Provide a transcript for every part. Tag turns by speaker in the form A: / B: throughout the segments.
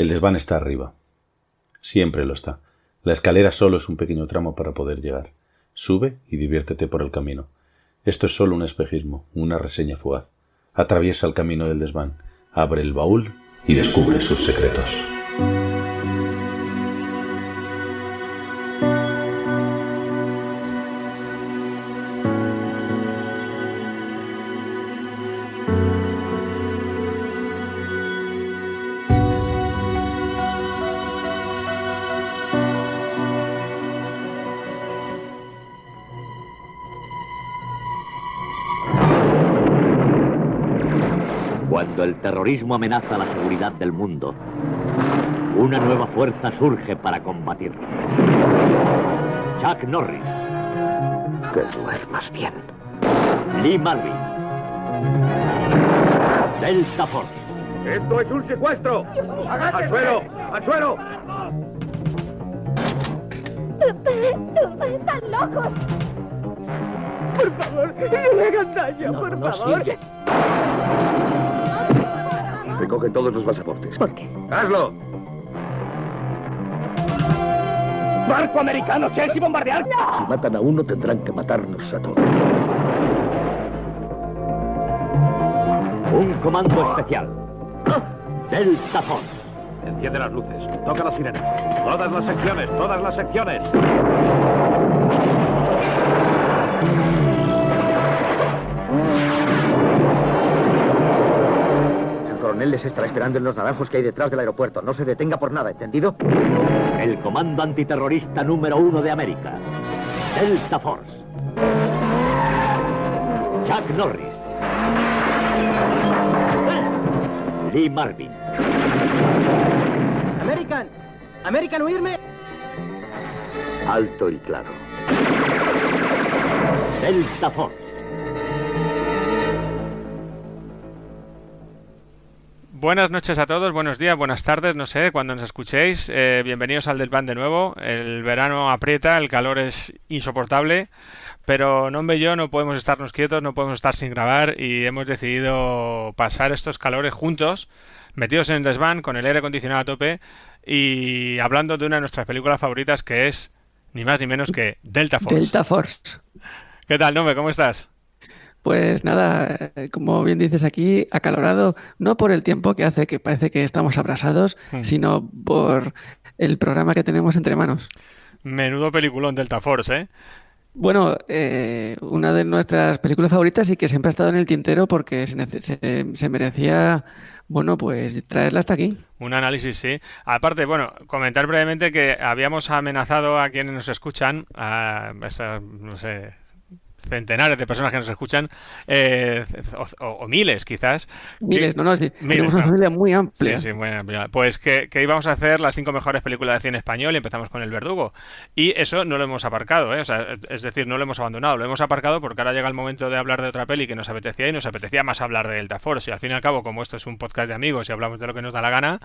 A: El desván está arriba. Siempre lo está. La escalera solo es un pequeño tramo para poder llegar. Sube y diviértete por el camino. Esto es solo un espejismo, una reseña fugaz. Atraviesa el camino del desván, abre el baúl y descubre sus secretos.
B: Terrorismo amenaza la seguridad del mundo, una nueva fuerza surge para combatirlo. Chuck Norris.
C: Que duermas bien.
B: Lee Marvin. Delta Force.
D: ¡Esto es un secuestro! ¡Al suelo! ¡Al suelo!
E: ¡Están locos! Por favor, no le hagan daño, por favor.
D: Recoge todos los pasaportes.
E: ¿Por qué?
D: ¡Hazlo!
F: ¡Barco americano! ¡Chelsea bombardear!
C: Si matan a uno, tendrán que matarnos a todos.
B: Un comando especial. Delta Force.
D: Enciende las luces. Toca la sirena. Todas las secciones, todas las secciones.
C: Coronel les estará esperando en los naranjos que hay detrás del aeropuerto. No se detenga por nada, ¿entendido?
B: El comando antiterrorista número uno de América. Delta Force. Chuck Norris. Lee Marvin.
F: ¡American! ¡American, huirme!
C: Alto y claro.
B: Delta Force.
G: Buenas noches a todos, buenos días, buenas tardes, no sé, cuando nos escuchéis. Eh, bienvenidos al Desván de nuevo. El verano aprieta, el calor es insoportable, pero Nombre y yo no podemos estarnos quietos, no podemos estar sin grabar y hemos decidido pasar estos calores juntos, metidos en el desván, con el aire acondicionado a tope y hablando de una de nuestras películas favoritas que es ni más ni menos que Delta Force.
H: Delta Force.
G: ¿Qué tal, Nombre? ¿Cómo estás?
H: Pues nada, eh, como bien dices aquí, acalorado, no por el tiempo que hace que parece que estamos abrasados,
G: Mm.
H: sino por el programa que tenemos entre manos.
G: Menudo peliculón Delta Force, ¿eh?
H: Bueno, eh, una de nuestras películas favoritas y que siempre ha estado en el tintero porque se, nece- se- se merecía, bueno, pues traerla hasta aquí.
G: Un análisis, sí. Aparte, bueno, comentar brevemente que habíamos amenazado a quienes nos escuchan, a esas, no sé, centenares de personas que nos escuchan, eh, o, miles quizás. que-
H: Miles, no, no, sí,
G: Miles,
H: tenemos una
G: no.
H: familia muy amplia.
G: Sí, sí, muy amplia. Pues que, que íbamos a hacer las cinco mejores películas de cine español y empezamos con El Verdugo. Y eso no lo hemos aparcado, ¿eh? O sea, es decir, no lo hemos abandonado. Lo hemos aparcado porque ahora llega el momento de hablar de otra peli que nos apetecía y nos apetecía más hablar de Delta Force. Y al fin y al cabo, como esto es un podcast de amigos y hablamos de lo que nos da la gana,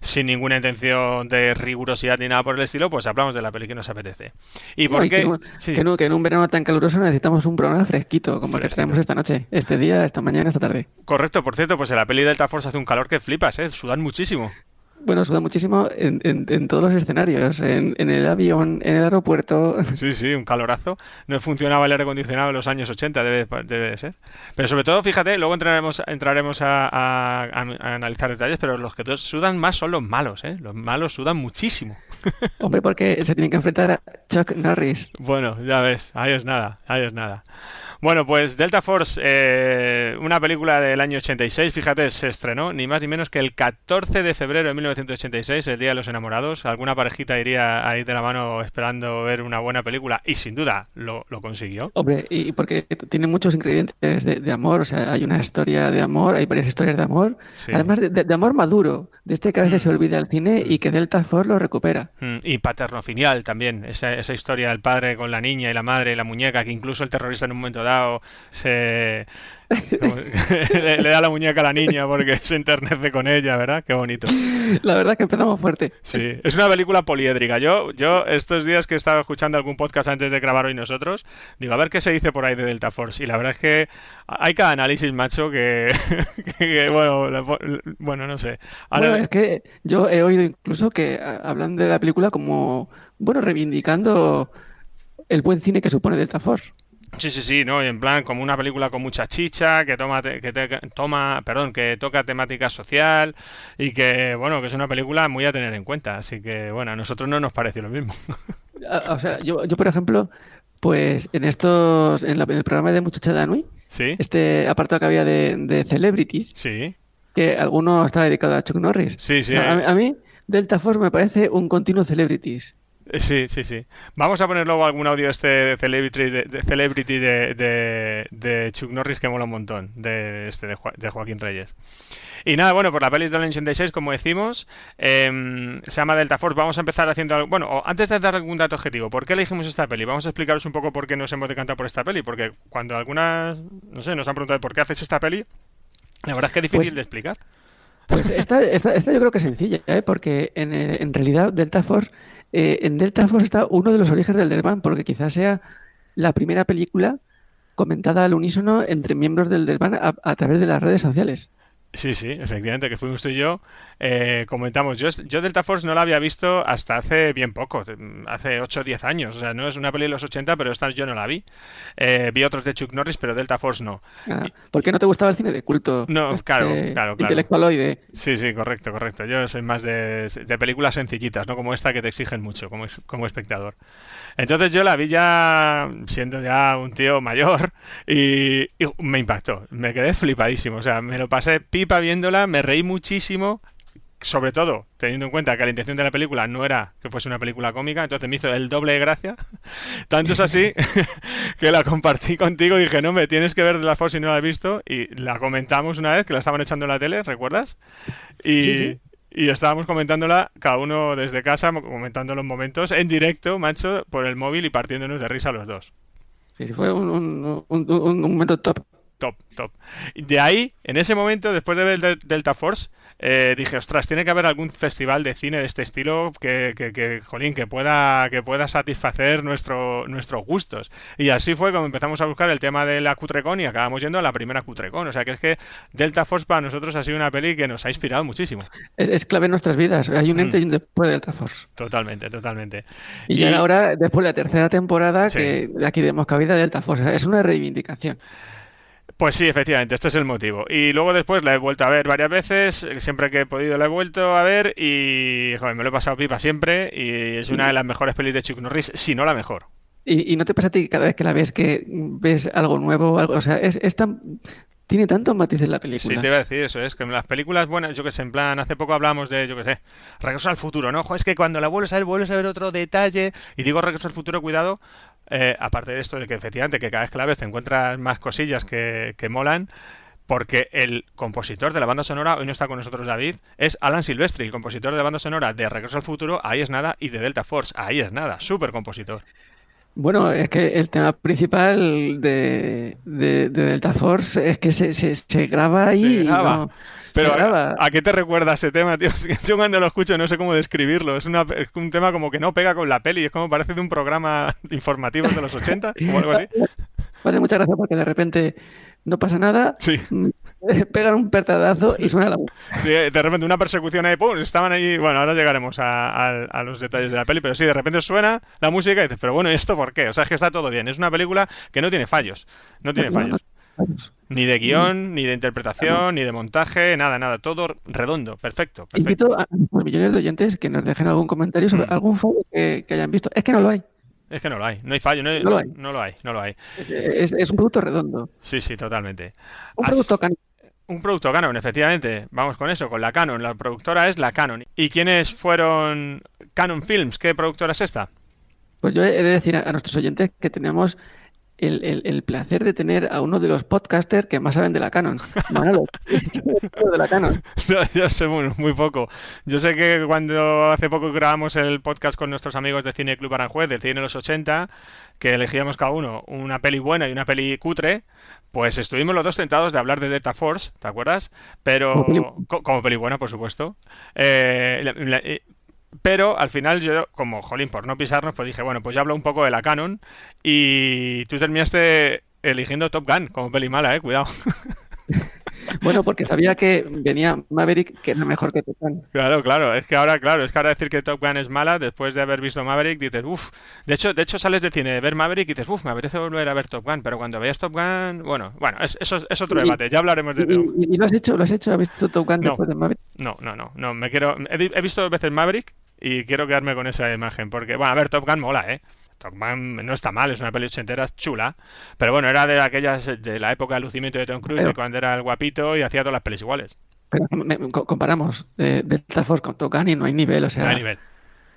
G: sin ninguna intención de rigurosidad ni nada por el estilo, pues hablamos de la peli que nos apetece. ¿Y por
H: No, y
G: qué? Sí.
H: que en un verano tan caluroso necesitamos un programa fresquito, como el que
G: Fresquito.
H: traemos esta noche, este día, esta mañana, esta tarde.
G: Correcto, por cierto, pues en la peli Delta Force hace un calor que flipas, ¿eh? Sudan muchísimo.
H: Bueno, suda muchísimo en, en- en todos los escenarios, en, en el avión, en el aeropuerto.
G: Sí, sí, un calorazo. No funcionaba el aire acondicionado en los años 80, debe, debe de ser. Pero sobre todo, fíjate, luego entraremos, entraremos a, a- a- a analizar detalles, pero los que todos sudan más son los malos, ¿eh? Los malos sudan muchísimo.
H: Hombre, porque se tienen que enfrentar a Chuck Norris.
G: Bueno, ya ves, ahí es nada, ahí es nada. Bueno, pues Delta Force, eh, una película del año 86, fíjate, se estrenó ni más ni menos que el 14 de febrero de 1986, el Día de los Enamorados. Alguna parejita iría ahí de la mano esperando ver una buena película y sin duda lo, lo consiguió.
H: Hombre, y porque tiene muchos ingredientes de, de amor, o sea, hay una historia de amor, hay varias historias de amor,
G: Sí.
H: además de, de- de amor maduro, de este que a veces se olvida el cine y que Delta Force lo recupera.
G: Mm, Y paterno-filial también, esa, esa historia del padre con la niña y la madre y la muñeca, que incluso el terrorista en un momento se le, le, da la muñeca a la niña porque se enternece con ella, ¿verdad? Qué bonito.
H: La verdad es que empezamos fuerte.
G: Sí, es una película poliédrica. Yo, yo estos días que he estado escuchando algún podcast antes de grabar hoy nosotros, digo, a ver qué se dice por ahí de Delta Force. Y la verdad es que hay cada análisis, macho, que, que bueno, bueno, no sé.
H: Ahora... Bueno, es que yo he oído incluso que hablan de la película como, bueno, reivindicando el buen cine que supone Delta Force.
G: Sí, sí, sí, no, en plan como una película con mucha chicha, que toma, que te, toma, perdón, que toca temática social y que, bueno, que es una película muy a tener en cuenta. Así que, bueno, a nosotros no nos parece lo mismo.
H: O sea, yo, yo por ejemplo, pues en estos, en, el programa de Muchacha Danui,
G: ¿Sí?
H: este apartado que había de, celebrities,
G: sí.
H: que alguno estaba dedicado a Chuck Norris.
G: Sí, sí.
H: a, a mí, Delta Force me parece un continuo celebrities.
G: Sí, sí, sí. Vamos a poner luego algún audio este de Celebrity de, Celebrity de, de, Chuck Norris que mola un montón, de este de, Joaquín Reyes. Y nada, bueno, por la peli del 86, como decimos, eh, se llama Delta Force. Vamos a empezar haciendo. Bueno, antes de dar algún dato objetivo, ¿por qué elegimos esta peli? Vamos a explicaros un poco por qué nos hemos decantado por esta peli. Porque cuando algunas, no sé, nos han preguntado por qué haces esta peli, la verdad es que es difícil pues de explicar.
H: Pues esta, esta, esta, yo creo que es sencilla, ¿eh? porque en, en realidad Delta Force eh, en Delta Force está uno de los orígenes del Desván, porque quizás sea la primera película comentada al unísono entre miembros del Desván a través de las redes sociales.
G: Sí, sí, efectivamente, que fuimos tú y yo. Eh, comentamos, yo, yo Delta Force no la había visto hasta hace bien poco, hace 8 o 10 años. O sea, no es una peli de los 80, pero esta yo no la vi. Eh, vi otros de Chuck Norris, pero Delta Force no.
H: Ah, ¿Por qué no te gustaba el cine de culto?
G: No, este claro, claro, claro.
H: Intelectualoide.
G: Sí, sí, correcto, correcto. Yo soy más de, de, películas sencillitas, no como esta que te exigen mucho como, como espectador. Entonces yo la vi ya siendo ya un tío mayor y, me impactó. Me quedé flipadísimo. O sea, me lo pasé pipa viéndola, me reí muchísimo sobre todo teniendo en cuenta que la intención de la película no era que fuese una película cómica, entonces me hizo el doble de gracia. Tanto es así que la compartí contigo y dije, no, me tienes que ver de la Force si no la has visto. Y la comentamos una vez que la estaban echando en la tele, ¿recuerdas? Y, y estábamos comentándola, cada uno desde casa, comentando los momentos en directo, macho, por el móvil y partiéndonos de risa los dos.
H: Sí, fue un, un momento top.
G: Top, top. De ahí, en ese momento, después de ver Delta Force, eh, dije, ostras, tiene que haber algún festival de cine de este estilo que, que, que, jolín, que pueda, que pueda satisfacer nuestro, nuestros gustos. Y así fue como empezamos a buscar el tema de la Cutrecon y acabamos yendo a la primera Cutrecon. O sea que es que Delta Force para nosotros ha sido una peli que nos ha inspirado muchísimo.
H: Es, clave en nuestras vidas. Hay un y un después de Delta Force.
G: Totalmente, totalmente.
H: Y, ahora, después de la tercera temporada, que aquí demos cabida a Delta Force. Es una reivindicación.
G: Pues sí, efectivamente, este es el motivo. Y luego después la he vuelto a ver varias veces, siempre que he podido la he vuelto a ver y joder, me lo he pasado pipa siempre y es una de las mejores pelis de Chuck Norris, si no la mejor.
H: ¿Y, no te pasa a ti cada vez que la ves que ves algo nuevo? Algo, o sea, es, es tan... Tiene tantos matices la película.
G: Sí, te iba a decir eso, es que en las películas buenas, yo que sé, en plan, hace poco hablamos de, yo que sé, Regreso al futuro, ¿no? es que cuando la vuelves a ver, vuelves a ver otro detalle, y digo Regreso al futuro, cuidado, eh, aparte de esto, de que efectivamente que cada vez que la ves te encuentras más cosillas que, que molan, porque el compositor de la banda sonora, hoy no está con nosotros David, es Alan Silvestri, el compositor de la banda sonora de Regreso al Futuro, ahí es nada, y de Delta Force, ahí es nada, súper compositor.
H: Bueno, es que el tema principal de, de, Delta Force es que se, se, graba ahí.
G: Pero a, qué te recuerda ese tema, tío? Yo cuando lo escucho no sé cómo describirlo. Es, una, un tema como que no pega con la peli. Es como parece de un programa informativo de los 80 o algo así.
H: Me hace mucha gracia porque de repente no pasa nada.
G: Sí.
H: Pegan un pertadazo y suena la música.
G: de repente una persecución ahí, ¡pum! Estaban ahí. Bueno, ahora llegaremos a, los detalles de la peli, pero sí, de repente suena la música y dices, pero bueno, ¿y esto por qué? O sea, es que está todo bien. Es una película que no tiene fallos. No tiene fallos. Ni de guion, ni de interpretación, ni de montaje, nada, nada, todo redondo, perfecto.
H: Invito a los millones de oyentes que nos dejen algún comentario sobre mm. algún fallo que, hayan visto. Es que no lo hay.
G: Es que no lo hay, no hay fallo, no, lo, hay. no lo hay, no lo hay.
H: Es, un producto redondo.
G: Sí, sí, totalmente.
H: Un producto Canon.
G: Un producto Canon, efectivamente. Vamos con eso, con la Canon. La productora es la Canon. ¿Y quiénes fueron Canon Films? ¿Qué productora es esta?
H: Pues yo he de decir a nuestros oyentes que tenemos el, el, el, placer de tener a uno de los podcasters que más saben de la Canon. Manolo, de la Canon.
G: No, yo sé muy, muy, poco. Yo sé que cuando hace poco grabamos el podcast con nuestros amigos de Cine Club Aranjuez, del Cine de los 80, que elegíamos cada uno una peli buena y una peli cutre, pues estuvimos los dos tentados de hablar de Delta Force, ¿te acuerdas? Pero como peli, como peli buena, por supuesto. Eh, la, la, pero al final yo, como, jolín, por no pisarnos, pues dije, bueno, pues ya hablo un poco de la Canon y tú terminaste eligiendo Top Gun como peli mala, eh, cuidado.
H: Bueno, porque sabía que venía Maverick que era mejor que Top Gun.
G: Claro, claro, es que ahora, claro, es que ahora decir que Top Gun es mala, después de haber visto Maverick, dices, uff, de hecho, de hecho sales de cine de ver Maverick y dices, uff, me apetece volver a ver Top Gun, pero cuando veas Top Gun, bueno, bueno, es, eso es otro
H: Y-
G: debate, ya hablaremos de
H: ¿Y, y lo has hecho? ¿Lo has hecho? ¿Has visto Top Gun
G: No.
H: después de Maverick?
G: No, no, no, no, me quiero, he, he visto dos veces Maverick y quiero quedarme con esa imagen, porque, bueno, a ver, Top Gun mola, ¿eh? No está mal, es una peli ochentera chula, pero bueno, era de aquellas, de la época del lucimiento de Tom Cruise,
H: Pero-
G: de cuando era el guapito y hacía todas las pelis iguales.
H: Pero me- co- comparamos eh, Delta Force con Top Gun y no hay nivel, o sea,
G: No hay nivel.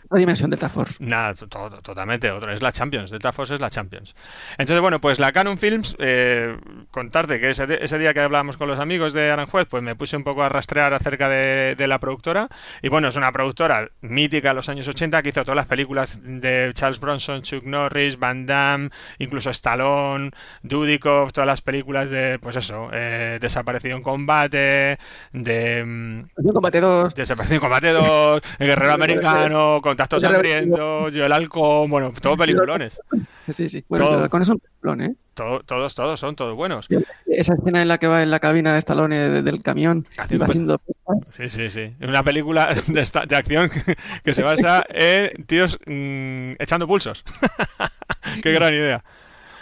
H: Otra dimensión Delta Force.
G: Nada, to- to- totalmente otro. Es la Champions. Delta Force es la Champions. Entonces, bueno, pues la Canon Films, eh, contarte que ese, ese día que hablábamos con los amigos de Aranjuez, pues me puse un poco a rastrear acerca de, de la productora. Y bueno, es una productora mítica de los años 80 que hizo todas las películas de Charles Bronson, Chuck Norris, Van Damme, incluso Stallone, Dudikoff, todas las películas de, pues eso, eh, Desaparecido en Combate, de... mm,
H: Combate 2,
G: Desaparecido en Combate 2, El Guerrero Americano, Contacto Sangriento, Yo el Halcón, bueno, todos peliculones.
H: sí, sí. Bueno,
G: Todo.
H: con eso un pelón, ¿eh?
G: Todo- todos, todos son todos buenos.
H: Esa escena en la que va en la cabina de Stallone de- del camión
G: Haciendo
H: haciendo...
G: Sí, sí, sí. Una película de, esta- de acción que, que se basa en tíos mm, echando pulsos. Qué gran idea.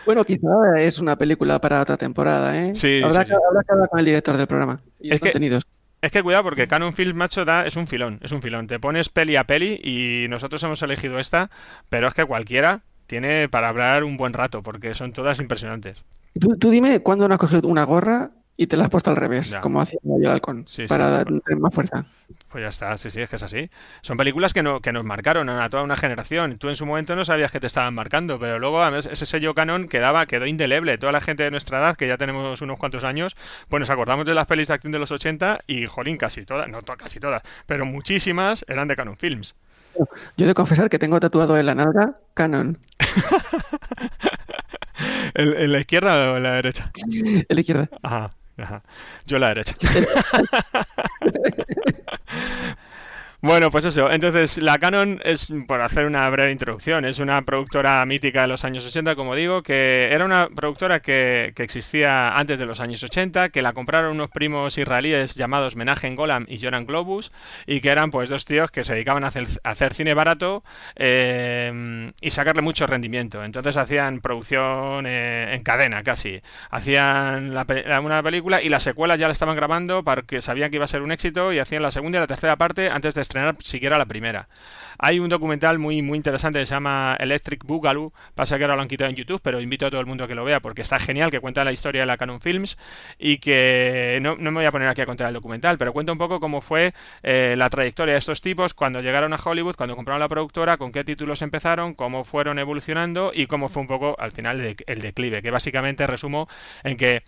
H: Bueno, quizá es una película para otra temporada, ¿eh?
G: Sí,
H: habrá,
G: sí,
H: que,
G: sí.
H: habrá que hablar con el director del programa y
G: Es
H: los
G: que-
H: contenidos.
G: Es que cuidado porque Canon Film Macho da, es un filón, es un filón. Te pones peli a peli y nosotros hemos elegido esta, pero es que cualquiera tiene para hablar un buen rato porque son todas impresionantes.
H: Tú, tú dime cuándo no has cogido una gorra y te la has puesto al revés,
G: Ya.
H: como hacía yo el halcón,
G: Sí, sí.
H: para dar más fuerza.
G: Pues ya está, sí, sí, es que es así. Son películas que, no, que nos marcaron a toda una generación. Tú en su momento no sabías que te estaban marcando, pero luego además, ese sello canon quedaba, quedó indeleble. Toda la gente de nuestra edad, que ya tenemos unos cuantos años, pues nos acordamos de las pelis de acción de los 80 y, jolín, casi todas, no casi todas, pero muchísimas eran de Canon Films.
H: Yo he de confesar que tengo tatuado en la nalga Canon,
G: ¿En, en la izquierda o en la derecha?
H: en la izquierda.
G: Ajá, ajá. Yo en la derecha. Bueno, pues eso. Entonces, la Canon es, por hacer una breve introducción, es una productora mítica de los años 80, como digo, que era una productora que, que existía antes de los años 80, que la compraron unos primos israelíes llamados Menachem Golan y Joran Globus, y que eran pues dos tíos que se dedicaban a hacer, hacer cine barato eh, y sacarle mucho rendimiento. Entonces hacían producción eh, en cadena casi. Hacían la- una película y las secuelas ya la estaban grabando porque sabían que iba a ser un éxito y hacían la segunda y la tercera parte antes de estrenar siquiera la primera. Hay un documental muy muy interesante que se llama Electric Boogaloo, pasa que ahora lo han quitado en YouTube, pero invito a todo el mundo a que lo vea porque está genial, que cuenta la historia de la Canon Films y que no, no me voy a poner aquí a contar el documental, pero cuenta un poco cómo fue eh, la trayectoria de estos tipos cuando llegaron a Hollywood, cuando compraron la productora, con qué títulos empezaron, cómo fueron evolucionando y cómo fue un poco al final el declive, que básicamente resumo en que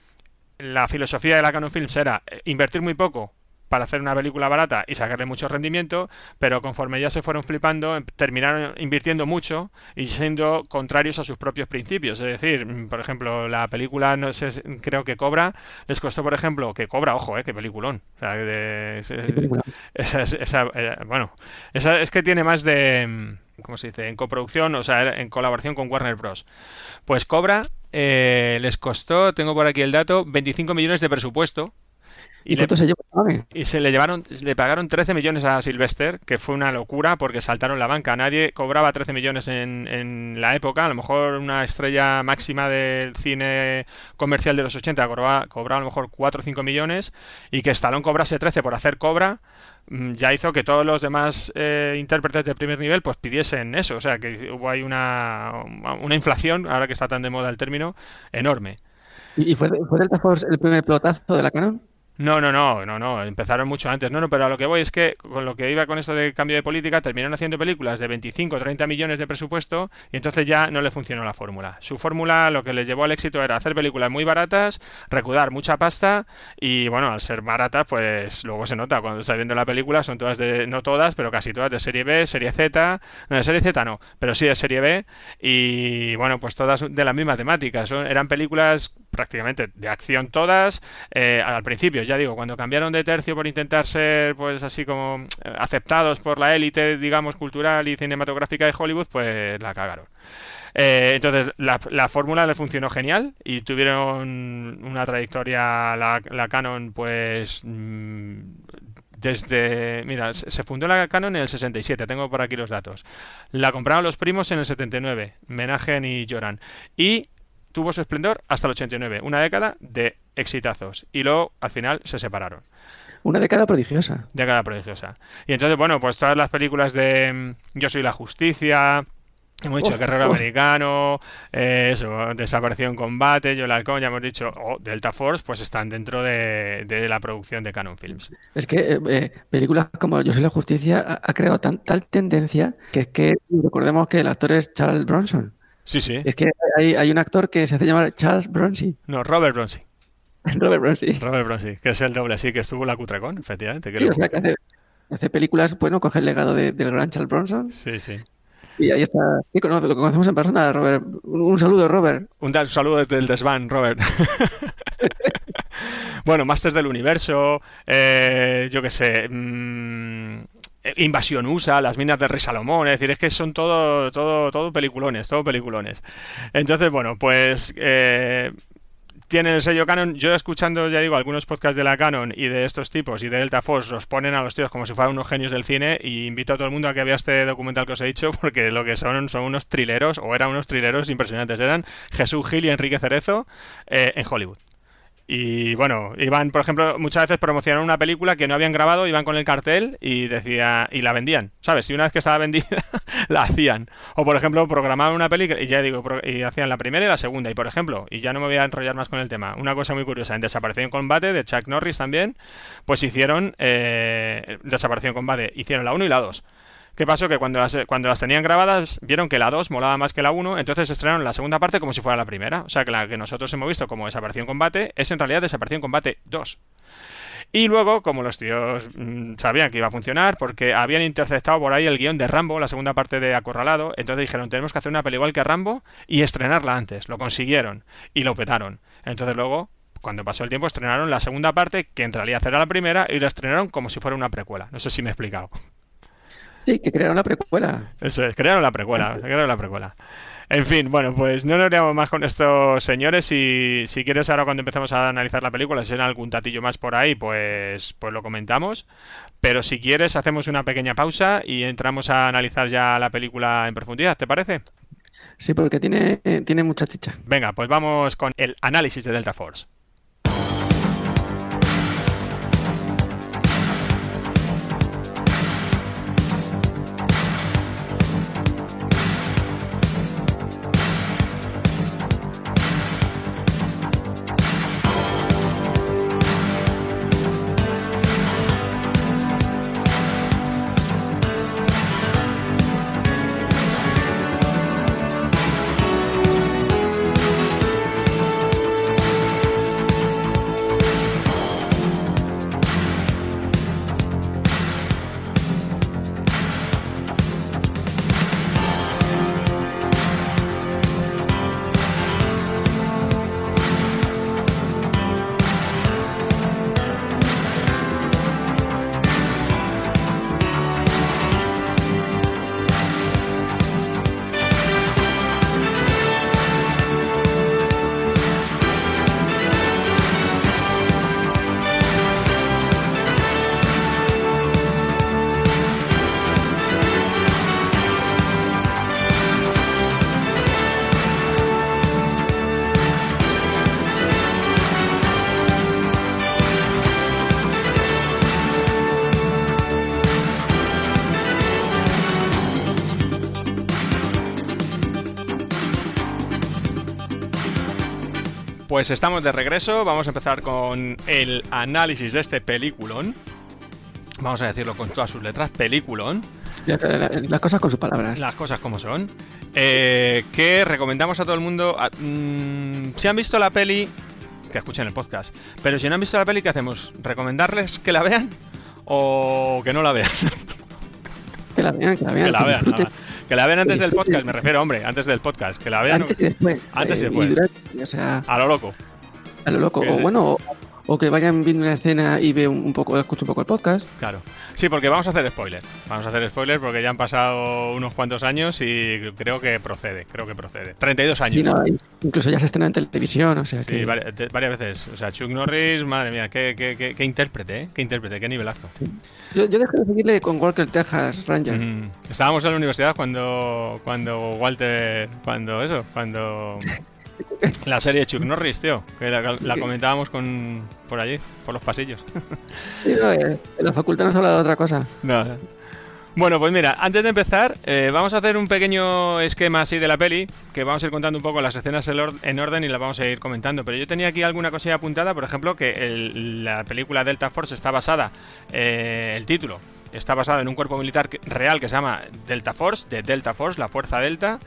G: la filosofía de la Canon Films era eh, invertir muy poco para hacer una película barata y sacarle mucho rendimiento, pero conforme ya se fueron flipando, em- terminaron invirtiendo mucho y siendo contrarios a sus propios principios. Es decir, mm, por ejemplo, la película, no sé, creo que Cobra, les costó, por ejemplo, que Cobra, ojo, eh, que peliculón. O sea, de-
H: Qué
G: esa, es- esa, eh, bueno, esa es que tiene más de, mm, ¿cómo se dice? En coproducción, o sea, en colaboración con Warner Bros. Pues Cobra eh, les costó, tengo por aquí el dato, 25 millones de presupuesto.
H: ¿Y,
G: le,
H: se lleva?
G: Y se le llevaron, le pagaron 13 millones a Sylvester, que fue una locura porque saltaron la banca. Nadie cobraba 13 millones en, en la época. A lo mejor una estrella máxima del cine comercial de los 80 cobraba, cobraba a lo mejor 4 o 5 millones y que Stallone cobrase 13 por hacer Cobra mm, ya hizo que todos los demás eh, intérpretes de primer nivel pues pidiesen eso. O sea que hubo ahí una, una inflación, ahora que está tan de moda el término, enorme.
H: ¿Y y fue, fue Delta Force el primer pelotazo de la Canon?
G: No, no, no, no, no, empezaron mucho antes. No, no, pero a lo que voy es que con lo que iba con esto de cambio de política, terminaron haciendo películas de 25 o 30 millones de presupuesto y entonces ya no le funcionó la fórmula. Su fórmula lo que les llevó al éxito era hacer películas muy baratas, recudar mucha pasta y bueno, al ser baratas, pues luego se nota cuando estás viendo la película, son todas de, no todas, pero casi todas de serie B, serie Z, no, de serie Z no, pero sí de serie B y bueno, pues todas de la misma temática. Son, eran películas prácticamente de acción todas eh, al principio ya digo, cuando cambiaron de tercio por intentar ser, pues así como eh, aceptados por la élite, digamos, cultural y cinematográfica de Hollywood, pues la cagaron. Eh, entonces, la, la fórmula le funcionó genial y tuvieron una trayectoria, la, la Canon, pues mm, desde. Mira, se fundó la Canon en el 67, tengo por aquí los datos. La compraron los primos en el 79, Menagen y Joran. Y tuvo su esplendor hasta el 89, una década de exitazos. Y luego, al final, se separaron.
H: Una década prodigiosa.
G: Década prodigiosa. Y entonces, bueno, pues todas las películas de mm, Yo soy la justicia, Hemos dicho
H: Uf,
G: Guerrero
H: uf.
G: Americano, eh, eso, Desaparición en Combate, Yo el Halcón, ya hemos dicho, o Delta Force, pues están dentro de, de la producción de Canon Films.
H: Es que eh, eh, películas como Yo soy la justicia ha, ha creado tan, tal tendencia que es que recordemos que el actor es Charles Bronson.
G: Sí, sí.
H: Es que hay, hay un actor que se hace llamar Charles Bronson.
G: No, Robert Bronzy.
H: Robert Bronson.
G: Robert Bronzy, que es el doble, sí, que estuvo en la Cutrecon, efectivamente. que
H: Sí, o sea, que hace, hace películas, bueno, coge el legado de- del gran Charles Bronson
G: sí, sí.
H: y ahí está. Sí, lo conocemos en persona, Robert. Un, un saludo, Robert.
G: Un saludo desde el desván, Robert. bueno, Masters del Universo, eh, yo qué sé, mm, Invasión USA, Las Minas del Rey Salomón, es decir, es que son todo, todo, todo peliculones, todo peliculones. Entonces, bueno, pues eh, tienen el sello Canon. Yo escuchando, ya digo, algunos podcasts de la Canon y de estos tipos y de Delta Force los ponen a los tíos como si fueran unos genios del cine y invito a todo el mundo a que vea este documental que os he dicho porque lo que son son unos trileros o eran unos trileros impresionantes. Eran Jesús Gil y Enrique Cerezo eh, en Hollywood. Y bueno, iban, por ejemplo, muchas veces promocionaron una película que no habían grabado, iban con el cartel y decía y la vendían, ¿sabes? Y una vez que estaba vendida, la hacían. O por ejemplo, programaban una película y ya digo, y hacían la primera y la segunda. Y por ejemplo, y ya no me voy a enrollar más con el tema, una cosa muy curiosa, en Desaparición en Combate de Chuck Norris también, pues hicieron eh, Desaparición en Combate, hicieron la 1 y la 2. ¿Qué pasó? Que cuando las, cuando las tenían grabadas vieron que la 2 molaba más que la 1, entonces estrenaron la segunda parte como si fuera la primera. O sea que la que nosotros hemos visto como Desaparición Combate es en realidad Desaparición Combate 2. Y luego, como los tíos mm, sabían que iba a funcionar, porque habían interceptado por ahí el guion de Rambo, la segunda parte de Acorralado, entonces dijeron, tenemos que hacer una peli igual que Rambo y estrenarla antes. Lo consiguieron y lo petaron. Entonces luego, cuando pasó el tiempo, estrenaron la segunda parte, que en realidad era la primera, y la estrenaron como si fuera una precuela. No sé si me he explicado.
H: Sí, que crearon la precuela.
G: Eso es, crearon la precuela, crearon la precuela. En fin, bueno, pues no nos liamos más con estos señores y si quieres ahora cuando empecemos a analizar la película, si hay algún tatillo más por ahí, pues, pues lo comentamos. Pero si quieres hacemos una pequeña pausa y entramos a analizar ya la película en profundidad, ¿te parece?
H: Sí, porque tiene, eh, tiene mucha chicha.
G: Venga, pues vamos con el análisis de Delta Force. Pues estamos de regreso. Vamos a empezar con el análisis de este peliculón. Vamos a decirlo con todas sus letras, peliculón.
H: Las cosas con sus palabras.
G: Las cosas como son. Eh, que recomendamos a todo el mundo. a- mm, si han visto la peli, que escuchen el podcast. Pero si no han visto la peli, ¿qué hacemos? ¿Recomendarles que la vean? ¿O que no la vean?
H: Que la vean, que la vean.
G: que la
H: que
G: vean. Que la vean antes del podcast, me refiero, hombre, antes del podcast. Que la vean
H: Antes y después.
G: Antes y
H: eh,
G: después.
H: durante, o sea,
G: a lo loco.
H: a lo loco. O bueno, o, que vayan viendo una escena y vean un poco, escuchen un poco el podcast.
G: Claro. Sí, porque vamos a hacer spoiler. Vamos a hacer spoiler porque ya han pasado unos cuantos años y creo que procede. Creo que procede. 32 años.
H: Sí, no, incluso ya se estrena en televisión, o sea
G: Sí,
H: que.
G: varias veces. O sea, Chuck Norris, madre mía, qué, qué, qué, qué intérprete, ¿eh? Qué intérprete, qué nivelazo.
H: Yo, yo dejé de seguirle con Walker Texas Ranger.
G: Mm. Estábamos en la universidad cuando, cuando Walter, cuando eso, cuando la serie de Chuck Norris, tío, que la, la comentábamos con por allí, por los pasillos.
H: Sí, no, eh, en la facultad nos habla de otra cosa.
G: No. Bueno, pues mira, antes de empezar, eh, vamos a hacer un pequeño esquema así de la peli, que vamos a ir contando un poco las escenas en orden y las vamos a ir comentando. Pero yo tenía aquí alguna cosilla apuntada, por ejemplo, que el- la película Delta Force está basada, eh, el título, está basado en un cuerpo militar real que se llama Delta Force, de Delta Force, la Fuerza Delta,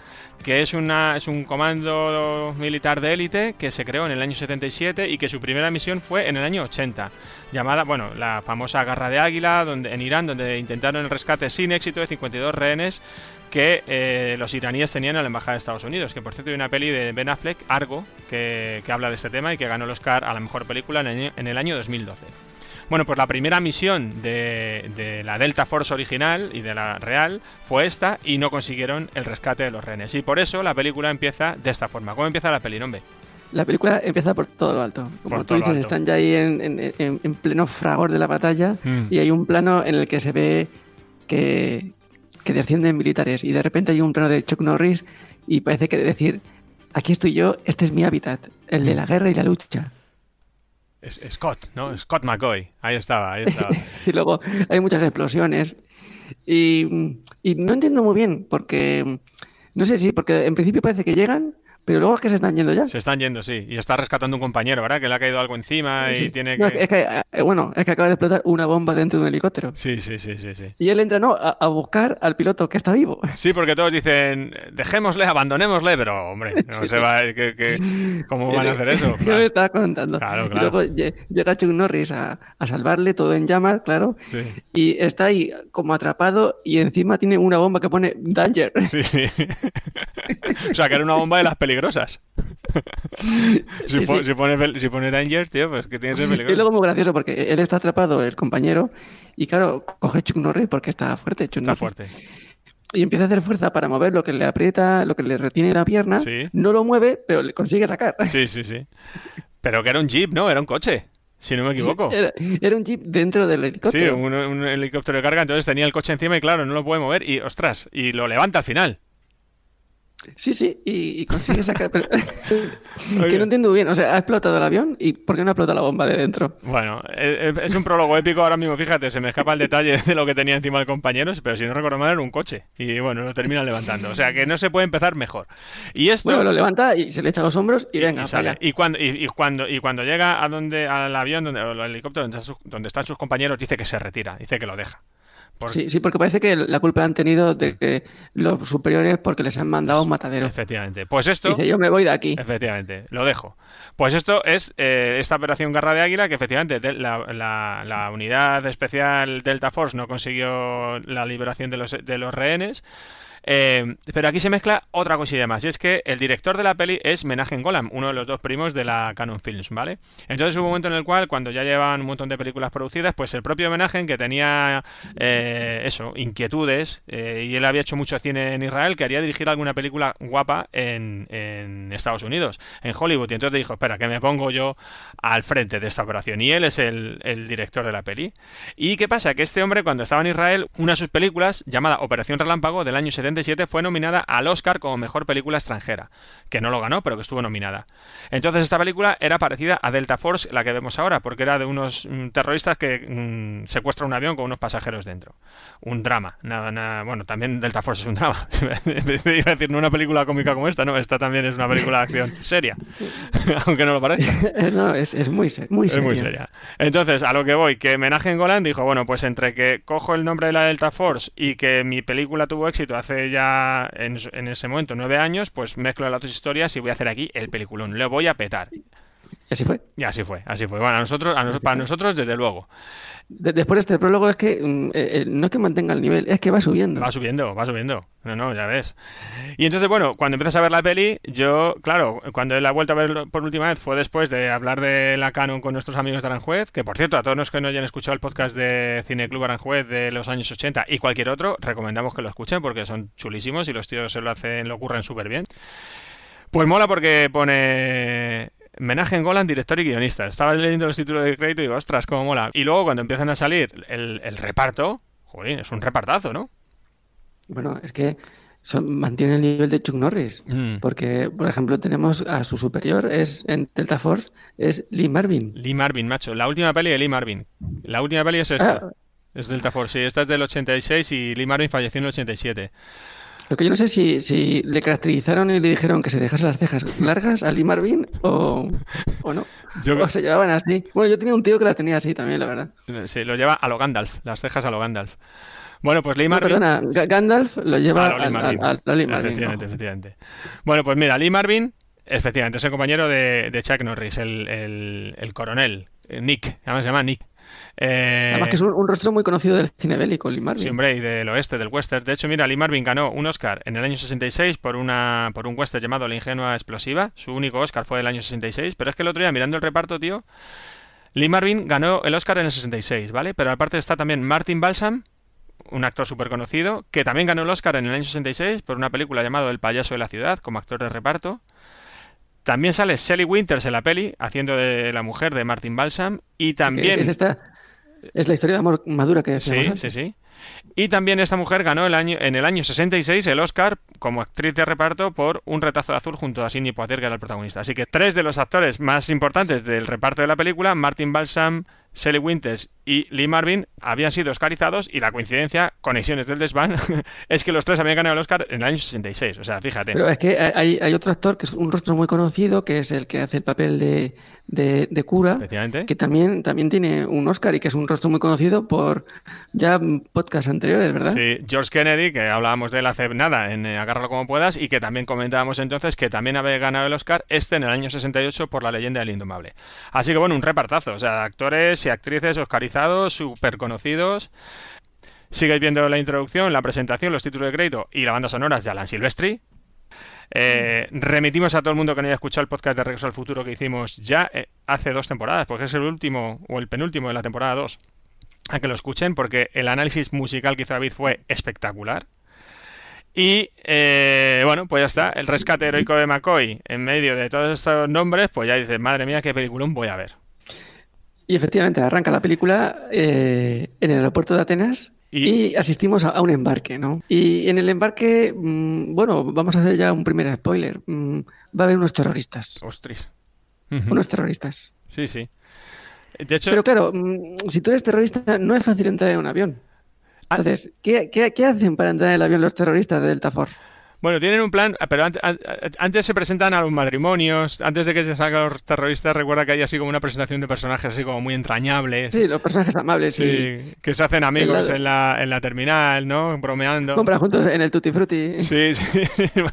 G: que es, una, es un comando militar de élite que se creó en el año 77 y que su primera misión fue en el año 80, llamada, bueno, la famosa Garra de Águila donde, en Irán, donde intentaron el rescate sin éxito de 52 rehenes que eh, los iraníes tenían a la Embajada de Estados Unidos, que por cierto hay una peli de Ben Affleck, Argo, que, que habla de este tema y que ganó el Oscar a la mejor película en el en el año 2012. Bueno, pues la primera misión de, de la Delta Force original y de la real fue esta y no consiguieron el rescate de los rehenes. Y por eso la película empieza de esta forma. ¿Cómo empieza la peli, hombre?
H: La película empieza por todo lo alto. Como
G: Por
H: tú dices, están ya ahí en, en- en- en pleno fragor de la batalla
G: Mm.
H: y hay un plano en el que se ve que, que descienden militares y de repente hay un plano de Chuck Norris y parece que decir, aquí estoy yo, este es mi hábitat, el
G: Mm.
H: de la guerra y la lucha.
G: Scott, ¿no? Scott McCoy. Ahí estaba, ahí estaba.
H: Y luego hay muchas explosiones y no entiendo muy bien porque, no sé si, porque en principio parece que llegan, pero luego es que se están yendo ya.
G: Se están yendo, sí. Y está rescatando un compañero, ¿verdad? Que le ha caído algo encima y tiene
H: No,
G: que...
H: es que, eh, bueno, es que acaba de explotar una bomba dentro de un helicóptero.
G: Sí, sí, sí, sí, sí.
H: Y él entra, no, a, a buscar al piloto que está vivo.
G: Sí, porque todos dicen, dejémosle, abandonémosle, pero hombre, no
H: Sí.
G: se va, que, que- ¿cómo van a hacer eso?
H: Yo me estaba contando.
G: Claro,
H: Y
G: claro.
H: luego lle- llega Chuck Norris a, a salvarle, todo en llamas, claro.
G: Sí.
H: Y está ahí como atrapado y encima tiene una bomba que pone Danger.
G: Sí, sí. o sea, que era una bomba de las peligrosas. si,
H: Sí,
G: po-
H: sí.
G: si pone, si pone Danger, tío, pues que tiene que ser
H: Y
G: peligroso.
H: luego muy gracioso porque él está atrapado, el compañero, y claro, coge Chuck Norris porque está fuerte. Chuck
G: Está fuerte.
H: Y empieza a hacer fuerza para mover lo que le aprieta, lo que le retiene la pierna.
G: Sí.
H: No lo mueve, pero le consigue sacar.
G: Sí, sí, sí. Pero que era un jeep, ¿no? Era un coche, si no me equivoco.
H: Era, era un jeep dentro del
G: Sí,
H: helicóptero.
G: un, un helicóptero de carga, entonces tenía el coche encima y claro, no lo puede mover y, ostras, y lo levanta al final.
H: Sí, sí, y, y consigue sacar. pero- que no entiendo bien. O sea, ha explotado el avión y ¿por qué no ha explotado la bomba de dentro?
G: Bueno, eh, eh, es un prólogo épico ahora mismo, fíjate, se me escapa el detalle de lo que tenía encima el compañero, pero si no recuerdo mal era un coche. Y bueno, lo terminan levantando. O sea que no se puede empezar mejor. Y esto...
H: Bueno, lo levanta y se le echa a los hombros y venga,
G: y sale. Y cuando, y, y cuando, y cuando llega a donde, al avión, donde, o al helicóptero, donde, están sus- donde están sus compañeros, dice que se retira, dice que lo deja.
H: Sí, sí, porque parece que la culpa la han tenido de que los superiores porque les han mandado a un matadero.
G: Efectivamente. Pues esto...
H: Dice, yo me voy de aquí.
G: Efectivamente, lo dejo. Pues esto es eh, esta operación Garra de Águila, que efectivamente la- la unidad especial Delta Force no consiguió la liberación de los, de los rehenes. Eh, pero aquí se mezcla otra cosilla más, y es que el director de la peli es Menahem Golan, uno de los dos primos de la Canon Films, ¿vale? Entonces hubo un momento en el cual, cuando ya llevaban un montón de películas producidas, pues el propio Menahem, que tenía eh, eso, inquietudes, eh, y él había hecho mucho cine en Israel, quería dirigir alguna película guapa en, en Estados Unidos, en Hollywood, y entonces dijo, espera, que me pongo yo al frente de esta operación, y él es el, el director de la peli. ¿Y qué pasa? Que este hombre, cuando estaba en Israel, una de sus películas, llamada Operación Relámpago, del año 70, 1977 fue nominada al Oscar como mejor película extranjera, que no lo ganó, pero que estuvo nominada. Entonces esta película era parecida a Delta Force, la que vemos ahora, porque era de unos mm, terroristas que mm, secuestran un avión con unos pasajeros dentro. Un drama, nada, nada, bueno, también Delta Force es un drama. Iba a decir, no una película cómica como esta, no, esta también es una película de acción seria, aunque no lo parezca.
H: no, es, es muy, se- muy
G: Es
H: seria.
G: muy seria. Entonces, a lo que voy, que Menaje Golan dijo, bueno, pues entre que cojo el nombre de la Delta Force y que mi película tuvo éxito hace ya en, ese momento nueve años, pues mezclo las dos historias y voy a hacer aquí el peliculón. Le voy a petar.
H: Y así fue.
G: Y así fue, así fue. Bueno, a nosotros, a nos- para nosotros, desde luego.
H: De- después de este prólogo es que mm, eh, eh, no es que mantenga el nivel, es que va subiendo.
G: Va subiendo, va subiendo. No, no, ya ves. Y entonces, bueno, cuando empiezas a ver la peli, yo, claro, cuando la he vuelto a ver por última vez fue después de hablar de la Canon con nuestros amigos de Aranjuez, que por cierto, a todos los que no hayan escuchado el podcast de Cine Club Aranjuez de los años 80 y cualquier otro, recomendamos que lo escuchen porque son chulísimos y los tíos se lo hacen, lo ocurren súper bien. Pues mola porque pone Menaje en Golan, director y guionista. Estaba leyendo los títulos de crédito y digo, ostras, cómo mola. Y luego cuando empiezan a salir el, el reparto, joder, es un repartazo, ¿no?
H: Bueno, es que son, mantiene el nivel de Chuck Norris.
G: Mm.
H: Porque, por ejemplo, tenemos a su superior, es en Delta Force, es Lee Marvin.
G: Lee Marvin, macho. La última peli de Lee Marvin. La última peli es esta.
H: Ah.
G: Es Delta Force, sí. Esta es del 86 y Lee Marvin falleció en el 87.
H: Lo que yo no sé si, si le caracterizaron y le dijeron que se dejase las cejas largas a Lee Marvin o, o no.
G: Yo-
H: O se llevaban así. Bueno, yo tenía un tío que las tenía así también, la verdad.
G: Sí, lo lleva a lo Gandalf. Las cejas a lo Gandalf. Bueno, pues Lee
H: No,
G: Marvin...
H: perdona, Ga- Gandalf lo lleva
G: lo Lee
H: a,
G: Marvin.
H: a- a- a Lee Marvin.
G: Efectivamente, efectivamente. Bueno, pues mira, Lee Marvin, efectivamente, es el compañero de, de Chuck Norris, el, el- el coronel, eh, Nick, además se llama Nick. Eh,
H: Además que es un, un rostro muy conocido del cine bélico, Lee Marvin.
G: Sí, hombre, y del oeste, del western. De hecho, mira, Lee Marvin ganó un Oscar en el año 66 por, una, por un western llamado La ingenua explosiva. Su único Oscar fue del año 66. Pero es que el otro día, mirando el reparto, tío, Lee Marvin ganó el Oscar en el 66, ¿vale? Pero aparte está también Martin Balsam, un actor súper conocido, que también ganó el Oscar en el año 66 por una película llamada El payaso de la ciudad, como actor de reparto. También sale Sally Winters en la peli, haciendo de la mujer de Martin Balsam. Y también...
H: Es esta, es la historia de amor madura que
G: Sí,
H: decíamos
G: sí,
H: antes.
G: sí. Y también esta mujer ganó el año, en el año 66 el Oscar como actriz de reparto por Un retazo de azul junto a Sidney Poitier, que era el protagonista. Así que tres de los actores más importantes del reparto de la película, Martin Balsam, Sally Winters y Lee Marvin, habían sido oscarizados y la coincidencia, conexiones del desván, es que los tres habían ganado el Oscar en el año 66. O sea, fíjate.
H: Pero es que hay, hay otro actor que es un rostro muy conocido, que es el que hace el papel de, de, de cura, que también, también tiene un Oscar y que es un rostro muy conocido por ya podcasts anteriores, ¿verdad?
G: Sí, George Kennedy, que hablábamos de él hace nada en eh, Agárralo como puedas, y que también comentábamos entonces que también había ganado el Oscar este en el año 68 por La leyenda del indomable. Así que bueno, un repartazo, o sea, actores y actrices oscarizados, súper conocidos. Sigues viendo la introducción, la presentación, los títulos de crédito y la banda sonora de Alan Silvestri. Eh, remitimos a todo el mundo que no haya escuchado el podcast de Regreso al Futuro que hicimos ya eh, hace dos temporadas, porque es el último o el penúltimo de la temporada 2 a que lo escuchen porque el análisis musical que hizo David fue espectacular. Y eh, bueno, pues ya está. El rescate heroico de McCoy en medio de todos estos nombres, pues ya dices, madre mía, qué peliculón voy a ver.
H: Y efectivamente arranca la película eh, en el aeropuerto de Atenas
G: Y-
H: y, asistimos a, a un embarque, ¿no? Y en el embarque, mm, bueno, vamos a hacer ya un primer spoiler. Mm, va a haber unos terroristas.
G: Ostras.
H: Unos terroristas.
G: Sí, sí. De hecho,
H: Pero claro, mm, si tú eres terrorista, no es fácil entrar en un avión.
G: Ah.
H: Entonces, ¿qué, qué, qué hacen para entrar en el avión los terroristas de Delta Force?
G: Bueno, tienen un plan, pero an- an- antes se presentan a los matrimonios, antes de que se salgan los terroristas, recuerda que hay así como una presentación de personajes así como muy entrañables.
H: Sí, los personajes amables y
G: Sí, que se hacen amigos en la, en la terminal, ¿no? Bromeando.
H: compran juntos en el Tutti Frutti.
G: Sí, sí,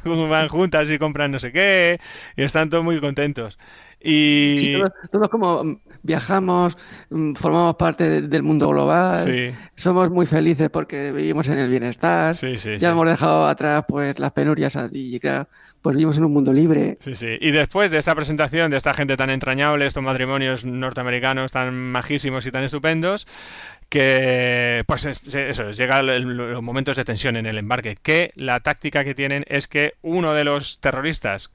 G: van juntas y compran no sé qué y están todos muy contentos. Y
H: Sí, todos, todos como viajamos, mm, formamos parte de- del mundo global,
G: Sí.
H: somos muy felices porque vivimos en el bienestar,
G: Sí, sí,
H: ya hemos dejado atrás pues las penurias y claro, pues vivimos en un mundo libre.
G: Sí, sí. Y después de esta presentación de esta gente tan entrañable, estos matrimonios norteamericanos tan majísimos y tan estupendos, que pues es- eso, llega el- los momentos de tensión en el embarque, que la táctica que tienen es que uno de los terroristas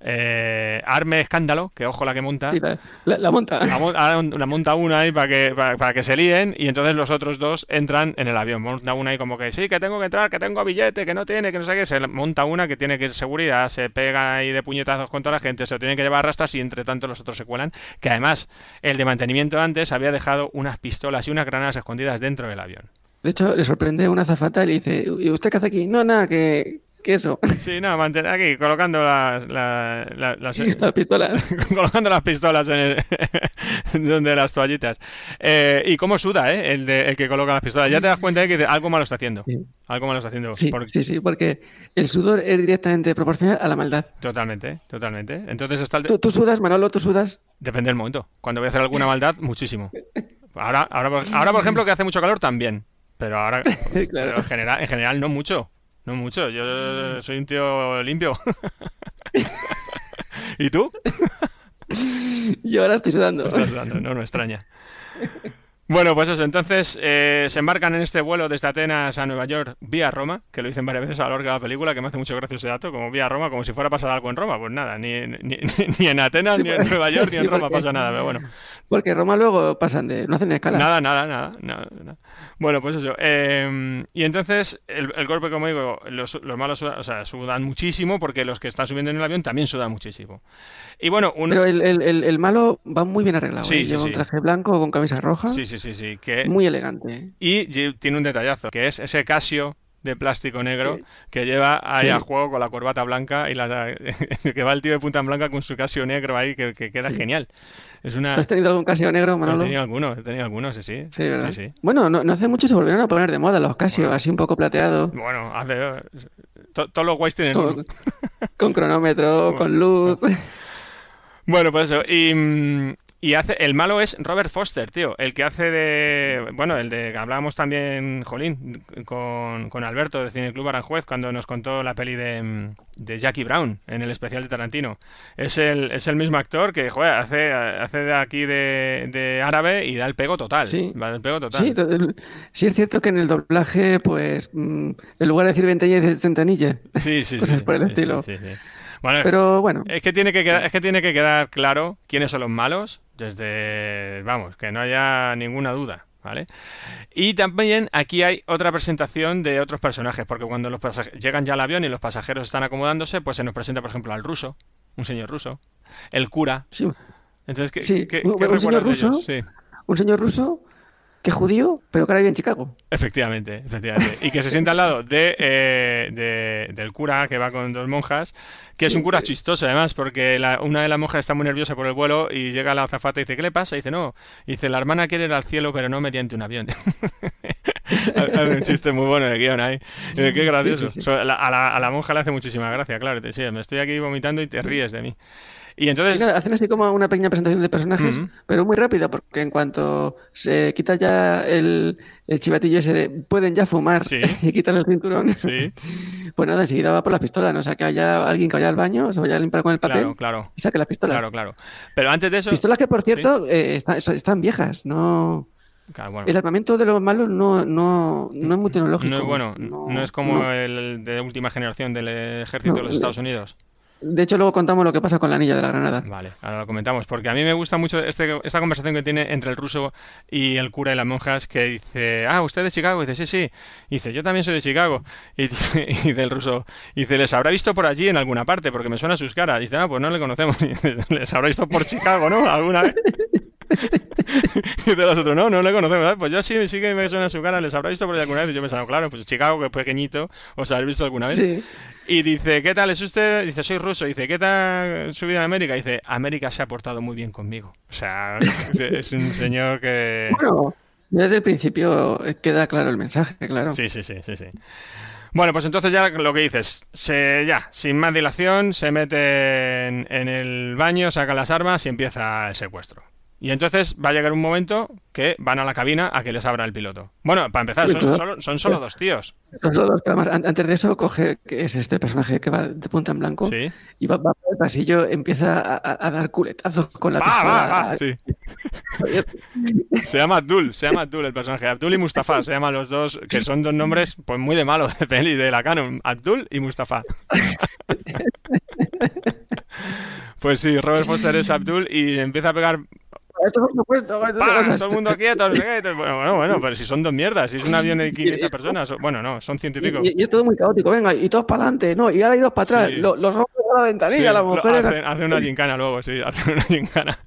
G: eh, arme escándalo, que ojo la que monta.
H: Sí, la, la- la monta.
G: La, monta una ahí para que, para, para que se líen y entonces los otros dos entran en el avión. Monta una ahí como que sí, que tengo que entrar, que tengo billete, que no tiene, que no sé qué. Se monta una que tiene que ir seguridad, se pega ahí de puñetazos contra la gente, se lo tienen que llevar a rastras y entre tanto los otros se cuelan. Que además el de mantenimiento antes había dejado unas pistolas y unas granadas escondidas dentro del avión.
H: De hecho, le sorprende una azafata y le dice, ¿y usted qué hace aquí? No, nada, que, que eso.
G: Sí, no, mantener aquí, colocando las, la- la- las,
H: Las pistolas.
G: colocando las pistolas en el, donde las toallitas. Eh, y cómo suda, ¿eh? El, de- el que coloca las pistolas. Ya te das cuenta de que algo malo está haciendo.
H: Sí.
G: Algo malo está haciendo.
H: Sí,
G: Porque-
H: sí, sí, porque el sudor es directamente proporcional a la maldad.
G: Totalmente, totalmente. Entonces está el...
H: ¿Tú, tú sudas, Manolo, tú sudas.
G: Depende del momento. Cuando voy a hacer alguna maldad, muchísimo. Ahora, ahora, por- ahora por ejemplo, que hace mucho calor, también. Pero ahora,
H: claro.
G: pero en, general, en general, no mucho. No mucho. Yo soy un tío limpio. ¿Y tú?
H: Yo ahora estoy sudando.
G: Estás sudando, no, no extraña. Bueno, pues eso, entonces eh, se embarcan en este vuelo desde Atenas a Nueva York vía Roma, que lo dicen varias veces a lo largo de la película, que me hace mucho gracia ese dato, como vía Roma, como si fuera a pasar algo en Roma. Pues nada, ni, ni, ni en Atenas, ni en Nueva York, ni en Roma pasa nada, pero bueno.
H: Porque Roma luego pasan de... no hacen escala.
G: Nada, nada, nada, nada, nada. Bueno, pues eso. eh, y entonces, el, el golpe, como digo, los, los malos sudan, o sea, sudan muchísimo porque los que están subiendo en el avión también sudan muchísimo. Y bueno, un...
H: Pero el, el- el- el malo va muy bien arreglado.
G: Sí,
H: ¿eh? Lleva
G: sí.
H: un traje blanco con camisa roja.
G: Sí, sí, sí, sí. Que...
H: Muy elegante.
G: Y lle- tiene un detallazo, que es ese Casio de plástico negro que lleva ahí
H: Sí.
G: a juego con la corbata blanca y la que va el tío de punta en blanca con su Casio negro ahí que, que queda genial. Es una...
H: ¿Tú has tenido algún casio negro,
G: He
H: Manolo?
G: tenido algunos, he tenido algunos, sí, sí.
H: Sí, ¿verdad?
G: Sí, sí.
H: Bueno, no, no hace mucho se volvieron a poner de moda los Casio,
G: Bueno.
H: así un poco plateado,
G: Bueno, hace... to- Todos los guays tienen
H: con cronómetro, con luz.
G: Bueno, pues eso. Y, mm, y hace, el malo es Robert Foster, tío. El que hace de. Bueno, el de que hablábamos también, Jolín, con, con Alberto de Cine Club Aranjuez, cuando nos contó la peli de, mm, de Jackie Brown en el especial de Tarantino. Es el, es el mismo actor que, joder, hace, hace de aquí de, de árabe y da el pego total.
H: Sí.
G: Va el pego total.
H: Sí, sí es cierto que en el doblaje, pues, mm, en lugar de decir ventanilla, dice centanilla.
G: sí, sí.
H: cosas
G: sí,
H: por el
G: sí,
H: estilo.
G: sí, sí. Bueno,
H: Pero bueno,
G: Es que tiene que quedar, es que tiene que quedar claro quiénes son los malos desde, vamos, que no haya ninguna duda, ¿vale? Y también aquí hay otra presentación de otros personajes, porque cuando los llegan ya al avión y los pasajeros están acomodándose, pues se nos presenta, por ejemplo, al ruso, un señor ruso, el cura.
H: sí,
G: Entonces, ¿qué,
H: Sí,
G: qué-
H: un-
G: qué
H: un señor
G: recuerdas de ellos?
H: ruso.
G: Sí.
H: un señor ruso que judío, pero que ahora vive en Chicago.
G: Efectivamente, efectivamente. Y que se sienta al lado de, eh, de- del cura que va con dos monjas, que es un cura chistoso además, porque la- una de las monjas está muy nerviosa por el vuelo y llega la azafata y dice, ¿qué le pasa? Y dice, no, y dice, la hermana quiere ir al cielo, pero no mediante un avión. Hay un chiste muy bueno de guion ahí. Qué gracioso.
H: Sí, sí, sí.
G: A, la, a la monja le hace muchísima gracia, claro. Te, sí, me estoy aquí vomitando y te ríes de mí. Y entonces...
H: Hacen así como una pequeña presentación de personajes, pero muy rápida, porque en cuanto se quita ya el, el chivatillo ese de pueden ya fumar
G: Sí.
H: y quitan el cinturón,
G: Sí,
H: pues nada, enseguida va por las pistolas, ¿no? O sea, que haya alguien que vaya al baño, se vaya a limpiar con el papel
G: claro, claro.
H: y saque las pistolas.
G: Claro, claro. Pero antes de eso...
H: Pistolas que, por cierto, eh, están, están viejas, no...
G: Claro, bueno.
H: El armamento de los malos no, no, no es muy tecnológico.
G: No es bueno, no, es como el de última generación del ejército de los Estados Unidos.
H: De hecho, luego contamos lo que pasa con la anilla de la granada.
G: Vale, ahora lo comentamos, porque a mí me gusta mucho este, esta conversación que tiene entre el ruso y el cura y las monjas, que dice, ah, ¿usted es de Chicago? Y dice, sí, sí. Y dice, yo también soy de Chicago. Y dice, y dice el ruso, y dice, les habrá visto por allí en alguna parte, porque me suena sus caras. Y dice, ah, pues no le conocemos. Y dice, les habrá visto por Chicago, ¿no? ¿Alguna vez? Y de los otros, no, no le conocemos. "Ah, Pues yo sí, sí que me suena su cara, les habrá visto por ahí alguna vez. Y yo pensaba, claro, pues Chicago, que es pequeñito, os habréis visto alguna vez.
H: Sí.
G: Y dice, ¿qué tal es usted? Dice, soy ruso. Dice, ¿qué tal su vida en América? Dice, América se ha portado muy bien conmigo. O sea, es- un señor que...
H: Bueno, desde el principio queda claro el mensaje, claro.
G: Sí, sí, sí, sí, sí. Bueno, pues entonces ya lo que dices, se, ya, sin más dilación, se mete en, en el baño, saca las armas y empieza el secuestro. Y entonces va a llegar un momento que van a la cabina a que les abra el piloto. Bueno, para empezar, son solo, son solo dos tíos.
H: Son solo dos, pero además, an- antes de eso, coge, que es este personaje que va de punta en blanco,
G: Sí.
H: y va, va por el pasillo, empieza a, a- a dar culetazos con la
G: Va,
H: pistola.
G: va, va. Sí. Se llama Abdul, se llama Abdul el personaje. Abdul y Mustafa se llaman los dos, que son dos nombres pues muy de malo de peli de la canon. Abdul y Mustafa. Pues sí, Robert Foster es Abdul y empieza a pegar
H: Esto por supuesto, esto
G: ¡Pam!
H: cosas.
G: Todo el mundo quieto. Bueno, bueno, bueno, pero si son dos mierdas, si es un avión de 500 personas. Bueno, no, son ciento y pico.
H: Y, y es todo muy caótico, venga, y todos para adelante, no, y ahora iros para atrás,
G: Sí.
H: lo- los hombres a la ventanilla,
G: Sí,
H: las mujeres...
G: hace, hace una gincana luego, sí, hace una gincana.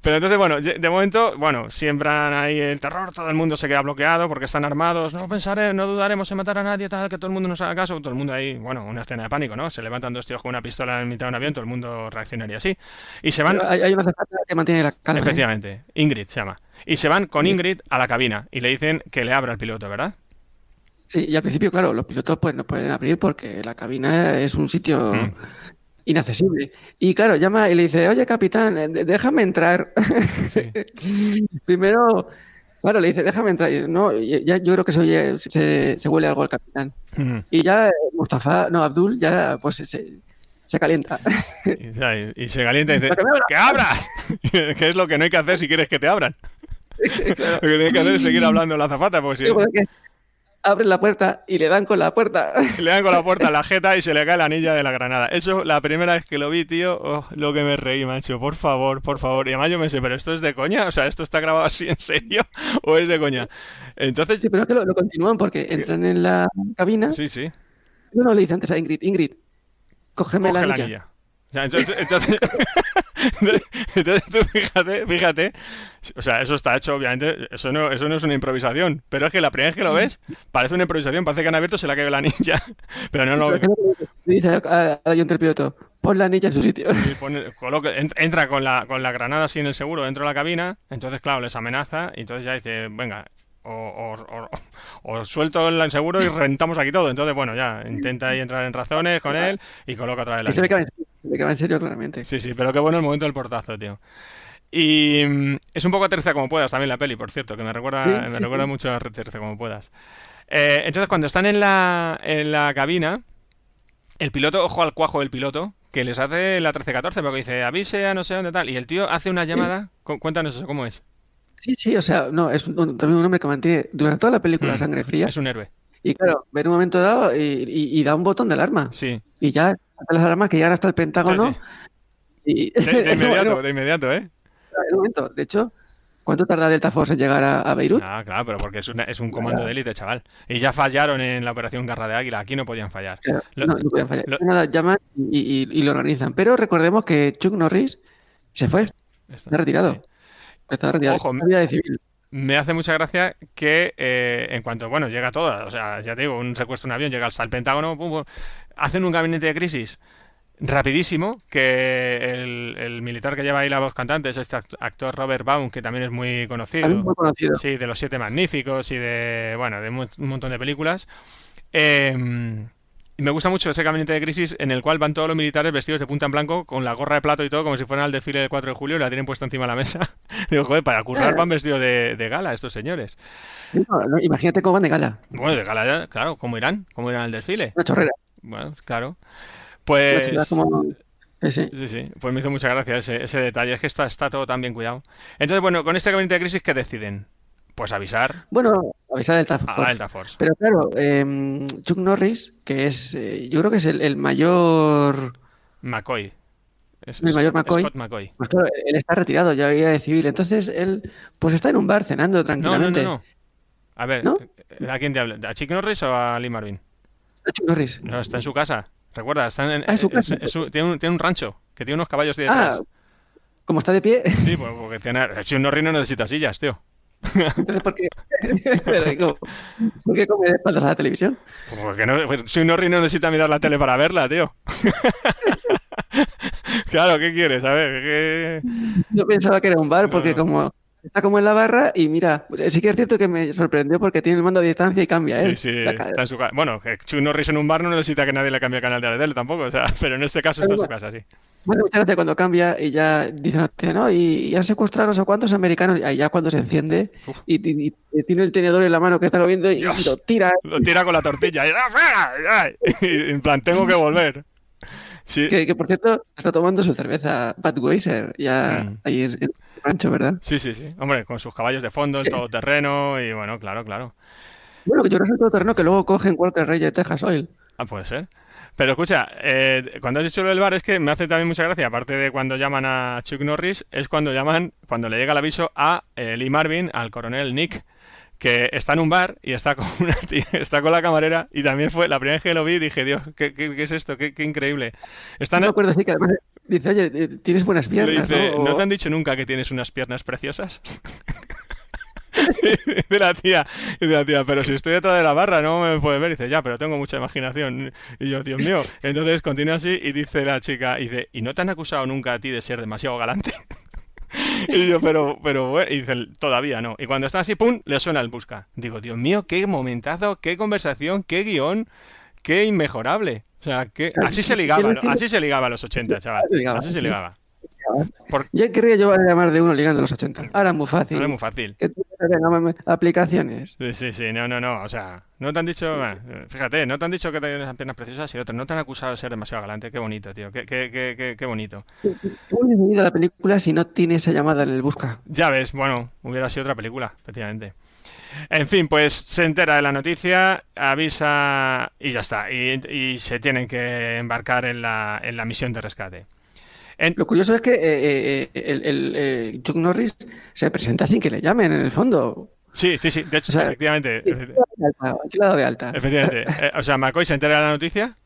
G: Pero entonces, bueno, de momento, bueno, siembran ahí el terror, todo el mundo se queda bloqueado porque están armados, no pensaré, no dudaremos en matar a nadie, tal, que todo el mundo nos haga caso, todo el mundo ahí, bueno, una escena de pánico, ¿no? Se levantan dos tíos con una pistola en mitad de un avión, todo el mundo reaccionaría así. Y se van,
H: Hay, hay una que mantiene la calma. ¿eh?
G: efectivamente, Ingrid se llama. Y se van con Ingrid a la cabina y le dicen que le abra el piloto, ¿verdad?
H: Sí, y al principio, claro, los pilotos pues no pueden abrir porque la cabina es un sitio
G: Mm.
H: Inaccesible. Y claro, llama y le dice, oye, capitán, eh, déjame entrar.
G: Sí.
H: Primero, claro, le dice, déjame entrar. Y, no, ya, yo creo que se, oye- se, se huele algo al capitán. Y ya eh, Mustafa, no, Abdul, ya pues se, se calienta.
G: Y, ya, y- y se calienta y dice,
H: que me abra.
G: ¡que abras! que es lo que no hay que hacer si quieres que te abran. Lo que tienes que hacer es seguir hablando en la zapata, porque si
H: Sí, porque Abren la puerta y le dan con la puerta.
G: le dan con la puerta a la jeta y se le cae la anilla de la granada. Eso, la primera vez que lo vi, tío, oh, lo que me reí, macho. Por favor, por favor. Y además yo me sé, ¿pero esto es de coña? O sea, ¿esto está grabado así en serio o es de coña? Entonces,
H: Sí, pero es que lo, lo continúan porque entran en la cabina.
G: sí, sí.
H: Uno le dice antes a Ingrid, Ingrid, cógeme
G: Coge
H: la
G: la
H: anilla.
G: anilla. O sea, entonces, entonces, entonces tú fíjate, fíjate, o sea, eso está hecho, obviamente, eso no, eso no es una improvisación, pero es que la primera vez que lo ves, parece una improvisación, parece que han abierto, se ha caído la anilla, pero no,
H: lo- dice al- al ayuntamiento piloto, pon la anilla en su sitio.
G: Sí, pone- coloca- en- entra con la, con la granada así en el seguro dentro de la cabina, entonces claro, les amenaza y entonces ya dice, venga, o, o- o- o suelto el seguro y rentamos aquí todo. Entonces, bueno, ya intenta ahí entrar en razones con él y coloca otra vez la
H: Y se ve que ve que va en serio claramente.
G: Sí, sí, pero qué bueno el momento del portazo, tío. Y mm, es un poco tercia como puedas también la peli, por cierto, que me recuerda,
H: Sí,
G: me
H: sí,
G: recuerda
H: sí.
G: mucho a tercia como puedas. Eh, entonces, cuando están en la, en la cabina, el piloto, ojo al cuajo del piloto, que les hace la 13-14, porque dice, avise a no sé dónde tal, y el tío hace una llamada, cu- cuéntanos eso, ¿cómo es?
H: Sí, sí, o sea, no, es un- también un hombre que mantiene durante toda la película
G: Mm,
H: sangre fría.
G: Es un héroe,
H: Y claro, ve en un momento dado y, y- y da un botón de alarma.
G: sí.
H: Y ya, las alarmas que llegan hasta el Pentágono.
G: Sí,
H: Y,
G: De, de inmediato,
H: Bueno,
G: de inmediato, ¿eh?
H: en momento, de hecho, ¿cuánto tarda Delta Force en llegar a, a Beirut?
G: Ah, claro, pero porque es, una- es un comando de élite, chaval. Y ya fallaron en la operación Garra de Águila, aquí no podían fallar.
H: Claro,
G: Lo-
H: no, no podían fallar.
G: lo-
H: Nada, llaman y, y- y lo organizan. Pero recordemos que Chuck Norris se fue, está retirado.
G: sí.
H: Está retirado.
G: Ojo,
H: Está vida de civil.
G: Me hace mucha gracia que eh, en cuanto, bueno, llega todo, o sea, ya te digo, un secuestro de un avión, llega hasta el Pentágono, pum, pum, hacen un gabinete de crisis rapidísimo, que el, el militar que lleva ahí la voz cantante es este act- actor Robert Baum, que también es muy conocido.
H: Muy conocido.
G: Sí, de los Siete Magníficos y de, bueno, de un montón de películas. Eh, me gusta mucho ese gabinete de crisis en el cual van todos los militares vestidos de punta en blanco, con la gorra de plato y todo, como si fueran al desfile del 4 de julio, y la tienen puesta encima de la mesa. Digo, joder, para currar van vestidos de, de gala estos señores.
H: No, no, imagínate cómo van de gala.
G: Bueno, de gala, ya, claro, ¿cómo irán? ¿Cómo irán al desfile?
H: Una chorrera.
G: Bueno, claro. Pues...
H: como... Sí, sí.
G: Sí, sí, pues me hizo mucha gracia ese, ese detalle, es que está, está todo tan bien cuidado. Entonces, bueno, con este gabinete de crisis, ¿qué deciden? Pues avisar
H: Bueno, avisar del Delta
G: a
H: Force.
G: Delta Force.
H: Pero claro, eh, Chuck Norris, que es, eh, yo creo que es el, el mayor,
G: McCoy. Es-
H: El mayor McCoy.
G: Scott McCoy.
H: pues claro, él está retirado ya vida de civil, entonces él pues está en un bar cenando
G: No, no,
H: tranquilamente.
G: no, no. A ver,
H: ¿No?
G: ¿a quién te habla? ¿A Chick Norris o a Lee Marvin?
H: Chuck Norris.
G: No, está en su casa. Recuerda, está en,
H: Ah, en su
G: es-
H: casa.
G: es su- tiene, un, tiene un rancho, que tiene unos caballos de
H: Ah,
G: detrás.
H: como está de pie,
G: Sí, pues porque tiene... Un Norris no necesita sillas, tío.
H: Entonces ¿por qué? ¿Por qué come de espaldas a la televisión?
G: Pues porque no, pues si un Norris no necesita mirar la tele para verla, tío. claro, ¿qué quieres? A ver, ¿qué...
H: Yo pensaba que era un bar porque
G: No.
H: como está como en la barra y mira, sí que es cierto que me sorprendió porque tiene el mando a distancia y cambia
G: Sí,
H: él.
G: sí, está en su casa. Bueno, Chuck Norris en un bar no necesita que nadie le cambie el canal de la tele tampoco, o sea, pero en este caso está en su casa, sí.
H: Bueno, muchas gracias cuando cambia y ya dicen, "Hostia, ¿no? Y, han secuestrado no sé cuántos americanos. Y ya cuando se enciende y, y- y tiene el tenedor en la mano que está comiendo y,
G: Dios.
H: lo tira.
G: Lo tira con la tortilla y, ¡Ah, y en plan, tengo que volver. Sí,
H: Que, que, por cierto está tomando su cerveza Budweiser ya
G: Mm.
H: ahí en rancho, ¿verdad?
G: sí, sí, sí. Hombre, con sus caballos de fondo, el todoterreno y bueno, claro, claro.
H: Bueno, que yo no sé todo terreno que luego cogen Walker Rey de Texas Oil.
G: Ah, puede ser. Pero escucha, eh, cuando has dicho lo del bar es que me hace también mucha gracia, aparte de cuando llaman a Chuck Norris, es cuando llaman, cuando le llega el aviso a eh, Lee Marvin, al coronel Nick, que está en un bar y está con una tía- está con la camarera y también fue la primera vez que lo vi dije, Dios, ¿qué, qué- qué es esto? ¿Qué, qué increíble? Están,
H: No me acuerdo, sí, que además dice, oye, eh, tienes buenas
G: le
H: piernas,
G: dice,
H: ¿no? O-
G: ¿no te han dicho nunca que tienes unas piernas preciosas? de la tía, de la tía, pero si estoy detrás de la barra no me puedes ver. Y dice, ya, pero tengo mucha imaginación. Y yo, Dios mío. Entonces continúa así y dice la chica, y dice, ¿y no te han acusado nunca a ti de ser demasiado galante? y yo, pero, pero bueno, y dice, todavía no. Y cuando está así, pum, le suena el busca. Digo, Dios mío, qué momentazo, qué conversación, qué guion, qué inmejorable. O sea, que así se ligaba, ¿no? así se ligaba a los 80, chaval. Así se ligaba. Por-
H: Ya querría yo llamar de uno ligando a los 80. Ahora es muy fácil.
G: No es muy fácil.
H: Que aplicaciones.
G: Sí, sí, sí, no, no, no, o sea, no te han dicho, bueno, fíjate, no te han dicho que tienes las piernas preciosas y otros, no te han acusado de ser demasiado galante, qué bonito, tío, qué, qué, qué, qué, bonito.
H: ¿Cómo hubiese seguido la película si no tiene esa llamada en el busca?
G: Ya ves, bueno, hubiera sido otra película, efectivamente. En fin, pues se entera de la noticia, avisa y ya está, y, y se tienen que embarcar en la, en la misión de rescate. En-
H: Lo curioso es que eh, eh, el, el, eh, Chuck Norris se presenta sin que le llamen, en el fondo.
G: sí, sí, sí, de hecho,
H: O sea,
G: efectivamente,
H: Aquí dado de alta.
G: Efectivamente. Eh, o sea, McCoy se entera de la noticia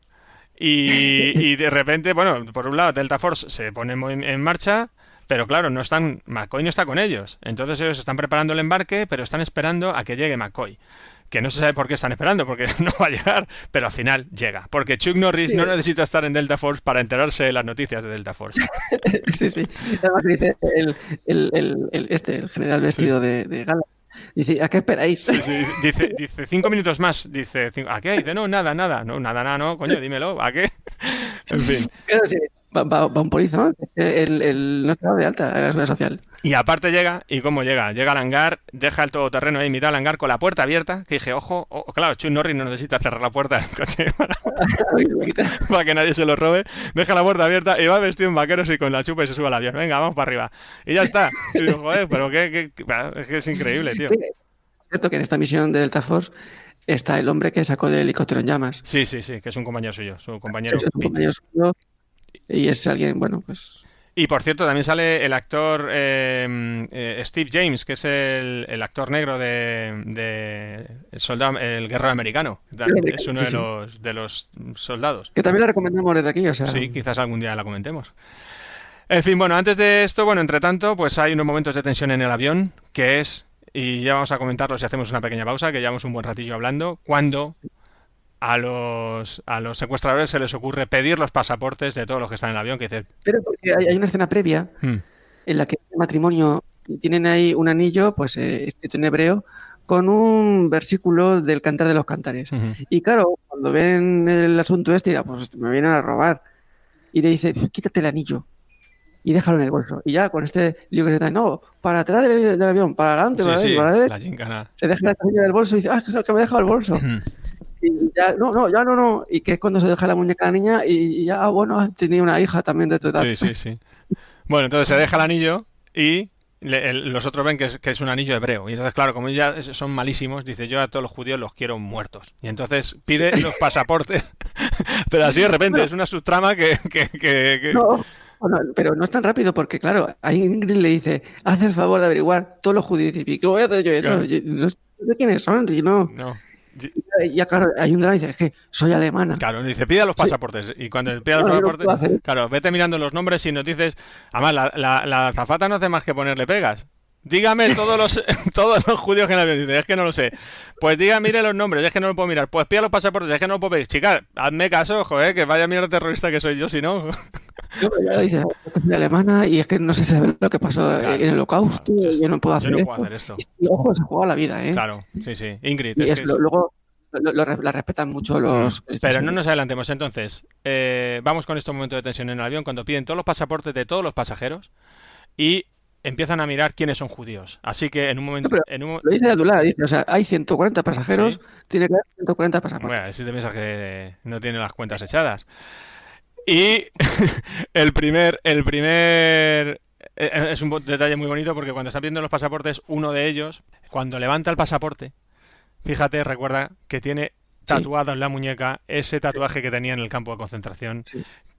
G: y, y de repente, bueno, por un lado Delta Force se pone en marcha, pero claro, no están, McCoy no está con ellos. Entonces ellos están preparando el embarque, pero están esperando a que llegue McCoy. Que no se sabe por qué están esperando, porque no va a llegar, pero al final llega. Porque Chuck Norris no necesita estar en Delta Force para enterarse de las noticias de Delta Force.
H: Sí, sí. Además dice el, el, el, el- este, el general vestido de, de gala. Dice, ¿a qué esperáis?
G: Sí, sí, dice, dice cinco minutos más. Dice, ¿a qué? Dice, no, nada, nada. No, nada, nada, no, coño, dímelo, ¿a qué? En fin.
H: Claro, sí. Va, va- va un polizo, ¿no? El, el, no está de alta la seguridad social.
G: Y aparte llega, ¿y cómo llega? Llega al hangar, deja el todoterreno ahí mitad del hangar con la puerta abierta, que dije, ojo, o- claro, Chuck Norris no necesita cerrar la puerta del coche para, para que nadie se lo robe, deja la puerta abierta y va vestido en vaqueros y con la chupa y se sube al avión, venga, vamos para arriba. Y ya está. Y digo, joder, pero qué, qué- qué- bah, es que es increíble, tío.
H: Sí, es cierto que en esta misión de Delta Force está el hombre que sacó el helicóptero en llamas.
G: Sí, sí, sí, que es un compañero suyo, su compañero
H: Es un compañero suyo y es alguien, bueno, pues
G: Y por cierto, también sale el actor eh, eh, Steve James, que es el, el actor negro de, de el soldado, el guerrero americano. Es uno de los, de los soldados.
H: que también la recomendamos desde aquí, o sea,
G: Sí, quizás algún día la comentemos. En fin, bueno, antes de esto, bueno, entre tanto, pues hay unos momentos de tensión en el avión, que es, y ya vamos a comentarlo si hacemos una pequeña pausa, que llevamos un buen ratillo hablando, cuando a los, a los secuestradores se les ocurre pedir los pasaportes de todos los que están en el avión, que dicen,
H: pero porque hay, hay una escena previa
G: "Hmm,
H: en la que el matrimonio tienen ahí un anillo, pues eh, escrito en hebreo, con un versículo del Cantar de los Cantares.
G: ujú".
H: Y claro, cuando ven el asunto este, dirá, pues me vienen a robar. Y le dice, quítate el anillo y déjalo en el bolso. Y ya con este lío que se trae, no, para atrás del, del avión, para adelante,
G: Sí,
H: para,
G: sí,
H: para adelante. Se deja el anillo del bolso y dice, ah, que- que me he dejado el bolso. Y ya, no, no, ya no, no. Y que es cuando se deja la muñeca a la niña y, y ya, ah, bueno, tenía una hija también de tu edad.
G: Sí, sí, sí. Bueno, entonces se deja el anillo y le- el- los otros ven que es, que es un anillo hebreo. Y entonces, claro, como ya son malísimos, dice yo a todos los judíos los quiero muertos. Y entonces pide los pasaportes. Pero así de repente es una subtrama que... que, que-
H: No, bueno, pero no es tan rápido porque, claro, ahí Ingrid le dice, haz el favor de averiguar todos los judíos. Y dice, ¿y qué voy a hacer yo eso?
G: Claro.
H: Yo no sé de quiénes son, si no.
G: No.
H: Y ya, claro, hay un drama y dice, es que soy alemana.
G: Claro, dice, pida los pasaportes. Y cuando pida los
H: No, yo no
G: pasaportes, claro, vete mirando los nombres y nos dices. Además, la, la, la azafata no hace más que ponerle pegas. Dígame todos los todos los judíos que en el avión. Dice, es que no lo sé. Pues diga, mire los nombres, es que no lo puedo mirar. Pues pida los pasaportes, es que no lo puedo pedir. Chica, hazme caso, joder, que vaya a mirar terrorista que soy yo, si no.
H: Yo, ya dice, es alemana y es que no se sabe lo que pasó
G: Claro.
H: en el holocausto.
G: Sí.
H: Yo no puedo
G: Yo
H: hacer,
G: no
H: esto.
G: puedo hacer esto.
H: Y ojo, se juega la vida, ¿eh?
G: Claro, sí, sí. Ingrid.
H: Y
G: es
H: es
G: que
H: lo-
G: es-
H: luego lo- lo re- la respetan mucho los. estos,
G: Pero no
H: eh,
G: nos adelantemos. Entonces, eh, vamos con este momento de tensión en el avión cuando piden todos los pasaportes de todos los pasajeros y empiezan a mirar quiénes son judíos. Así que en un momento...
H: No,
G: en un
H: Lo dice Abdullah, dice, o sea, hay 140 pasajeros,
G: Sí.
H: tiene que haber 140 pasaportes.
G: Bueno, si te piensas que no tiene las cuentas echadas. Y el primer, el primer eh, es un detalle muy bonito porque cuando están viendo los pasaportes, uno de ellos, cuando levanta el pasaporte, fíjate, recuerda que tiene tatuado en la muñeca ese tatuaje que tenía en el campo de concentración.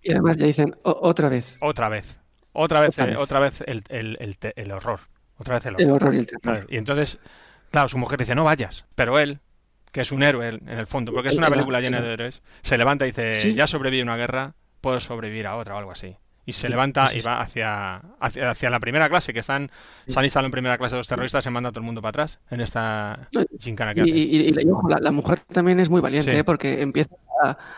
H: Y además ya dicen otra vez.
G: Otra vez. Otra vez, otra vez, el, el, horror. Otra vez el horror.
H: El horror y el terror.
G: Y entonces, claro, su mujer dice, no vayas. Pero él, que es un héroe en el fondo, porque es una película llena de héroes, se levanta y dice, ya sobreviví a una guerra, puedo sobrevivir a otra o algo así y se levanta y va hacia, hacia, la primera clase, que están, se han instalado en primera clase los terroristas, se manda a todo el mundo para atrás en esta chincana que
H: Y, y, la, mujer también es muy valiente, ¿eh? porque empieza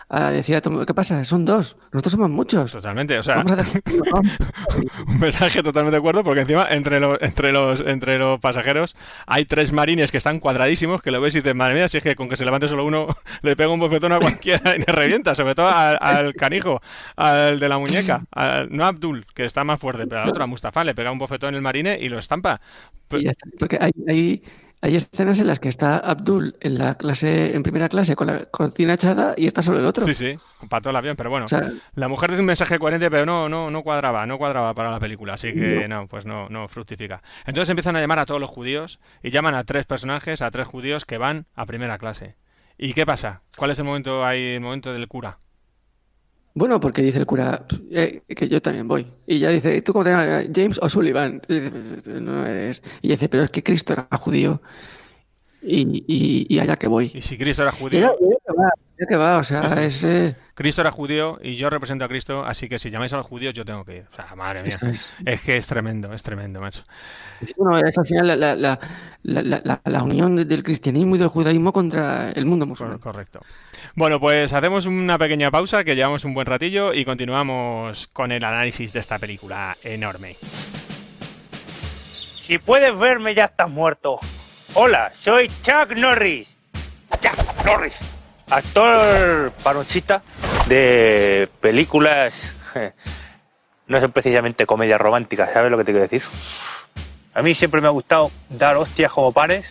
H: a, decir a todo el mundo, ¿qué pasa? Son dos, nosotros somos muchos.
G: Totalmente, o sea, un mensaje totalmente de acuerdo, porque encima entre los, entre los, entre los pasajeros hay tres marines que están cuadradísimos, que lo ves y dices, madre mía, si es que con que se levante solo uno le pega un bofetón a cualquiera y le revienta, sobre todo al, canijo, al de la muñeca, no a Abdul, que está más fuerte, pero al otro, a Mustafa, le pega un bofetón en el marine y lo estampa.
H: Porque hay, hay hay escenas en las que está Abdul en la clase, en primera clase con la cocina echada y está solo el otro.
G: Sí, sí, para todo el avión, pero bueno. la mujer dice un mensaje coherente, pero no, no, no cuadraba, no cuadraba para la película, así que no, pues no, no fructifica. Entonces empiezan a llamar a todos los judíos y llaman a tres personajes, a tres judíos que van a primera clase. ¿Y qué pasa? ¿Cuál es el momento ahí, el momento del cura?
H: Bueno, porque dice el cura eh, que yo también voy. Y ya dice, ¿tú cómo te llamas? James o Sullivan. Y dice, pero es que Cristo era judío. Y, y, allá que voy.
G: ¿Y si Cristo era judío?
H: Que va, o sea, es... Eh,
G: Cristo era judío y yo represento a Cristo, así que si llamáis a los judíos yo tengo que ir. O sea, madre mía. Es. que es tremendo, es tremendo, macho.
H: bueno, es al final la, la, la, la, unión del cristianismo y del judaísmo contra el mundo musulmán.
G: Correcto. Bueno, pues hacemos una pequeña pausa, que llevamos un buen ratillo, y continuamos con el análisis de esta película enorme.
F: Si puedes verme ya estás muerto. Hola, soy Chuck Norris. Chuck Norris actor panochita de películas, no son precisamente comedias románticas, ¿sabes lo que te quiero decir? A mí siempre me ha gustado dar hostias como pares,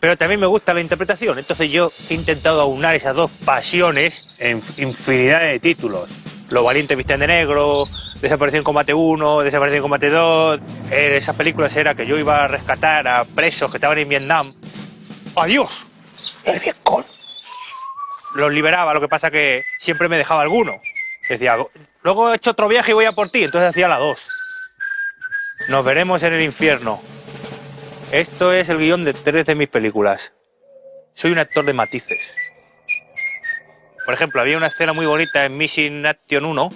F: pero también me gusta la interpretación, entonces yo he intentado aunar esas dos pasiones en infinidad de títulos. Los valientes visten de negro, Desapareció en combate 1, Desapareció en combate 2, en esas películas era que yo iba a rescatar a presos que estaban en Vietnam. ¡Adiós! ¡El Vietcong! Los liberaba, lo que pasa que siempre me dejaba alguno. Decía, luego he hecho otro viaje y voy a por ti, entonces hacía la dos. Nos veremos en el infierno. Esto es el guion de tres de mis películas. Soy un actor de matices. Por ejemplo, había una escena muy bonita en Mission Action 1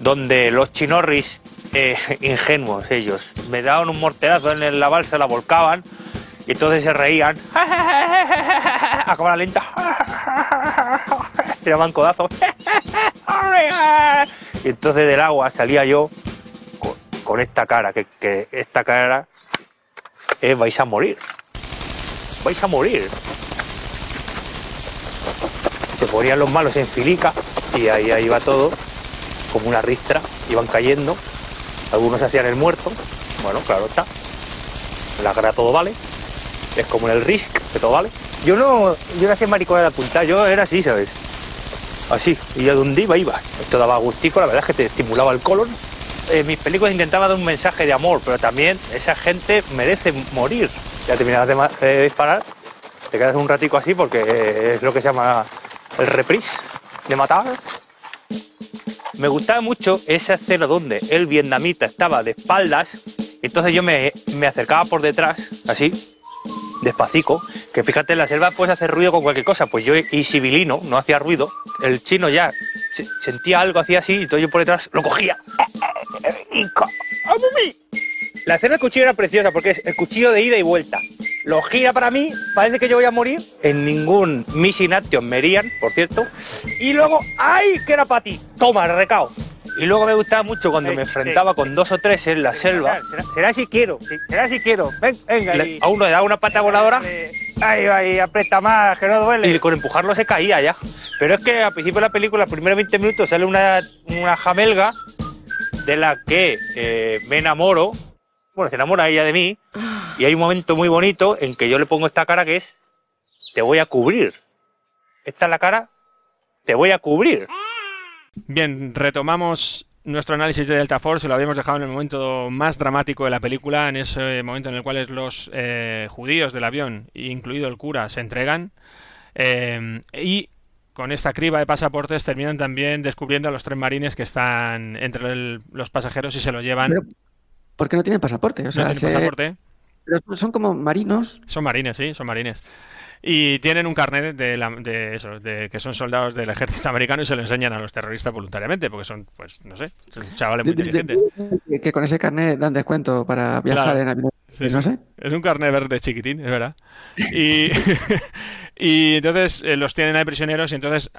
F: donde los chinorris, eh, ingenuos ellos, me daban un morterazo en la balsa, la volcaban y entonces se reían a cámara lenta. Tiraban codazos. Y entonces del agua salía yo con, esta cara que, esta cara es vais a morir. Vais a morir. Se ponían los malos en filica y ahí, ahí iba todo como una ristra. Iban cayendo. Algunos hacían el muerto. Bueno claro está. La cara todo vale. Es como en el Risk, que todo vale. Yo no, yo no hacía maricona de apuntar, yo era así, ¿sabes? Así, y a donde iba, iba. Esto daba gustico, la verdad es que te estimulaba el colon. En eh, mis películas intentaba dar un mensaje de amor, pero también esa gente merece morir. Ya terminas de, disparar, te quedas un ratico así porque es lo que se llama el reprise de matar. Me gustaba mucho esa escena donde el vietnamita estaba de espaldas, entonces yo me, me acercaba por detrás, así, despacito, que fíjate, en la selva puedes hacer ruido con cualquier cosa, pues yo y civilino, no hacía ruido, el chino ya sentía algo, hacía así, y entonces yo por detrás lo cogía. La escena del cuchillo era preciosa porque es el cuchillo de ida y vuelta. Lo gira para mí, parece que yo voy a morir. En ningún Missing Action me por cierto. Y luego, ¡ay! que era para ti. Toma, recao. Y luego me gustaba mucho cuando me enfrentaba con dos o tres en la selva. Será, si quiero, será si quiero. venga, a uno le daba una pata voladora. Ay, ay, aprieta más, que no duele. Y con empujarlo se caía ya. Pero es que al principio de la película, los primeros 20 minutos, sale una, una jamelga de la que eh, me enamoro. Bueno, se enamora ella de mí. Y hay un momento muy bonito en que yo le pongo esta cara que es: Te voy a cubrir. Esta es la cara: Te voy a cubrir.
G: Bien, retomamos nuestro análisis de Delta Force, lo habíamos dejado en el momento más dramático de la película, en ese momento en el cual los eh, judíos del avión, incluido el cura, se entregan. Eh, y con esta criba de pasaportes terminan también descubriendo a los tres marines que están entre el- los pasajeros y se lo llevan.
H: Pero, ¿Por qué no tienen pasaporte? O
G: no
H: sea,
G: tienen
H: se-
G: pasaporte.
H: pero son como marinos.
G: Son marines, sí, son marines. Y tienen un carnet de, la- de eso, de que son soldados del ejército americano y se lo enseñan a los terroristas voluntariamente, porque son, pues, no sé, son chavales muy
H: de-
G: inteligentes.
H: que- que con ese carnet dan descuento para viajar
G: Claro.
H: en avión.
G: Sí,
H: no sé.
G: Es un carnet verde chiquitín, es verdad. Y, y entonces eh, los tienen ahí prisioneros y entonces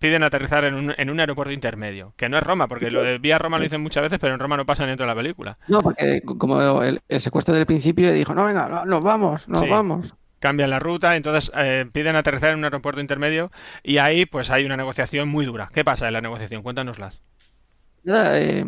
G: piden aterrizar en un, en un aeropuerto intermedio, que no es Roma, porque lo de vía Roma lo dicen muchas veces, pero en Roma no pasa dentro de la película.
H: No, porque como el, el secuestro del principio dijo, no, venga, no, nos vamos, nos
G: Sí.
H: vamos.
G: Cambian la ruta, entonces eh, piden aterrizar en un aeropuerto intermedio y ahí pues hay una negociación muy dura. ¿Qué pasa en la negociación? Cuéntanoslas.
H: Nada, eh,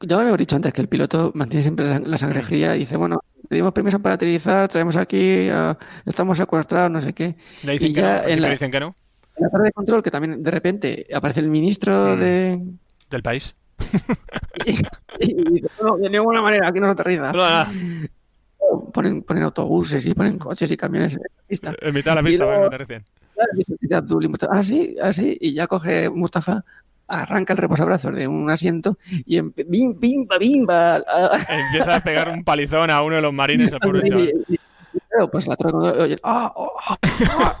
H: ya me habéis dicho antes que el piloto mantiene siempre la, la
G: Mm.
H: sangre fría y dice, bueno, pedimos permiso para aterrizar, traemos aquí, a- estamos secuestrados, no sé qué.
G: Le dicen
H: Y
G: que
H: ya en la-
G: dicen que no,
H: En la torre de control, que también de repente aparece el ministro
G: Mm.
H: de...
G: del país.
H: Y, y dice, no, de ninguna manera, aquí no se aterriza.
G: No,
H: Ponen, ponen autobuses y ponen coches y camiones en la pista.
G: en mitad de la pista para que no
H: Mustafa, ah, sí, ah, sí, y ya coge Mustafa, arranca el reposabrazos de un asiento y en, bim, bimba, bimba. ah,
G: Empieza a pegar un palizón a uno de los marines, el pobre chaval.
H: pues la control, oye, ah, oh, ah,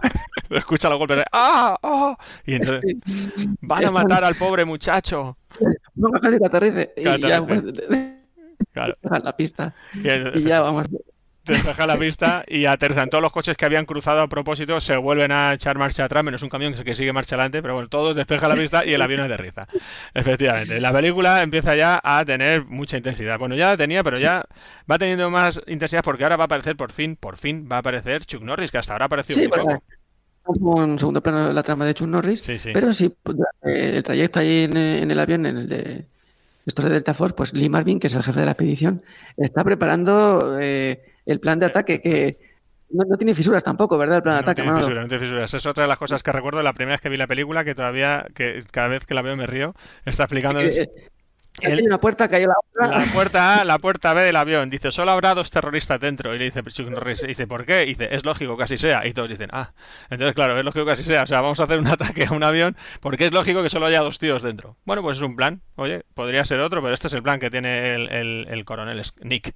G: Escucha los golpes de ¡Ah! ¡Ah! Y entonces
H: sí,
G: van a matar al pobre muchacho.
H: no me que aterrice. Y ya, pues,
G: Claro.
H: a la pista.
G: que
H: Y ya vamos.
G: despeja la pista y aterrizan todos los coches que habían cruzado a propósito, se vuelven a echar marcha atrás, menos un camión que sigue marcha adelante, pero bueno, todos despeja la pista y el avión aterriza. Efectivamente, la película empieza ya a tener mucha intensidad. Bueno, ya la tenía, pero ya va teniendo más intensidad porque ahora va a aparecer por fin, por fin va a aparecer Chuck Norris, que hasta ahora ha aparecido
H: Sí,
G: muy poco.
H: como en segundo plano la trama de Chuck Norris,
G: Sí, sí.
H: pero sí, pues, eh, el trayecto ahí en, en el avión, en el de estos de Delta Force, pues Lee Marvin, que es el jefe de la expedición, está preparando eh, el plan de ataque que no, no tiene fisuras tampoco, ¿verdad? El plan de
G: No
H: ataque,
G: tiene fisuras, no tiene fisuras. Es otra de las cosas que recuerdo la primera vez que vi la película, que todavía, que cada vez que la veo me río, está explicándoles
H: Eh, eh,
G: El-
H: una puerta la otra.
G: La puerta A, la puerta B del avión. Dice, solo habrá dos terroristas dentro. Y le dice Chuck Norris, dice, ¿por qué? Y dice, es lógico que así sea. Y todos dicen, ah. Entonces, claro, es lógico que así sea. O sea, vamos a hacer un ataque a un avión porque es lógico que solo haya dos tíos dentro. Bueno, pues es un plan. Oye, podría ser otro, pero este es el plan que tiene el, el- el coronel Nick.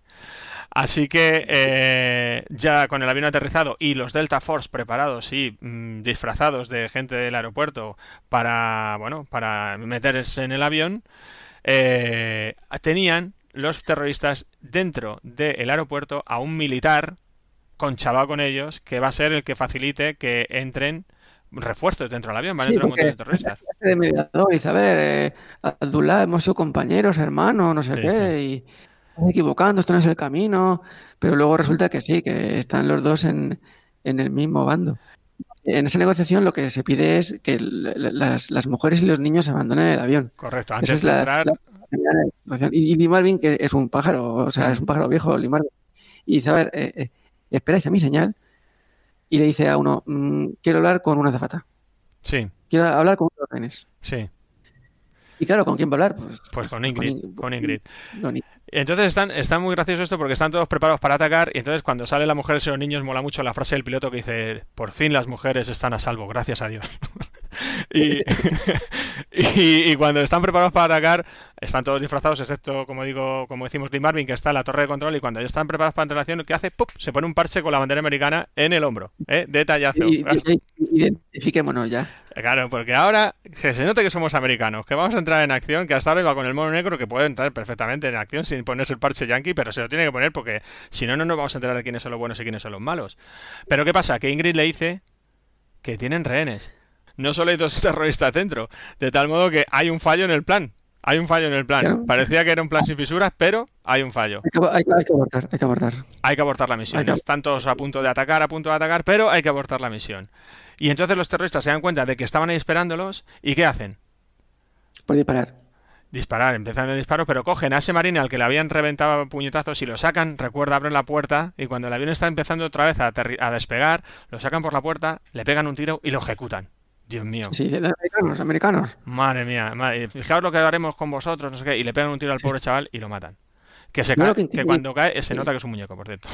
G: Así que eh, ya con el avión aterrizado y los Delta Force preparados y mm, disfrazados de gente del aeropuerto para, bueno, para meterse en el avión, eh, tenían los terroristas dentro del aeropuerto a un militar conchavado con ellos que va a ser el que facilite que entren refuerzos dentro del avión. Van a
H: Sí,
G: entrar un montón de terroristas.
H: de mediador, dice, a ver, eh, Abdullah, hemos sido compañeros, hermanos, no sé
G: Sí,
H: qué,
G: sí.
H: y estás equivocando, esto no es el camino, pero luego resulta que sí, que están los dos en, en el mismo bando. En esa negociación lo que se pide es que las, las mujeres y los niños abandonen el avión.
G: Correcto, antes
H: es
G: de
H: la,
G: entrar,
H: la. Y, Lee Marvin, que es un pájaro, o sea, es un pájaro viejo, Lee Marvin, y dice, a ver, eh, eh, esperáis a mi señal, y le dice a uno, "Mm, quiero hablar con una azafata,
G: sí,
H: quiero hablar con unos rehenes.
G: sí,
H: Y claro, ¿con quién va a hablar? Pues,
G: pues con Ingrid,
H: In-
G: con Ingrid.
H: con In-
G: Entonces están, está muy gracioso esto porque están todos preparados para atacar y entonces cuando sale la mujer y los niños mola mucho la frase del piloto que dice por fin las mujeres están a salvo, gracias a Dios. y, y, y cuando están preparados para atacar están todos disfrazados excepto como digo como decimos Lee Marvin que está en la torre de control y cuando ellos están preparados para acción ¿qué hace? ¡Pup! se pone un parche con la bandera americana en el hombro, ¿eh? detallazo.
H: y- Identifiquémonos ya.
G: Claro, porque ahora que se note que somos americanos, que vamos a entrar en acción, que hasta ahora iba con el mono negro, que puede entrar perfectamente en acción sin ponerse el parche yankee, pero se lo tiene que poner porque si no, no nos vamos a enterar de quiénes son los buenos y quiénes son los malos. Pero ¿qué pasa? Que Ingrid le dice que tienen rehenes. No solo hay dos terroristas dentro, de tal modo que hay un fallo en el plan. Hay un fallo en el plan.
H: Claro.
G: Parecía que era un plan sin fisuras, pero hay un fallo.
H: Hay que, hay, que- hay que abortar, hay que abortar.
G: Hay que abortar la misión.
H: Que-
G: Están todos a punto de atacar, a punto de atacar, pero hay que abortar la misión. Y entonces los terroristas se dan cuenta de que estaban ahí esperándolos y ¿qué hacen?
H: Por disparar.
G: disparar, empiezan el disparo, pero cogen a ese marine al que le habían reventado puñetazos y lo sacan, recuerda, abren la puerta y cuando el avión está empezando otra vez a despegar, lo sacan por la puerta, le pegan un tiro y lo ejecutan. Dios mío.
H: Sí, de- americanos, americanos.
G: Madre mía, madre- fijaos lo que haremos con vosotros, no sé qué, y le pegan un tiro al pobre chaval y lo matan. Que, se
H: No,
G: cae-
H: que
G: cuando cae se nota que es un muñeco, por cierto.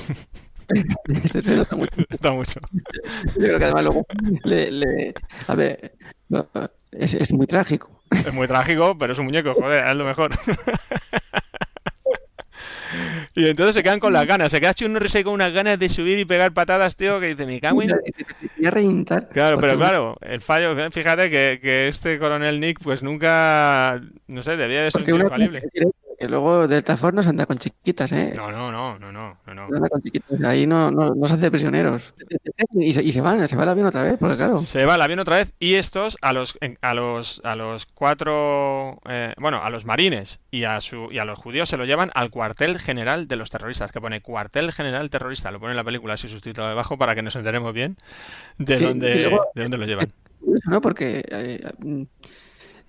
H: Se- se nota mucho.
G: Está mucho.
H: Yo creo que además luego le, le- a ver, es, es muy trágico.
G: Es muy trágico, pero es un muñeco, joder, es lo mejor. Y entonces se quedan con las ganas. Se queda ahí con unas ganas de subir y pegar patadas, tío, que dice, me cago en...
H: A reventar.
G: Claro, pero claro, el fallo, fíjate que, que este coronel Nick, pues nunca, no sé, debía de ser infalible.
H: Que luego Delta Force no se anda con chiquitas, ¿eh?
G: No, no, no, no, no, no, no.
H: Anda con chiquitas. Ahí no, no, no se hace prisioneros. Y se, y se van, se va el avión otra vez, porque claro.
G: Se va el avión otra vez y estos a los a los a los cuatro eh, bueno a los marines y a su y a los judíos se lo llevan al cuartel general de los terroristas que pone cuartel general terrorista lo pone en la película así subtitulado debajo para que nos enteremos bien de dónde
H: luego-
G: de dónde lo llevan.
H: ¿no? Porque eh,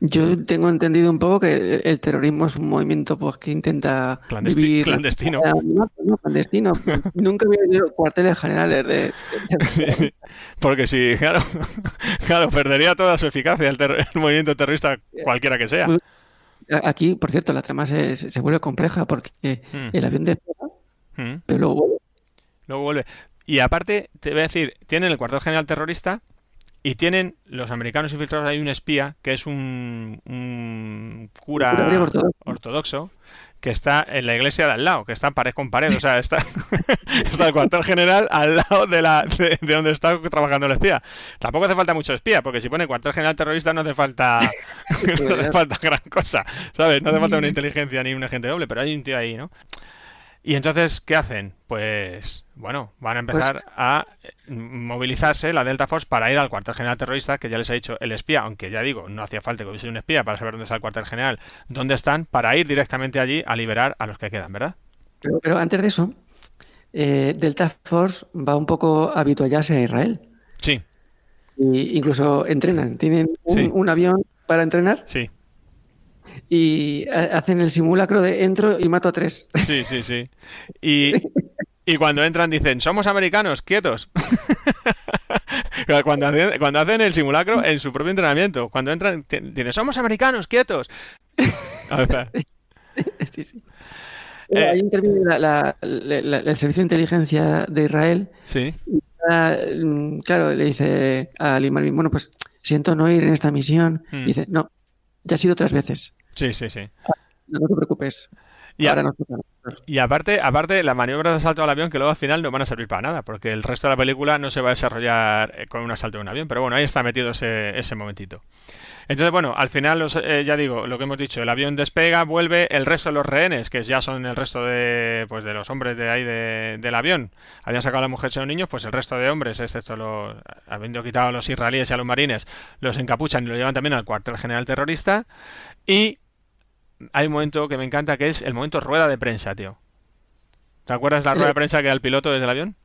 H: yo tengo entendido un poco que el, terrorismo es un movimiento pues que intenta
G: Clandesti-
H: vivir...
G: clandestino.
H: No, no, clandestino. Nunca había cuarteles generales de...
G: Porque si claro claro perdería toda su eficacia el, el movimiento terrorista cualquiera que sea.
H: A- Aquí, por cierto, la trama se, se se vuelve compleja porque
G: Mm.
H: el avión despega,
G: Mm.
H: pero luego vuelve.
G: Luego vuelve. Y aparte, te voy a decir, tienen el cuartel general terrorista y tienen los americanos infiltrados, hay un espía que es un, un cura
H: ortodoxo.
G: ortodoxo que está en la iglesia de al lado, que está pared con pared, o sea, está, está el cuartel general al lado de, la, de, de donde está trabajando el espía. Tampoco hace falta mucho espía, porque si pone cuartel general terrorista no hace falta no hace falta gran cosa, ¿sabes? No hace falta una inteligencia ni un agente doble, pero hay un tío ahí, ¿no? Y entonces, ¿qué hacen? Pues, bueno, van a empezar a eh, movilizarse la Delta Force para ir al cuartel general terrorista, que ya les ha dicho el espía, aunque ya digo, no hacía falta que hubiese un espía para saber dónde está el cuartel general, dónde están, para ir directamente allí a liberar a los que quedan, ¿verdad?
H: Pero, pero antes de eso, eh, Delta Force va un poco a habituallarse a Israel.
G: Sí,
H: Y incluso entrenan. Tienen un,
G: Sí.
H: un avión para entrenar
G: sí,
H: y ha- hacen el simulacro de entro y mato a tres.
G: sí, sí, sí. Y, y cuando entran dicen, somos americanos, quietos. Cuando hacen, cuando hacen el simulacro en su propio entrenamiento, cuando entran, dicen, somos americanos, quietos. A ver,
H: sí, sí.
G: Eh.
H: Ahí interviene la- la- la- la- el servicio de inteligencia de Israel.
G: Sí,
H: Ah, mm, claro, le dice a Ali Marvin, bueno, pues siento no ir en esta misión.
G: Mm.
H: Y dice, no, ya ha sido tres veces.
G: Sí, sí, sí.
H: No, no te preocupes.
G: Y
H: Ahora a nosotros.
G: Y aparte, aparte, las maniobras de asalto al avión que luego al final no van a servir para nada, porque el resto de la película no se va a desarrollar eh, con un asalto de un avión, pero bueno, ahí está metido ese, ese momentito. Entonces, bueno, al final, los, eh, ya digo, lo que hemos dicho, el avión despega, vuelve, el resto de los rehenes, que ya son el resto de, pues, de los hombres de ahí de- del avión, habían sacado a la mujer y a los niños, pues el resto de hombres, excepto los, habiendo quitado a los israelíes y a los marines, los encapuchan y lo llevan también al cuartel general terrorista, y hay un momento que me encanta que es el momento rueda de prensa, tío. ¿Te acuerdas la rueda de prensa que da el piloto desde el avión?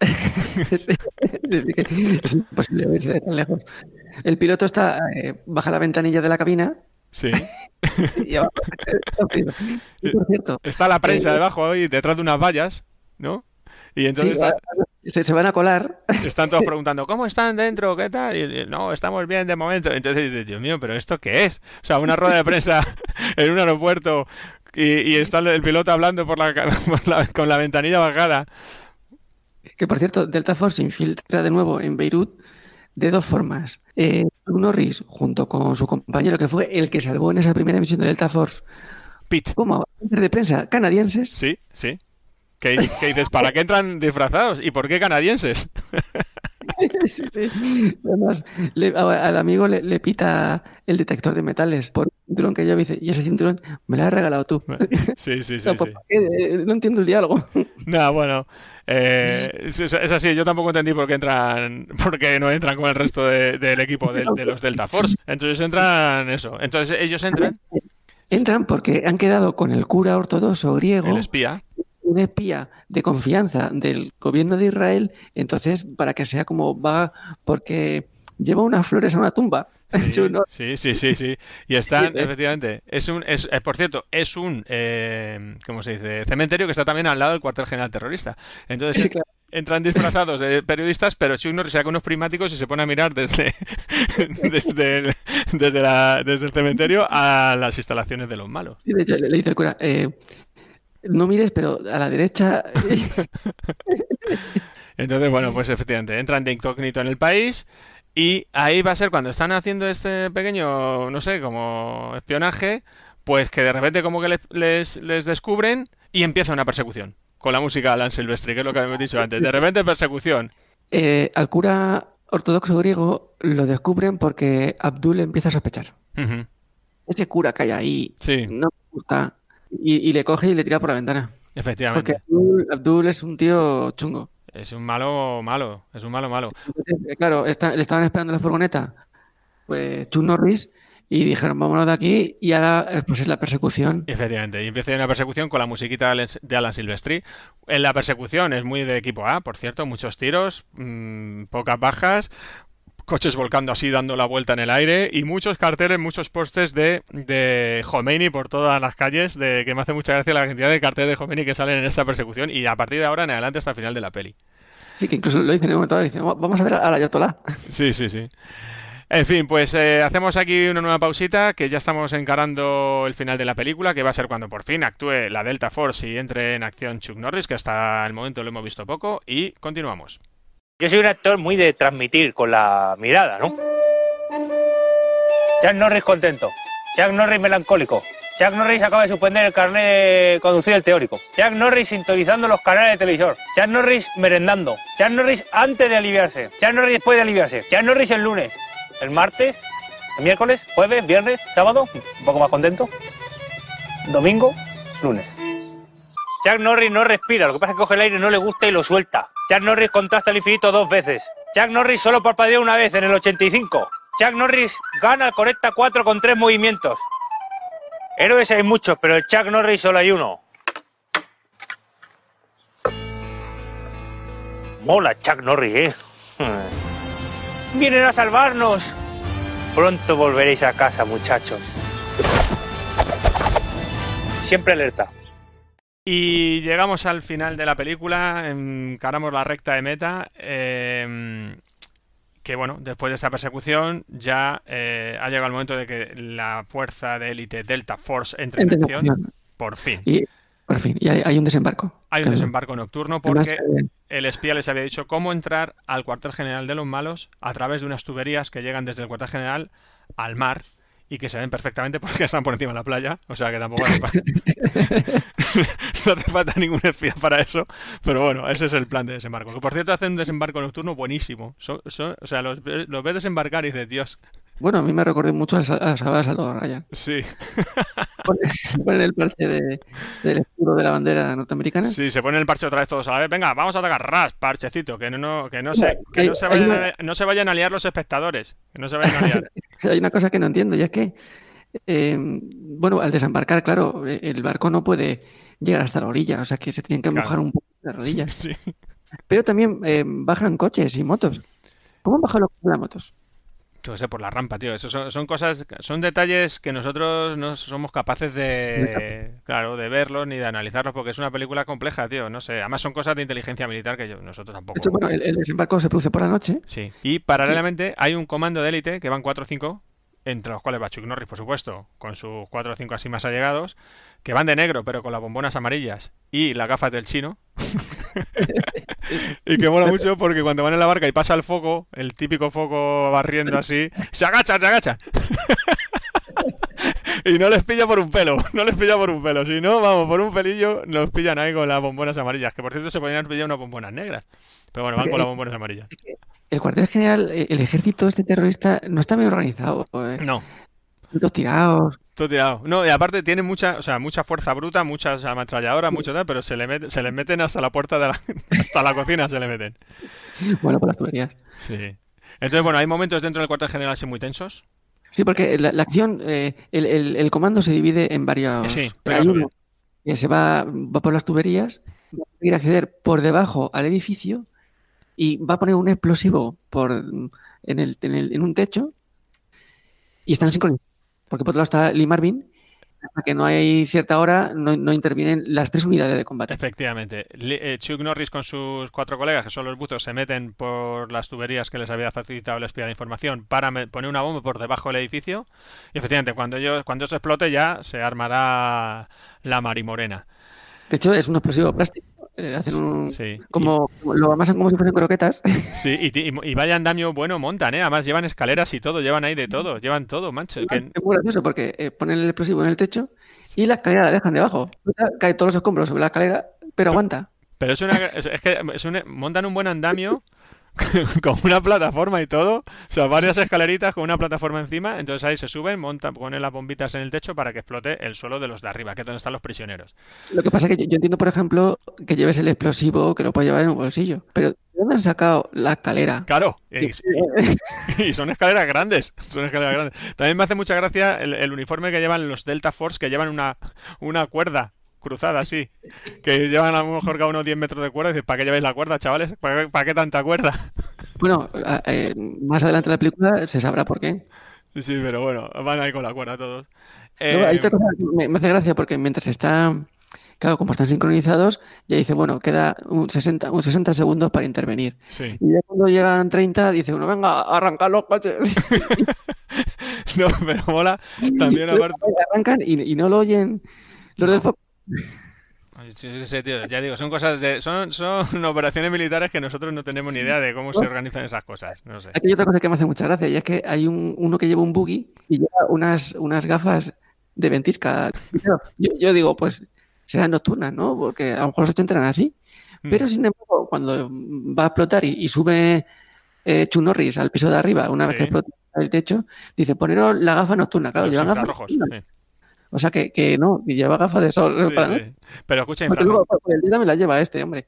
H: Sí, sí, es imposible verse tan lejos. El piloto está, eh, baja la ventanilla de la cabina
G: Sí.
H: y abajo. Y, por cierto,
G: Está la prensa
H: Eh,
G: debajo ahí, detrás de unas vallas, ¿no? Y entonces
H: sí,
G: está-
H: se, se van a colar.
G: están todos preguntando, ¿cómo están dentro? ¿Qué tal? Y, y, no, estamos bien de momento. Entonces dices, Dios mío, ¿pero esto qué es? O sea, una rueda de prensa en un aeropuerto y, y está el piloto hablando por la, por la- con la ventanilla bajada.
H: Que por cierto, Delta Force infiltra de nuevo en Beirut de dos formas. Eh, Norris, junto con su compañero, que fue el que salvó en esa primera misión de Delta Force,
G: Pete.
H: como de prensa canadienses,
G: Sí, sí. ¿Qué, qué dices? ¿Para qué entran disfrazados? ¿Y por qué canadienses?
H: Sí, sí. Además, le- a- al amigo le, le pita el detector de metales por un cinturón que yo dice, y ese cinturón me lo has regalado tú.
G: Sí, sí, sí.
H: No,
G: sí.
H: Eh, no entiendo el diálogo.
G: No, bueno, eh, es, así. Yo tampoco entendí por qué entran, por qué no entran con el resto de- del equipo de, de los Delta Force. Entonces entran eso. Entonces ellos entran,
H: Entran porque han quedado con el cura ortodoxo griego,
G: el espía.
H: un espía de confianza del gobierno de Israel, entonces para que sea como va, porque lleva unas flores a una tumba.
G: Sí, sí, sí, sí, sí. Y están, efectivamente, es un, es, eh, por cierto, es un, eh, ¿cómo se dice? Cementerio que está también al lado del cuartel general terrorista. Entonces entran disfrazados de periodistas, pero Chuck Norris saca unos primáticos y se pone a mirar desde, desde, el, desde, la- desde el cementerio a las instalaciones de los malos.
H: Sí, de hecho, le, le dice el cura, eh, no mires, pero a la derecha.
G: Entonces, bueno, pues efectivamente, entran de incógnito en el país y ahí va a ser cuando están haciendo este pequeño, no sé, como espionaje, pues que de repente como que les, les, les descubren y empieza una persecución con la música de Alan Silvestri, que es lo que habíamos dicho antes. De repente persecución.
H: Eh, al cura ortodoxo griego lo descubren porque Abdul empieza a sospechar. Ese cura que hay ahí
G: Sí,
H: no me gusta. Y, y le coge y le tira por la ventana. Porque
G: efectivamente.
H: Abdul, Abdul es un tío chungo.
G: Es un malo malo, es un malo malo.
H: Entonces, eh, claro, está- le estaban esperando la furgoneta, pues Chuck Norris, y dijeron, vámonos de aquí, y ahora eh, pues es la persecución.
G: Efectivamente, y empieza una persecución con la musiquita de Alan- de Alan Silvestri. En la persecución es muy de equipo A, por cierto, muchos tiros, mm, pocas bajas, coches volcando así, dando la vuelta en el aire, y muchos carteles, muchos postes de, de Khomeini por todas las calles, de que me hace mucha gracia la cantidad de carteles de Khomeini que salen en esta persecución, y a partir de ahora en adelante hasta el final de la peli.
H: Sí, que incluso lo dicen en un momento dicen, "Va- vamos a ver a la Ayatollah.
G: Sí, sí, sí. En fin, pues eh, hacemos aquí una nueva pausita, que ya estamos encarando el final de la película, que va a ser cuando por fin actúe la Delta Force y entre en acción Chuck Norris, que hasta el momento lo hemos visto poco, y continuamos.
F: Yo soy un actor muy de transmitir con la mirada, ¿no? Chuck Norris contento. Chuck Norris melancólico. Chuck Norris acaba de suspender el carnet de conducir el teórico. Chuck Norris sintonizando los canales de televisor. Chuck Norris merendando. Chuck Norris antes de aliviarse. Chuck Norris después de aliviarse. Chuck Norris el lunes. El martes. El miércoles. Jueves. Viernes. Sábado. Un poco más contento. Domingo. Lunes. Chuck Norris no respira, lo que pasa es que coge el aire, no le gusta y lo suelta. Chuck Norris contrasta el infinito dos veces. Chuck Norris solo parpadeó una vez en el 85. Chuck Norris gana el Correcta 4 con tres movimientos. Héroes hay muchos, pero el Chuck Norris solo hay uno. Mola Chuck Norris, ¿eh? Vienen a salvarnos. Pronto volveréis a casa, muchachos. Siempre alerta.
G: Y llegamos al final de la película, encaramos la recta de meta, eh, que bueno, después de esta persecución ya eh, ha llegado el momento de que la fuerza de élite Delta Force entre en acción, por fin.
H: Y por fin, y hay, hay un desembarco.
G: Hay un desembarco nocturno porque
H: eh,
G: el espía les había dicho cómo entrar al cuartel general de los malos a través de unas tuberías que llegan desde el cuartel general al mar y que se ven perfectamente porque están por encima de la playa. O sea que tampoco hace falta, no hace falta ningún espía para eso. Pero bueno, ese es el plan de desembarco. Que por cierto hacen un desembarco nocturno buenísimo. Son- son- o sea, los, los ves desembarcar y dices, Dios,
H: Bueno, a mí me recordó mucho a, a Salvador Ryan.
G: sí,
H: Ponen el parche de- del escudo de la bandera norteamericana.
G: sí, se ponen el parche otra vez todos a la vez. Venga, vamos a atacar, ras, parchecito, que no, que no, se, que no, se vayan a, no se vayan a liar los espectadores. Que no se vayan a liar.
H: Hay una cosa que no entiendo y es que, eh, bueno, al desembarcar, claro, eh, el barco no puede llegar hasta la orilla, o sea que se tienen que
G: Claro.
H: mojar un poco las rodillas.
G: Sí.
H: Pero también eh, bajan coches y motos. ¿Cómo han bajado los- las motos?
G: Yo qué sé, por la rampa, tío. Eso son, son cosas, son detalles que nosotros no somos capaces de, claro, de verlos ni de analizarlos porque es una película compleja, tío. No sé. Además son cosas de inteligencia militar que yo, nosotros
H: De
G: tampoco.
H: hecho, bueno, el, el desembarco se produce por la noche.
G: Sí. Y paralelamente hay un comando de élite que van 4 o 5, entre los cuales va Chuck Norris, por supuesto, con sus 4 o 5 así más allegados, que van de negro, pero con las bombonas amarillas y las gafas del chino. y que mola mucho porque cuando van en la barca y pasa el foco, el típico foco barriendo así, se agachan, se agachan. y no les pilla por un pelo, no les pilla por un pelo. Si no, vamos, por un pelillo nos pillan ahí con las bombonas amarillas, que por cierto se podrían pillar unas bombonas negras. Pero bueno, van con las bombonas amarillas.
H: El cuartel general, eh, el ejército este terrorista no está bien organizado. eh.
G: No,
H: Los tirados.
G: Todo tirado. No, y aparte tiene mucha, o sea, mucha fuerza bruta, muchas ametralladoras, mucho tal, pero se le met- se les meten hasta la puerta de la, hasta la cocina se le meten.
H: Bueno, por las tuberías.
G: Sí. Entonces, bueno, hay momentos dentro del cuartel general así muy tensos.
H: Sí, porque la, la acción, eh, el, el- el comando se divide en varios.
G: Sí,
H: Hay uno que se va, va por las tuberías, va a conseguir acceder por debajo al edificio y va a poner un explosivo por en, el, en, el- en un techo y están sincronizados. Porque por otro lado está Lee Marvin. Hasta que no hay cierta hora, no, no intervienen las tres unidades de combate.
G: Efectivamente. Eh, Chuck Norris con sus cuatro colegas, que son los buzos, se meten por las tuberías que les había facilitado el espía de información para poner una bomba por debajo del edificio. Y efectivamente, cuando ellos, cuando eso explote ya se armará la marimorena.
H: De hecho, es un explosivo plástico. Eh, hacen un,
G: Sí.
H: como, lo amasan como si fuesen croquetas.
G: Sí, y, ti- y, y vaya andamio bueno montan, ¿eh? Además llevan escaleras y todo, llevan ahí de todo, llevan todo, mancho. que-
H: Es muy gracioso porque eh, ponen el explosivo en el techo y la escalera la dejan debajo. Cae todos los escombros sobre la escalera, pero aguanta.
G: Pero es una, es que es un- montan un buen andamio con una plataforma y todo, o sea, varias escaleritas con una plataforma encima, entonces ahí se suben, montan, ponen las bombitas en el techo para que explote el suelo de los de arriba, que es donde están los prisioneros.
H: Lo que pasa es que yo, yo entiendo, por ejemplo, que lleves el explosivo que lo puedes llevar en un bolsillo. Pero ¿de dónde han sacado la escalera?
G: Claro, y, y son escaleras grandes, son escaleras grandes. También me hace mucha gracia el, el uniforme que llevan los Delta Force, que llevan una, una cuerda cruzada así, que llevan a lo mejor cada uno 10 metros de cuerda, y dices, ¿para qué lleváis la cuerda, chavales? ¿Para, qué- para qué tanta cuerda?
H: Bueno, eh, más adelante en la película se sabrá por qué.
G: Sí, sí, pero bueno, van ahí con la cuerda todos.
H: Hay
G: Eh,
H: otra cosa que me, me hace gracia porque mientras está, claro, como están sincronizados, ya dice, bueno, queda un 60, un 60 segundos para intervenir.
G: sí.
H: Y ya cuando llegan 30, dice uno, venga, arrancar los coches.
G: No, pero mola también aparte.
H: Arrancan y, y no lo oyen los del foco.
G: Tío, ya digo, son cosas de, son, son operaciones militares que nosotros no tenemos ni idea de cómo se organizan esas cosas. No sé.
H: Aquí hay otra cosa que me hace mucha gracia y es que hay un, uno que lleva un buggy y lleva unas, unas gafas de ventisca. Yo, yo digo, pues serán nocturnas, ¿no? Porque a lo mejor los 80 eran así. Pero sin embargo, cuando va a explotar y, y sube eh, Chuck Norris al piso de arriba, una vez que explota el techo, dice, poneros la gafa nocturna. Claro,
G: Los
H: llevan gafas nocturnas.
G: sí.
H: O sea que, que no, y lleva gafas de sol
G: Sí,
H: para
G: sí. Pero escucha, infrarrojos.
H: luego por el día me la lleva este, hombre.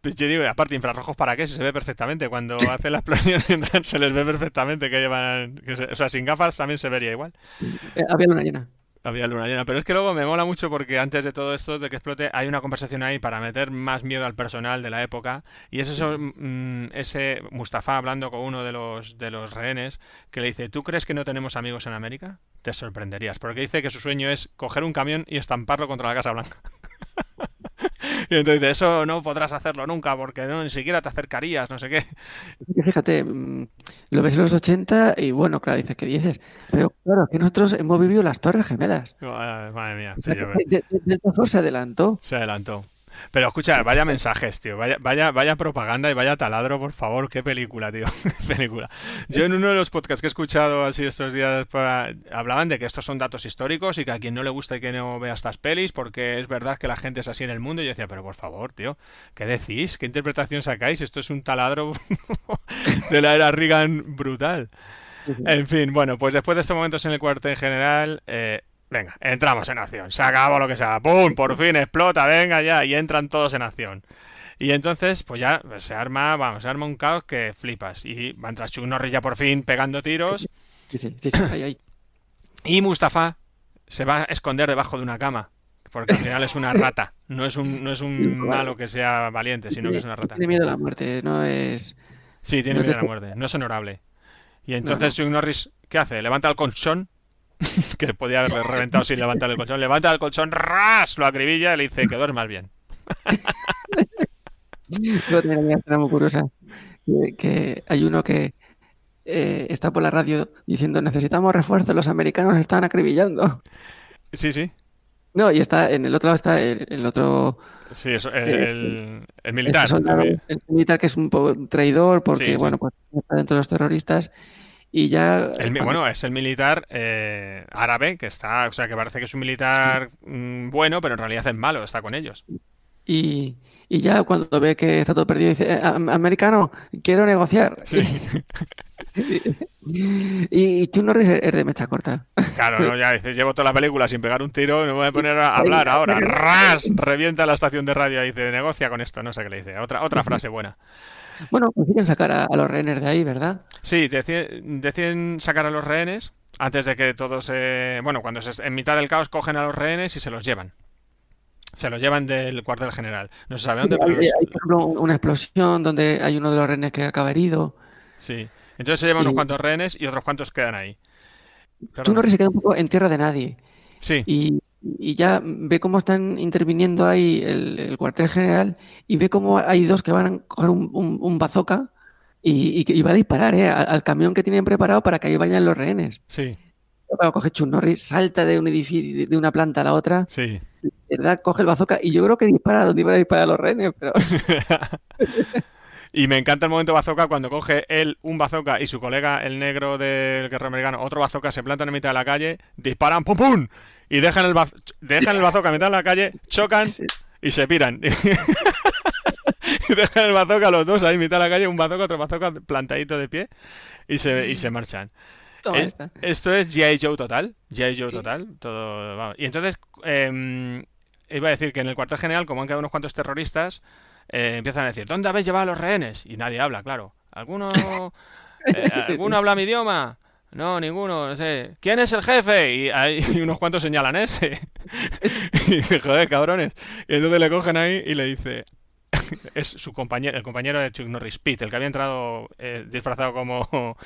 G: Pues yo digo, aparte, infrarrojos para qué, si se ve perfectamente. Cuando hacen la explosión se les ve perfectamente que llevan. que se- o sea, sin gafas también se vería igual.
H: Eh, había luna llena.
G: Había luna llena. Pero es que luego me mola mucho porque antes de todo esto, de que explote, hay una conversación ahí para meter más miedo al personal de la época. Y es eso, mm, ese Mustafa hablando con uno de los, de los rehenes que le dice: ¿Tú crees que no tenemos amigos en América? Te sorprenderías. Porque dice que su sueño es coger un camión y estamparlo contra la Casa Blanca. y entonces Eso no podrás hacerlo nunca porque no, ni siquiera te acercarías, no sé qué.
H: Que Fíjate, mm, lo ves en los 80 y bueno, claro, dices, ¿qué dices? Pero claro, que nosotros hemos vivido las Torres Gemelas.
G: Madre mía.
H: O sea,
G: sí, yo
H: que
G: veo.
H: de- de- Force se adelantó.
G: Se adelantó. Pero escucha, vaya mensajes, tío. Vaya, vaya, vaya propaganda y vaya taladro, por favor. Qué película, tío. Qué película. Yo en uno de los podcasts que he escuchado así estos días para- hablaban de que estos son datos históricos y que a quien no le gusta y que no vea estas pelis, porque es verdad que la gente es así en el mundo. Y yo decía, pero por favor, tío, ¿qué decís? ¿Qué interpretación sacáis? Esto es un taladro de la era Reagan brutal. En fin, bueno, pues después de estos momentos en el cuartel general, eh, venga, entramos en acción. Se acabó lo que sea. ¡Pum! Por fin explota, venga ya. Y entran todos en acción. Y entonces, pues ya se arma, vamos, se arma un caos que flipas. Y va a entrar Chuck Norris ya por fin pegando tiros.
H: Sí, sí, sí, sí, ahí, ahí.
G: Y Mustafa se va a esconder debajo de una cama. Porque al final es una rata. No es un, no es un malo que sea valiente, sino que es una rata.
H: Tiene miedo a la muerte, no es...
G: Sí, tiene
H: No
G: miedo a la muerte. No es honorable. Y entonces Chuck Norris, ¿qué hace? Levanta el colchón. que podía haberle reventado sin levantar el colchón. Levanta el colchón, ras, lo acribilla y le dice que duermas bien.
H: También hay una escena muy curiosa, que, que hay uno que eh, está por la radio diciendo necesitamos refuerzos, los americanos están acribillando.
G: Sí, sí.
H: No, y está en el otro lado está el, el otro
G: Sí, eso, el,
H: Eh,
G: el- el militar.
H: soldado, el militar que es un poco traidor porque
G: Sí, sí.
H: bueno pues está dentro de los terroristas y ya
G: El mi-
H: cuando-
G: bueno, es el militar eh, árabe que está, o sea, que parece que es un militar mm, bueno, pero en realidad es malo, está con ellos.
H: y, y ya cuando ve que está todo perdido dice "Eh, am- americano quiero negociar
G: Sí.
H: y, y Chuck Norris es es de mecha corta
G: Claro, ¿no? ya dices, llevo toda la película sin pegar un tiro, no me voy a poner a hablar ahora. ¡Ras! Revienta la estación de radio y dice, negocia con esto, no sé qué le dice. Otra, otra frase buena.
H: Bueno consiguen sacar a, a los rehenes de ahí ¿verdad?
G: Sí, deciden, deciden sacar a los rehenes antes de que todos se... Bueno, cuando se, en mitad del caos cogen a los rehenes y se los llevan. Se los llevan del cuartel general. No se sabe dónde, pero
H: hay,
G: los-
H: hay, por ejemplo una explosión donde hay uno de los rehenes que acaba herido
G: Sí. Entonces se llevan unos cuantos rehenes y otros cuantos quedan ahí.
H: Chuck Norris se queda un poco en tierra de nadie
G: Sí,
H: y, y ya ve cómo están interviniendo ahí el, el cuartel general y ve cómo hay dos que van a coger un, un, un bazooka y, y, va a disparar ¿eh? al, al camión que tienen preparado para que ahí vayan los rehenes.
G: sí,
H: coge Chuck Norris, salta de un edificio, de una planta a la otra,
G: sí.
H: ¿verdad? Coge el bazooka y yo creo que dispara donde iban a disparar los rehenes, pero...
G: Y me encanta el momento bazooka cuando coge él un bazooka y su colega, el negro del guerrero americano, otro bazooka, se plantan en mitad de la calle, disparan, ¡pum, pum! Y dejan el, baz- dejan el bazooka en mitad de la calle, chocan y se piran. y dejan el bazooka los dos ahí en mitad de la calle, un bazooka, otro bazooka plantadito de pie y se, y se marchan. Eh, esto es G.I. Joe total. G.I. Joe total. Todo, vamos. Y entonces, eh, iba a decir que en el cuartel general, como han quedado unos cuantos terroristas, eh, empiezan a decir, ¿dónde habéis llevado a los rehenes? Y nadie habla, claro. ¿Alguno, eh,
H: Sí,
G: ¿alguno
H: sí.
G: habla mi idioma? No, ninguno, no sé. ¿Quién es el jefe? Y hay y unos cuantos señalan ese. y dice, joder, cabrones. Y entonces le cogen ahí y le dice, es su compañero, el compañero de Chuck Norris, Pete, el que había entrado eh, disfrazado como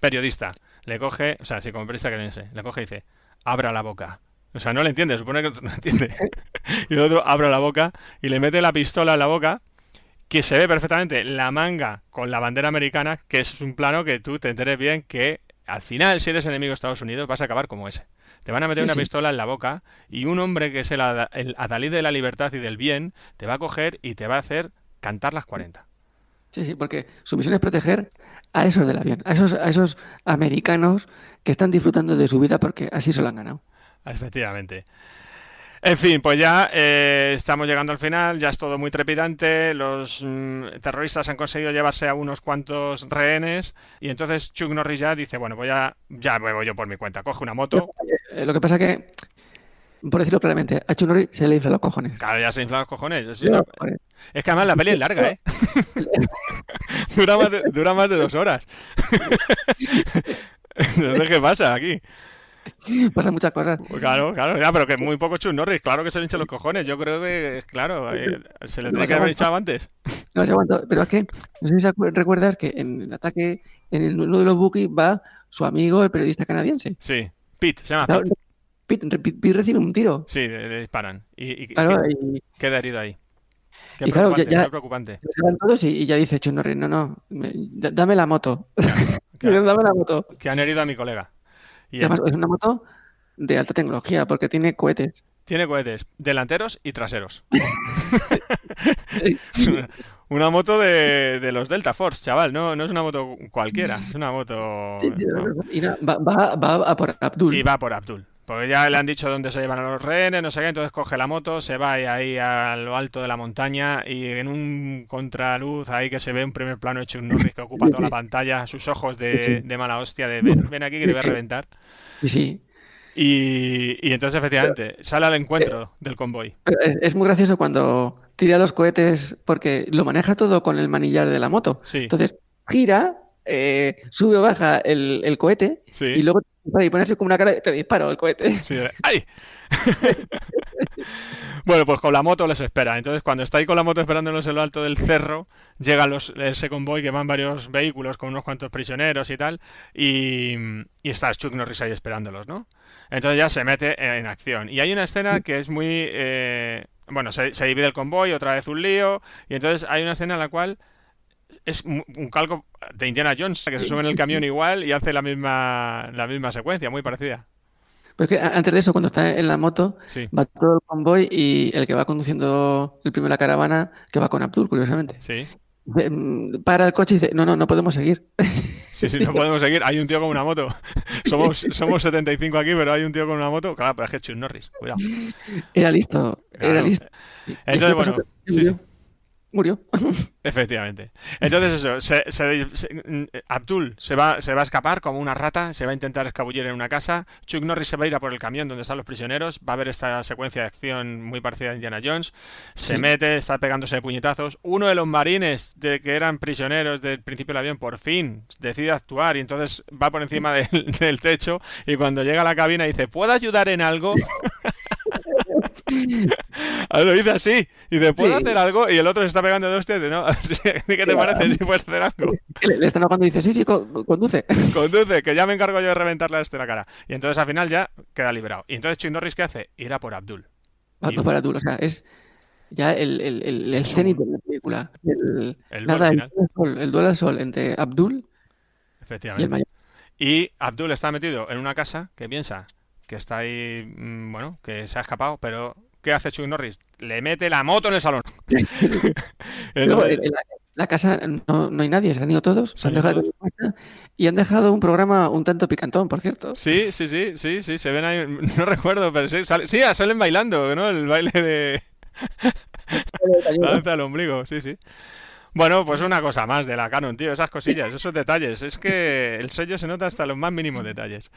G: periodista. Le coge, o sea, sí, como periodista canadiense, le coge y dice, abra la boca. O sea, no le entiende, supone que no entiende. y el otro abre la boca y le mete la pistola en la boca, que se ve perfectamente la manga con la bandera americana, que es un plano que tú te enteres bien que al final, si eres enemigo de Estados Unidos, vas a acabar como ese. Te van a meter
H: Sí,
G: una
H: sí.
G: pistola en la boca y un hombre que es el, ada- el adalid de la libertad y del bien te va a coger y te va a hacer cantar las 40.
H: Sí, sí, porque su misión es proteger a esos del avión, a esos, a esos americanos que están disfrutando de su vida porque así se lo han ganado.
G: Efectivamente. En fin, pues ya eh, estamos llegando al final, ya es todo muy trepidante, los mm, terroristas han conseguido llevarse a unos cuantos rehenes y entonces Chuck Norris ya dice, bueno, voy a, ya me voy yo por mi cuenta, coge una moto,
H: Eh, lo que pasa que, por decirlo claramente, a Chuck Norris se le infla los cojones.
G: claro, ya se inflan los cojones. Es,
H: Los
G: una-
H: cojones.
G: es que además la peli es larga, ¿eh? dura, más de, dura más de dos horas. sé qué pasa aquí.
H: Pasan muchas cosas.
G: Claro, claro, ya, pero que muy poco Chuck Norris, claro que se le hinchan los cojones. Yo creo que, claro, eh, se le
H: No
G: tenía que haber echado antes.
H: No se aguanta. Pero es que, no sé si recuerdas que en el ataque, en el- uno de los buques va su amigo, el periodista canadiense.
G: Sí, Pete, se llama
H: Claro,
G: Pete.
H: Pete, Pete- Pete recibe un tiro.
G: Sí, le, disparan. Y, y-
H: Claro,
G: y
H: y
G: queda herido ahí. Qué
H: y claro, ya-
G: qué preocupante.
H: todos y, y ya dice Chuck Norris, no, no, me- da- dame la moto. Dame la moto.
G: que han herido a mi colega. Y
H: además es una moto de alta tecnología porque tiene cohetes.
G: tiene cohetes delanteros y traseros. Una- Una moto de, de los Delta Force, chaval. No, no es una moto cualquiera. Es una moto.
H: Sí, sí,
G: no.
H: y na- va, va- va a por Abdul.
G: Y va por Abdul. Porque ya le han dicho dónde se llevan a los rehenes, no sé qué, entonces coge la moto, se va ahí a lo alto de la montaña y en un contraluz ahí que se ve un primer plano de Chuck Norris que ocupa toda la pantalla, sus ojos de, mala hostia, de ven, ven aquí que te voy a reventar.
H: Sí, sí.
G: Y, y entonces efectivamente sale al encuentro del convoy.
H: Es, es muy gracioso cuando tira los cohetes porque lo maneja todo con el manillar de la moto.
G: Sí.
H: Entonces gira, eh, sube o baja el, el cohete
G: Sí.
H: y luego y pone así como una cara de te disparo el cohete.
G: Sí, ¡Ay! bueno, pues con la moto les espera. Entonces, cuando está ahí con la moto esperándolos en lo alto del cerro, llega los, ese convoy que van varios vehículos con unos cuantos prisioneros y tal, y, y está Chuck Norris ahí esperándolos, ¿no? Entonces ya se mete en acción. Y hay una escena que es muy... eh, bueno, se, se divide el convoy, otra vez un lío, y entonces hay una escena en la cual es un calco de Indiana Jones, que se sube en el camión igual y hace la misma, la misma secuencia, muy parecida.
H: Pero es que antes de eso, cuando está en la moto,
G: Sí.
H: va todo el convoy y el que va conduciendo el primero la caravana, que va con Abdul, curiosamente.
G: Sí.
H: Mm, Para el coche y dice, no, no, no podemos seguir.
G: Sí, sí, no podemos seguir. Hay un tío con una moto. Somos, somos 75 aquí, pero hay un tío con una moto. Claro, pero es que Chuck Norris. Cuidado.
H: Era listo, era listo.
G: Entonces,
H: pasó
G: bueno, sí,
H: murió.
G: Efectivamente. Entonces eso, se- se- se- mm, Abdul se va, se va a escapar como una rata, se va a intentar escabullir en una casa. Chuck Norris se va a ir a por el camión donde están los prisioneros. Va a ver esta secuencia de acción muy parecida a Indiana Jones. Se
H: Sí.
G: mete, está pegándose de puñetazos. Uno de los marines de que eran prisioneros del principio del avión por fin decide actuar y entonces va por encima del, del techo y cuando llega a la cabina dice, ¿puedo ayudar en algo? Lo dice así. Y dice, ¿puedo
H: Sí.
G: hacer algo? Y el otro se está pegando de. Dice, no, ¿qué te parece si puedes hacer algo?
H: Le, están ahogando y dice, sí, sí, co- co- conduce.
G: Conduce, que ya me encargo yo de reventarle a este la cara. Y entonces al final ya queda liberado. Y entonces Chuck Norris, ¿qué hace? Ir a por Abdul.
H: Va,
G: Y-
H: para Abdul. O sea, es ya el, el, el, el cenit de la película. El,
G: El
H: nada,
G: duelo
H: al sol, el duelo al sol entre Abdul y el mayor.
G: Y Abdul está metido en una casa que piensa que está ahí, mm, bueno, que se ha escapado, pero ¿qué hace Chuck Norris? Le mete la moto en el salón. Entonces-
H: en la, la casa no, no hay nadie, se han ido todos, se han dejado todo y han dejado un programa un tanto picantón, por cierto.
G: Sí, sí, sí, sí, sí, se ven ahí, no recuerdo, pero sí, sale- sí, salen bailando, ¿no? El baile de la danza al ombligo, sí, sí. Bueno, pues una cosa más de la Canon, tío, esas cosillas, esos detalles. Es que el sello se nota hasta los más mínimos detalles.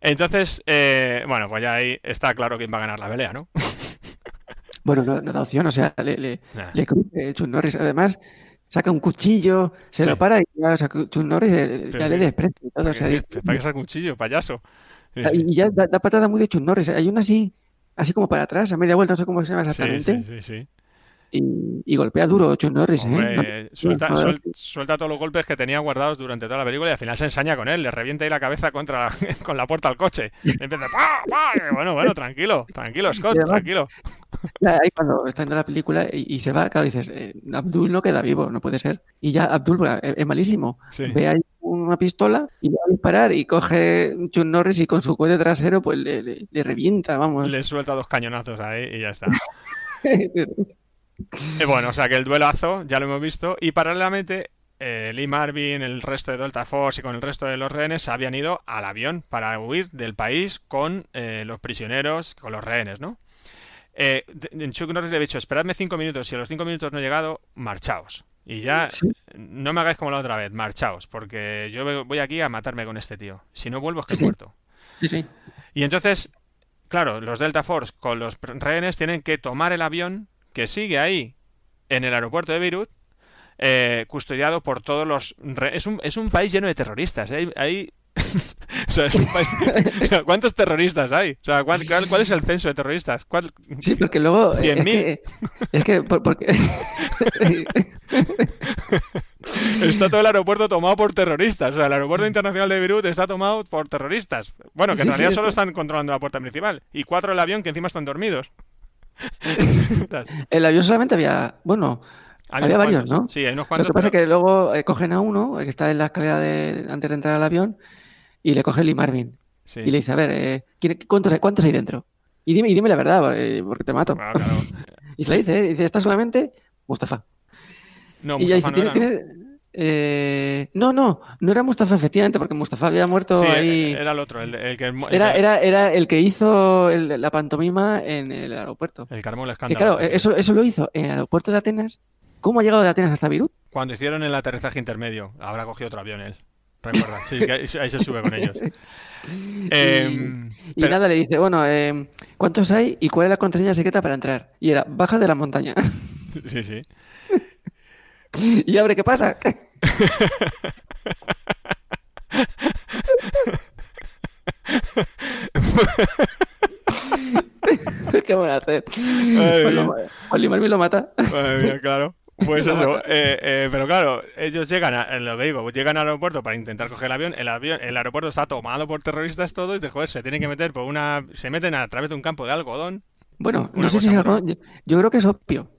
G: Entonces, eh, bueno, pues ya ahí está claro quién va a ganar la pelea, ¿no?
H: Bueno, no, no da opción, o sea, le, le,
G: Nah.
H: le cruce Chuck Norris. Además, saca un cuchillo, se
G: Sí.
H: lo para y ya, o sea, Chuck Norris eh, ya le
G: que-
H: desprecia y todo.
G: ¿Para
H: o sea,
G: qué,
H: dice-
G: para saca cuchillo, payaso? Sí, sí.
H: y ya da, da patada muy de Chuck Norris. Hay una así, así como para atrás, a media vuelta, no sé cómo se llama exactamente.
G: sí, sí, sí.
H: Y, y golpea duro Chuck Norris, ¿eh?
G: Hombre, suelta, todos los golpes que tenía guardados durante toda la película y al final se ensaña con él, le revienta ahí la cabeza contra la- con la puerta al coche. Empieza, Bueno, bueno, tranquilo, tranquilo, Scott,
H: además-
G: tranquilo.
H: Ahí cuando está viendo la película y, y se va, claro, dices, eh, Abdul no queda vivo, no puede ser. Y ya Abdul es, es malísimo.
G: Sí.
H: Ve ahí una pistola y va a disparar y coge Chuck Norris y con su cohete trasero pues le, le- le revienta, vamos.
G: Le suelta dos cañonazos ahí y ya está. Y bueno, o sea que el duelazo ya lo hemos visto y paralelamente eh, Lee Marvin, el resto de Delta Force y con el resto de los rehenes habían ido al avión para huir del país con eh, los prisioneros, con los rehenes, ¿no? Eh, Chuck Norris le ha dicho, esperadme cinco minutos, si a los cinco minutos no he llegado, marchaos. Y ya
H: Sí.
G: no me hagáis como la otra vez, marchaos, porque yo voy aquí a matarme con este tío. Si no vuelvo es que
H: Sí,
G: he muerto.
H: Sí.
G: Y entonces, claro, los Delta Force con los rehenes tienen que tomar el avión que sigue ahí en el aeropuerto de Beirut, eh, custodiado por todos los... Es un, es un país lleno de terroristas. ¿eh? Hay, o sea, país- ¿Cuántos terroristas hay? O sea, ¿cuál, cuál- cuál es el censo de terroristas? ¿Cuál-
H: Sí, porque luego eh, es
G: 100.000.
H: que, es que por- porque
G: Está todo el aeropuerto tomado por terroristas. O sea, el aeropuerto internacional de Beirut está tomado por terroristas. Bueno, que en
H: Sí,
G: realidad solo están controlando la puerta principal. Y cuatro el avión que encima están dormidos.
H: El avión solamente había, bueno, había varios,
G: cuantos.
H: ¿no?
G: Sí, hay unos
H: Lo
G: cuantos.
H: que pasa
G: pero-
H: es que luego eh, cogen a uno que está en la escalera de, antes de entrar al avión y le coge Lee Marvin
G: Sí.
H: y le dice, a ver, eh, ¿quién- ¿cuántos, hay, ¿cuántos hay dentro? Y dime, y dime la verdad, eh, porque te mato.
G: Claro.
H: Y se le dice, eh, dice, está solamente Mustafa.
G: No,
H: y ya
G: Mustafa
H: dice,
G: no
H: "¿Tienes-
G: era, ¿no?
H: Eh, no, no, no era Mustafa, efectivamente, porque Mustafa había muerto
G: Sí,
H: ahí.
G: era el otro, el, el que el
H: Era, era, era el que hizo el- la pantomima en el aeropuerto.
G: el armó el
H: Que
G: escándalo.
H: claro, eso, eso lo hizo en el aeropuerto de Atenas. ¿Cómo ha llegado de Atenas hasta Beirut?
G: Cuando hicieron el aterrizaje intermedio, habrá cogido otro avión él. Recuerda, sí, que ahí, ahí se sube con ellos. Em,
H: Y
G: pero-
H: nada, le dice, bueno, eh, ¿cuántos hay y cuál es la contraseña secreta para entrar? Y era, baja de la montaña.
G: Sí, sí.
H: y abre, ¿qué pasa? ¿Qué van a hacer?
G: Ay,
H: Pues lo- pues mata.
G: Madre mía, claro. Pues eso, eh, eh, pero claro, ellos llegan a, lo que digo, llegan al aeropuerto para intentar coger el avión, el avión, el aeropuerto está tomado por terroristas todo y de joder, se tienen que meter por una, se meten a través de un campo de algodón,
H: Bueno, no sé si es algo. Yo, yo creo que es opio.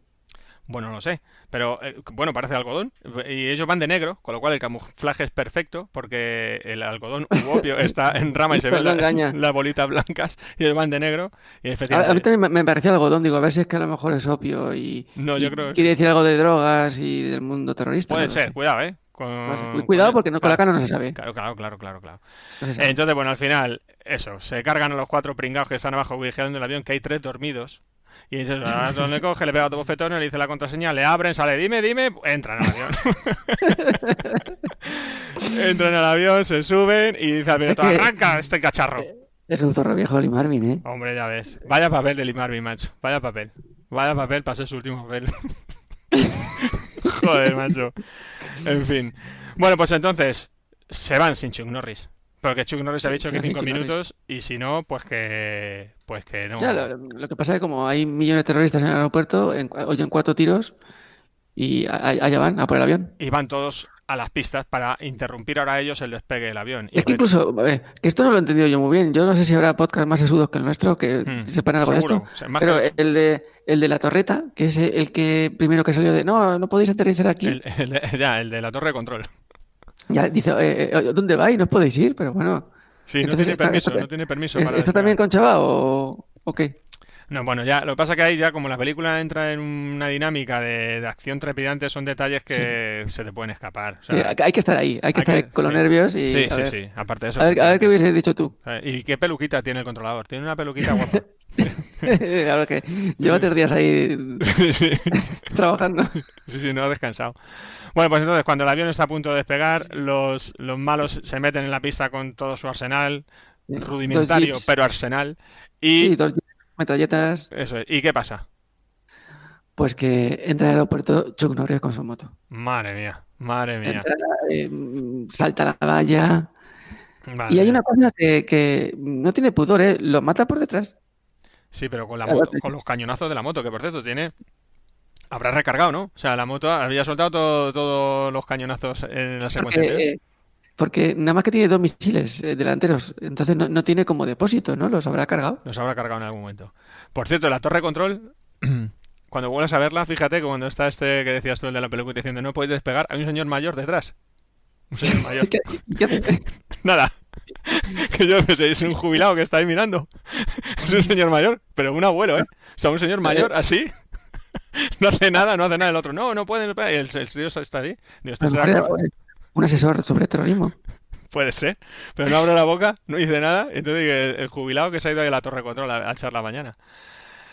G: Bueno, no sé, pero eh, bueno, parece algodón, y ellos van de negro, con lo cual el camuflaje es perfecto, porque el algodón u opio está en rama y se ven la- las bolitas blancas, y ellos van de negro, y
H: A, a mí también me, parecía algodón, digo, a ver si es que a lo mejor es opio y.
G: No, yo
H: y
G: creo
H: Quiere decir algo de drogas y del mundo terrorista.
G: Puede
H: no
G: ser,
H: sé.
G: cuidado, eh. Con-
H: Cuidado porque no, con la cana no se sabe.
G: Claro, claro, claro, claro.
H: No.
G: Entonces, bueno, al final, eso, se cargan a los cuatro pringados que están abajo vigilando el avión, que hay tres dormidos. Y dices, a Anderson le coge, le pega otro bofetón, le dice la contraseña, le abren, sale, dime, dime, entran al avión. entran al avión, se suben y dice al piloto, arranca este cacharro.
H: Es un zorro viejo Lee Marvin, ¿eh?
G: Hombre, ya ves. Vaya papel de Lee Marvin, macho. Vaya papel. Vaya papel para ser su último papel. Joder, macho. En fin. Bueno, pues entonces, se van sin Chuck Norris. Porque Chuck Norris ha dicho que
H: van sin
G: cinco
H: Chuck Norris.
G: minutos y si no, pues que pues que no.
H: Ya, lo, lo que pasa es que como hay millones de terroristas en el aeropuerto, en, oyen cuatro tiros y a- allá van, a por el avión.
G: Y van todos a las pistas para interrumpir ahora ellos el despegue del avión. Y
H: Es que
G: re-
H: incluso, a ver, que esto no lo he entendido yo muy bien. Yo no sé si habrá podcast más sesudos que el nuestro que
G: Hmm,
H: sepan algo
G: seguro.
H: de esto.
G: O sea,
H: Pero
G: que-
H: el de, el de la torreta, que es el que primero que salió de no, no podéis aterrizar aquí.
G: el, el de, ya, el de la torre de control.
H: Ya dice, eh, eh, ¿dónde vais? No os podéis ir, pero bueno.
G: Sí, no
H: Entonces
G: tiene
H: está-
G: permiso,
H: está-
G: no tiene permiso
H: ¿es-
G: para
H: ¿Está
G: despegar.
H: también con Chava o, o qué?
G: No, bueno, ya lo que pasa que ahí ya como la película entra en una dinámica de, de acción trepidante, son detalles que se te pueden escapar. O sea,
H: Sí, hay que estar ahí, hay que
G: hay
H: estar
G: que-
H: con los
G: sí.
H: nervios y.
G: sí, sí,
H: ver,
G: sí. Aparte de eso.
H: A ver, a ver qué hubieses dicho tú.
G: ¿Y qué peluquita tiene el controlador? Tiene una peluquita guapa.
H: ver que lleva tres días ahí trabajando.
G: Sí, sí, no ha descansado. Bueno, pues entonces cuando el avión está a punto de despegar, los, los malos se meten en la pista con todo su arsenal, rudimentario, pero arsenal. Y
H: Sí, dos metralletas.
G: eso es. ¿Y qué pasa?
H: Pues que entra al aeropuerto Chuck Norris con su moto.
G: Madre mía, madre mía.
H: Entra, eh, mm, salta la valla. Y hay una cosa que, que no tiene pudor, ¿eh? Lo mata por detrás.
G: Sí, pero con la moto, con los cañonazos de la moto, que por cierto tiene. Habrá recargado, ¿no? O sea, la moto había soltado todo- todos los cañonazos en la secuencia.
H: Porque, porque nada más que tiene dos misiles eh, delanteros. Entonces no, no tiene como depósito, ¿no? Los habrá cargado.
G: Los habrá cargado en algún momento. Por cierto, la torre de control, cuando vuelvas a verla, fíjate que cuando está este que decías tú, el de la peluca, diciendo no puedes despegar, hay un señor mayor detrás. Un señor mayor.
H: ¿Qué- qué hace?
G: Nada. Que yo pensé, es un jubilado que está ahí mirando. Es un señor mayor, pero un abuelo, ¿eh? O sea, un señor mayor así. No hace nada, no hace nada el otro. No, no pueden. El, el tío está ahí. Digo, este será
H: un asesor sobre terrorismo.
G: Puede ser, pero no abre la boca, no dice nada. Entonces el, el jubilado que se ha ido a la torre control a, a echar la mañana.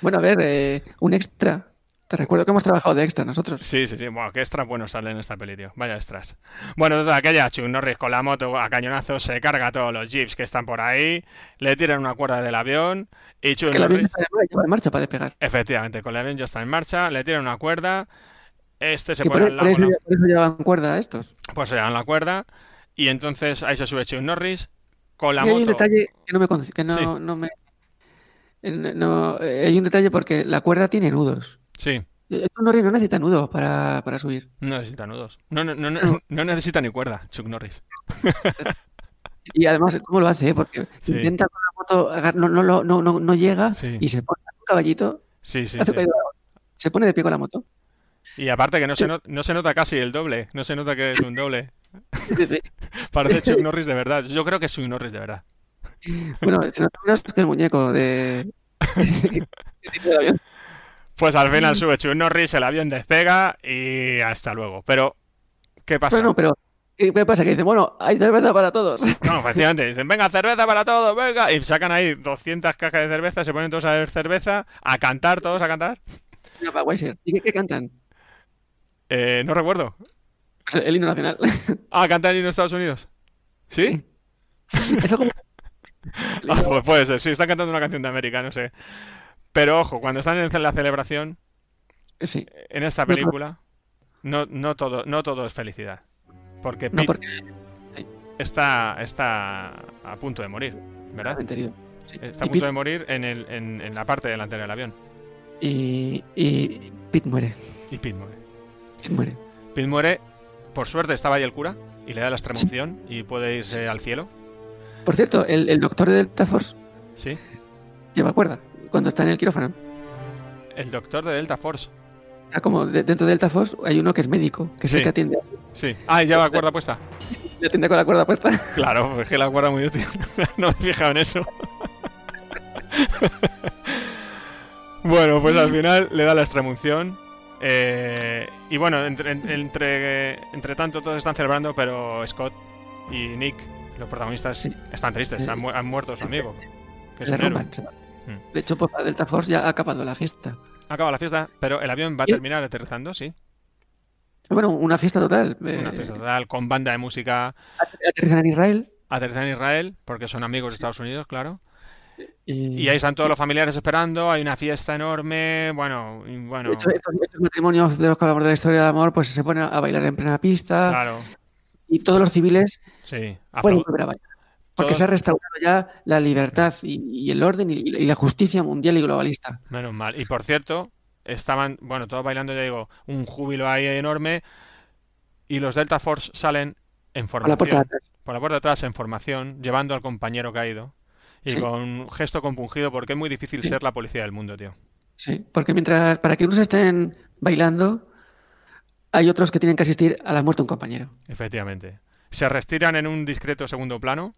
H: Bueno, a ver, eh, un extra. Te recuerdo que hemos trabajado de extra nosotros.
G: Sí, sí, sí. Bueno, qué extra bueno sale en esta peli, tío. Vaya extras. Bueno, total, aquella Chuck Norris con la moto a cañonazos se carga a todos los jeeps que están por ahí, le tiran una cuerda del avión y Chuck
H: Que el avión
G: Norris,
H: está en marcha para despegar.
G: efectivamente, con el avión ya está en marcha, le tiran una cuerda, este se pone
H: por,
G: al
H: por
G: lado,
H: eso, por eso llevan cuerda estos.
G: pues se llevan la cuerda y entonces ahí se sube Chuck Norris con la
H: Y hay un
G: moto.
H: detalle que no me... Que no,
G: Sí.
H: no me eh, no, eh, hay un detalle porque la cuerda tiene nudos.
G: Sí,
H: Eh, Chuck Norris no necesita nudos para, para subir.
G: no necesita nudos. No, no, no, no, no necesita ni cuerda, Chuck Norris.
H: Y además, ¿cómo lo hace? Porque
G: Sí.
H: intenta con la moto, no, no, no, no, no llega
G: Sí.
H: y se pone un caballito,
G: Sí,
H: se pone de pie con la moto.
G: Y aparte que no se, no, no se nota casi el doble, no se nota que es un doble.
H: Sí, sí.
G: Parece Chuck Norris de verdad. Yo creo que es Chuck Norris de verdad.
H: Bueno, se nota menos que el muñeco de... del avión.
G: Pues al final sube Chuck Norris, el avión despega y hasta luego. Pero, ¿qué pasa?
H: Bueno, pero ¿qué pasa? Que dicen, bueno, hay cerveza para todos.
G: No, efectivamente, dicen, venga, cerveza para todos, venga. Y sacan ahí 200 cajas de cerveza, se ponen todos a beber cerveza, a cantar, todos a cantar.
H: Mira, para. ¿Y qué, qué cantan?
G: Eh, no recuerdo.
H: El himno nacional.
G: Ah, cantan el himno de Estados Unidos. ¿Sí?
H: Eso como...
G: Ah, pues puede ser, sí, están cantando una canción de América, no sé. Pero ojo, cuando están en la celebración,
H: Sí.
G: en esta película, no, no, todo, no todo es felicidad. Porque
H: No,
G: Pete está, está a punto de morir, ¿verdad?
H: Sí.
G: Está a punto de morir en, el, en, en la parte delantera del avión.
H: Y, y Pete muere.
G: Y Pete muere.
H: Pete muere.
G: Pete muere, por suerte estaba ahí el cura y le da la extremunción y puede irse al cielo.
H: Por cierto, el, el doctor de Delta Force
G: Sí.
H: lleva cuerda cuando está en el quirófano.
G: El doctor de Delta Force.
H: Ah, como de- dentro de Delta Force hay uno que es médico, que es
G: Sí.
H: el que atiende,
G: Sí. Ah, y lleva la cuerda puesta.
H: le atiende con la cuerda puesta.
G: Claro, es que la cuerda muy útil. no me he fijado en eso. bueno, pues al final le da la extremunción. Eh, y bueno, entre, en- entre, entre tanto todos están celebrando, pero Scott y Nick, los protagonistas,
H: Sí.
G: están tristes. Han, mu- han muerto su amigo. Que es un Mm.
H: De hecho, pues, para Delta Force ya ha acabado la fiesta.
G: Acaba la fiesta, pero el avión va a terminar aterrizando, sí.
H: Bueno, una fiesta total.
G: Una
H: Eh,
G: fiesta total, con banda de música.
H: aterrizan en Israel
G: Aterrizan en Israel, porque son amigos de Estados Unidos, claro.
H: Y,
G: Y ahí están todos los familiares esperando, hay una fiesta enorme, bueno, y bueno,
H: de hecho, estos, estos matrimonios de los que hablamos de la historia de amor, pues se ponen a bailar en plena pista
G: claro,
H: y todos los civiles
G: sí.
H: pueden volver a bailar. Porque
G: todos-
H: se ha restaurado ya la libertad y, y el orden y, la justicia mundial y globalista.
G: Menos mal. Y por cierto, estaban, bueno, todos bailando, ya digo, un júbilo ahí enorme, y los Delta Force salen en
H: Por la puerta de
G: formación,
H: atrás.
G: por la puerta de atrás en formación, llevando al compañero caído, y
H: Sí.
G: con un gesto compungido, porque es muy difícil
H: Sí.
G: ser la policía del mundo, tío.
H: Sí, porque mientras, para que unos estén bailando, hay otros que tienen que asistir a la muerte de un compañero.
G: Efectivamente. Se retiran en un discreto segundo plano,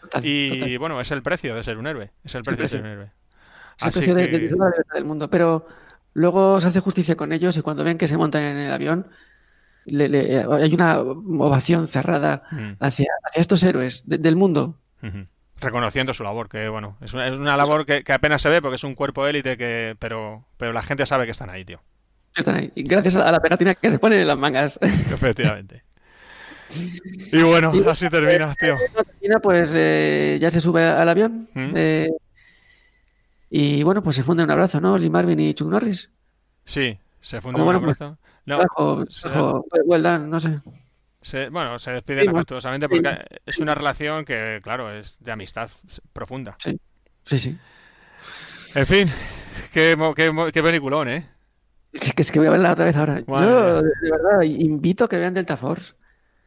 H: Total,
G: Y
H: total.
G: bueno, es el precio de ser un héroe. Es el precio de ser un héroe.
H: Es el precio de, de, la libertad del mundo. Pero luego se hace justicia con ellos y cuando ven que se montan en el avión, le, le, hay una ovación cerrada mm. hacia, hacia, estos héroes de, del mundo.
G: -huh. Reconociendo su labor, que bueno, es una, es una labor que, que, apenas se ve porque es un cuerpo élite, que pero, pero la gente sabe que están ahí, tío.
H: Están ahí. Y gracias a la pegatina que se ponen en las mangas.
G: Efectivamente. Y bueno, y, así termina, tío.
H: Termina, pues eh, ya se sube al avión. ¿Mm? Eh, y bueno, pues se funde un abrazo, ¿no? Lee Marvin y Chuck Norris.
G: Sí, se funde un bueno, abrazo.
H: Pues, no, bajo, well done, no sé.
G: Se, bueno, se despiden sí, afectuosamente porque sí. es una relación que, claro, es de amistad profunda.
H: Sí, sí, sí.
G: En fin, qué, qué, qué peliculón, ¿eh?
H: Que, que es que voy a verla otra vez ahora. Madre yo, mía. de verdad, invito a que vean Delta Force.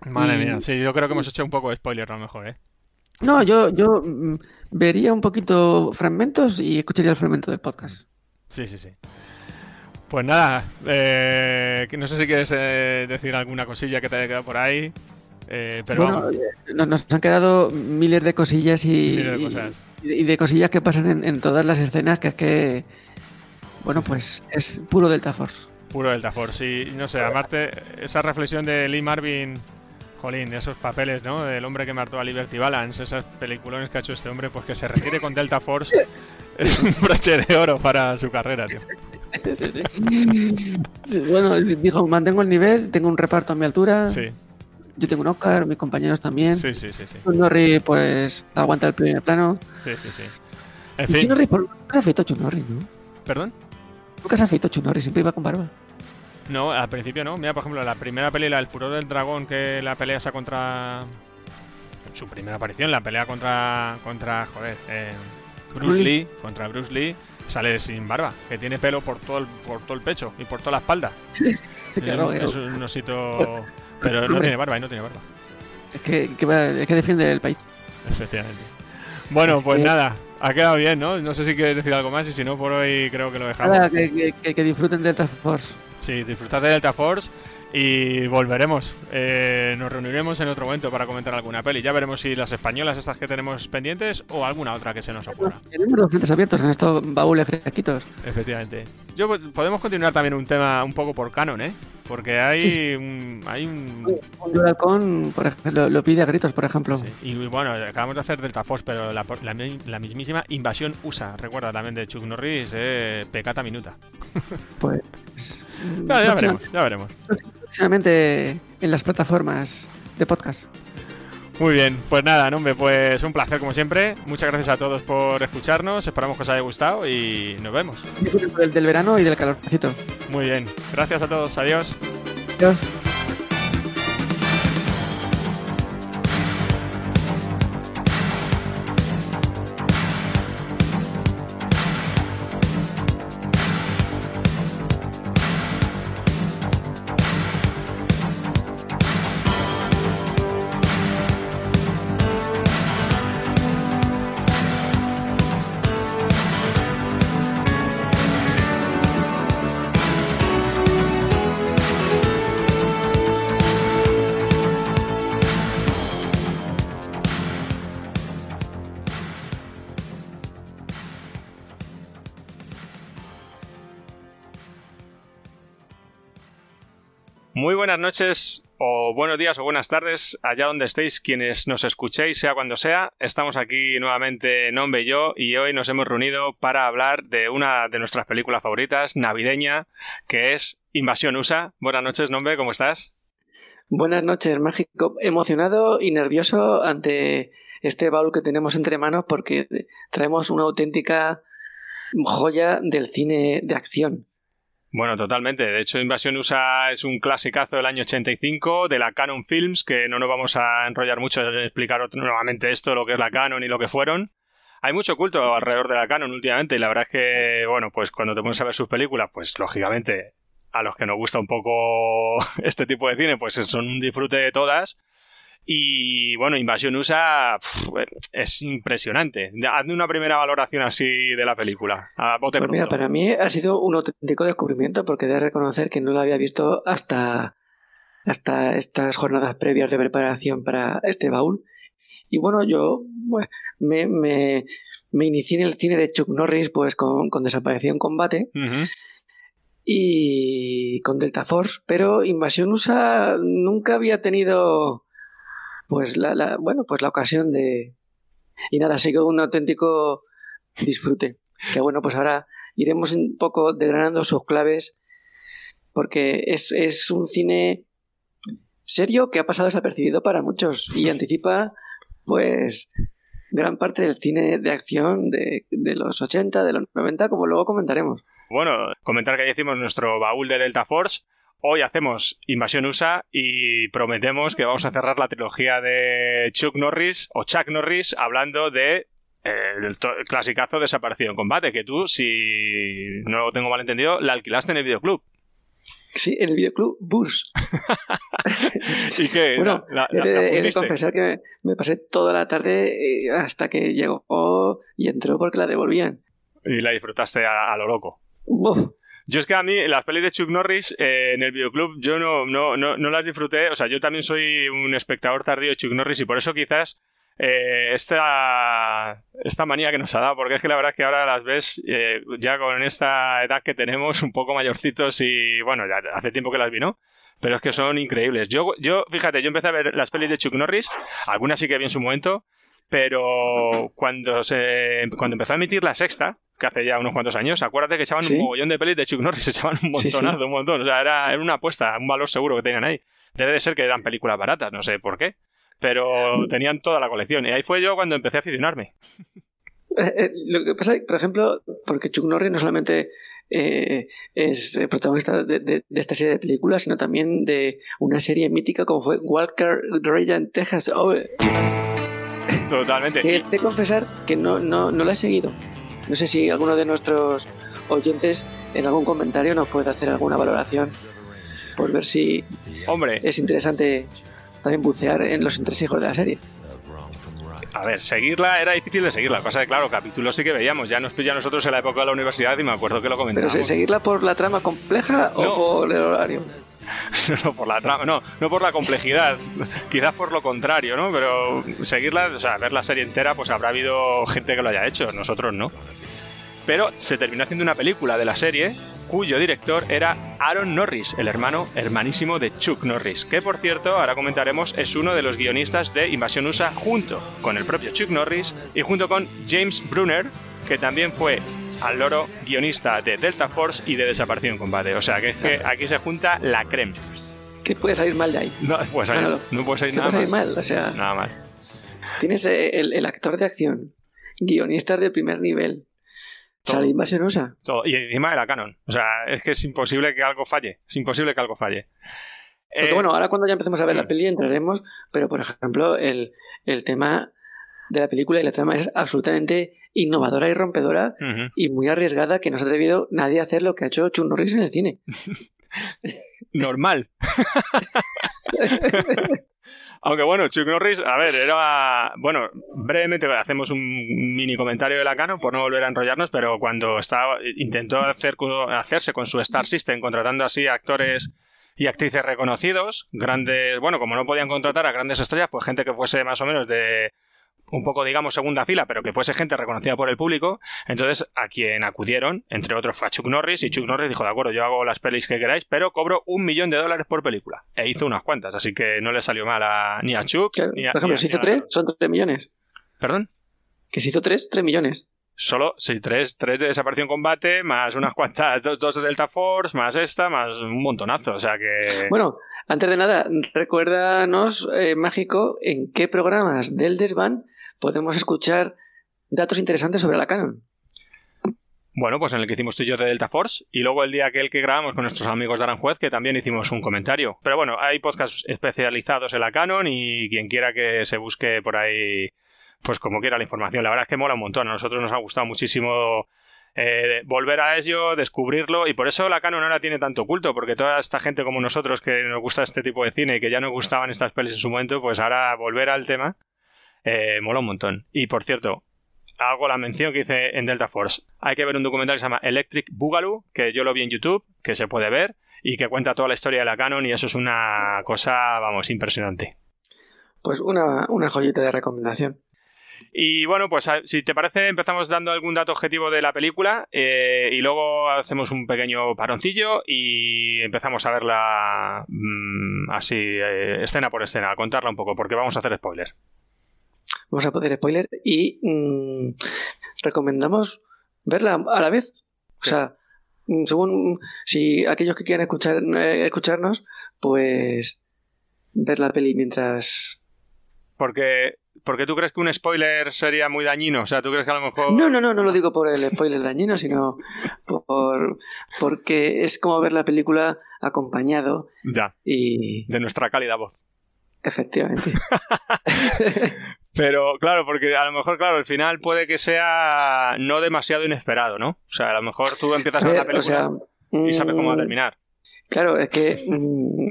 G: Madre y... mía, sí, yo creo que hemos hecho un poco de spoiler a lo mejor, ¿eh?
H: No, yo, yo mm, vería un poquito fragmentos y escucharía el fragmento del podcast.
G: Sí, sí, sí. Pues nada, eh, no sé si quieres eh, decir alguna cosilla que te haya quedado por ahí. Eh, pero
H: bueno, vamos. nos han quedado miles de cosillas y,
G: miles de, cosas.
H: y, y de cosillas que pasan en, en, todas las escenas que es que, bueno, sí, pues sí. es puro Delta Force.
G: Puro Delta Force, y no sé, aparte, esa reflexión de Lee Marvin, jolín, esos papeles, ¿no? Del hombre que mató a Liberty Balance, esas peliculones que ha hecho este hombre, pues que se retire con Delta Force, es un broche de oro para su carrera, tío.
H: Sí, bueno, dijo, mantengo el nivel, tengo un reparto a mi altura.
G: Sí.
H: Yo tengo un Oscar, mis compañeros también.
G: Sí, sí, sí. sí.
H: Norris, pues, aguanta el primer plano.
G: Sí, sí, sí. En fin.
H: ¿por qué se afeitó Chuck Norris, no?
G: ¿Perdón?
H: Nunca se afeitó Chuck Norris, siempre iba con barba.
G: No, al principio no. Mira, por ejemplo, la primera pelea, El Furor del Dragón, que la pelea esa contra. Su primera aparición, la pelea contra. contra. joder. Eh, Bruce Lee. Contra Bruce Lee sale sin barba, que tiene pelo por todo el, por todo el pecho y por toda la espalda.
H: claro,
G: es, es, un osito. Pero no tiene barba y no tiene barba.
H: Es que, que, es que defiende el país.
G: Efectivamente. Bueno, es pues que... nada, ha quedado bien, ¿no? No sé si quieres decir algo más y si no, por hoy creo que lo dejamos.
H: Nada, que, disfruten de Delta Force.
G: Sí, disfrutad de Delta Force y volveremos. Eh, nos reuniremos en otro momento para comentar alguna peli. Ya veremos si las españolas, estas que tenemos pendientes, o alguna otra que se nos ocurra.
H: Tenemos los frentes abiertos en estos baúles fresquitos.
G: Efectivamente. Yo podemos continuar también un tema un poco por canon, ¿eh? Porque hay, sí, sí. Un, hay un.
H: Un Duralcon, por ejemplo, lo pide a gritos, por ejemplo.
G: Sí. Y bueno, acabamos de hacer Delta Force, pero la, la, la, mismísima invasión USA, recuerda también de Chuck Norris, eh, pecata minuta.
H: Pues.
G: ya, ya veremos, ya veremos.
H: Próximamente en las plataformas de podcast.
G: Muy bien, pues nada, Nombre, pues un placer como siempre. Muchas gracias a todos por escucharnos. Esperamos que os haya gustado y nos vemos.
H: Del, del verano y del calorcito.
G: Muy bien, gracias a todos. Adiós.
H: Adiós.
G: Buenas noches o buenos días o buenas tardes allá donde estéis quienes nos escuchéis, sea cuando sea. Estamos aquí nuevamente Nombe y yo y hoy nos hemos reunido para hablar de una de nuestras películas favoritas, navideña, que es Invasión USA. Buenas noches, Nombe, ¿cómo estás?
H: Buenas noches, Mágico. Emocionado y nervioso ante este baúl que tenemos entre manos porque traemos una auténtica joya del cine de acción.
G: Bueno, totalmente. De hecho, Invasión USA es un clasicazo del año 85 de la Canon Films, que no nos vamos a enrollar mucho en explicar nuevamente esto, lo que es la Canon y lo que fueron. Hay mucho culto alrededor de la Canon últimamente y la verdad es que, bueno, pues cuando te pones a ver sus películas, pues lógicamente a los que nos gusta un poco este tipo de cine, pues son un disfrute de todas. Y bueno, Invasión USA pff, es impresionante. Hazme una primera valoración así de la película. A bote
H: pues mira, para mí ha sido un auténtico descubrimiento porque de reconocer que no lo había visto hasta, hasta estas jornadas previas de preparación para este baúl. Y bueno, yo bueno, me, me, me inicié en el cine de Chuck Norris pues con, con Desaparición Combate y con Delta Force, pero Invasión USA nunca había tenido pues la, la- bueno, pues la ocasión de y nada, sigue un auténtico disfrute. Que bueno, pues ahora iremos un poco desgranando sus claves porque es, es un cine serio que ha pasado desapercibido para muchos y anticipa pues gran parte del cine de acción de, de los 80, de los 90, como luego comentaremos.
G: Bueno, comentar que ya hicimos nuestro baúl de Delta Force. Hoy hacemos Invasión USA y prometemos que vamos a cerrar la trilogía de Chuck Norris o Chuck Norris hablando de eh, el clasicazo Desaparecido en Combate, que tú, si no lo tengo mal entendido, la alquilaste en el videoclub.
H: Sí, en el videoclub Burs.
G: ¿Y qué?
H: Bueno,
G: ¿La, la-
H: he de confesar que me, me pasé toda la tarde eh, hasta que llegó y entró porque la devolvían.
G: Y la disfrutaste a, a lo loco.
H: Uf,
G: Yo es que a mí las pelis de Chuck Norris eh, en el videoclub yo no, no, no, no las disfruté. O sea, yo también soy un espectador tardío de Chuck Norris y por eso quizás eh, esta, esta manía que nos ha dado, porque es que la verdad es que ahora las ves eh, ya con esta edad que tenemos, un poco mayorcitos y bueno, ya hace tiempo que las vi, ¿no? Pero es que son increíbles. Yo, yo, fíjate, yo empecé a ver las pelis de Chuck Norris, algunas sí que vi en su momento, pero cuando, se, cuando empezó a emitir la sexta, que hace ya unos cuantos años, acuérdate que echaban
H: Sí.
G: un mogollón de pelis de Chuck Norris, echaban un
H: Sí, sí.
G: montonazo, un montón. O sea, era, era una apuesta, un valor seguro que tenían ahí. Debe de ser que eran películas baratas, no sé por qué. Pero tenían toda la colección. Y ahí fue yo cuando empecé a aficionarme.
H: Eh, eh, Lo que pasa, por ejemplo, porque Chuck Norris no solamente eh, es protagonista de, de- de esta serie de películas, sino también de una serie mítica como fue Walker Raya en Texas. Oh,
G: Totalmente.
H: he de confesar que no, no, no la he seguido. No sé si alguno de nuestros oyentes en algún comentario nos puede hacer alguna valoración por ver si
G: Hombre,
H: es interesante también bucear en los entresijos de la serie.
G: A ver, seguirla era difícil de seguirla. Lo que claro, capítulos sí que veíamos. Ya nos pilla a nosotros en la época de la universidad y me acuerdo que lo
H: Pero
G: comentábamos.
H: ¿se- ¿seguirla por la trama compleja
G: No.
H: o por el horario?
G: no por la trama, no, no por la complejidad, quizás por lo contrario, ¿no? Pero seguirla, o sea, ver la serie entera, pues habrá habido gente que lo haya hecho, nosotros no. Pero se terminó haciendo una película de la serie cuyo director era Aaron Norris, el hermano hermanísimo de Chuck Norris, que por cierto, ahora comentaremos, es uno de los guionistas de Invasión USA junto con el propio Chuck Norris y junto con James Brunner, que también fue al loro guionista de Delta Force y de Desaparición en Combate. O sea que es que aquí se junta la creme.
H: ¿Qué puede salir mal de ahí?
G: No, ahí
H: Manolo,
G: no puede salir
H: ¿Qué
G: nada
H: puede salir
G: mal.
H: mal? O sea,
G: Nada mal.
H: tienes eh, el, el actor de acción, guionistas de primer nivel, Invasión USA.
G: Todo. Y encima de la canon. O sea, es que es imposible que algo falle. Es imposible que algo falle.
H: Porque
G: Eh,
H: bueno, ahora cuando ya empecemos a ver
G: mm.
H: la peli entraremos, pero por ejemplo, el, el tema de la película y la trama es absolutamente innovadora y rompedora y muy arriesgada que no se ha atrevido nadie a hacer lo que ha hecho Chuck Norris en el cine.
G: Normal. Aunque bueno, Chuck Norris, a ver, era. Bueno, brevemente hacemos un mini comentario de la canon por no volver a enrollarnos, pero cuando estaba, intentó hacer, hacerse con su Star System, contratando así actores y actrices reconocidos, grandes. Bueno, como no podían contratar a grandes estrellas, pues gente que fuese más o menos de un poco, digamos, segunda fila, pero que fuese gente reconocida por el público. Entonces, a quien acudieron, entre otros, fue a Chuck Norris, y Chuck Norris dijo, de acuerdo, yo hago las pelis que queráis, pero cobro un millón de dólares por película. E hizo unas cuantas, así que no le salió mal a, ni a Chuck,
H: Claro,
G: ni a...
H: por ejemplo, si hizo tres, son tres millones.
G: ¿Perdón?
H: Que si hizo tres, tres millones.
G: Solo, sí, tres, tres de desaparición combate, más unas cuantas, dos, dos de Delta Force, más esta, más un montonazo, o sea que...
H: Bueno, antes de nada, recuérdanos, eh, Mágico, en qué programas del Desvan podemos escuchar datos interesantes sobre la Canon.
G: Bueno, pues en el que hicimos tú y yo de Delta Force y luego el día aquel que grabamos con nuestros amigos de Aranjuez que también hicimos un comentario. Pero bueno, hay podcasts especializados en la Canon y quien quiera que se busque por ahí, pues como quiera la información. La verdad es que mola un montón. A nosotros nos ha gustado muchísimo eh, volver a ello, descubrirlo y por eso la Canon ahora tiene tanto culto porque toda esta gente como nosotros que nos gusta este tipo de cine y que ya nos gustaban estas pelis en su momento, pues ahora volver al tema eh, mola un montón. Y por cierto, hago la mención que hice en Delta Force. Hay que ver un documental que se llama Electric Boogaloo, que yo lo vi en YouTube, que se puede ver y que cuenta toda la historia de la Canon y eso es una cosa, vamos, impresionante.
H: Pues una, una joyita de recomendación.
G: Y bueno, pues si te parece, empezamos dando algún dato objetivo de la película eh, y luego hacemos un pequeño paroncillo y empezamos a verla mm, así, eh, escena por escena, a contarla un poco, porque vamos a hacer spoiler.
H: Vamos a poder spoiler y mm, recomendamos verla a la vez. O sea, mm, según si aquellos que quieran escuchar, eh, escucharnos, pues ver la peli mientras.
G: Porque porque tú crees que un spoiler sería muy dañino? O sea, ¿tú crees que a lo mejor...?
H: No, no, no, no lo digo por el spoiler dañino, sino por porque es como ver la película acompañado.
G: Ya.
H: Y...
G: De nuestra cálida voz.
H: Efectivamente.
G: Pero claro, porque a lo mejor, claro, el final puede que sea no demasiado inesperado, ¿no? O sea, a lo mejor tú empiezas a ver la película y sabes cómo va a mm, terminar.
H: Claro, es que mm,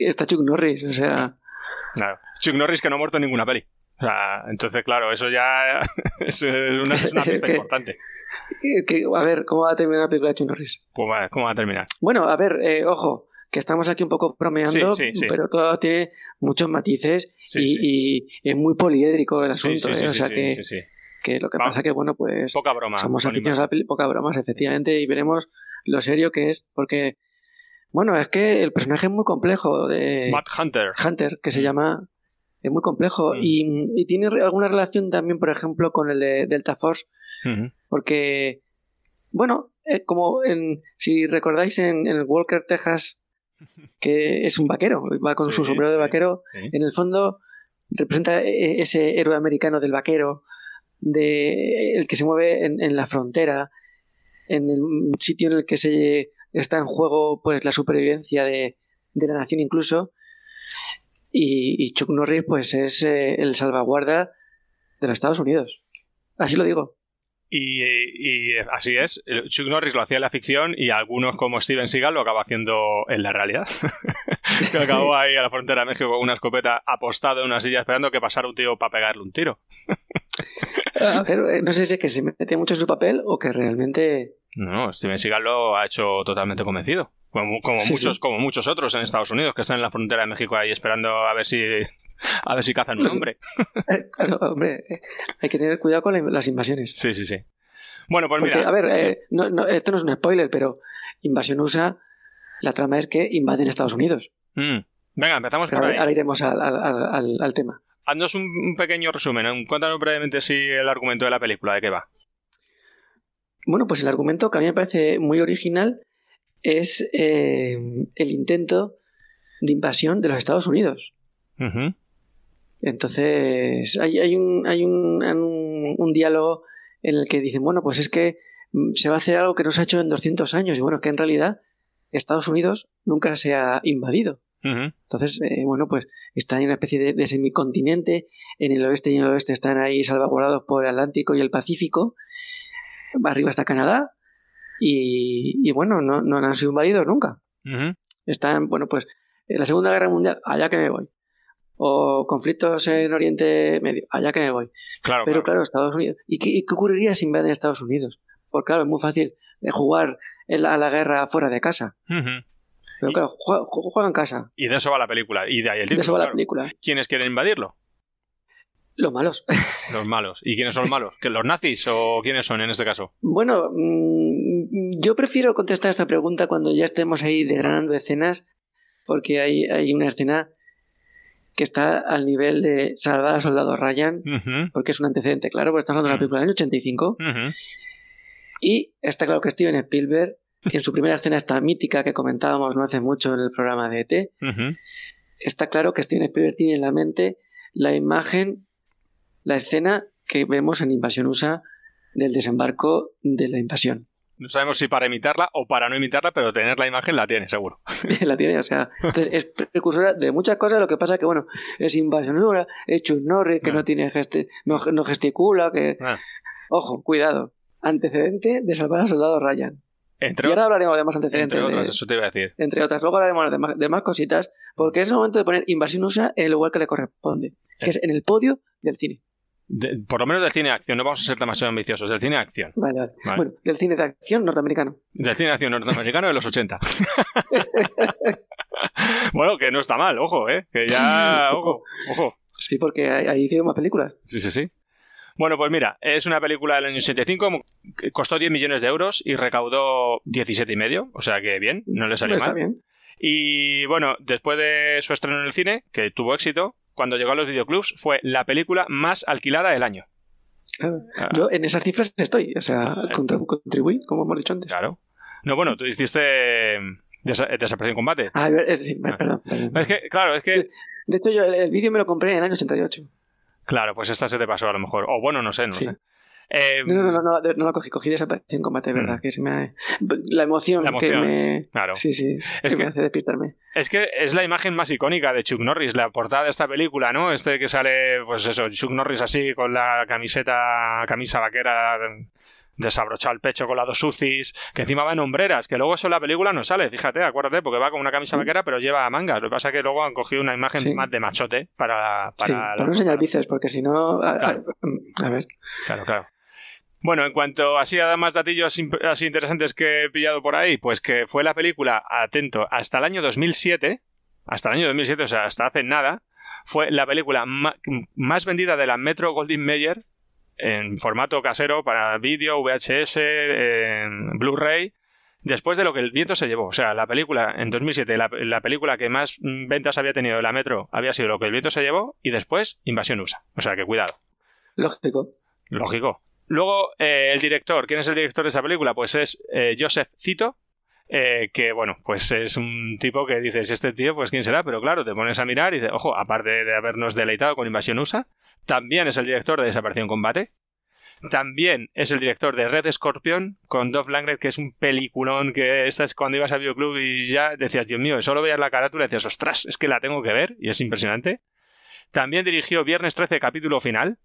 H: está Chuck Norris, o sea...
G: Claro, Chuck Norris que no ha muerto en ninguna peli. O sea, entonces, claro, eso ya es una, pista importante.
H: a ver, ¿cómo va a terminar la película de Chuck Norris?
G: Pues ¿cómo va a terminar?
H: Bueno, a ver, eh, ojo, que estamos aquí un poco bromeando, pero todo tiene muchos matices y, es muy poliédrico el asunto. ¿eh? O sea que, que, lo que pasa que, bueno, pues
G: poca broma,
H: somos aficionados a poca bromas, efectivamente, y veremos lo serio que es, porque, bueno, es que el personaje es muy complejo de
G: Matt Hunter,
H: Hunter que se mm. llama es muy complejo mm. y, tiene alguna relación también, por ejemplo, con el de Delta Force, porque, bueno, eh, como en, si recordáis en, el Walker, Texas, que es un vaquero, va con su sombrero de vaquero, en el fondo representa e, ese héroe americano del vaquero, de el que se mueve en, la frontera, en el sitio en el que se está en juego pues la supervivencia de, de la nación incluso y, Chuck Norris pues es eh, el salvaguarda de los Estados Unidos. Así lo digo.
G: Y, así es, Chuck Norris lo hacía en la ficción y algunos como Steven Seagal lo acaba haciendo en la realidad. que acabó ahí a la frontera de México con una escopeta apostado en una silla esperando que pasara un tío para pegarle un tiro.
H: a ver, eh, no sé si es que se metía mucho en su papel o que realmente...
G: No, Steven Seagal lo ha hecho totalmente convencido. Como, muchos, como muchos otros en Estados Unidos que están en la frontera de México ahí esperando a ver si a ver si cazan un hombre.
H: Eh, claro, hombre, eh, hay que tener cuidado con las invasiones.
G: Sí, sí, sí. Bueno, pues mira.
H: A ver, eh, esto no es un spoiler, pero invasión USA, la trama es que invaden Estados Unidos.
G: Mm. Venga, empezamos por ahí.
H: Ahora iremos al, tema.
G: Haznos un, pequeño resumen. Cuéntanos brevemente si el argumento de la película, ¿de qué va?
H: Bueno, pues el argumento que a mí me parece muy original es el intento de invasión de los Estados Unidos. Entonces, hay, hay, un, hay un, un, diálogo en el que dicen, bueno, pues es que mm, se va a hacer algo que no se ha hecho en 200 años. Y bueno, que en realidad Estados Unidos nunca se ha invadido. Entonces, eh, bueno, pues está en una especie de, semicontinente. En el oeste y en el oeste están ahí salvaguardados por el Atlántico y el Pacífico. Arriba está Canadá. Y, bueno, no, no, han sido invadidos nunca. Están, bueno, pues en la Segunda Guerra Mundial, allá que me voy o conflictos en Oriente Medio, allá que me voy.
G: Claro,
H: Pero claro, Estados Unidos. ¿Y qué, ocurriría si invaden Estados Unidos? Porque claro, es muy fácil jugar a la, guerra fuera de casa. Pero claro, juega, en casa.
G: Y de eso va la película. Y de ahí el título.
H: De eso va la película.
G: ¿Quiénes quieren invadirlo?
H: Los malos.
G: Los malos. ¿Y quiénes son los malos? ¿Que ¿Los nazis o quiénes son en este caso?
H: Bueno, mm, yo prefiero contestar esta pregunta cuando ya estemos ahí degradando escenas, porque hay, hay una escena que está al nivel de salvar al soldado Ryan, porque es un antecedente, claro, porque estamos hablando de la película del año 85. Y está claro que Steven Spielberg, en su primera escena esta mítica que comentábamos no hace mucho en el programa de ET, está claro que Steven Spielberg tiene en la mente la imagen, la escena que vemos en Invasión USA del desembarco de la invasión.
G: No sabemos si para imitarla o para no imitarla, pero tener la imagen la tiene, seguro.
H: la tiene, o sea, entonces es precursora de muchas cosas, lo que pasa que, bueno, es invasionura, es Chuck Norris, que no, ah. tiene no, gesticula, que... Ah. Ojo, cuidado. Antecedente de salvar al soldado Ryan.
G: Entre
H: y ahora hablaremos de más antecedentes.
G: Entre otras, eso te iba a decir.
H: Entre otras. Luego hablaremos de más, de más cositas, porque es el momento de poner Invasión USA en el lugar que le corresponde, que eh. es en el podio del cine
G: por lo menos del cine de acción, no vamos a ser demasiado ambiciosos, del cine de acción.
H: Vale, Bueno, del cine de acción norteamericano.
G: Del cine de acción norteamericano de los 80. bueno, que no está mal, ojo, ¿eh? Que ya. Ojo, ojo.
H: Sí, porque ahí hicieron más películas.
G: Sí, sí, sí. Bueno, pues mira, es una película del año 85, que costó 10 millones de euros y recaudó 17 y medio, o sea que bien, no le salió mal.
H: bien.
G: Y bueno, después de su estreno en el cine, que tuvo éxito, cuando llegó a los videoclubs, fue la película más alquilada del año.
H: Claro.
G: Ah.
H: Yo en esas cifras estoy, o sea, contribu- contribuí, como hemos dicho antes.
G: Claro. No, bueno, tú hiciste eh, desa- desaparición en combate.
H: Ah, es, sí, perdón, perdón.
G: Es que, claro, es que.
H: De hecho, yo el, el vídeo me lo compré en el año 88.
G: Claro, pues esta se te pasó a lo mejor. O bueno, no sé, no
H: Sí.
G: sé. Eh,
H: No, no, no, no, no, la cogí, cogí desaparición en combate,
G: Mm.
H: verdad, que se me La emoción,
G: La emoción,
H: que me...
G: Claro.
H: Sí, sí,
G: Es
H: que, me hace despistarme.
G: Es que es la imagen más icónica de Chuck Norris, la portada de esta película, ¿no? Este que sale, pues eso, Chuck Norris así, con la camiseta, camisa vaquera desabrochado el pecho con las dos UCIs, que encima va en hombreras, que luego eso en la película no sale, fíjate, acuérdate, porque va con una camisa vaquera pero lleva mangas. Lo que pasa es que luego han cogido una imagen
H: Sí.
G: más de machote para,
H: sí,
G: para,
H: para no enseñar bíceps, porque si no... A, a-
G: Claro.
H: a ver,
G: Claro, claro. Bueno, en cuanto así a más datillos así interesantes que he pillado por ahí, pues que fue la película, atento, hasta el año 2007, hasta el año 2007, o sea, hasta hace nada, fue la película más vendida de la Metro Goldwyn Mayer en formato casero para vídeo, VHS, Blu-ray, después de lo que el viento se llevó. O sea, la película en 2007, la, la película que más ventas había tenido de la Metro había sido lo que el viento se llevó y después Invasión USA. O sea, que cuidado.
H: lógico.
G: Lógico. Luego, eh, el director. ¿Quién es el director de esa película? Pues es eh, Joseph Cito, eh, que bueno, pues es un tipo que dices, este tío, pues quién será, pero claro, te pones a mirar y dices, ojo, aparte de habernos deleitado con Invasión USA, también es el director de Desaparición Combate, también es el director de Red Scorpion con Dolph Lundgren, que es un peliculón que esta es cuando ibas al videoclub y ya decías, Dios mío, solo veías la carátula y decías, ostras, es que la tengo que ver y es impresionante. También dirigió Viernes 13, capítulo final.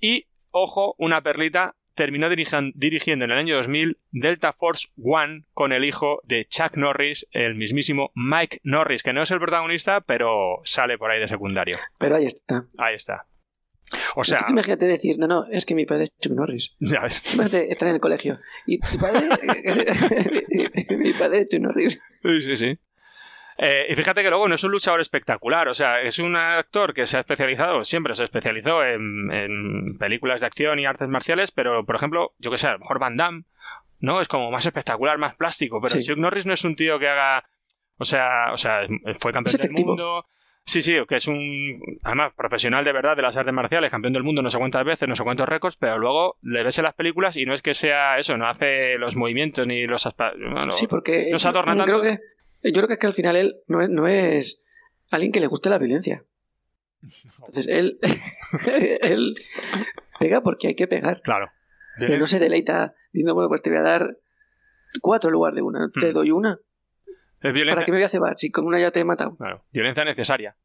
G: Y, ojo, una perlita, terminó dirigiendo en el año 2000 Delta Force One con el hijo de Chuck Norris, el mismísimo Mike Norris, que no es el protagonista, pero sale por ahí de secundario.
H: Pero ahí está.
G: Ahí está. O sea,
H: Imagínate decir, no, no, es que mi padre es Chuck Norris.
G: ya ves.
H: Imagínate estar en el colegio. Y tu padre... mi padre es Chuck Norris.
G: Sí, sí, sí. Eh, y fíjate que luego no es un luchador espectacular, o sea, es un actor que se ha especializado, siempre se especializó en, en películas de acción y artes marciales, pero por ejemplo, yo que sé, a lo mejor Van Damme, ¿no? Es como más espectacular, más plástico, pero
H: Sí.
G: Chuck Norris no es un tío que haga, o sea, o sea, fue campeón del mundo. Sí, sí, que es un, además, profesional de verdad de las artes marciales, campeón del mundo no sé cuántas veces, no sé cuántos récords, pero luego le ves en las películas y no es que sea eso, no hace los movimientos ni los... bueno,
H: Sí, porque...
G: no se adorna
H: yo
G: tanto.
H: creo que Yo creo que es que al final él no es, no es alguien que le guste la violencia. Entonces él, él pega porque hay que pegar.
G: Claro.
H: Pero no se deleita diciendo, bueno, pues te voy a dar cuatro en lugar de una. Te
G: Mm.
H: doy una.
G: Es violencia,
H: ¿Para qué me voy a cebar si con una ya te he matado?
G: claro, violencia necesaria.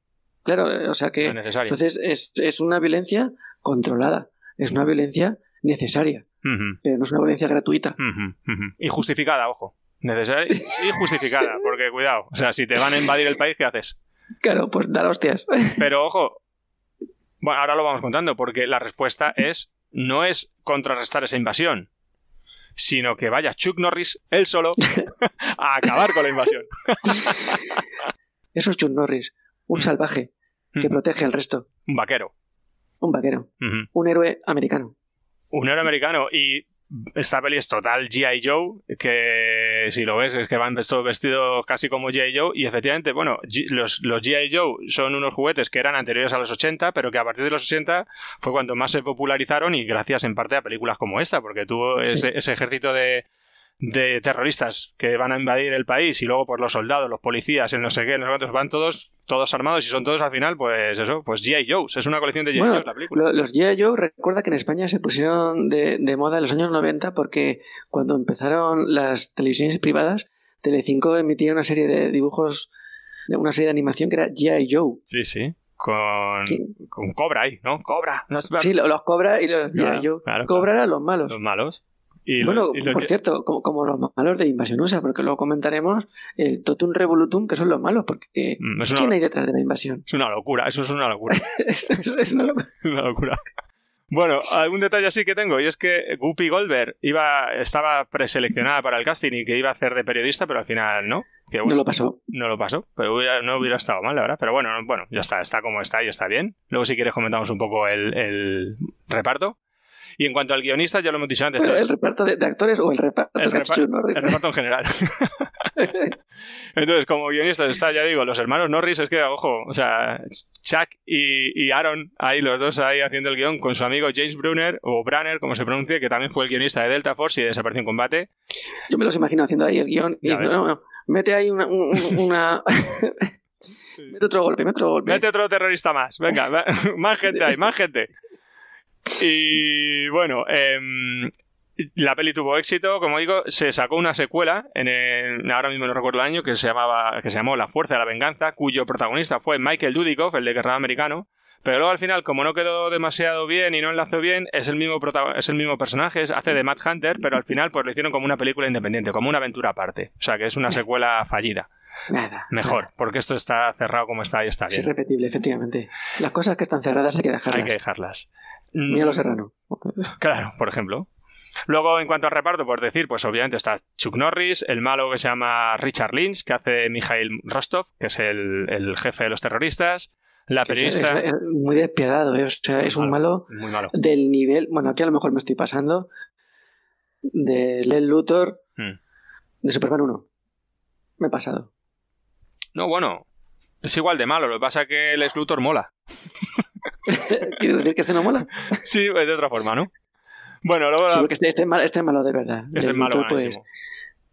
H: Claro, eh, o sea que...
G: no necesaria.
H: Entonces es, es una violencia controlada. Es una violencia necesaria. Pero no es una violencia gratuita.
G: Y justificada, ojo. Necesaria y justificada, porque cuidado. O sea, si te van a invadir el país, ¿qué haces?
H: Claro, pues dar hostias.
G: Pero ojo, bueno, ahora lo vamos contando, porque la respuesta es no es contrarrestar esa invasión, sino que vaya Chuck Norris, él solo, a acabar con la invasión.
H: Eso es Chuck Norris. Un salvaje que protege al resto.
G: Un vaquero.
H: Un vaquero. Un héroe americano.
G: Un héroe americano. Y esta peli es total G.I. Joe, que si lo ves es que van todos vestidos casi como G.I. Joe. Y efectivamente, bueno, G- los, los G.I. Joe son unos juguetes que eran anteriores a los 80, pero que a partir de los 80 fue cuando más se popularizaron y gracias en parte a películas como esta, porque tuvo
H: Sí.
G: ese, ese ejército de, de terroristas que van a invadir el país y luego por los soldados, los policías, el no sé qué, no sé cuántos, van todos, todos armados y son todos al final, pues eso, pues G.I. Joe. Es una colección de G.I.
H: Bueno,
G: Joe la película.
H: Lo- Los G.I. Joe, recuerda que en España se pusieron de, de moda en los años 90 porque cuando empezaron las televisiones privadas, Telecinco emitía una serie de dibujos, de una serie de animación que era G.I. Joe.
G: Sí, sí. Con,
H: Sí.
G: con Cobra ahí, ¿no? Cobra. No es
H: Sí, lo- los Cobra y los
G: Claro,
H: G.I. Joe.
G: claro,
H: Cobra eran los malos.
G: los malos. Y
H: bueno,
G: y
H: por cierto, como, como los malos de Invasión USA, porque luego comentaremos el Totum Revolutum, que son los malos, porque
G: Mm, es,
H: ¿quién
G: una,
H: hay detrás de la invasión?
G: es una locura, eso es una locura.
H: es, es- es una locura.
G: una locura. Bueno, algún detalle así que tengo, y es que Guppy Goldberg iba, estaba preseleccionada para el casting y que iba a hacer de periodista, pero al final no. Que
H: No lo pasó.
G: no lo pasó, pero hubiera- no hubiera estado mal, la verdad. Pero bueno, no- bueno, ya está, está como está y está bien. Luego, si quieres, comentamos un poco el, el reparto. Y en cuanto al guionista, ya lo hemos dicho antes.
H: Bueno, ¿El reparto de, de actores o el reparto
G: el,
H: de
G: repa-
H: Chuck Norris?
G: el reparto en general. Entonces, como guionistas está, ya digo, los hermanos Norris, es que, ojo, o sea, Chuck y, y Aaron, ahí los dos ahí haciendo el guion con su amigo James Brunner, o Branner, como se pronuncie, que también fue el guionista de Delta Force y de Desapareció en Combate.
H: Yo me los imagino haciendo ahí el guion y no, no, mete ahí una... un- un- una... mete otro golpe, mete otro golpe.
G: Mete otro terrorista más, venga, más gente ahí, más gente. Y bueno, em, la peli tuvo éxito, como digo, se sacó una secuela, en el- ahora mismo no recuerdo el año, que se, llamaba, que se llamó La Fuerza de la Venganza, cuyo protagonista fue Michael Dudikoff, el de Guerra Americano, pero luego al final, como no quedó demasiado bien y no enlazó bien, es el mismo, es el mismo personaje, es- hace de Matt Hunter, pero al final pues lo hicieron como una película independiente, como una aventura aparte. O sea que es una secuela fallida.
H: Nada.
G: Mejor,
H: nada.
G: porque esto está cerrado como está y está
H: Es
G: bien.
H: irrepetible, efectivamente. Las cosas que están cerradas hay que dejarlas.
G: Hay que dejarlas.
H: Mira los
G: Mm,
H: serrano.
G: Claro, por ejemplo. Luego, en cuanto al reparto, por decir, pues obviamente está Chuck Norris, el malo que se llama Richard Lynch, que hace Mikhail Rostov, que es el, el jefe de los terroristas, la
H: Que es- es-
G: periodista...
H: es muy despiadado, ¿eh? o sea, es un malo
G: Muy malo.
H: del nivel, bueno, aquí a lo mejor me estoy pasando, de Len Luthor
G: Hmm.
H: de Superman 1. Me he pasado.
G: No, bueno, es igual de malo, lo que pasa es que el Luthor mola.
H: ¿Quiero decir que este no mola?
G: Sí, de otra forma, ¿no? Bueno, luego...
H: Sí,
G: la-
H: porque este, este, es malo, este es malo de verdad.
G: Este es malo,
H: pues,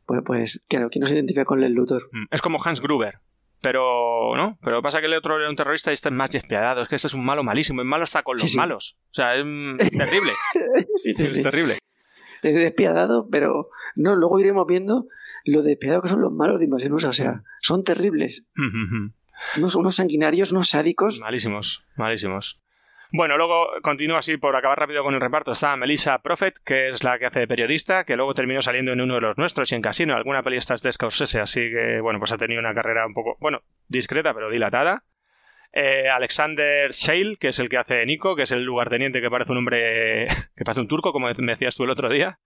H: pues, pues, claro, ¿quién no se identifica con Len Luthor?
G: Mm, Es como Hans Gruber. Pero, ¿no? Pero pasa es que el otro era un terrorista y este es más despiadado. Es que este es un malo malísimo. El malo está con los
H: sí.
G: malos. O sea, es mm, terrible.
H: sí, sí,
G: es
H: sí.
G: terrible.
H: Es despiadado, pero no, luego iremos viendo lo despiadado que son los malos de Invasión USA. O sea, son terribles. Unos, unos sanguinarios, unos sádicos.
G: Malísimos, malísimos. Bueno, luego continúa así por acabar rápido con el reparto. Está Melissa Prophet, que es la que hace de periodista, que luego terminó saliendo en uno de los nuestros y en Casino, alguna peli esta es de Scorsese, así que, bueno, pues ha tenido una carrera un poco, bueno, discreta, pero dilatada. Eh, Alexander Shale, que es el que hace Nico, que es el lugarteniente que parece un hombre, que parece un turco, como me decías tú el otro día.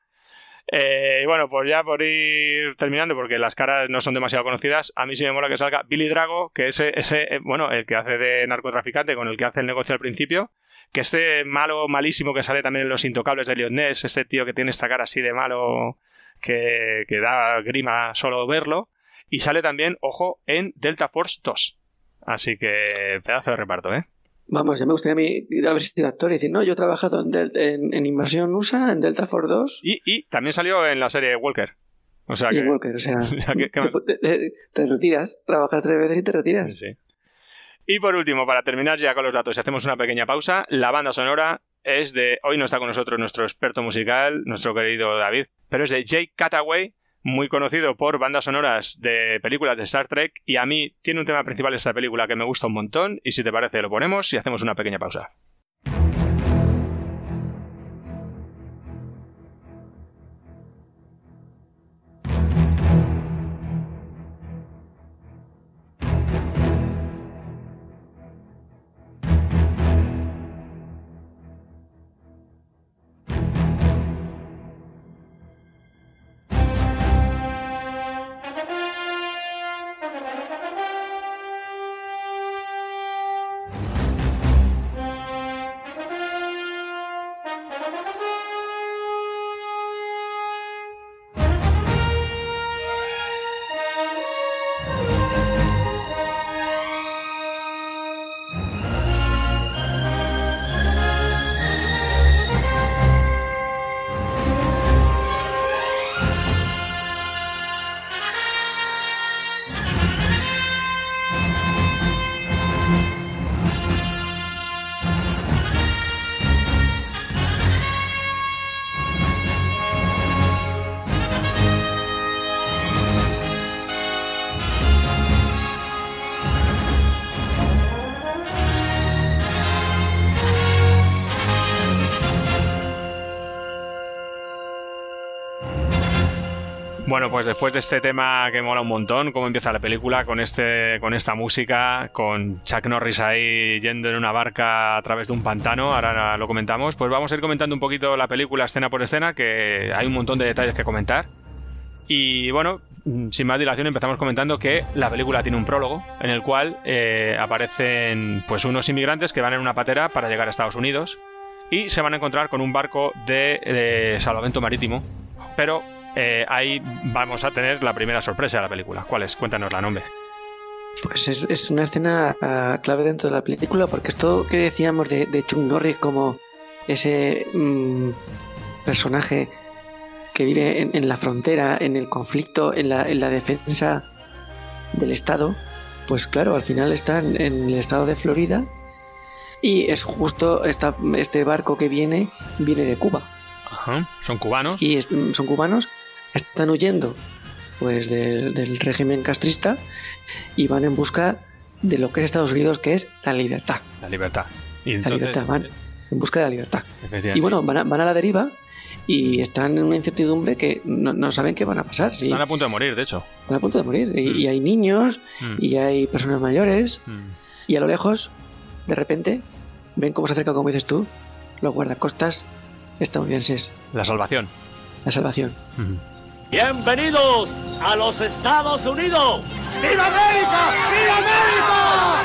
G: Eh, y bueno, pues ya por ir terminando, porque las caras no son demasiado conocidas, a mí sí me mola que salga Billy Drago, que ese, ese eh, bueno, el que hace de narcotraficante, con el que hace el negocio al principio, que este malo, malísimo que sale también en Los Intocables de Ness, este tío que tiene esta cara así de malo que, que da grima solo verlo, y sale también, ojo, en Delta Force 2. Así que pedazo de reparto, ¿eh?
H: Vamos, ya me gustaría a mí ir a ver si actor y decir, no, yo he trabajado en, Del- en, en Invasión USA, en Delta Force 2
G: Y, y también salió en la serie Walker. O sea que...
H: Walker. O sea,
G: que- que-
H: te, te- te retiras, trabajas tres veces y te retiras.
G: Sí. Y por último, para terminar ya con los datos, y hacemos una pequeña pausa, la banda sonora es de, hoy no está con nosotros nuestro experto musical, nuestro querido David, pero es de Jake Cataway, muy conocido por bandas sonoras de películas de Star Trek, y a mí tiene un tema principal esta película que me gusta un montón, y si te parece lo ponemos y hacemos una pequeña pausa. Bueno, pues después de este tema que mola un montón, cómo empieza la película con este, con esta música, con Chuck Norris ahí yendo en una barca a través de un pantano, ahora lo comentamos, pues vamos a ir comentando un poquito la película escena por escena, que hay un montón de detalles que comentar. Y bueno, sin más dilación empezamos comentando que la película tiene un prólogo en el cual eh, aparecen pues unos inmigrantes que van en una patera para llegar a Estados Unidos y se van a encontrar con un barco de salvamento marítimo. Pero eh, ahí vamos a tener la primera sorpresa de la película. ¿Cuál es? Cuéntanos la nombre.
H: Pues es, es una escena uh, clave dentro de la película, porque esto que decíamos de, de Chuck Norris como ese mmm, personaje que vive en, en, la frontera, en el conflicto, en la, en la, defensa del Estado, pues claro, al final está en, en el estado de Florida y es justo esta, este barco que viene, viene de Cuba.
G: Ajá. Son cubanos.
H: Y es, son cubanos, están huyendo pues del, del régimen castrista y van en busca de lo que es Estados Unidos, que es la libertad.
G: La libertad. Y
H: entonces... La libertad, van en busca de la libertad. Y bueno, van a, van a, la deriva y están en una incertidumbre que no, no saben qué van a pasar.
G: ¿sí? Están a punto de morir, de hecho.
H: Están a punto de morir. Y, mm. y hay niños, mm. y hay personas mayores, mm. y a lo lejos, de repente, ven cómo se acerca, como dices tú, los guardacostas estadounidenses.
G: La salvación.
H: La salvación.
B: Bienvenidos a los Estados Unidos. ¡Viva América! ¡Viva
H: América!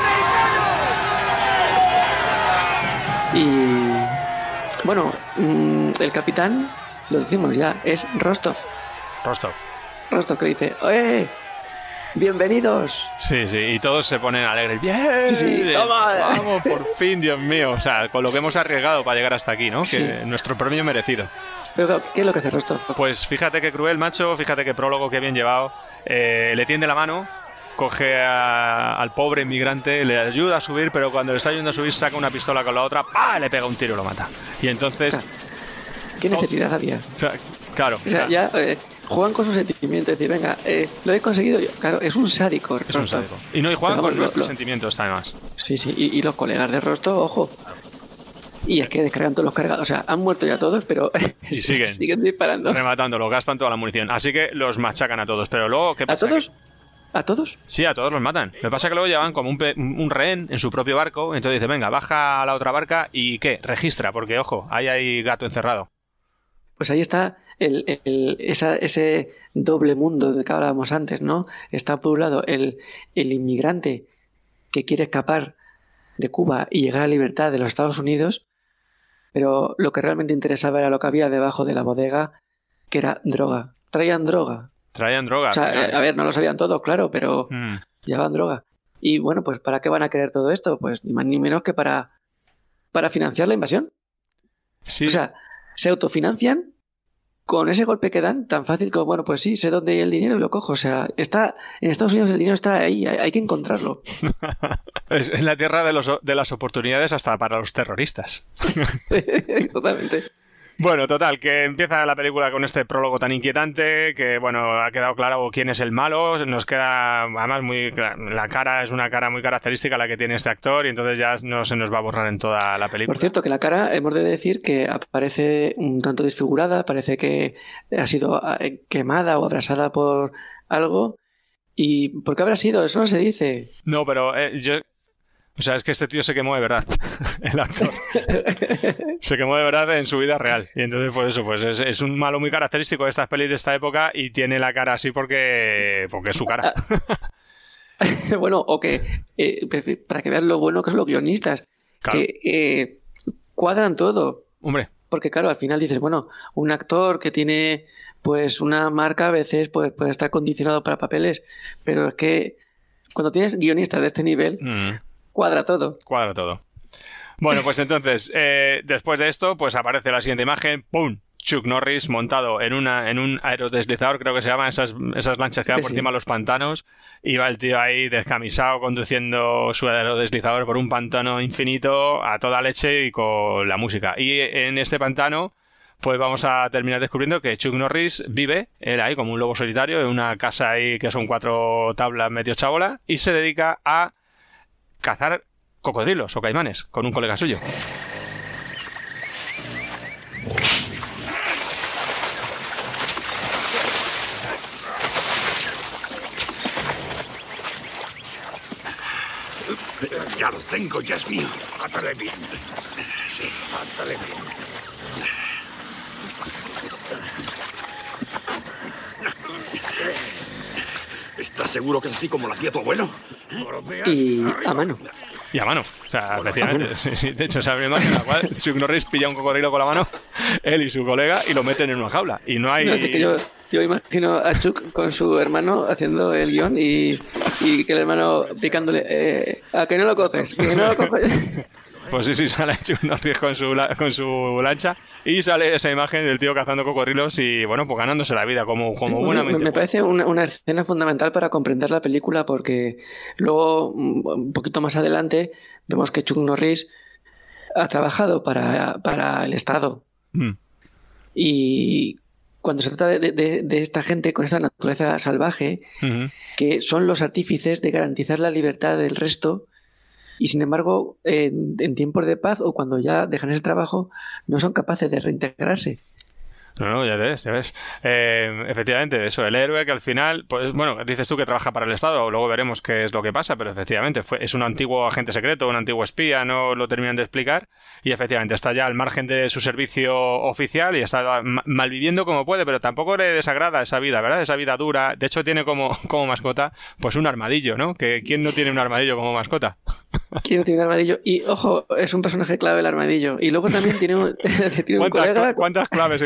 H: Y bueno, mmm, el capitán, lo decimos ya, es Rostov.
G: Rostov.
H: Rostov que dice, ¡eh! Bienvenidos.
G: Sí, sí, y todos se ponen alegres. ¡Bien!
H: Sí, sí, toma.
G: Vamos, por fin, Dios mío. O sea, con lo que hemos arriesgado para llegar hasta aquí, ¿no?
H: Sí.
G: Que nuestro premio merecido.
H: Pero, ¿qué es lo que hace Rostov?
G: Pues fíjate qué cruel, macho. Fíjate qué prólogo que bien llevado. Eh, le tiende la mano, coge a, al pobre inmigrante, le ayuda a subir, pero cuando le está ayudando a subir, saca una pistola con la otra, ¡pah! le pega un tiro y lo mata. Y entonces.
H: ¿Qué necesidad oh, había?
G: O sea, claro.
H: O sea, ya. Eh, juegan con sus sentimientos, decir, venga, eh, lo he conseguido yo. Claro, es un sádico.
G: Es un sádico. Y no, y juegan con nuestros lo, sentimientos, además.
H: Sí, sí, y, y, los colegas de Rostov, ojo. Y es que descargan todos los cargados. O sea, han muerto ya todos, pero
G: y siguen,
H: siguen disparando.
G: Rematándolos, gastan toda la munición. Así que los machacan a todos. Pero luego, ¿qué pasa?
H: ¿A todos? ¿A todos?
G: Sí, a todos los matan. Lo que pasa es que luego llevan como un, un, rehén en su propio barco. Entonces dice, venga, baja a la otra barca y ¿qué? Registra, porque ojo, ahí hay gato encerrado.
H: Pues ahí está el, el, esa, ese doble mundo del que hablábamos antes, ¿no? Está por un lado el, el inmigrante que quiere escapar de Cuba y llegar a la libertad de los Estados Unidos, pero lo que realmente interesaba era lo que había debajo de la bodega, que era droga. Traían droga.
G: Traían droga.
H: O sea, claro. a ver, no lo sabían todo, claro, pero mm. llevaban droga. Y bueno, pues ¿para qué van a querer todo esto? Pues ni más ni menos que para, para financiar la invasión.
G: Sí.
H: O sea, se autofinancian con ese golpe que dan, tan fácil como, bueno, pues sí, sé dónde hay el dinero y lo cojo. O sea, está en Estados Unidos el dinero está ahí, hay, hay que encontrarlo.
G: es en la tierra de, los, de las oportunidades hasta para los terroristas.
H: Totalmente.
G: Bueno, total, que empieza la película con este prólogo tan inquietante, que bueno, ha quedado claro quién es el malo, nos queda, además muy, la cara es una cara muy característica la que tiene este actor y entonces ya no se nos va a borrar en toda la película.
H: Por cierto, que la cara, hemos de decir que aparece un tanto desfigurada, parece que ha sido eh, quemada o abrasada por algo. ¿Y por qué habrá sido? Eso no se dice.
G: No, pero eh, yo o sea, es que este tío se quemó de verdad, el actor. se quemó de verdad en su vida real. Y entonces, pues eso, pues es, es, un malo muy característico de estas pelis de esta época y tiene la cara así porque, porque es su cara.
H: bueno, o que, eh, para que vean lo bueno que son los guionistas, claro. que eh, cuadran todo.
G: Hombre.
H: Porque claro, al final dices, bueno, un actor que tiene pues una marca a veces pues, puede estar condicionado para papeles, pero es que cuando tienes guionistas de este nivel,
G: mm.
H: Cuadra todo.
G: Cuadra todo. Bueno, pues entonces, eh, después de esto, pues aparece la siguiente imagen, ¡pum! Chuck Norris montado en una en un aerodeslizador, creo que se llaman esas, esas lanchas que van por encima de los pantanos, y va el tío ahí descamisado conduciendo su aerodeslizador por un pantano infinito a toda leche y con la música. Y en este pantano, pues vamos a terminar descubriendo que Chuck Norris vive, él ahí como un lobo solitario, en una casa ahí que son cuatro tablas medio chabola, y se dedica a cazar cocodrilos o caimanes con un colega suyo.
D: Ya lo tengo, ya es mío. Átale bien. Sí, átale bien. ¿Estás seguro que es así como lo hacía tu abuelo?
H: Y a mano.
G: Y a mano. O sea, efectivamente. Sí, sí. De hecho, imagen en la cual Chuck Norris pilla un cocodrilo con la mano, él y su colega, y lo meten en una jaula. Y no hay.
H: No, es que yo, yo imagino a Chuck con su hermano haciendo el guion y, y que el hermano picándole. Eh, ¿A que no lo coges? ¿Que no lo coges?
G: Pues sí, sí, sale Chuck Norris con su, con su lancha y sale esa imagen del tío cazando cocodrilos y, bueno, pues ganándose la vida como, como
H: me,
G: buenamente.
H: me parece una, una escena fundamental para comprender la película porque luego, un poquito más adelante, vemos que Chuck Norris ha trabajado para, para el Estado
G: Mm.
H: y cuando se trata de, de- esta gente con esta naturaleza salvaje, que son los artífices de garantizar la libertad del resto y sin embargo en, en tiempos de paz o cuando ya dejan ese trabajo no son capaces de reintegrarse.
G: No, no, ya ves, ya ves. Eh, efectivamente, eso, el héroe que al final, pues bueno, dices tú que trabaja para el Estado, luego veremos qué es lo que pasa, pero efectivamente fue, es un antiguo agente secreto, un antiguo espía, no lo terminan de explicar, y efectivamente está ya al margen de su servicio oficial y está ma- malviviendo como puede, pero tampoco le desagrada esa vida, ¿verdad? Esa vida dura. De hecho, tiene como, como mascota, pues un armadillo, ¿no? Que ¿quién no tiene un armadillo como mascota?
H: ¿Quién no tiene un armadillo? Y ojo, es un personaje clave el armadillo. Y luego también tiene un, tiene un
G: ¿Cuántas,
H: colega,
G: cuántas claves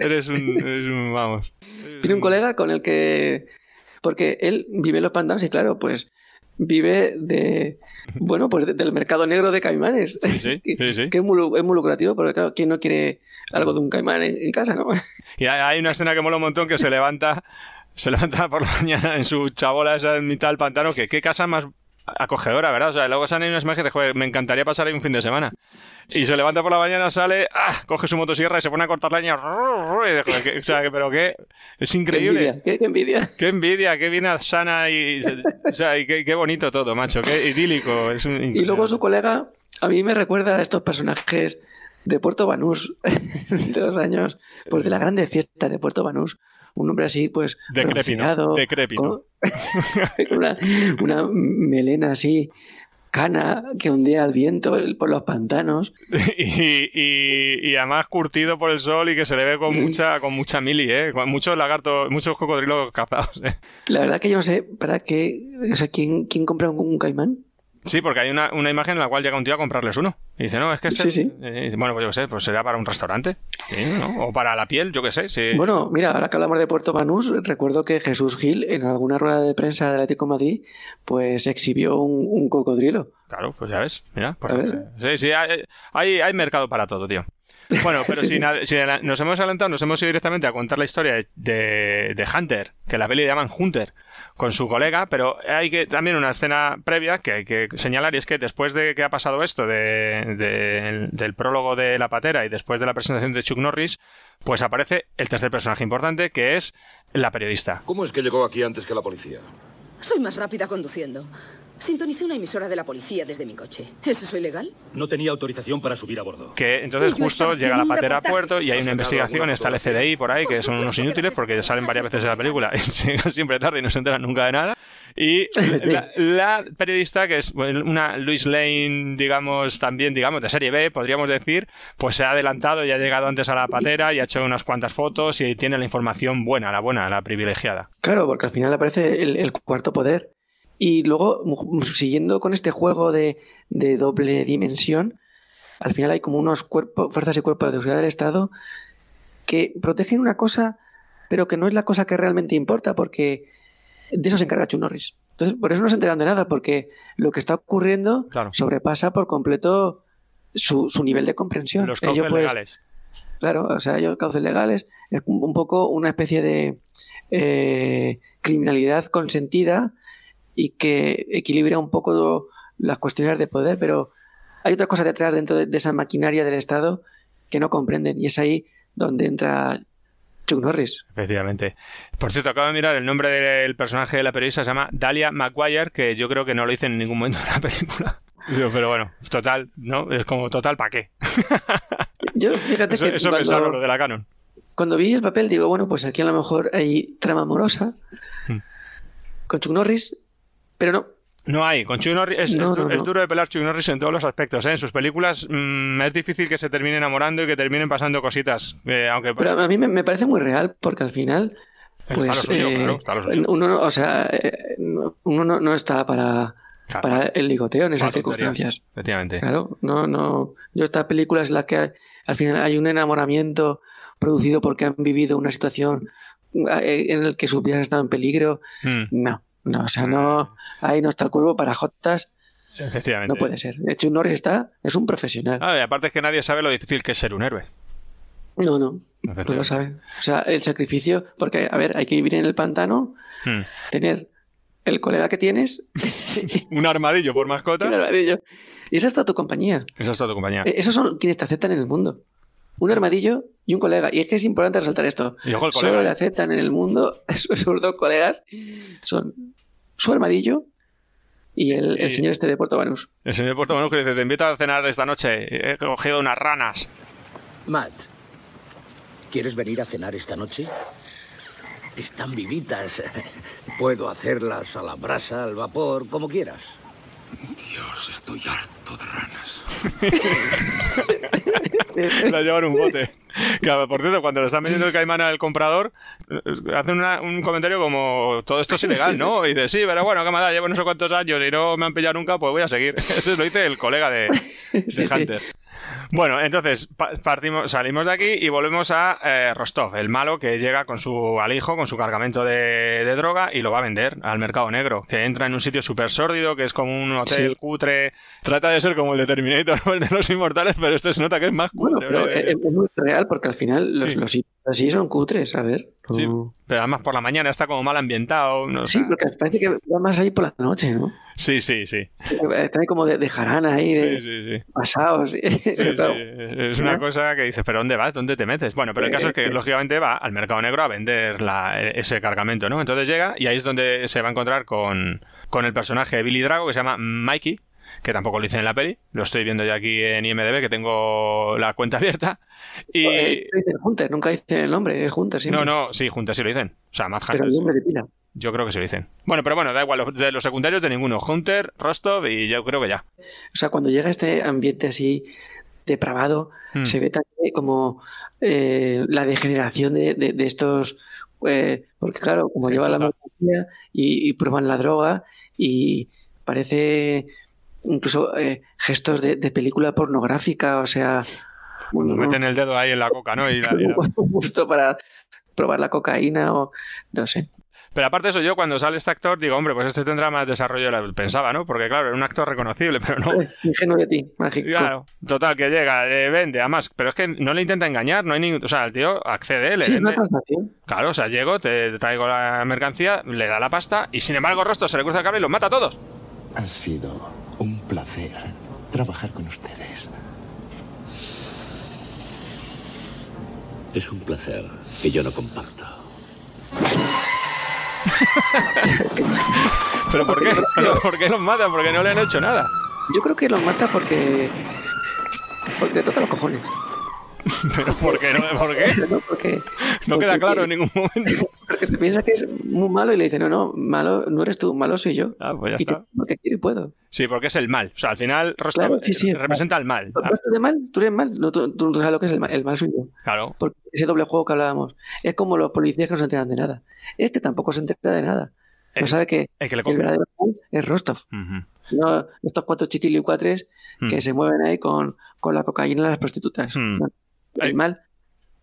G: Eres un, eres un vamos.
H: tiene un colega con el que porque él vive en los pantanos y claro, pues vive de bueno, pues de- del mercado negro de caimanes.
G: Sí, sí,
H: que es muy, lu- es muy lucrativo, porque claro, ¿quién no quiere algo de un caimán en, en casa, no?
G: Y hay hay una escena que mola un montón que se levanta, se levanta por la mañana en su chabola esa en mitad del pantano, que qué casa más acogedora, ¿verdad? O sea, luego salen unas imágenes de, joder, me encantaría pasar ahí un fin de semana. Y se levanta por la mañana, sale, ¡ah! coge su motosierra y se pone a cortar leña. O sea, pero qué, es
H: Qué
G: increíble.
H: envidia, qué- qué envidia.
G: Qué envidia, qué bien sana y, o sea, y qué, qué bonito todo, macho, qué idílico. Es un,
H: Y luego su colega, a mí me recuerda a estos personajes de Puerto Banús, de los años, pues de la grande fiesta de Puerto Banús. Un hombre así, pues.
G: Decrépito, decrépito.
H: Con, una, una melena así, cana, que ondea al viento por los pantanos.
G: y, y, y además curtido por el sol y que se le ve con mucha con mucha mili, ¿eh? Con muchos lagartos, muchos cocodrilos cazados, ¿eh?
H: La verdad que yo no sé, ¿para qué? O sea, ¿quién, quién compra un, un caimán?
G: Sí, porque hay una, una imagen en la cual llega un tío a comprarles uno. Y dice, no, es que este...
H: Sí, sí.
G: eh, bueno, pues yo qué sé, pues será para un restaurante. Sí, ¿no? O para la piel, yo qué sé. Sí.
H: Bueno, mira, ahora que hablamos de Puerto Banús, recuerdo que Jesús Gil, en alguna rueda de prensa del Atlético de Madrid, pues exhibió un, un cocodrilo.
G: Claro, pues ya ves, mira. pues, sí, sí, hay, hay, hay mercado para todo, tío. Bueno, pero si, si nos hemos adelantado, nos hemos ido directamente a contar la historia de, de, de Hunter, que en la peli le llaman Hunter, con su colega, pero hay que también una escena previa que hay que señalar y es que después de que ha pasado esto de, de- del prólogo de la patera y después de la presentación de Chuck Norris, pues aparece el tercer personaje importante que es la periodista.
I: ¿Cómo es que llegó aquí antes que la policía?
E: Soy más rápida conduciendo. Sintonicé una emisora de la policía desde mi coche. ¿Es eso ilegal?
J: No tenía autorización para subir a bordo.
G: Que entonces
E: Pues
G: justo llega la patera a puerto y hay
I: ¿Has
G: una investigación, está el? FDI por ahí, que son unos inútiles porque salen varias veces de la película y llegan siempre tarde y no se enteran nunca de nada. Y la, la periodista, que es una Louise Lane, digamos, también, digamos, de serie B, podríamos decir, pues se ha adelantado y ha llegado antes a la patera y ha hecho unas cuantas fotos y tiene la información buena, la buena, la privilegiada.
H: Claro, porque al final aparece el, el cuarto poder. Y luego, siguiendo con este juego de, de doble dimensión, al final hay como unos cuerpos, fuerzas y cuerpos de seguridad del Estado que protegen una cosa, pero que no es la cosa que realmente importa, porque de eso se encarga Chuck Norris. Entonces, por eso no se enteran de nada, porque lo que está ocurriendo
G: Claro.
H: sobrepasa por completo su, su nivel de comprensión.
G: Los cauces
H: pues,
G: legales.
H: Claro, o sea, ellos cauces legales es un, un poco una especie de eh, criminalidad consentida y que equilibra un poco las cuestiones de poder, pero hay otra cosa detrás dentro de, de esa maquinaria del Estado que no comprenden y es ahí donde entra Chuck Norris.
G: Efectivamente. Por cierto, acabo de mirar el nombre del personaje de la periodista, se llama Dalia McGuire, que yo creo que no lo dice en ningún momento de la película. Pero bueno, total, ¿no? Es como total, ¿para qué?
H: Yo, fíjate
G: Eso,
H: que
G: eso
H: cuando,
G: pensarlo, lo de la canon.
H: cuando vi el papel digo, bueno, pues aquí a lo mejor hay trama amorosa
G: Hmm.
H: con Chuck Norris, pero no,
G: No hay, con Chuck Norris es,
H: No,
G: es
H: no,
G: es duro de pelar Chuck Norris en todos los aspectos. ¿eh? En sus películas mm, es difícil que se termine enamorando y que terminen pasando cositas. eh, aunque
H: Pero a mí me, me parece muy real porque al final,
G: Está
H: pues,
G: lo suyo,
H: eh,
G: claro, está lo suyo.
H: uno, no- o sea, eh, no- uno no, no está para, para el ligoteo en esas circunstancias.
G: Efectivamente.
H: Claro, no, no. Yo estas películas en las que hay- al final hay un enamoramiento producido porque han vivido una situación eh, en el que sus vidas están en peligro.
G: Mm,
H: No, no, o sea, no. Ahí no está el cuervo para jotas.
G: efectivamente.
H: No puede ser. De hecho, Norris está, es un profesional.
G: Ah, y aparte es que nadie sabe lo difícil que es ser un héroe.
H: No, no, no lo saben. O sea, el sacrificio, porque, a ver, hay que vivir en el pantano,
G: Mm.
H: tener el colega que tienes
G: Un armadillo por mascota.
H: un armadillo. Y esa es toda tu compañía.
G: Esa es toda tu compañía.
H: Eh, Esos son quienes te aceptan en el mundo. Un armadillo y un colega. Y es que es importante resaltar esto.
G: Y ojo el
H: Solo le aceptan en el mundo sus dos colegas. Son su armadillo y el, el
G: Y-
H: señor este de Puerto Banús.
G: El señor Puerto Banús que dice, te invito a cenar esta noche. He cogido unas ranas.
D: Matt, ¿quieres venir a cenar esta noche? Están vivitas. Puedo hacerlas a la brasa, al vapor, como quieras.
I: Dios, estoy harto de ranas.
G: La llevan un bote. Que, por cierto, cuando le están vendiendo el caimán al comprador, eh, hacen una- un comentario como: todo esto es ilegal, ¿no? Y dice: Sí, pero bueno, que me da, llevo no sé cuántos años y no me han pillado nunca, pues voy a seguir. Eso lo dice el colega de, de
H: Sí, sí.
G: Hunter. Bueno, entonces pa- partimos, salimos de aquí y volvemos a eh, Rostov, el malo que llega con su alijo, con su cargamento de, de droga y lo va a vender al mercado negro, que entra en un sitio súper sórdido, que es como un hotel
H: Sí.
G: cutre, trata de ser como el de Terminator o el de los inmortales, pero este se nota que es más
H: Bueno,
G: cutre.
H: pero
G: ¿no?
H: es, es muy real porque al final los,
G: Sí.
H: los sitios así son cutres, a ver.
G: Sí,
H: no-
G: pero además por la mañana está como mal ambientado. No,
H: Sí,
G: sé.
H: porque parece que va más ahí por la noche, ¿no?
G: sí, sí, sí.
H: Están ahí como de, de jarana ahí, de
G: sí, sí.
H: pasados.
G: Sí,
H: claro,
G: sí, Es una cosa que dices, ¿pero dónde vas? ¿Dónde te metes? Bueno, pero el caso es que,
H: Eh, eh.
G: lógicamente, va al mercado negro a vender la- ese cargamento, ¿no? Entonces llega y ahí es donde se va a encontrar con, con el personaje de Billy Drago que se llama Mikey, que tampoco lo hice en la peli. Lo estoy viendo yo aquí en IMDB, que tengo la cuenta abierta. Y...
H: Eh, dice Hunter, nunca dice el nombre, es Hunter, sí.
G: No, no, sí, juntas sí lo dicen. O sea,
H: Pero
G: Hunter.
H: el nombre de pila.
G: Yo creo que se lo dicen. Bueno, pero bueno, da igual, de los secundarios de ninguno. Hunter, Rostov y yo creo que ya.
H: O sea, cuando llega este ambiente así depravado,
G: Mm.
H: se ve también como eh, la degeneración de, de- de estos. eh, porque, claro, como lleva la mercancía y, y prueban la droga y parece incluso eh, gestos de, de película pornográfica, o sea.
G: Meten el dedo ahí en la coca, ¿no? Y la- y la-
H: justo para probar la cocaína o no sé.
G: Pero aparte de eso, yo cuando sale este actor digo, hombre, pues este tendrá más desarrollo de lo que pensaba, ¿no? Porque claro, era un actor reconocible, pero no.
H: Eh, Ingenuo de ti, mágico.
G: Claro, total, que llega, le vende, además, pero es que no le intenta engañar, no hay ningún... O sea, el tío accede, le
H: Sí, es
G: vende...
H: una transacción.
G: Claro, o sea, llego, te traigo la mercancía, le da la pasta y sin embargo Rostov se le cruza el cable y los mata a todos.
K: Ha sido placer trabajar con ustedes.
B: Es un placer que yo no comparto.
G: ¿Pero por qué? ¿Pero ¿Por qué los mata? Porque no le han hecho nada.
H: Yo creo que lo mata porque. Porque le toca los cojones.
G: ¿Pero por qué? ¿No? ¿Por qué?
H: No, porque,
G: No queda claro en ningún momento.
H: porque se piensa que es muy malo y le dice, no, no, malo no eres tú, malo soy yo.
G: Ah, pues ya
H: y
G: está.
H: porque quiero y puedo.
G: Sí, porque es el mal. O sea, al final Rostov
H: Claro, sí, sí,
G: representa el mal.
H: ¿Tú eres de mal? ¿Tú eres mal? No, tú, tú no sabes lo que es el mal, el mal soy yo.
G: Claro.
H: Porque ese doble juego que hablábamos es como los policías que no se enteran de nada. Este tampoco se entera de nada. No
G: El-
H: sabe que
G: El que le
H: el
G: compra.
H: verdadero mal es Rostov. No estos cuatro chiquilicuatres que
G: Mm.
H: se mueven ahí con, con la cocaína y las prostitutas.
G: Mm.
H: No. El mal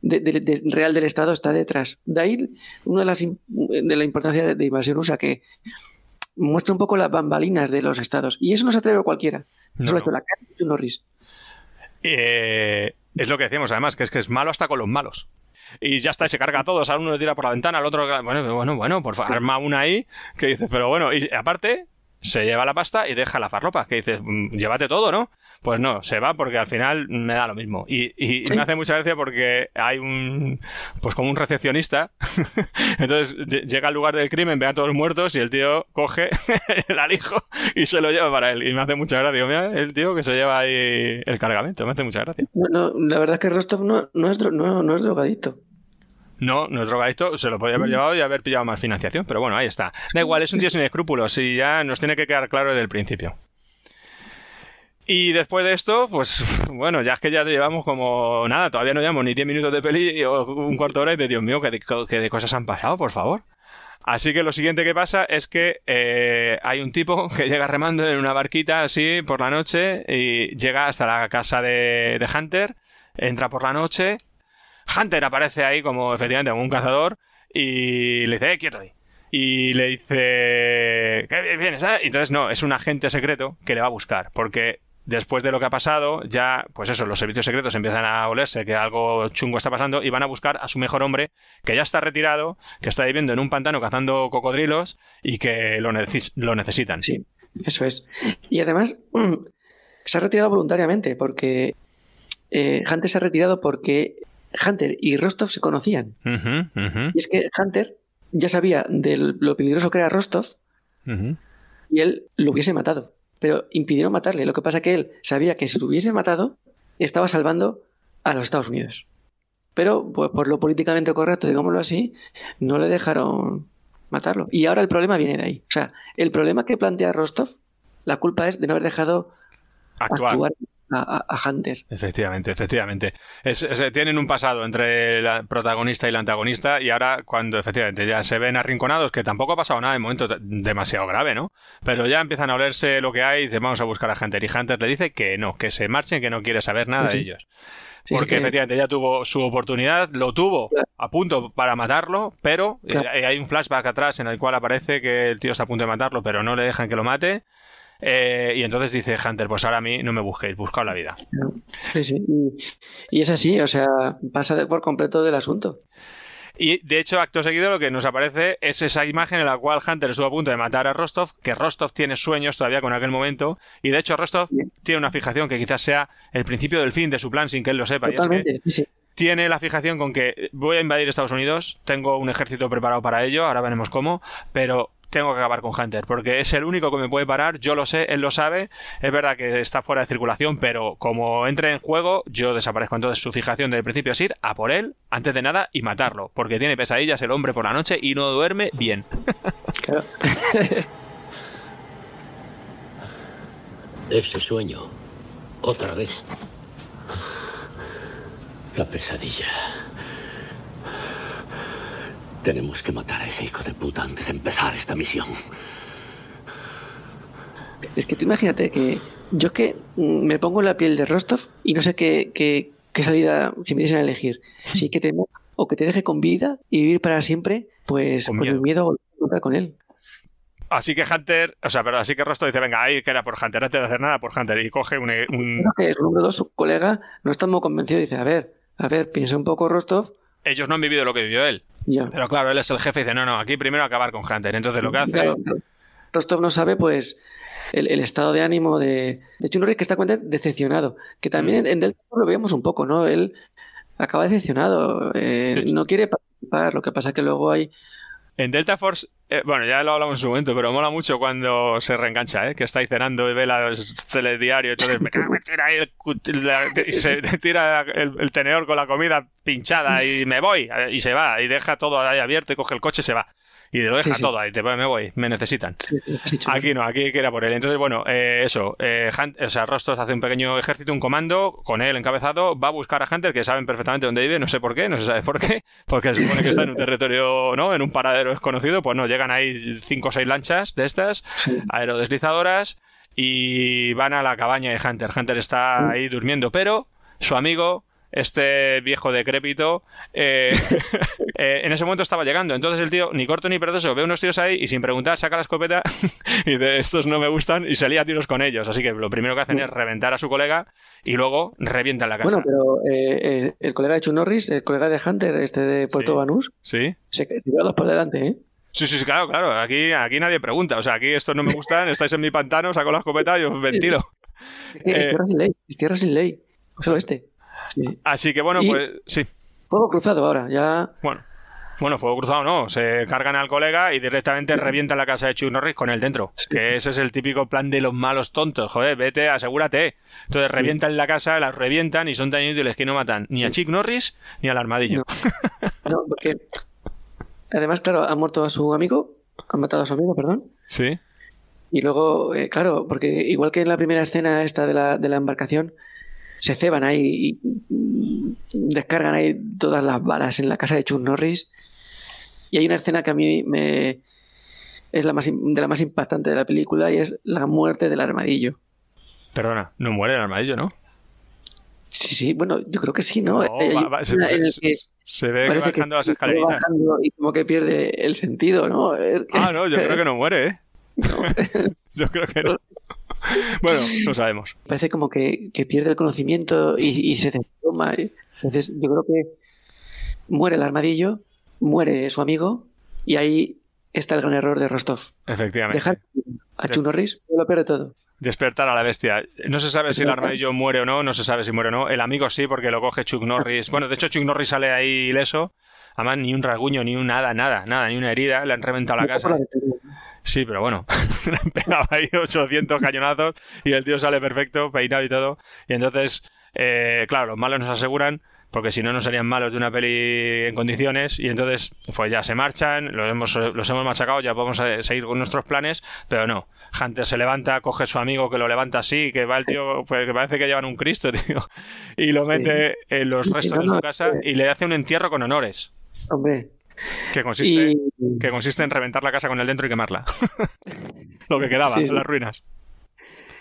H: de- de- de- real del Estado está detrás. De ahí una de las de la importancia de, invasión USA que muestra un poco las bambalinas de los estados. Y eso no se atreve cualquiera.
G: No,
H: Eso lo ha hecho la cara de Norris.
G: Eh, es lo que decíamos, además, que es que es malo hasta con los malos. Y ya está, y se carga a todos. A uno le tira por la ventana, al otro. Bueno, bueno, bueno, por favor, arma una ahí que dices, pero bueno, y aparte. Se lleva la pasta y deja la farlopa. Que dices, "Mm, llévate todo, ¿no? Pues no, se va porque al final me da lo mismo. Y, y
H: Sí.
G: me hace mucha gracia porque hay un. Pues como un recepcionista. Entonces lle- llega al lugar del crimen, ve a todos muertos y el tío coge el alijo y se lo lleva para él. Y me hace mucha gracia. Digo, mira, el tío que se lleva ahí el cargamento. Me hace mucha gracia.
H: No, no, la verdad es que Rostov no, no, es, no, no es drogadicto.
G: No, no es drogadicto, se lo podía haber llevado y haber pillado más financiación, pero bueno, ahí está. Da igual, es un tío sin escrúpulos y ya nos tiene que quedar claro desde el principio. Y después de esto, pues bueno, ya es que ya llevamos como nada, todavía no llevamos ni 10 minutos de peli o un cuarto de hora y de Dios mío, que de, que de cosas han pasado, por favor. Así que lo siguiente que pasa es que eh, hay un tipo que llega remando en una barquita así por la noche y llega hasta la casa de, de Hunter, entra por la noche. Hunter aparece ahí como efectivamente como un cazador y le dice, eh, quieto ahí. Y le dice, ¿qué vienes? eh?". Entonces no, es un agente secreto que le va a buscar, porque después de lo que ha pasado, ya, pues eso, los servicios secretos empiezan a olerse que algo chungo está pasando y van a buscar a su mejor hombre, que ya está retirado, que está viviendo en un pantano cazando cocodrilos y que lo, neces- lo necesitan.
H: Sí, eso es. Y además, se ha retirado voluntariamente, porque eh, Hunter se ha retirado porque Hunter y Rostov se conocían. Y es que Hunter ya sabía de lo peligroso que era Rostov y él lo hubiese matado. Pero impidieron matarle. Lo que pasa que él sabía que si lo hubiese matado, estaba salvando a los Estados Unidos. Pero pues, por lo políticamente correcto, digámoslo así, no le dejaron matarlo. Y ahora el problema viene de ahí. O sea, el problema que plantea Rostov, la culpa es de no haber dejado
G: Actuar.
H: actuar a, a- Hunter.
G: Efectivamente, efectivamente. Es- es- tienen un pasado entre el protagonista y la antagonista y ahora cuando efectivamente ya se ven arrinconados, que tampoco ha pasado nada en momento demasiado grave, ¿no? Pero ya empiezan a olerse lo que hay y dicen vamos a buscar a Hunter. Y Hunter le dice que no, que se marchen, que no quiere saber nada
H: Sí,
G: de ellos.
H: Sí, sí,
G: Porque
H: que-
G: efectivamente ya tuvo su oportunidad, lo tuvo a punto para matarlo, pero eh, hay un flashback atrás en el cual aparece que el tío está a punto de matarlo, pero no le dejan que lo mate. Eh, y entonces dice Hunter, pues ahora a mí no me busquéis, buscaos la vida.
H: Sí, sí. Y, y es así, o sea, pasa por completo del asunto.
G: Y de hecho, acto seguido, lo que nos aparece es esa imagen en la cual Hunter estuvo a punto de matar a Rostov, que Rostov tiene sueños todavía con aquel momento, y de hecho Rostov tiene una fijación que quizás sea el principio del fin de su plan sin que él lo sepa. y es que
H: Totalmente, sí.
G: tiene la fijación con que voy a invadir Estados Unidos, tengo un ejército preparado para ello, ahora veremos cómo, pero tengo que acabar con Hunter, porque es el único que me puede parar, yo lo sé, él lo sabe, es verdad que está fuera de circulación, pero como entre en juego, yo desaparezco. Entonces su fijación desde el principio es ir a por él, antes de nada, y matarlo, porque tiene pesadillas el hombre por la noche y no duerme bien.
D: Ese sueño. Otra vez. La pesadilla. Tenemos que matar a ese hijo de puta antes de empezar esta misión.
H: Es que tú imagínate que yo es que mm, me pongo en la piel de Rostov y no sé qué, qué, qué salida, si me diesen a elegir, si que te o que te deje con vida y vivir para siempre, pues
G: Con
H: con, el miedo a con él.
G: Así que Hunter, o sea, perdón, así que Rostov dice, venga, ahí que era por Hunter, antes de hacer nada por Hunter, y coge un... un-
H: Creo que su número dos, su colega, no está muy convencido y dice, a ver, a ver, piensa un poco Rostov.
G: Ellos no han vivido lo que vivió él. Pero claro, él es el jefe y dice, no, no, aquí primero acabar con Hunter. Entonces lo que hace...
H: Claro, claro. Rostov no sabe, pues, el, el estado de ánimo de, de Norris, que está cuenta decepcionado. Que también en Delta lo veíamos un poco, ¿no? Él acaba decepcionado, eh, no quiere participar. Lo que pasa que luego hay.
G: En Delta Force, eh, bueno, ya lo hablamos en su momento, pero mola mucho cuando se reengancha, ¿eh? que está ahí cenando y ve la- el telediario y entonces me cago tira ahí el se tira el, el tenedor con la comida pinchada y me voy eh, y se va y deja todo ahí abierto y coge el coche y se va. Y lo deja
H: Sí,
G: todo ahí, te, me voy, me necesitan. Aquí no, aquí hay que ir a por él. Entonces, bueno, eh, eso. Eh, Hunt- o sea, Rostos hace un pequeño ejército, un comando, con él encabezado, va a buscar a Hunter, que saben perfectamente dónde vive, no sé por qué, no se sabe por qué, porque se supone que está en un territorio, ¿no? En un paradero desconocido, pues no, llegan ahí cinco o seis lanchas de estas, aerodeslizadoras, y van a la cabaña de Hunter. Hunter está ahí durmiendo, pero su amigo, este viejo decrépito, eh, eh, en ese momento estaba llegando. Entonces el tío, ni corto ni perezoso, ve unos tíos ahí y sin preguntar saca la escopeta y de estos no me gustan y se lía a tiros con ellos. Así que lo primero que hacen es reventar a su colega y luego revientan la casa.
H: Bueno, pero eh, el colega de Chuck Norris, el colega de Hunter, este de Puerto
G: Sí.
H: Banús,
G: ¿Sí?
H: se, por delante, ¿eh?
G: Sí, sí, sí, claro, claro. Aquí, aquí nadie pregunta. O sea, aquí estos no me gustan, estáis en mi pantano, saco la escopeta y os ventilo.
H: Es, que es tierra sin ley, es tierra sin ley. Es el oeste. Sí.
G: Así que bueno,
H: Y-
G: pues sí.
H: Fuego cruzado ahora, ya.
G: Bueno. Bueno, fuego cruzado no, se cargan al colega y directamente revientan la casa de Chuck Norris con él dentro. Que ese es el típico plan de los malos tontos. Joder, vete, asegúrate. Entonces revientan la casa, las revientan y son tan inútiles que no matan ni a Chuck Norris ni al armadillo.
H: No, porque. Además, claro, ha muerto a su amigo, han matado a su amigo, perdón.
G: Sí.
H: Y luego, eh, claro, porque igual que en la primera escena esta de la, de la embarcación, se ceban ahí y descargan ahí todas las balas en la casa de Chuck Norris. Y hay una escena que a mí me es la más de la más impactante de la película y es la muerte del armadillo.
G: Perdona, no muere el armadillo, ¿no?
H: Sí, sí, bueno, yo creo que sí, ¿no?
G: se, ve bajando las escaleritas.
H: Y como que pierde el sentido, ¿no?
G: Ah, no, yo creo que no muere, ¿eh? yo creo que no. Bueno, no sabemos.
H: Parece como que, pierde el conocimiento y, se desploma. Entonces, yo creo que muere el armadillo, muere su amigo y ahí está el gran error de Rostov.
G: Efectivamente.
H: Dejar a Chuck Norris lo pierde todo.
G: Despertar a la bestia. No se sabe si el armadillo muere o no, no se sabe si muere o no. El amigo sí, porque lo coge Chuck Norris. Bueno, de hecho, Chuck Norris sale ahí ileso. Además, ni un rasguño, ni un nada, nada, nada, ni una herida. Le han reventado la casa. Sí, pero bueno, le han pegado ahí 800 cañonazos y el tío sale perfecto, peinado y todo. Y entonces, eh, claro, los malos nos aseguran porque si no, no serían malos de una peli en condiciones. Y entonces, pues ya se marchan, los hemos, los hemos machacado, ya podemos eh, seguir con nuestros planes, pero no. Hunter se levanta, coge a su amigo que lo levanta así, que va el tío, pues que parece que llevan un Cristo, tío, y lo mete en los restos de su casa y le hace un entierro con honores.
H: Hombre.
G: Que consiste, que consiste en reventar la casa con el dentro y quemarla. lo que quedaba, las ruinas.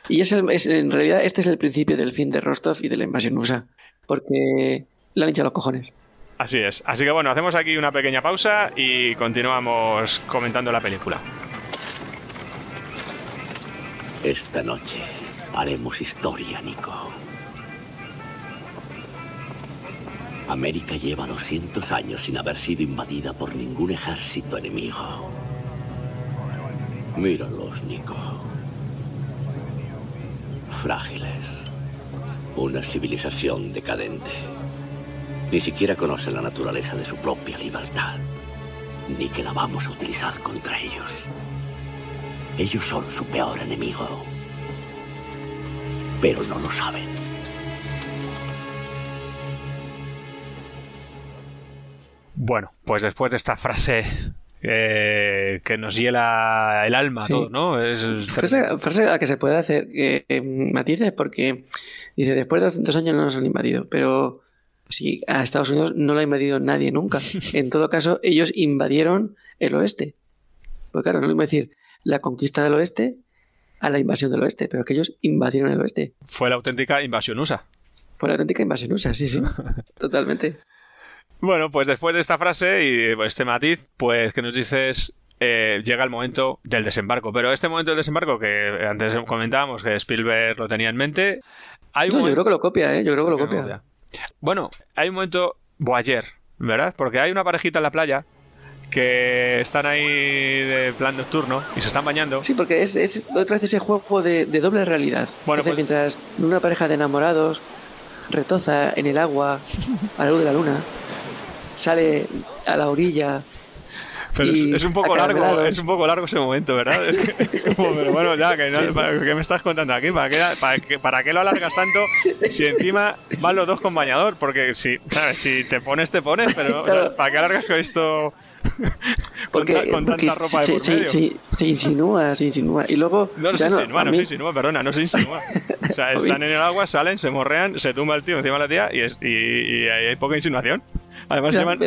H: Y es, en realidad este es el principio del fin de Rostov y de la invasión USA. Porque le han hinchado los cojones.
G: Así es. Así que bueno, hacemos aquí una pequeña pausa y continuamos comentando la película.
B: Esta noche haremos historia, Nico. América lleva 200 años sin haber sido invadida por ningún ejército enemigo. Míralos, Nico. Frágiles. Una civilización decadente. Ni siquiera conocen la naturaleza de su propia libertad, ni que la vamos a utilizar contra ellos. Ellos son su peor enemigo, pero no lo saben.
G: Bueno, pues después de esta frase eh, que nos hiela el alma a todos, ¿no? Es,
H: frase, a que se puede hacer que matices porque dice, después de 200 años no nos han invadido, pero Sí, a Estados Unidos no lo ha invadido nadie nunca. En todo caso, ellos invadieron el oeste. Pues claro, no lo mismo decir la conquista del oeste a la invasión del oeste, pero que ellos invadieron el oeste.
G: Fue la auténtica invasión USA.
H: Fue la auténtica invasión USA, sí, sí. Totalmente.
G: Bueno, pues después de esta frase y este matiz, pues que nos dices eh, llega el momento del desembarco. Pero este momento del desembarco que antes comentábamos que Spielberg lo tenía en mente.
H: Hay no, yo creo que lo copia, ¿eh? Yo creo que lo copia.
G: Bueno, hay un momento Boyer, ¿verdad? Porque hay una parejita en la playa que están ahí de plan nocturno y se están bañando.
H: Sí, porque es, otra vez ese juego de, doble realidad. Bueno, pues- mientras una pareja de enamorados retoza en el agua a la luz de la luna, sale a la orilla
G: pero es, un poco largo, es un poco largo ese momento, ¿verdad? Es que, como, pero bueno, ya, que ¿qué me estás contando aquí? ¿Para qué, para, qué, lo alargas tanto si encima van los dos con bañador? Porque si, ¿sabes? si te pones, te pones, pero ¿para qué alargas esto
H: porque, con, tanta ropa de por medio? se insinúa, se insinúa. Y luego.
G: No, se insinúa, no, se insinúa, perdona, no se insinúa. O sea, están en el agua, salen, se morrean, se tumba el tío encima de la tía y, es, y, hay poca insinuación. Además, llevan,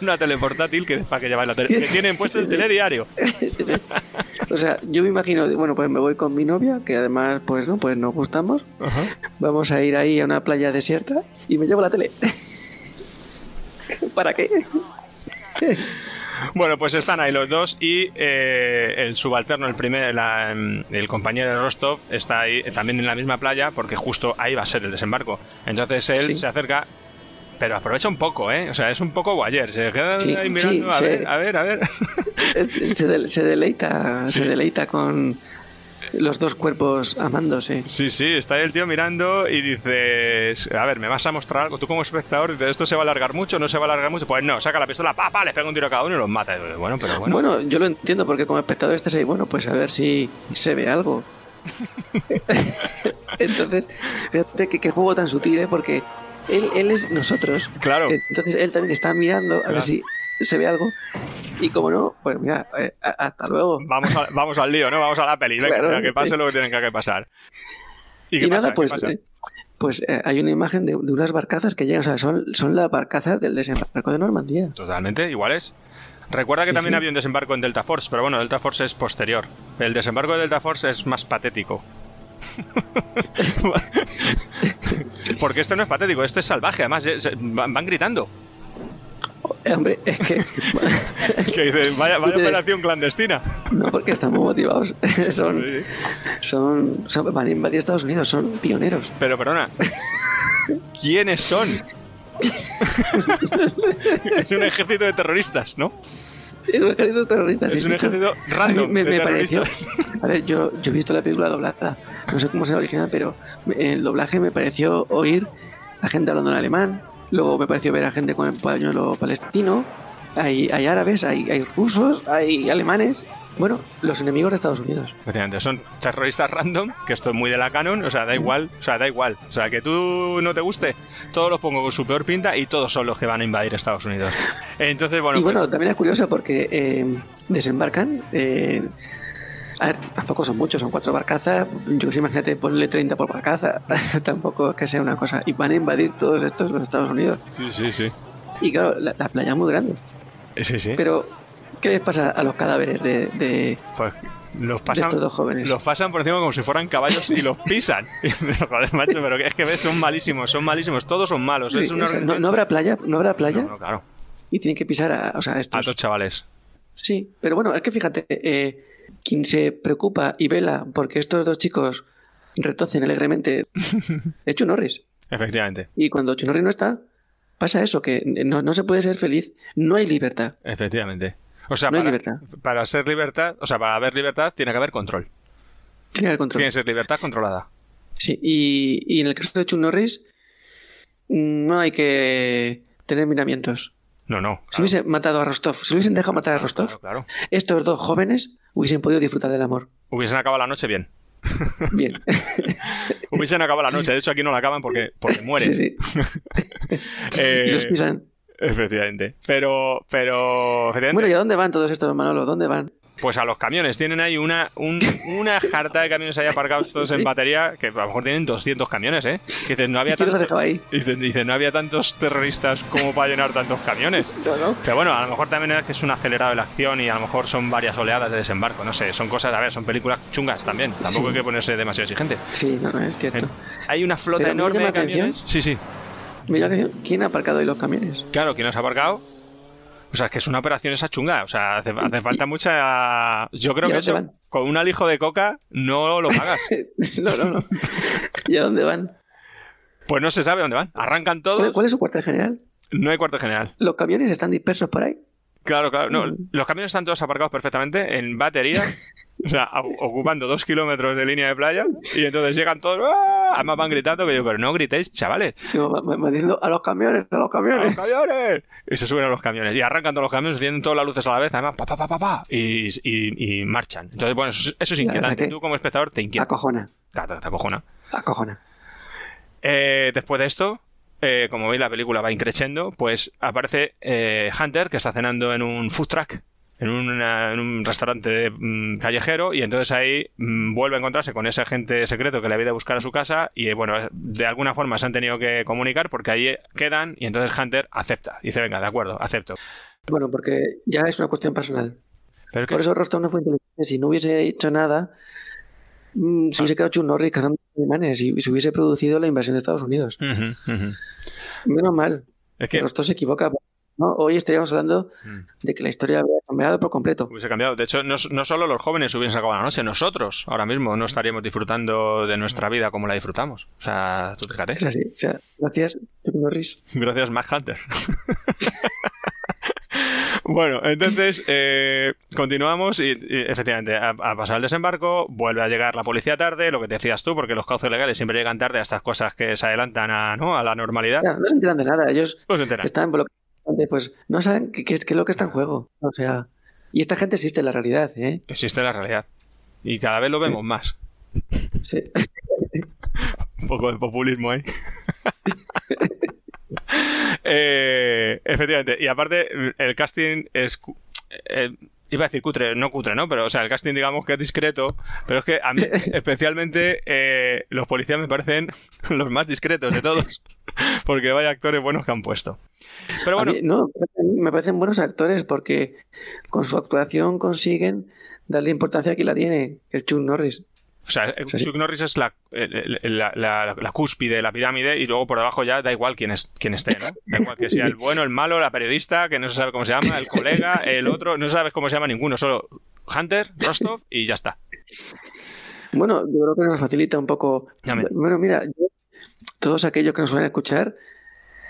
G: una, teleportátil que, para que lleváis la tele, que tienen puesto el telediario.
H: O sea, yo me imagino, bueno, pues me voy con mi novia, que además, pues no, pues nos gustamos. Vamos a ir ahí a una playa desierta y me llevo la tele. ¿Para qué?
G: Bueno, pues están ahí los dos y eh, el subalterno, el primer, el compañero de Rostov, está ahí también en la misma playa porque justo ahí va a ser el desembarco. Entonces él se acerca pero aprovecha un poco, ¿eh? O sea, es un poco guayer. Se queda ahí mirando, a, ver, a ver, a ver,
H: Se, deleita, se deleita con los dos cuerpos amándose.
G: Sí, sí, está ahí el tío mirando y dices, a ver, ¿me vas a mostrar algo? Tú como espectador dices, ¿esto se va a alargar mucho? ¿No se va a alargar mucho? Pues no, saca la pistola, pa, pa, les pega un tiro a cada uno y los mata. Bueno, pero bueno.
H: Bueno, yo lo entiendo porque como espectador estás ahí, bueno, pues a ver si se ve algo. Entonces, fíjate que, juego tan sutil, ¿eh? Porque él, él es nosotros.
G: Claro.
H: Entonces él también está mirando a ver si se ve algo. Y como no, pues mira, eh, hasta luego.
G: Vamos, vamos al lío, ¿no? Vamos a la peli. Venga, que pase lo que tiene que pasar.
H: ¿Y, nada, pues, eh, pues eh, hay una imagen de, de unas barcazas que llegan, o sea, son, son las barcazas del desembarco de Normandía.
G: Totalmente, iguales. Recuerda que
H: Sí,
G: también
H: sí.
G: había un desembarco en Delta Force, pero bueno, Delta Force es posterior. El desembarco de Delta Force es más patético. Porque este no es patético, este es salvaje, además van gritando.
H: Eh, hombre, es que
G: Que dice, vaya, operación clandestina.
H: no porque están muy motivados, son, son, son- van a invadir Estados Unidos, son pioneros.
G: Pero perdona, ¿quiénes son? es un ejército de terroristas, ¿no?
H: Es un ejército terrorista.
G: Es un ejército random
H: Me,
G: de
H: me pareció. A ver, yo, yo he visto la película doblada. No sé cómo será original, pero el doblaje me pareció oír a gente hablando en alemán. Luego me pareció ver a gente con el pañuelo palestino. Hay, hay árabes, hay, hay rusos, hay alemanes. Bueno, los enemigos de Estados Unidos.
G: Efectivamente, son terroristas random, que esto es muy de la canon, o sea, da igual, o sea, da igual. O sea, que tú no te guste, todos los pongo con su peor pinta y todos son los que van a invadir Estados Unidos. Entonces, bueno,
H: y bueno,
G: pues,
H: también es curioso porque eh, desembarcan. eh, a ver, tampoco son muchos, son cuatro barcazas. Yo que sé, imagínate, ponle 30 por barcaza. tampoco es que sea una cosa. Y van a invadir todos estos los Estados Unidos.
G: sí, sí, sí.
H: Y claro, la, la playa es muy grande.
G: Eh, Sí, sí.
H: Pero, ¿qué les pasa a los cadáveres de, de,
G: Pues los pasan,
H: estos dos jóvenes?
G: los pasan por encima como si fueran caballos y los pisan. Joder, macho, pero es que ves, son malísimos, son malísimos, todos son malos.
H: Sí,
G: es una
H: o sea, no, no habrá playa, no habrá playa
G: No, no, claro.
H: y tienen que pisar a, o sea, estos.
G: A chavales.
H: Sí, pero bueno, es que fíjate, eh, quien se preocupa y vela porque estos dos chicos retocen alegremente es Chuck Norris.
G: Efectivamente,
H: Y cuando Chuck Norris no está, pasa eso, que no, no se puede ser feliz, no hay libertad.
G: efectivamente. O sea,
H: No hay
G: para,
H: libertad.
G: para ser libertad, o sea, para haber libertad tiene que haber control.
H: Tiene el control.
G: Tiene que ser libertad controlada.
H: Sí, y, y en el caso de Chuck Norris, no hay que tener miramientos.
G: No, no.
H: Si hubiese matado a Rostov, si hubiesen dejado matar a Rostov,
G: Claro, claro.
H: estos dos jóvenes hubiesen podido disfrutar del amor.
G: Hubiesen acabado la noche bien.
H: Bien.
G: Hubiesen acabado la noche. De hecho, aquí no la acaban porque, porque mueren.
H: Sí, sí.
G: Eh,
H: los pisan.
G: Efectivamente. Pero, pero, efectivamente,
H: Bueno, ¿y a dónde van todos estos, Manolo? ¿Dónde van?
G: Pues a los camiones. Tienen ahí una, un- una jarta de camiones ahí aparcados todos en batería, que a lo mejor tienen 200 camiones, ¿eh? Que dices, no había
H: ¿Quién los ha
G: tanto-
H: dejado ahí?
G: Dicen, dicen, no había tantos terroristas como para llenar tantos camiones.
H: No, no.
G: Pero bueno, a lo mejor también es que es un acelerado de la acción y a lo mejor son varias oleadas de desembarco. No sé, son cosas, a ver, son películas chungas también. Tampoco
H: Sí.
G: hay que ponerse demasiado exigente.
H: Sí, no, no, es cierto.
G: Hay una flota
H: Pero
G: enorme de
H: atención-
G: camiones. Sí, sí.
H: Mira, ¿quién ha aparcado ahí los camiones?
G: Claro, ¿quién los ha aparcado? O sea, es que es una operación esa chunga. O sea, hace, hace falta mucha. Yo creo
H: ¿Y a
G: que eso,
H: van?
G: con un alijo de coca no lo pagas.
H: no, no, no. ¿Y a dónde van?
G: Pues no se sabe dónde van. Arrancan
H: ¿Cuál,
G: todos.
H: cuál es su cuartel general?
G: No hay cuartel general.
H: ¿Los camiones están dispersos por ahí?
G: Claro, claro. No,
H: Mm.
G: los camiones están todos aparcados perfectamente en batería. O sea, ocupando dos kilómetros de línea de playa. Y entonces llegan todos. ¡ah! Además van gritando que yo, pero no gritéis, chavales.
H: No, diciendo, a los camiones, a los
G: ¡A los
H: camiones.
G: camiones! Y se suben a los camiones. Y arrancan todos los camiones, tienen todas las luces a la vez, además, pa, pa, pa, pa, pa, y, y- y marchan. Entonces, bueno, eso, es- eso es inquietante. Tú como espectador te inquieta.
H: Acojona,
G: te, te acojona.
H: acojona.
G: Eh, después de esto, eh, como veis, la película va increciendo, pues aparece eh, Hunter, que está cenando en un food truck, en, una- en un restaurante mm, callejero, y entonces ahí mm, vuelve a encontrarse con ese agente secreto que le había ido a buscar a su casa, y eh, bueno, de alguna forma se han tenido que comunicar porque ahí quedan, y entonces Hunter acepta. Dice, venga, de acuerdo, acepto.
H: Bueno, porque ya es una cuestión personal.
G: Pero
H: Por eso Rostov no fue inteligente. Si no hubiese hecho nada, mm, se hubiese quedado Chuck Norris cazando alemanes y se hubiese producido la invasión de Estados Unidos. Menos mal.
G: Es que
H: Rostov se equivoca. ¿No? Hoy estaríamos hablando
G: Mm.
H: de que la historia había cambiado por completo.
G: hubiese cambiado. De hecho, no, no solo los jóvenes hubiesen sacado la noche, nosotros ahora mismo no estaríamos disfrutando de nuestra vida como la disfrutamos. O sea, tú fíjate.
H: Es así. O sea, gracias, Norris.
G: Gracias, Matt Hunter. bueno, entonces eh, continuamos y, y, efectivamente a, a pasar el desembarco, vuelve a llegar la policía tarde, lo que te decías tú, porque los cauces legales siempre llegan tarde a estas cosas que se adelantan a, ¿no? a la normalidad.
H: Ya, no se enteran de nada. Ellos
G: No se enteran.
H: están bloqueados. Pues no saben qué, qué es lo que está en juego. O sea, y esta gente existe en la realidad, ¿eh?
G: Existe la realidad. Y cada vez lo vemos más.
H: Sí.
G: Un poco de populismo ahí. Eh, efectivamente. Y aparte, el casting es. eh, iba a decir cutre, no cutre, ¿no? Pero, o sea, el casting, digamos que es discreto, pero es que a mí, especialmente, eh, los policías me parecen los más discretos de todos, porque vaya actores buenos que han puesto. Pero bueno.
H: no, me parecen buenos actores porque con su actuación consiguen darle importancia que la tiene, que es Chuck Norris.
G: O sea, Chuck Norris es la, la, la, cúspide, la pirámide, y luego por debajo ya da igual quién, es, quién esté, ¿no? Da igual que sea el bueno, el malo, la periodista, que no se sabe cómo se llama, el colega, el otro, no sabes cómo se llama ninguno, solo Hunter, Rostov y ya está.
H: Bueno, yo creo que nos facilita un poco. Bueno, mira, todos aquellos que nos van a escuchar,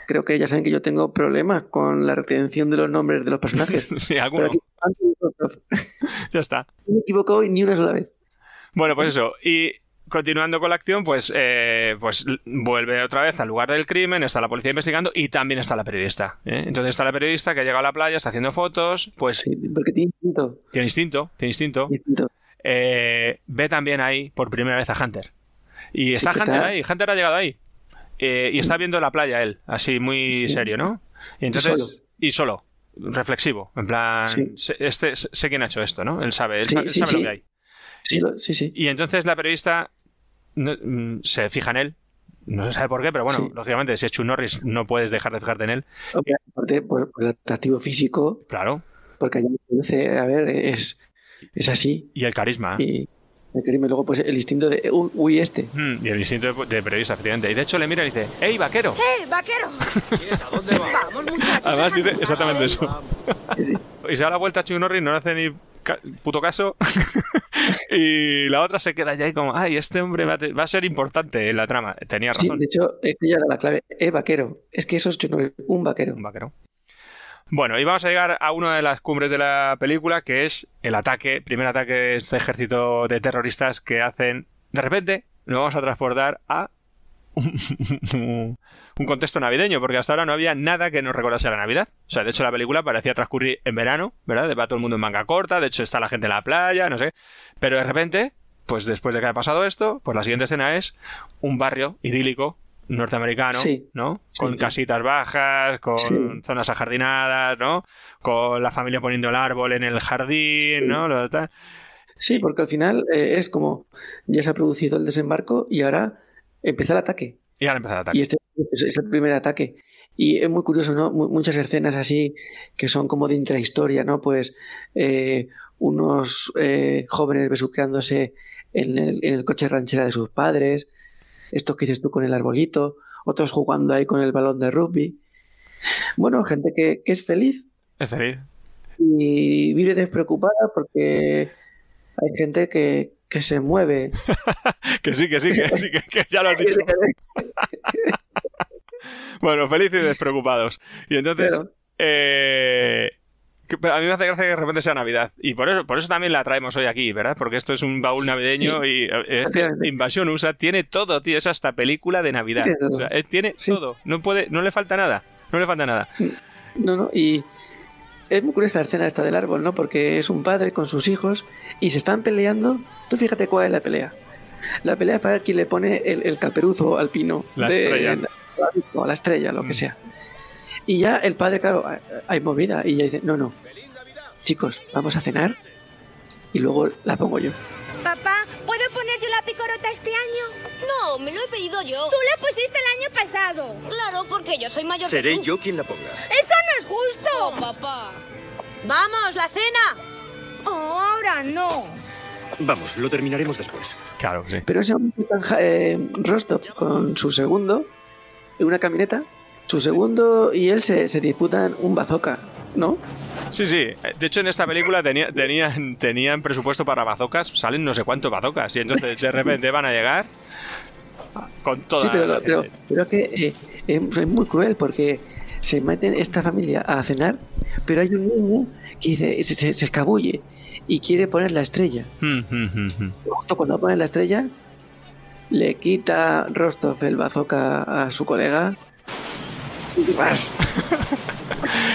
H: creo que ya saben que yo tengo problemas con la retención de los nombres de los personajes.
G: sí, alguno. ya está.
H: No me equivoco ni una sola vez.
G: Bueno, pues eso. Y continuando con la acción, pues, eh, pues vuelve otra vez al lugar del crimen, está la policía investigando y también está la periodista. ¿eh? Entonces está la periodista que ha llegado a la playa, está haciendo fotos, pues...
H: Sí, porque tiene instinto.
G: Tiene instinto, tiene instinto. Eh, ve también ahí por primera vez a Hunter. Y está Hunter ahí, Hunter ha llegado ahí. y está viendo la playa él, así muy serio, ¿no? Y entonces... Y solo. reflexivo, en plan, este sé quién ha hecho esto, ¿no? Él sabe, él sabe, sabe lo que hay.
H: Sí, sí, sí.
G: Y entonces la periodista mm, se fija en él. No se sabe por qué, pero bueno, lógicamente, si es Chuck Norris, no puedes dejar de fijarte en él.
H: Aparte, por, el atractivo físico.
G: Claro.
H: Porque allá a ver, es, es así.
G: Y el carisma.
H: Y Y luego, pues, el instinto de, uy, este.
G: Mm, y el instinto de, periodista, efectivamente. Y de hecho le mira y dice, ¡Ey, vaquero!
E: ¡Hey, vaquero!
G: ¿A dónde va? Vamos, muchachos. Además dice exactamente eso. Y se da la vuelta a Chuck Norris, no le hace ni puto caso. y la otra se queda ya ahí como, ay, este hombre va a, ser importante en la trama. Tenía razón.
H: de hecho, ella da la clave, es vaquero. Es que eso es un vaquero.
G: Un vaquero. Bueno, y vamos a llegar a una de las cumbres de la película, que es el ataque, primer ataque de este ejército de terroristas que hacen. De repente, nos vamos a transportar a un contexto navideño, porque hasta ahora no había nada que nos recordase a la Navidad. O sea, de hecho la película parecía transcurrir en verano, ¿verdad? Va todo el mundo en manga corta, de hecho está la gente en la playa, no sé. Pero de repente, pues después de que haya pasado esto, pues la siguiente escena es un barrio idílico norteamericano, ¿no? Con casitas bajas, con zonas ajardinadas, ¿no? Con la familia poniendo el árbol en el jardín, ¿no?
H: Sí, porque al final eh, es como ya se ha producido el desembarco y ahora empieza el ataque.
G: Y ahora empieza el ataque.
H: Y este es el primer ataque. Y es muy curioso, ¿no? muchas escenas así que son como de intrahistoria, ¿no? Pues eh, unos eh, jóvenes besuqueándose en el, en el, coche ranchera de sus padres, esto que dices tú con el arbolito, otros jugando ahí con el balón de rugby. Bueno, gente que, que es feliz.
G: Es feliz.
H: Y vive despreocupada porque hay gente que, que se mueve.
G: que sí, que sí, que sí, que, ya lo has dicho. bueno, felices y despreocupados. Y entonces, eh, a mí me hace gracia que de repente sea Navidad. Y por eso, por eso también la traemos hoy aquí, ¿verdad? Porque esto es un baúl navideño y eh, Invasión USA tiene todo, tío. Es hasta película de Navidad. O sea, tiene todo. No, puede, no le falta nada. No le falta nada.
H: No, no, y es muy curiosa la escena esta del árbol, ¿no? Porque es un padre con sus hijos y se están peleando. Tú fíjate cuál es la pelea. La pelea es para quien le pone el, el caperuzo al pino.
G: La estrella.
H: La, la estrella, lo que mm. Y ya el padre, claro, hay movida. Y ya dice, no, no. Chicos, vamos a cenar y luego la pongo yo.
L: Papá, ¿puedo poner yo la picorota este año?
M: No, me lo he pedido yo.
L: Tú la pusiste el año pasado.
M: Claro, porque yo soy mayor
N: Seré
M: que
N: tú. yo quien la ponga.
L: ¡Eso no es justo!
M: Oh, papá.
L: ¡Vamos, la cena! Oh, ahora no.
N: Vamos, lo terminaremos después.
G: Claro, sí.
H: Pero ese eh, Rostov con su segundo, en una camioneta, su segundo y él se, se disputan un bazooka, ¿no?
G: Sí, sí. De hecho, en esta película tenía, tenían, tenían presupuesto para bazocas, salen no sé cuántos bazocas, y entonces de repente van a llegar con toda
H: sí, pero,
G: la
H: pero, pero que eh, es muy cruel porque se meten esta familia a cenar, pero hay un niño que dice, se, se, escabulle y quiere poner la estrella.
G: Hmm, hmm, hmm,
H: Justo cuando pone la estrella, le quita Rostov el bazooka a su colega.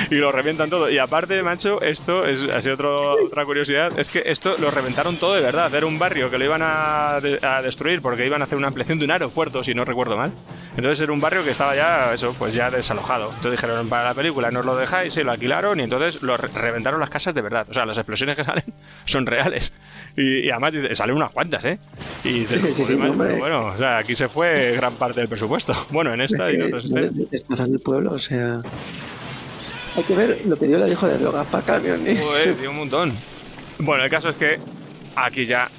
H: Y
G: lo revientan todo. Y aparte, macho, esto es así otro, otra curiosidad, es que esto lo reventaron todo de verdad. Era un barrio que lo iban a, de- a destruir porque iban a hacer una ampliación de un aeropuerto, si no recuerdo mal. Entonces era un barrio que estaba ya, eso, pues ya desalojado. Entonces dijeron, para la película nos lo dejáis, y lo alquilaron y entonces lo re- reventaron las casas de verdad. O sea, las explosiones que salen son reales. Y, y además salen unas cuantas, ¿eh? Y dices,
H: Sí, sí, sí,
G: pero bueno, o sea, aquí se fue gran parte del presupuesto. Bueno, en esta y en otras escenas.
H: De- de- destrozar el pueblo, o sea. Hay que ver lo que dio la hijo de drogas para camiones.
G: Joder, dio un montón. Bueno, el caso es que aquí ya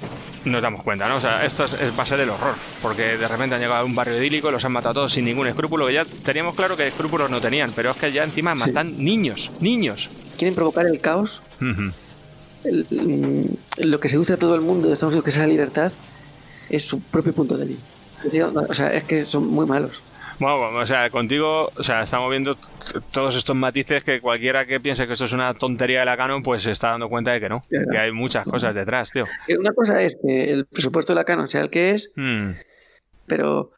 G: nos damos cuenta, ¿no? O sea, esto es, es- va a ser el horror, porque de repente han llegado a un barrio idílico, los han matado todos sin ningún escrúpulo, que ya teníamos claro que escrúpulos no tenían, pero es que ya encima
H: Sí.
G: matan niños, niños.
H: Quieren provocar el caos.
G: Ujú.
H: El- mm, lo que seduce a todo el mundo de Estados Unidos, que es la libertad, es su propio punto débil. O sea, es que son muy malos.
G: Bueno, o sea, contigo, o sea, estamos viendo todos estos matices que cualquiera que piense que esto es una tontería de la canon, pues se está dando cuenta de que no,
H: Claro.
G: que hay muchas cosas detrás, tío.
H: Eh, Una cosa es que el presupuesto de la Canon sea el que es,
G: Mm.
H: pero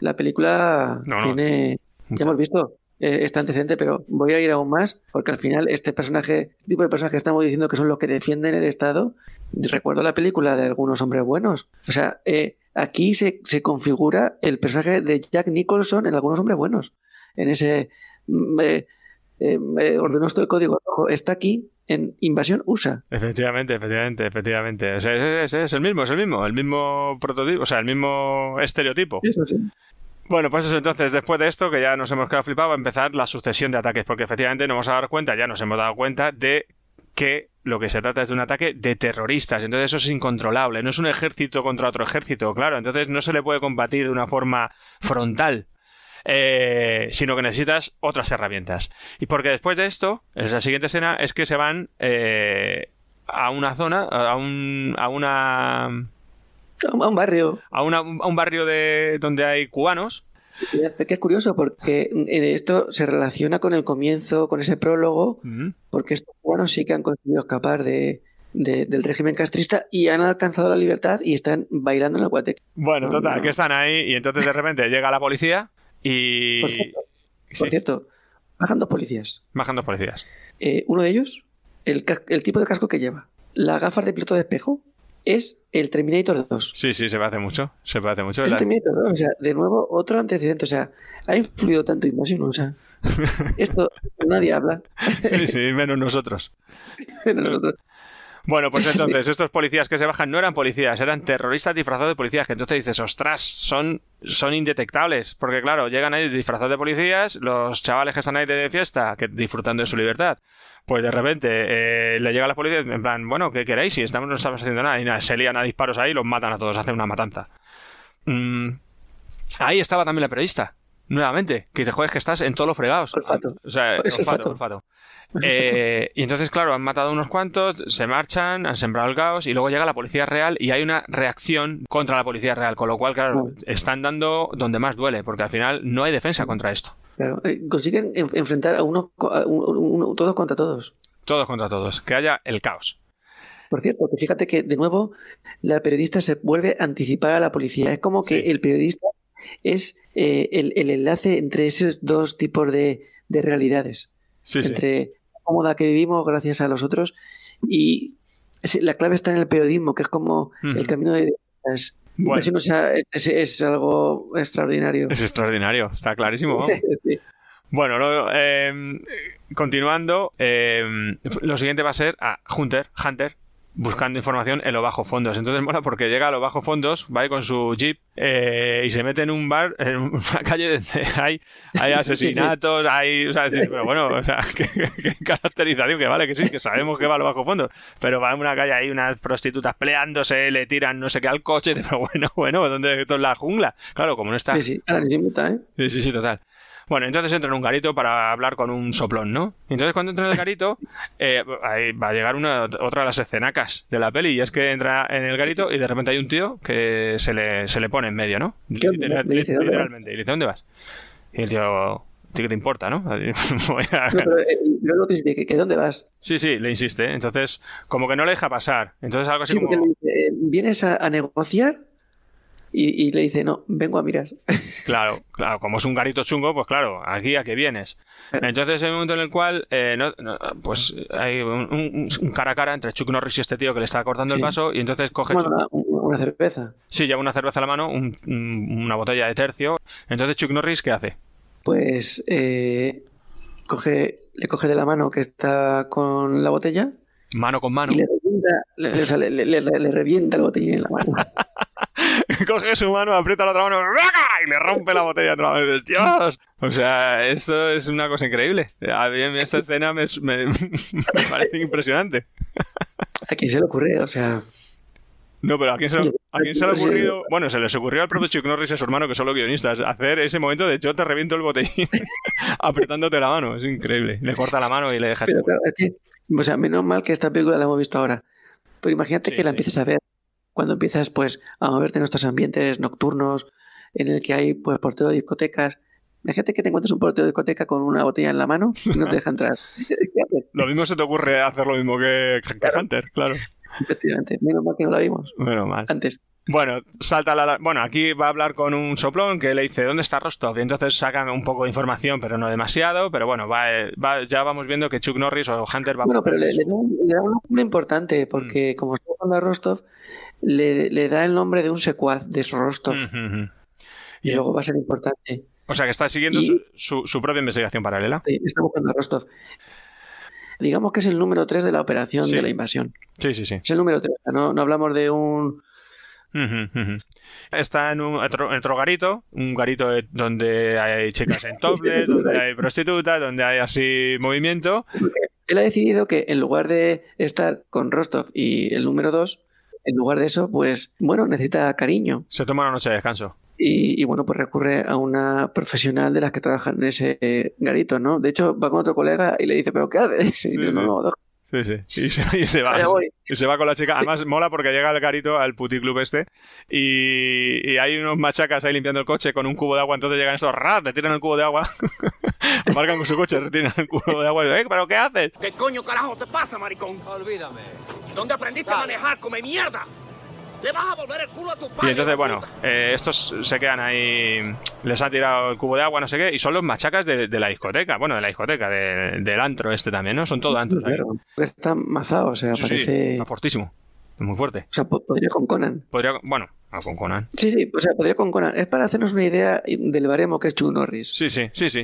H: la película
G: No, no.
H: tiene. Ya hemos visto eh, este antecedente, pero voy a ir aún más, porque al final este personaje, este tipo de personajes que estamos diciendo que son los que defienden el Estado, recuerdo la película de algunos hombres buenos. O sea, eh, aquí se, se configura el personaje de Jack Nicholson en algunos hombres buenos. En ese. mm, eh, eh, eh, ordenó esto el código rojo. Está aquí en Invasión USA.
G: Efectivamente, efectivamente, efectivamente. O sea, es, es- es el mismo, es el mismo, el mismo prototipo, o sea, el mismo estereotipo.
H: Eso sí.
G: Bueno, pues eso, entonces, después de esto, que ya nos hemos quedado flipados, va a empezar la sucesión de ataques, porque efectivamente nos vamos a dar cuenta, ya nos hemos dado cuenta de que lo que se trata es de un ataque de terroristas, entonces eso es incontrolable, no es un ejército contra otro ejército, claro, entonces no se le puede combatir de una forma frontal, eh, sino que necesitas otras herramientas. Y porque después de esto, en la siguiente escena, es que se van eh, a una zona, a un, a una
H: A un barrio.
G: a, una- a un barrio de donde hay cubanos.
H: Que es curioso porque eh, esto se relaciona con el comienzo, con ese prólogo,
G: Ujú.
H: porque estos cubanos sí que han conseguido escapar de, de- del régimen castrista y han alcanzado la libertad y están bailando en el Guateque.
G: Bueno, total, que están ahí y entonces de repente llega la policía y
H: Por cierto, por cierto, bajan dos policías.
G: bajan dos policías.
H: Eh, uno de ellos, el, el tipo de casco que lleva, las gafas de piloto de espejo, es el Terminator 2.
G: Sí, sí, se parece mucho, se parece mucho.
H: El
G: La-
H: Terminator 2, o sea, de nuevo, otro antecedente, o sea, ha influido tanto Invasión, o sea, esto nadie habla.
G: Sí, sí, menos nosotros.
H: Pero nosotros-
G: Bueno, pues entonces, estos policías que se bajan no eran policías, eran terroristas disfrazados de policías, que entonces dices, ostras, son, son indetectables, porque claro, llegan ahí disfrazados de policías, los chavales que están ahí de fiesta, que disfrutando de su libertad, pues de repente eh, le llega la policía en plan, bueno, ¿qué queréis? Si estamos, no estamos haciendo nada, y nada, se lían a disparos ahí y los matan a todos, hacen una matanza. Mm, ahí estaba también la periodista, nuevamente, que dice, joder, es que estás en todos los fregados. O sea,
H: Es
G: olfato,
H: olfato.
G: olfato. Eh, y entonces, claro, han matado unos cuantos, se marchan, han sembrado el caos y luego llega la policía real y hay una reacción contra la policía real, con lo cual, claro, están dando donde más duele, porque al final no hay defensa contra esto.
H: Claro, eh, consiguen en- enfrentar a uno, co- a un- un- todos contra todos.
G: Todos contra todos, que haya el caos.
H: Por cierto, que fíjate que de nuevo la periodista se vuelve a anticipar a la policía. Es como que el periodista es eh, el, el enlace entre esos dos tipos de, de realidades.
G: Sí, sí.
H: entre la cómoda que vivimos gracias a los otros y la clave está en el periodismo, que es como el camino de es,
G: Bueno.
H: Eso no sea- es, es algo extraordinario.
G: Es extraordinario, está clarísimo. vamos.
H: Sí.
G: Bueno, eh, continuando, eh, lo siguiente va a ser a Hunter, Hunter, buscando información en los bajos fondos. Entonces mola porque llega a los bajos fondos, va ahí con su jeep eh, y se mete en un bar, en una calle donde hay, hay asesinatos, hay... O sea, decir, pero bueno, o sea, qué, caracterización, que vale, que sí, que sabemos que va a los bajos fondos, pero va en una calle ahí unas prostitutas peleándose, le tiran no sé qué al coche, pero bueno, bueno, ¿dónde esto es la jungla? Claro, como no está...
H: Sí, sí, inventa, ¿eh?
G: Sí, sí, sí, total. Bueno, entonces entra en un garito para hablar con un soplón, ¿no? Entonces cuando entra en el garito, eh, ahí va a llegar una, otra de las escenacas de la peli, y es que entra en el garito y de repente hay un tío que se le, se le pone en medio, ¿no? Literalmente. Y le dice, ¿dónde vas? Y el tío, ¿a ti qué te importa, no? Voy a-
H: No, pero, eh, luego te dice que, ¿dónde vas?
G: Sí, sí, le insiste. Entonces, como que no le deja pasar. Entonces algo así
H: Sí,
G: como...
H: dice, eh, ¿vienes a, a negociar? Y, y le dice, no, vengo a mirar.
G: Claro, claro, como es un garito chungo, pues claro, aquí a que vienes. Entonces hay un momento en el cual, eh, no- no, pues hay un, un- un cara a cara entre Chuck Norris y este tío que le está cortando el paso y entonces coge...
H: Una, una cerveza.
G: Sí, lleva una cerveza a la mano, un- un- una botella de tercio. Entonces Chuck Norris, ¿qué hace?
H: Pues eh, coge, le coge de la mano que está con la botella
G: Mano con mano.
H: y le revienta, le, o sea, le- le- le- le revienta la botella en la mano.
G: coge su mano, aprieta la otra mano y le rompe la botella otra vez. ¡Dios! O sea, esto es una cosa increíble. A mí esta escena me, me- me parece impresionante.
H: ¿A quién se le ocurre? O sea,
G: No, pero ¿a quién, se, ¿a quién se le ha ocurrido? Bueno, se les ocurrió al propio Chuck Norris y a su hermano, que son los guionistas, hacer ese momento de yo te reviento el botellín apretándote la mano. Es increíble. Le corta la mano y le deja
H: pero claro, es que, o sea, menos mal que esta película la hemos visto ahora. Pero imagínate
G: Sí,
H: que la
G: sí.
H: empieces a ver cuando empiezas pues a moverte en estos ambientes nocturnos en el que hay pues portero de discotecas. Imagínate que te encuentres un portero de discoteca con una botella en la mano y no te deja entrar.
G: Lo mismo se te ocurre hacer lo mismo que, que Hunter, claro.
H: Efectivamente, menos mal que no la vimos
G: Bueno, mal.
H: antes.
G: Bueno, salta la... Bueno, aquí va a hablar con un soplón que le dice, ¿dónde está Rostov? Y entonces sacan un poco de información, pero no demasiado. Pero bueno, va, va- ya vamos viendo que Chuck Norris o Hunter va
H: Bueno,
G: a
H: pero le, da un, le da un nombre importante porque
G: Mm.
H: como está jugando a Rostov, le, le da el nombre de un secuaz de Rostov y luego va a ser importante.
G: O sea, que está siguiendo
H: Y-
G: su, su- su propia investigación paralela.
H: Sí, está buscando a Rostov. Digamos que es el número 3 de la operación
G: Sí.
H: de la invasión.
G: Sí, sí, sí.
H: Es el número 3. No, no hablamos de un...
G: Está en un otro, en otro garito, un garito de- donde hay chicas en topless, donde hay prostitutas, donde hay así movimiento.
H: Él ha decidido que en lugar de estar con Rostov y el número 2, en lugar de eso, pues, bueno, necesita cariño.
G: Se toma una noche de descanso.
H: Y, y, bueno, pues recurre a una profesional de las que trabajan en ese eh, garito, ¿no? De hecho, va con otro colega y le dice, ¿pero qué haces? Y
G: Sí,
H: dice,
G: sí.
H: no, no, no.
G: Sí, sí. Y se, y se va. Y se va con la chica. Además, mola porque llega al garito, al puticlub este, y, y hay unos machacas ahí limpiando el coche con un cubo de agua. Entonces llegan estos, ras, le tiran el cubo de agua. Aparcan con su coche, retiran el cubo de agua. Y dicen, "Eh, ¿pero qué haces?
D: ¿Qué coño carajo te pasa, maricón? Olvídame. ¿Dónde aprendiste a manejar, come mierda? ¿Le vas a volver el culo a tu
G: Y
D: padre?
G: entonces, bueno, eh, estos se quedan ahí, les han tirado el cubo de agua, no sé qué, y son los machacas de, de la discoteca, bueno, de la discoteca, de- del antro este también, ¿no? Son todo antros ahí.
H: Claro, está mazado, o sea,
G: Sí, sí,
H: parece...
G: está fortísimo, es muy fuerte.
H: O sea, po- podría con Conan.
G: Podría, bueno, ah, con Conan.
H: Sí, sí, o sea, podría con Conan. Es para hacernos una idea del baremo que es Chuck Norris.
G: Sí, sí, sí, sí.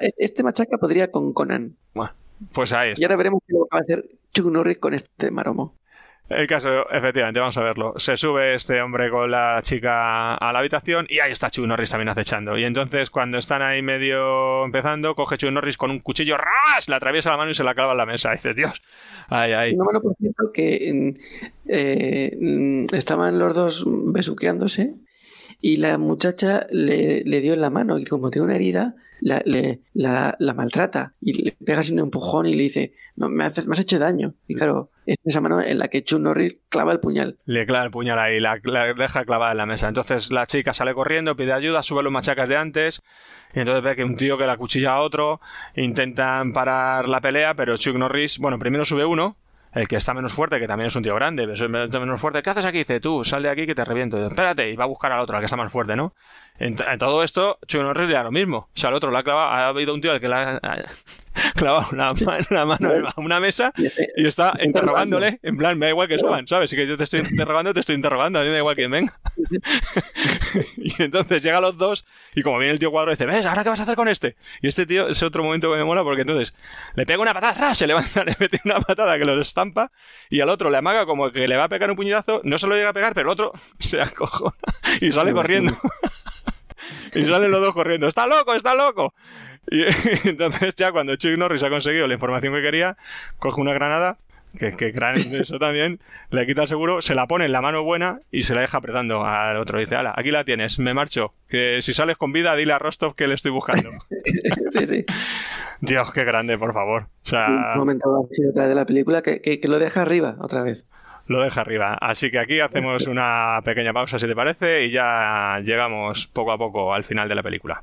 H: E- Este machaca podría con Conan.
G: Bueno, pues ahí
H: Y
G: está.
H: ahora veremos qué va a hacer Chuck Norris con este maromo.
G: El caso, efectivamente, vamos a verlo. Se sube este hombre con la chica a la habitación y ahí está Chuck Norris también acechando. Y entonces, cuando están ahí medio empezando, coge Chuck Norris con un cuchillo, ¡ras! Le atraviesa la mano y se la clava en la mesa. dice, Dios, ay, ay.
H: Una mano, por cierto, que mm, eh, mm, estaban los dos besuqueándose y la muchacha le, le dio en la mano y como tiene una herida, la, le- la, la maltrata y le pega un empujón y le dice, no, me, haces, me has hecho daño. Y claro, es esa mano en la que Chuck Norris clava el puñal.
G: Le clava el puñal ahí, la, la deja clavada en la mesa. Entonces la chica sale corriendo, pide ayuda, sube los machacas de antes. Y entonces ve que un tío que la cuchilla a otro. Intentan parar la pelea, pero Chuck Norris, bueno, primero sube uno, el que está menos fuerte, que también es un tío grande, pero es menos fuerte. ¿Qué haces aquí? Dice, tú, sal de aquí que te reviento. Dice, Espérate, y va a buscar al otro, al que está más fuerte, ¿no? En, en todo esto, Chuck Norris le da lo mismo. O sea, al otro le ha clavado, ha habido un tío al que le ha, ha clavado la mano a una mesa y está interrogándole. En plan, me da igual que suban, ¿sabes? Si que yo te estoy interrogando, te estoy interrogando. A mí me da igual que venga. y entonces llega los dos y como viene el tío cuadro dice, ¿ves? ¿Ahora qué vas a hacer con este? Y este tío es otro momento que me mola porque entonces le pega una patada, se levanta, le mete una patada que lo estampa y al otro le amaga como que le va a pegar un puñetazo, no se lo llega a pegar, pero el otro se acojona y sale corriendo. Y salen los dos corriendo, ¡está loco, está loco! Y entonces ya cuando Chuck Norris ha conseguido la información que quería, coge una granada, que, que eso también, le quita el seguro, se la pone en la mano buena y se la deja apretando al otro. Dice, ala, aquí la tienes, me marcho, que si sales con vida dile a Rostov que le estoy buscando.
H: sí, sí.
G: Dios, qué grande, por favor. O sea,
H: Un momento así de la película que, que, que lo deja arriba otra vez.
G: Lo deja arriba. Así que aquí hacemos una pequeña pausa, si te parece, y ya llegamos poco a poco al final de la película.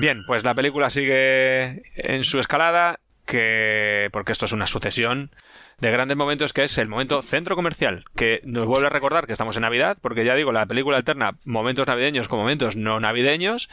G: Bien, pues la película sigue en su escalada, que porque esto es una sucesión de grandes momentos que es el momento centro comercial, que nos vuelve a recordar que estamos en Navidad, porque ya digo, la película alterna momentos navideños con momentos no navideños,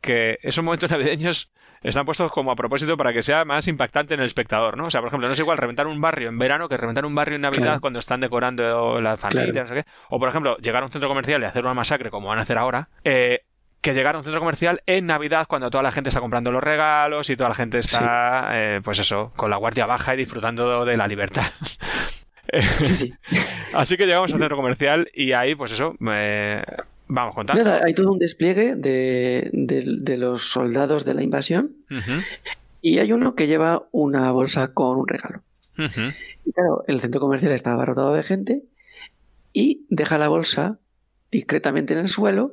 G: que esos momentos navideños están puestos como a propósito para que sea más impactante en el espectador, ¿no? O sea, por ejemplo, no es igual reventar un barrio en verano que reventar un barrio en Navidad
H: Claro.
G: cuando están decorando la familia,
H: Claro.
G: no sé qué. O, por ejemplo, llegar a un centro comercial y hacer una masacre como van a hacer ahora, eh, que llegar a un centro comercial en Navidad cuando toda la gente está comprando los regalos y toda la gente está, eh, pues eso, con la guardia baja y disfrutando de la libertad. Así que llegamos al centro comercial y ahí, pues eso, eh, vamos contando.
H: Nada, hay todo un despliegue de, de- de los soldados de la invasión y hay uno que lleva una bolsa con un regalo. Y claro, el centro comercial está abarrotado de gente y deja la bolsa discretamente en el suelo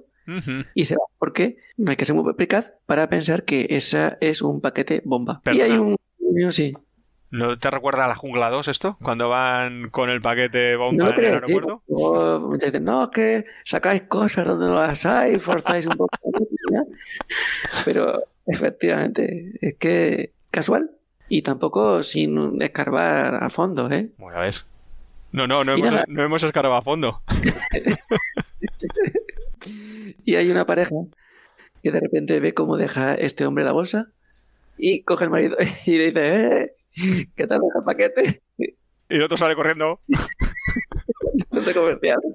H: Y se va. Porque no hay que ser muy perspicaz para pensar que esa es un paquete bomba. Y hay un... Sí.
G: ¿No te recuerda a la Jungla 2 esto? Cuando van con el paquete
H: No
G: bomba
H: lo
G: en el aeropuerto.
H: muchos dicen, no, es que sacáis cosas donde no las hay, forzáis un poco. Pero efectivamente, es que casual. Y tampoco sin escarbar a fondo, ¿eh?
G: Bueno, ves. No, no, no
H: Y
G: hemos,
H: nada.
G: no hemos escarbado a fondo.
H: Y hay una pareja que de repente ve cómo deja este hombre la bolsa y coge el marido y le dice, eh, ¿qué tal el paquete?
G: Y el otro sale corriendo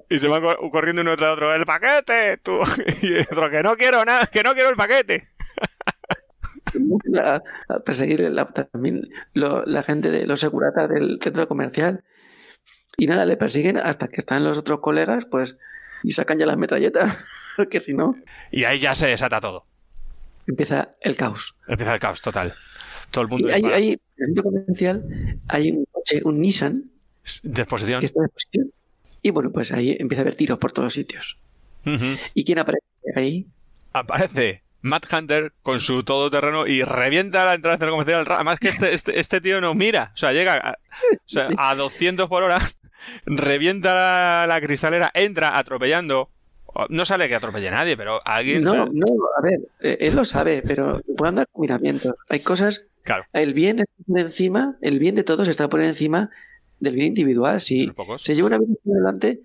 G: y se van co- corriendo uno tras otro. ¡El paquete! Tú. Y el otro, que no quiero nada, que no quiero el paquete.
H: a, a perseguir la- también lo- la gente de los seguratas del centro comercial. Y nada, le persiguen hasta que están los otros colegas, pues, y sacan ya las metralletas, porque si no,
G: Y ahí ya se desata todo.
H: empieza el caos.
G: Empieza el caos total. Todo el mundo
H: Y hay, hay- en el centro comercial hay un coche, un Nissan,
G: de exposición.
H: que está de exposición. Y bueno, pues ahí empieza a haber tiros por todos sitios.
G: Ujú.
H: ¿Y quién aparece ahí?
G: Aparece Matt Hunter con su todoterreno y revienta la entrada del comercial. Además que este, este, este tío no mira. O sea, llega a, o sea, a 200 por hora, revienta la, la cristalera, entra atropellando. No sale que atropelle a nadie, pero alguien...
H: No, no, a ver, eh, él lo sabe, pero puede andar con miramientos. Hay cosas.
G: Claro.
H: El bien está por encima, el bien de todos está por encima del bien individual. Si se lleva una vida por delante,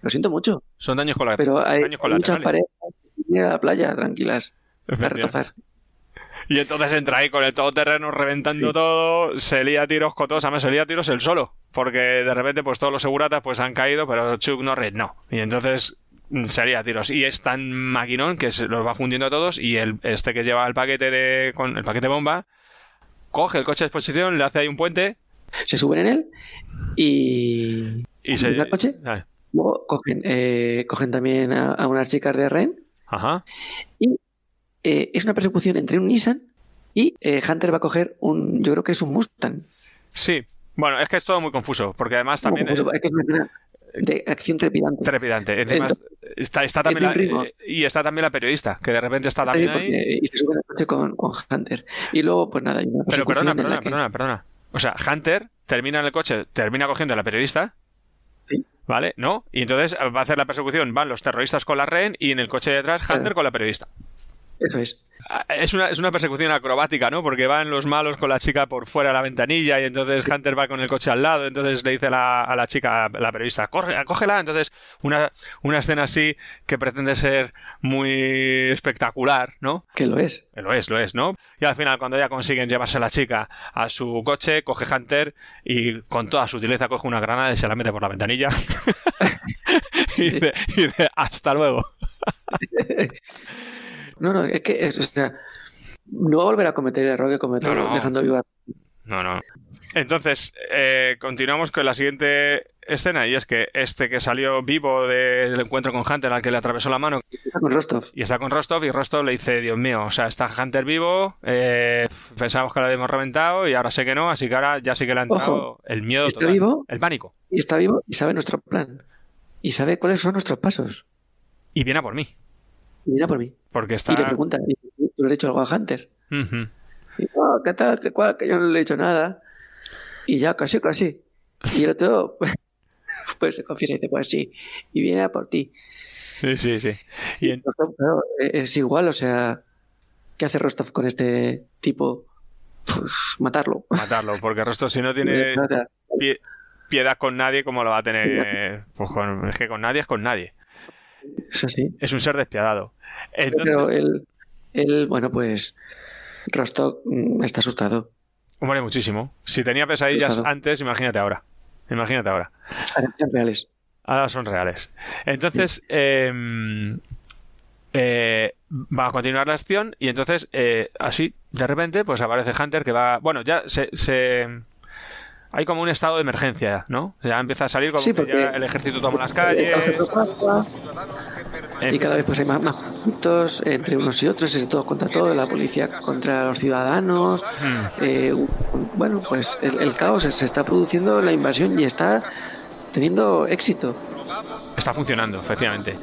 H: lo siento mucho.
G: Son daños colaterales.
H: Pero hay
G: daños
H: muchas parejas que a la playa tranquilas a
G: Efectivamente.
H: retozar.
G: Y entonces entra ahí con el todoterreno reventando todo, se lía a tiros con todos, además se lía a tiros él solo, porque de repente pues todos los seguratas pues han caído, pero Chuck Norris no. Y entonces mm, se lía a tiros. Y es tan maquinón que se los va fundiendo a todos y el, este que lleva el paquete de con el paquete bomba coge el coche de exposición, le hace ahí un puente
H: Se suben en él y.
G: y
H: ¿Suben
G: se...
H: al coche? Luego cogen, eh, cogen también a, a unas chicas de Ren
G: Ajá.
H: y eh, es una persecución entre un Nissan y eh, Hunter va a coger un. Yo creo que es un Mustang.
G: Sí. Bueno, es que es todo muy confuso, porque además también
H: Como-
G: es
H: es que es una de acción trepidante.
G: trepidante.
H: Entonces,
G: está, está también
H: es
G: la, eh, y está también la periodista, que de repente está
H: Sí,
G: también
H: porque-
G: ahí.
H: y se sube coche con, con Hunter. Y luego, pues nada,
G: Pero perdona, perdona,
H: que-
G: perdona, perdona. O sea, Hunter termina en el coche, termina cogiendo a la periodista. ¿Vale? ¿No? Y entonces va a hacer la persecución. Van los terroristas con la rehén y en el coche de detrás Hunter
H: Claro.
G: con la periodista.
H: Eso es.
G: Ah, Es una, es una persecución acrobática, ¿no? Porque van los malos con la chica por fuera de la ventanilla y entonces Hunter va con el coche al lado. Entonces le dice a la, a la chica, a la periodista, corre, cógela. Entonces, una, una escena así que pretende ser muy espectacular, ¿no?
H: Que lo es.
G: Que Lo es, lo es, ¿no? Y al final, cuando ya consiguen llevarse a la chica a su coche, coge Hunter y con toda sutileza coge una granada y se la mete por la ventanilla. y, dice, y dice, hasta luego.
H: No, no, es que es, o sea, no va a volver a cometer el error que cometió
G: No, no.
H: dejando viva.
G: No, no. Entonces, eh, continuamos con la siguiente escena y es que este que salió vivo del encuentro con Hunter al que le atravesó la mano
H: Está con Rostov.
G: y está con Rostov y Rostov le dice, Dios mío, o sea, está Hunter vivo, eh, pensábamos que lo habíamos reventado y ahora sé que no, así que ahora ya sí que le ha entrado
H: Ojo,
G: el miedo
H: está
G: total,
H: vivo.
G: el pánico.
H: Y está vivo y sabe nuestro plan. Y sabe cuáles son nuestros pasos.
G: Y viene a por mí,
H: Mira por mí.
G: porque está...
H: Y le pregunta, ¿y ¿tú le has dicho algo a Hunter? Y, no, ¿qué tal? ¿Qué cual? Que yo no le he dicho nada. Y ya, casi, casi. Y el otro, pues se confiesa y dice, pues sí. Y viene a por ti.
G: Sí, sí, sí. Y en-
H: Claro, es igual, o sea, ¿qué hace Rostov con este tipo? Pues matarlo.
G: Matarlo, porque Rostov si no tiene pie- piedad con nadie, ¿cómo lo va a tener? Pues con- es que con nadie es con nadie.
H: Es así.
G: Es un ser despiadado. Entonces,
H: Pero él, él, bueno, pues Rostov mm, está asustado.
G: hombre, muchísimo. Si tenía pesadillas
H: Asustado.
G: antes, imagínate ahora. Imagínate ahora.
H: Son reales.
G: Ahora son reales. Entonces, eh, eh, va a continuar la acción y entonces, eh, así, de repente, pues aparece Hunter que va... Bueno, ya se... se- hay como un estado de emergencia, ¿no? Ya empieza a salir como
H: Sí,
G: que
H: porque-
G: ya el ejército toma las calles.
H: Y cada vez pues hay más, más conflictos entre unos y otros, es todo contra todo, la policía contra los ciudadanos.
G: Hmm.
H: Eh, bueno, pues el, el caos se está produciendo la invasión y está teniendo éxito.
G: Está funcionando, efectivamente.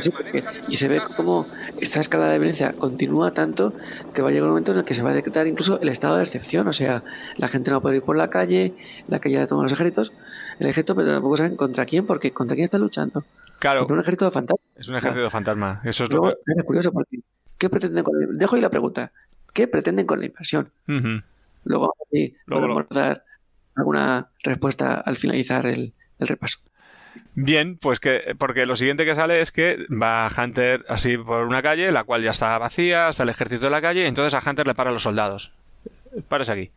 H: Sí, porque- Y se ve como esta escala de violencia continúa tanto que va a llegar un momento en el que se va a decretar incluso el estado de excepción. O sea, la gente no puede ir por la calle, la calle la toman los ejércitos, el ejército, pero tampoco saben contra quién, porque contra quién está luchando.
G: Claro,
H: Contra un ejército fantasma.
G: es un ejército fantasma. Eso es lo que...
H: curioso porque ¿qué pretenden con Dejo ahí la pregunta. ¿Qué pretenden con la invasión?
G: Ujú.
H: Luego sí,
G: Luego
H: podemos dar alguna respuesta al finalizar el, el repaso.
G: Bien, pues que porque lo siguiente que sale es que va Hunter así por una calle, la cual ya está vacía, está el ejército de la calle, y entonces a Hunter le paran los soldados. Párese aquí.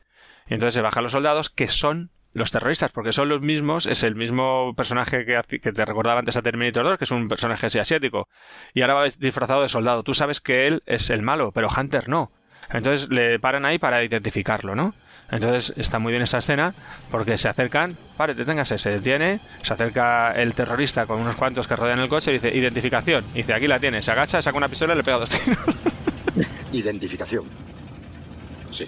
G: Y entonces se bajan los soldados que son los terroristas, porque son los mismos, es el mismo personaje que, que te recordaba antes a Terminator 2, que es un personaje así asiático, y ahora va disfrazado de soldado. Tú sabes que él es el malo, pero Hunter no. Entonces le paran ahí para identificarlo, ¿no? Entonces está muy bien esa escena porque se acercan, pare, deténgase, se detiene, se acerca el terrorista con unos cuantos que rodean el coche y dice, identificación. Y dice, aquí la tiene, se agacha, saca una pistola y le pega dos tiros.
O: Identificación. Sí.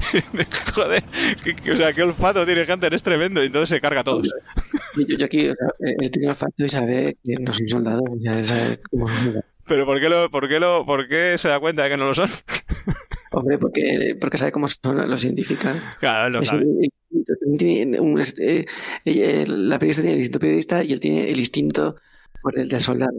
G: Joder, que- que- o sea, qué olfato tiene Hunter, es tremendo. Y entonces se carga a todos.
H: Yo, yo aquí, o sea, él tiene olfato y sabe que no soy soldado, ya sabe cómo
G: Pero ¿por qué, lo, por, qué lo, ¿por qué se da cuenta de que no lo son?
H: Hombre, porque, porque sabe cómo son, los identifican.
G: Claro, lo sabe.
H: el- el- tiene un- eh, la periodista tiene el instinto periodista y él tiene el instinto pues, del, del soldado.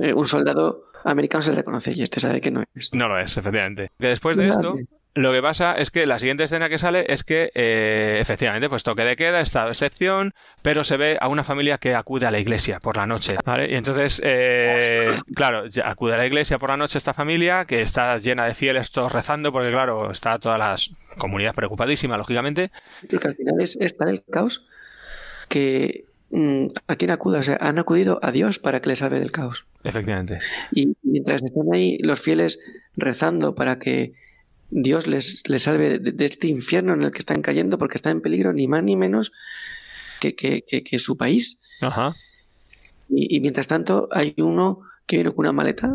H: Eh, un soldado americano se le reconoce y este sabe que no es.
G: No lo es, efectivamente. Después de esto, lo que pasa es que la siguiente escena que sale es que, eh, efectivamente, pues toque de queda, estado de excepción, pero se ve a una familia que acude a la iglesia por la noche, ¿vale? Y entonces, eh, claro, ya acude a la iglesia por la noche esta familia, que está llena de fieles todos rezando, porque claro, está toda la comunidad preocupadísima, lógicamente.
H: Porque al final es, es tal el caos que mm, a quién acude, o sea, han acudido a Dios para que les salve del caos.
G: Efectivamente.
H: Y mientras están ahí los fieles rezando para que Dios les, les salve de, de este infierno en el que están cayendo, porque está en peligro ni más ni menos que, que- que- que su país.
G: Ajá.
H: Y, y mientras tanto hay uno que viene con una maleta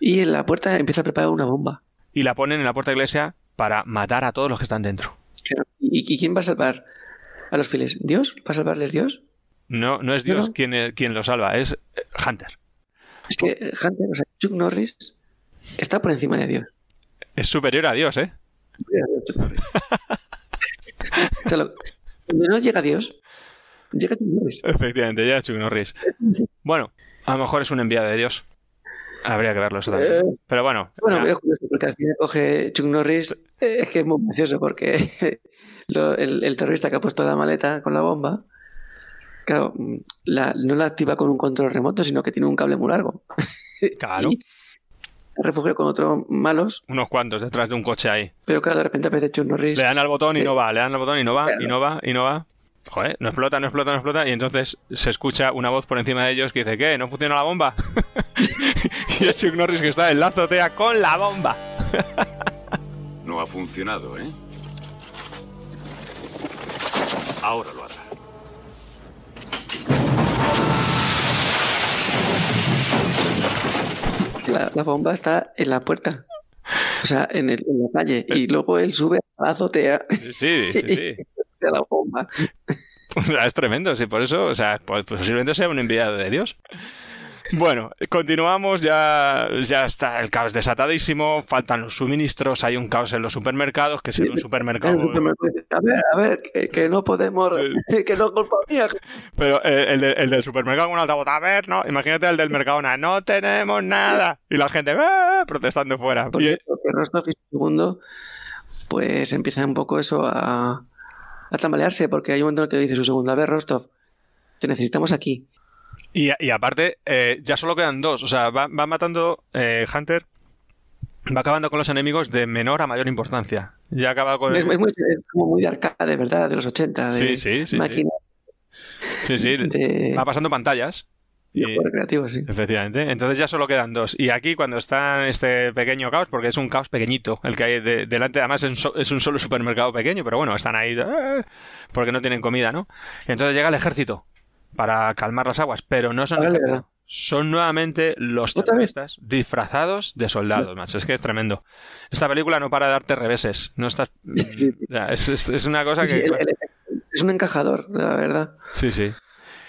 H: y en la puerta empieza a preparar una bomba.
G: Y la ponen en la puerta de la iglesia para matar a todos los que están dentro.
H: Claro. ¿Y, y quién va a salvar a los fieles? ¿Dios? ¿Va a salvarles Dios?
G: No, no es Dios quien, quien lo salva, es eh, Hunter.
H: Es que eh, Hunter, o sea, Chuck Norris está por encima de Dios.
G: Es superior a Dios, ¿eh?
H: O sea, lo- cuando no llega Dios, llega Chuck Norris.
G: Efectivamente, ya Chuck Norris. Bueno, a lo mejor es un enviado de Dios. Habría que verlo eso también.
H: Eh,
G: Pero bueno,
H: Bueno, pero es curioso porque al final coge Chuck Norris, eh, es que es muy gracioso porque lo- el, el terrorista que ha puesto la maleta con la bomba, claro, mm, la- no la activa con un control remoto, sino que tiene un cable muy largo.
G: Claro.
H: Y se refugia con otros malos,
G: unos cuantos detrás de un coche ahí.
H: pero claro, de repente aparece Chuck Norris.
G: Le dan al botón y no va, le dan al botón y no va,
H: claro.
G: y no va, y no va. Joder, no explota, no explota, no explota. Y entonces se escucha una voz por encima de ellos que dice, ¿qué? ¿No funciona la bomba? y es Chuck Norris que está en la azotea con la bomba.
I: No ha funcionado, ¿eh? Ahora lo
H: La, la bomba está en la puerta. O sea, en, el- en la calle. Y luego él sube a la azotea
G: Sí, sí, sí.
H: de la bomba.
G: Es tremendo, sí, por eso, o sea, pues posiblemente sea un enviado de Dios. Bueno, continuamos, ya, ya está el caos desatadísimo, faltan los suministros, hay un caos en los supermercados, que en un supermercado...
H: A ver, a ver, que, que no podemos, que no culpa mía.
G: Pero eh, el, de- el del supermercado con un altavoz, a ver, no, imagínate el del Mercadona, no tenemos nada. Y la gente "Ah", protestando fuera.
H: Por
G: Y-
H: cierto, que Rostov y su segundo, pues empieza un poco eso a, a tambalearse, porque hay un momento en el que dice su segundo, a ver, Rostov, te necesitamos aquí.
G: Y, y aparte, eh, ya solo quedan dos. O sea, va, va matando eh, Hunter. Va acabando con los enemigos de menor a mayor importancia. Ya acaba con.
H: Es, es muy, es como muy de arcade, ¿verdad? De los 80, de
G: Sí, sí, sí, sí.
H: máquina
G: Sí, sí.
H: de
G: Va pasando pantallas. Y-
H: recreativo, sí.
G: Efectivamente. Entonces ya solo quedan dos. Y aquí, cuando está en este pequeño caos, porque es un caos pequeñito, el que hay de- delante, además es un, so- es un solo supermercado pequeño, pero bueno, están ahí eh, porque no tienen comida, ¿no? Y entonces llega el ejército para calmar las aguas, pero no son
H: Vale.
G: Son nuevamente los terroristas disfrazados de soldados, macho. Es que es tremendo. Esta película no para de darte reveses. No estás. Es, es- es una cosa que.
H: el- el- es un encajador, la verdad.
G: Sí, sí.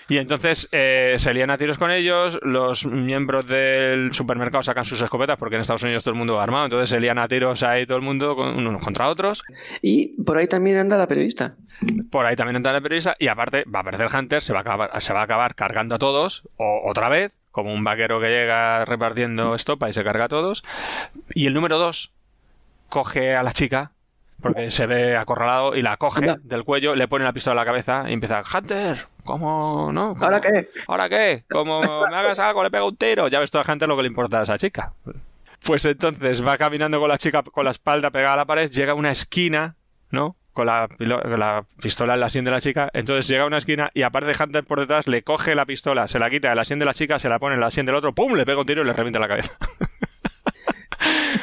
G: Y entonces eh, se lían a tiros con ellos, los miembros del supermercado sacan sus escopetas porque en Estados Unidos todo el mundo va armado, entonces se lían a tiros ahí todo el mundo con- unos contra otros.
H: Y por ahí también anda la periodista.
G: Por ahí también entra la periodista y aparte va a perder Hunter, se va a acabar, se va a acabar cargando a todos o, otra vez, como un vaquero que llega repartiendo estopa y se carga a todos. Y el número dos coge a la chica porque se ve acorralado y la coge
H: Anda.
G: del cuello, le pone la pistola en la cabeza y empieza, Hunter, ¿cómo no? ¿Cómo-
H: ¿Ahora qué?
G: ¿Ahora qué? Como me hagas algo, le pego un tiro. Ya ves toda la gente lo que le importa a esa chica. Pues entonces va caminando con la chica con la espalda pegada a la pared, llega a una esquina, ¿no? Con la, la pistola en la sien de la chica. Entonces llega a una esquina y aparte Hunter por detrás le coge la pistola, se la quita de la sien de la chica, se la pone en la sien del otro, ¡pum! Le pega un tiro y le revienta la cabeza.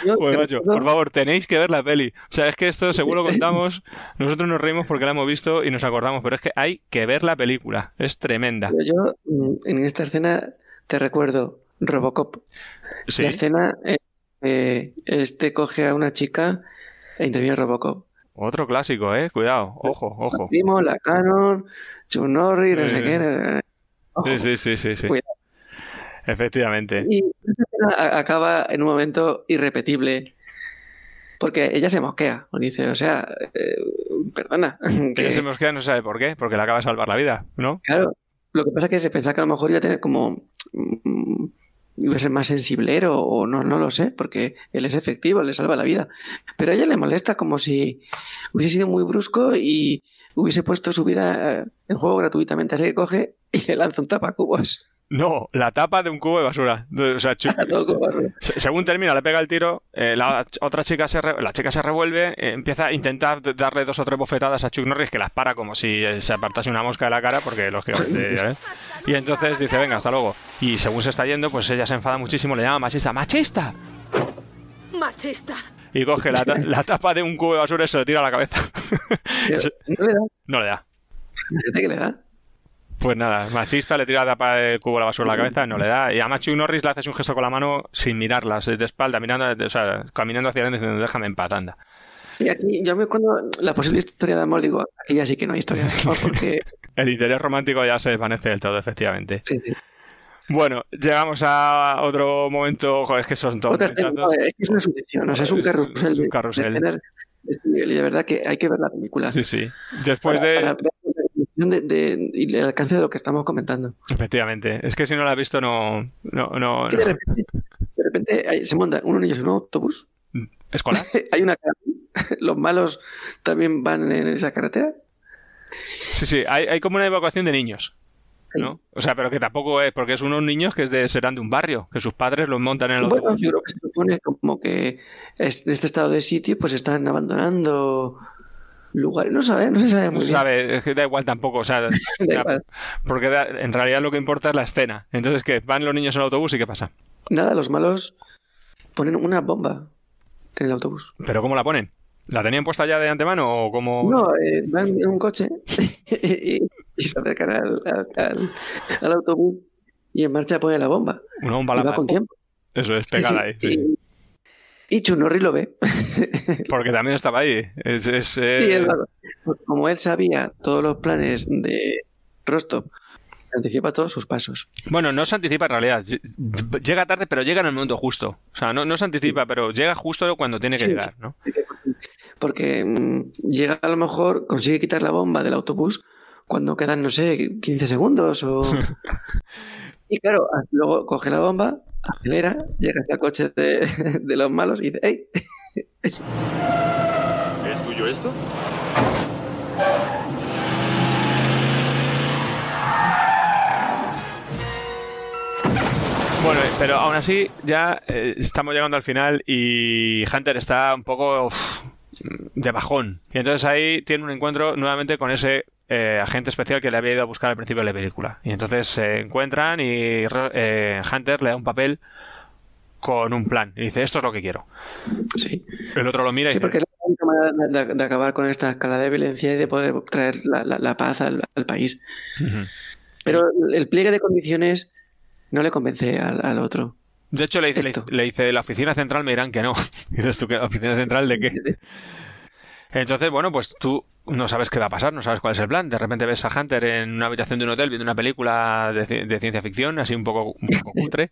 H: Yo
G: Pues macho, por favor, tenéis que ver la peli. O sea, es que esto según lo contamos, nosotros nos reímos porque la hemos visto y nos acordamos, pero es que hay que ver la película. Es tremenda.
H: Pero yo mm, en esta escena te recuerdo Robocop.
G: Sí.
H: La escena eh, eh, este coge a una chica e interviene Robocop.
G: Otro clásico, eh. Cuidado, ojo, ojo.
H: Vimos la Canon, Chuck Norris, no sé qué.
G: sí, sí, sí, sí.
H: cuidado.
G: Efectivamente.
H: Y esta escena a- acaba en un momento irrepetible. Porque ella se mosquea. Dice, o sea, eh, perdona.
G: Que ya se nos queda, no sabe por qué, porque le acaba de salvar la vida, ¿no?
H: Claro, lo que pasa es que se pensaba que a lo mejor iba a tener como. mm, iba a ser más sensiblero o no, no lo sé, porque él es efectivo, le salva la vida. Pero a ella le molesta como si hubiese sido muy brusco y hubiese puesto su vida eh, en juego gratuitamente. Así que coge y le lanza un tapacubos.
G: No, la tapa de un cubo de basura. O sea, según termina, le pega el tiro, eh, la otra chica se re- la chica se revuelve, eh, empieza a intentar darle dos o tres bofetadas a Chuck Norris que las para como si eh, se apartase una mosca de la cara, porque lógicamente. ¿eh? Y entonces dice, venga, hasta luego. Y según se está yendo, pues ella se enfada muchísimo, le llama machista, ¡machista!
E: Machista.
G: Y coge la, ta- la tapa de un cubo de basura y se lo tira a la cabeza.
H: No le da.
G: No le da.
H: Que le da.
G: Pues nada, machista, le tira la tapa del cubo de la basura a la cabeza, no le da. Y a Machu Norris le haces un gesto con la mano sin mirarlas, de espalda, mirando, o sea, caminando hacia adelante diciendo, déjame en paz, anda.
H: Y aquí, yo me cuando la posible historia de amor, digo, aquí ya sí que no hay historia de amor, porque.
G: El interés romántico ya se desvanece del todo, efectivamente.
H: Sí, sí.
G: Bueno, llegamos a otro momento, joder, es que son todos
H: Otra no, es que es una sucesión, o sea, es un carrusel.
G: es un carrusel.
H: de de nivel, y de verdad que hay que ver la película.
G: Sí, sí. Después
H: Para- para
G: de...
H: ver de, de- y el alcance de lo que estamos comentando.
G: Efectivamente. Es que si no la has visto, no... no, no,
H: de repente, de repente hay- se monta unos niños en un autobús,
G: ¿Escolar?
H: hay una los malos también van en esa carretera.
G: Sí, sí. Hay, hay como una evacuación de niños. ¿no? O sea, pero que tampoco es, porque es unos niños que es de, serán de un barrio, que sus padres los montan en el
H: Bueno,
G: autobús.
H: yo creo que se supone como que en este estado de sitio pues están abandonando lugares, no sabe, no se sabe
G: No
H: muy
G: se
H: bien.
G: sabe, es que da igual tampoco, o sea,
H: Da
G: ya,
H: igual.
G: porque da- en realidad lo que importa es la escena. Entonces, ¿qué? Van los niños en el autobús y ¿qué pasa?
H: Nada, los malos ponen una bomba en el autobús.
G: ¿Pero cómo la ponen? ¿La tenían puesta ya de antemano o cómo...?
H: No, eh, van en un coche y, y se acercan al, al- autobús y en marcha ponen la bomba.
G: Una bomba
H: Y va con tiempo.
G: Eso es, pegada
H: sí,
G: ahí. sí.
H: Y, Chunorri lo ve.
G: Porque también estaba ahí. Es, es,
H: Y
G: eh,
H: él, como él sabía todos los planes de Rostov anticipa todos sus pasos.
G: Bueno, no se anticipa en realidad. Llega tarde, pero llega en el momento justo. O sea, no, no se anticipa, pero llega justo cuando tiene que
H: Sí,
G: llegar, ¿no?
H: Porque mm, llega a lo mejor, consigue quitar la bomba del autobús cuando quedan, no sé, 15 segundos o... y claro, luego coge la bomba, acelera, llega hacia el coche de, de los malos y dice, ¡Ey!
I: ¿Es tuyo esto?
G: Bueno, pero aún así ya eh, estamos llegando al final y Hunter está un poco uf, de bajón. Y entonces ahí tiene un encuentro nuevamente con ese eh, agente especial que le había ido a buscar al principio de la película. Y entonces se encuentran y eh, Hunter le da un papel con un plan. Y dice, esto es lo que quiero.
H: Sí.
G: El otro lo mira y
H: Sí,
G: dice,
H: porque es la única manera de, de acabar con esta escala de violencia y de poder traer la, la- la paz al, al país. Pero el pliegue de condiciones no le convence al, al otro.
G: De hecho, le, le- le dice, la oficina central me dirán que no. Dices tú, ¿que ¿la oficina central de qué? Entonces, bueno, pues tú no sabes qué va a pasar, no sabes cuál es el plan. De repente ves a Hunter en una habitación de un hotel viendo una película de, ci- de ciencia ficción, así un poco, un poco cutre.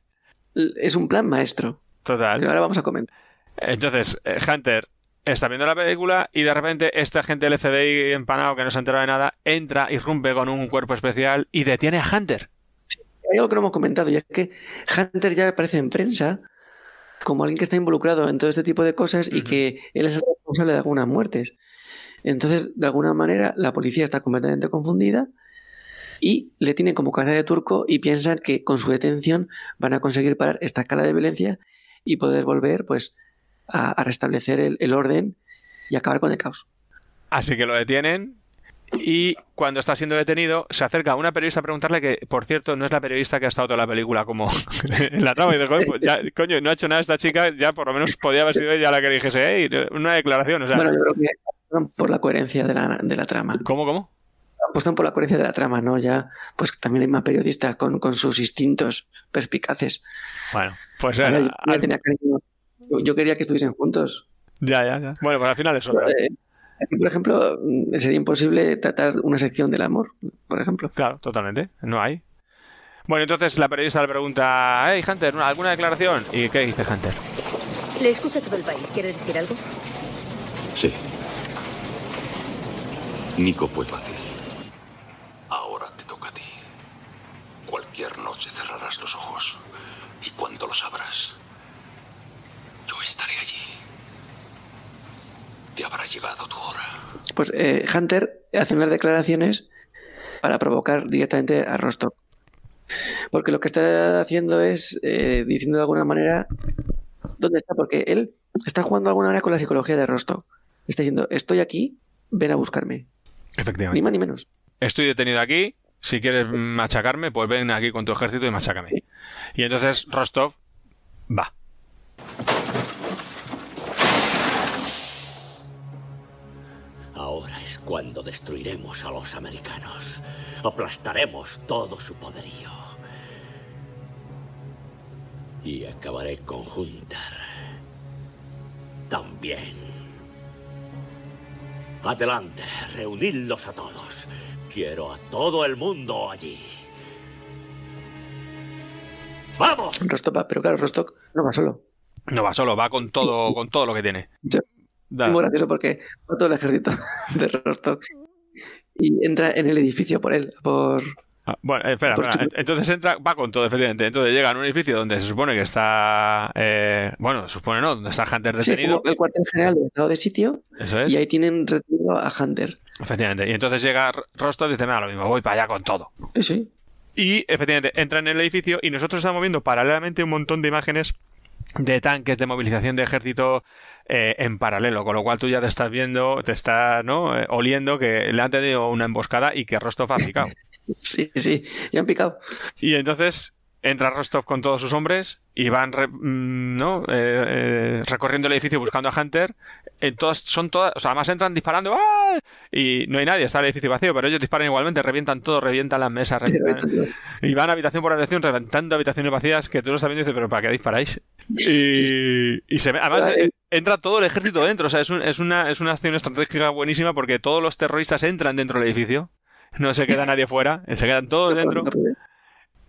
H: Es un plan maestro.
G: Total.
H: Pero ahora vamos a comentar.
G: Entonces, eh, Hunter está viendo la película y de repente este agente del FBI empanado que no se ha enterado de nada entra, irrumpe con un cuerpo especial y detiene a Hunter.
H: Hay algo que no hemos comentado y es que Hunter ya aparece en prensa como alguien que está involucrado en todo este tipo de cosas y que él es el responsable de algunas muertes. Entonces, de alguna manera, la policía está completamente confundida y le tienen como cabeza de turco y piensan que con su detención van a conseguir parar esta escala de violencia y poder volver pues a, a restablecer el, el orden y acabar con el caos.
G: Así que lo detienen y cuando está siendo detenido se acerca a una periodista a preguntarle que, por cierto, no es la periodista que ha estado toda la película como en la trama. Y dice, "Joder, pues ya, coño, no ha hecho nada esta chica, ya por lo menos podía haber sido ella la que le dijese, hey, una declaración. O sea,
H: Bueno, yo creo que por la coherencia de la, de la trama.
G: ¿Cómo, cómo?
H: Apuestan por la coherencia de la trama, ¿no? Ya, pues también hay más periodistas con, con sus instintos perspicaces.
G: Bueno, pues eh,
H: yo, ya
G: al-
H: tenía cariño. Yo- yo quería que estuviesen juntos.
G: ya, ya, ya. Bueno, pues al final eso.
H: Eh, aquí, por ejemplo, mm, sería imposible tratar una sección del amor, por ejemplo.
G: Claro, totalmente. No hay. Bueno, entonces la periodista le pregunta, hey, Hunter, ¿una- ¿alguna declaración? ¿Y qué dice Hunter?
L: Le escucha todo el país. ¿Quiere decir algo?
I: Sí. Nico fue fácil. Ahora te toca a ti. Cualquier noche cerrarás los ojos. Y cuando los abras, yo estaré allí. Te habrá llegado tu hora.
H: Pues eh, Hunter hace unas declaraciones para provocar directamente a Rostock. Porque lo que está haciendo es eh, diciendo de alguna manera dónde está, porque él está jugando de alguna manera con la psicología de Rostock. Está diciendo, estoy aquí, ven a buscarme.
G: Efectivamente.
H: Ni más ni menos.
G: Estoy detenido aquí. Si quieres machacarme, pues ven aquí con tu ejército y machácame. Y entonces Rostov va.
B: Ahora es cuando destruiremos a los americanos. Aplastaremos todo su poderío. Y acabaré con Hunter. También. Adelante, reunidlos a todos. Quiero a todo el mundo allí. ¡Vamos!
H: Rostock va, pero claro, Rostock no va solo.
G: No va solo, va con todo, con todo lo que tiene. Da.
H: Es muy gracioso porque va todo el ejército de Rostock y entra en el edificio por él, por...
G: Ah, Bueno, eh, espera,
H: Por
G: espera. Entonces entra, va con todo, efectivamente. Entonces llega a un edificio donde se supone que está. eh, bueno, se supone no, donde está Hunter
H: Sí,
G: detenido.
H: como el cuartel general del estado de sitio
G: Eso es.
H: y ahí tienen retenido a Hunter.
G: Efectivamente. Y entonces llega Rostov y dice: Nada, lo mismo, voy para allá con todo.
H: Sí, sí.
G: Y efectivamente entra en el edificio y nosotros estamos viendo paralelamente un montón de imágenes de tanques de movilización de ejército eh, en paralelo, con lo cual tú ya te estás viendo, te estás ¿no? Eh, oliendo que le han tenido una emboscada y que Rostov ha picado.
H: Sí, sí, ya han picado.
G: Y entonces entra Rostov con todos sus hombres y van re- mm, ¿no? Eh, recorriendo el edificio buscando a Hunter. Todas, son todas, o sea, además entran disparando ¡ah! y no hay nadie, está el edificio vacío, pero ellos disparan igualmente, revientan todo, revientan las mesas, revientan, y van habitación por habitación reventando habitaciones vacías que tú lo estás viendo y dices, pero ¿para qué disparáis? Y, y se ve, además entra todo el ejército dentro, o sea, es, un- es, una, es una acción estratégica buenísima porque todos los terroristas entran dentro del edificio no se queda nadie fuera, se quedan todos dentro.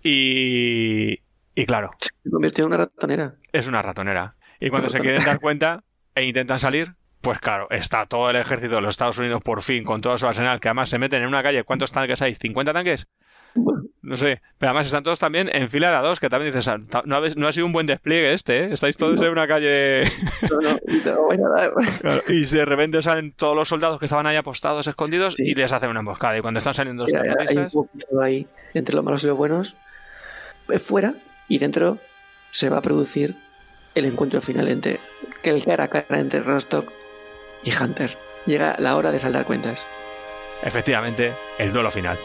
G: Y, y claro.
H: Se convirtió en una ratonera.
G: Es una ratonera. Y cuando se quieren dar cuenta e intentan salir, pues claro, está todo el ejército de los Estados Unidos por fin con todo su arsenal, que además se meten en una calle. ¿Cuántos tanques hay? ¿50 tanques? No sé, pero además están todos también en fila de a dos, que también dices, "Ah, no ha, no ha sido un buen despliegue este, ¿eh? Estáis todos en una calle...
H: No, no, no voy a dar.
G: Claro, y de repente salen todos los soldados que estaban ahí apostados, escondidos, y les hacen una emboscada. Y cuando están saliendo los terroristas...
H: poquito ahí entre los malos y los buenos. Es fuera y dentro se va a producir el encuentro final entre que el cara a cara entre Rostock y Hunter. Llega la hora de saldar cuentas.
G: Efectivamente, el duelo final.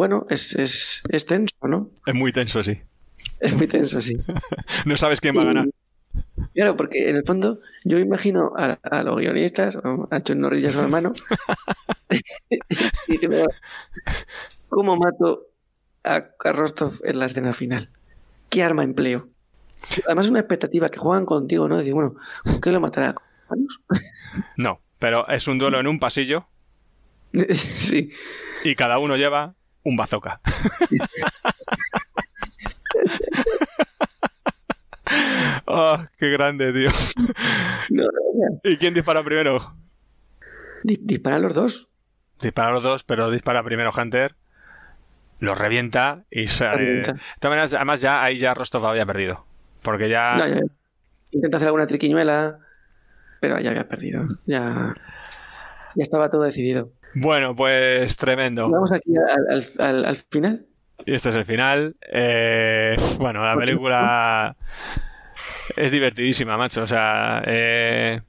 H: Bueno, es, es, es tenso, ¿no?
G: Es muy tenso, sí.
H: Es muy tenso, sí.
G: No sabes quién va a ganar.
H: Claro, porque en el fondo yo imagino a, a los guionistas, a John Norris y a su hermano, diciendo, ¿cómo mato a, a Rostov en la escena final? ¿Qué arma empleo? Además es una expectativa que juegan contigo, ¿no? Decir, bueno, ¿con qué lo matará?
G: No, pero es un duelo en un pasillo
H: sí.
G: y cada uno lleva un bazooka. oh, qué grande, tío.
H: No, no,
G: ¿Y quién dispara primero?
H: Di- Disparan los dos.
G: Dispara los dos, pero dispara primero Hunter. Los revienta y sale. Maneras, además, ya ahí ya Rostov había perdido. Porque ya.
H: No, ya- Intenta hacer alguna triquiñuela, pero ya había perdido. Ya, ya estaba todo decidido.
G: Bueno, pues tremendo.
H: Vamos aquí al, al- al- al final.
G: Y este es el final. Eh, bueno, la película es divertidísima, macho. O sea, eh,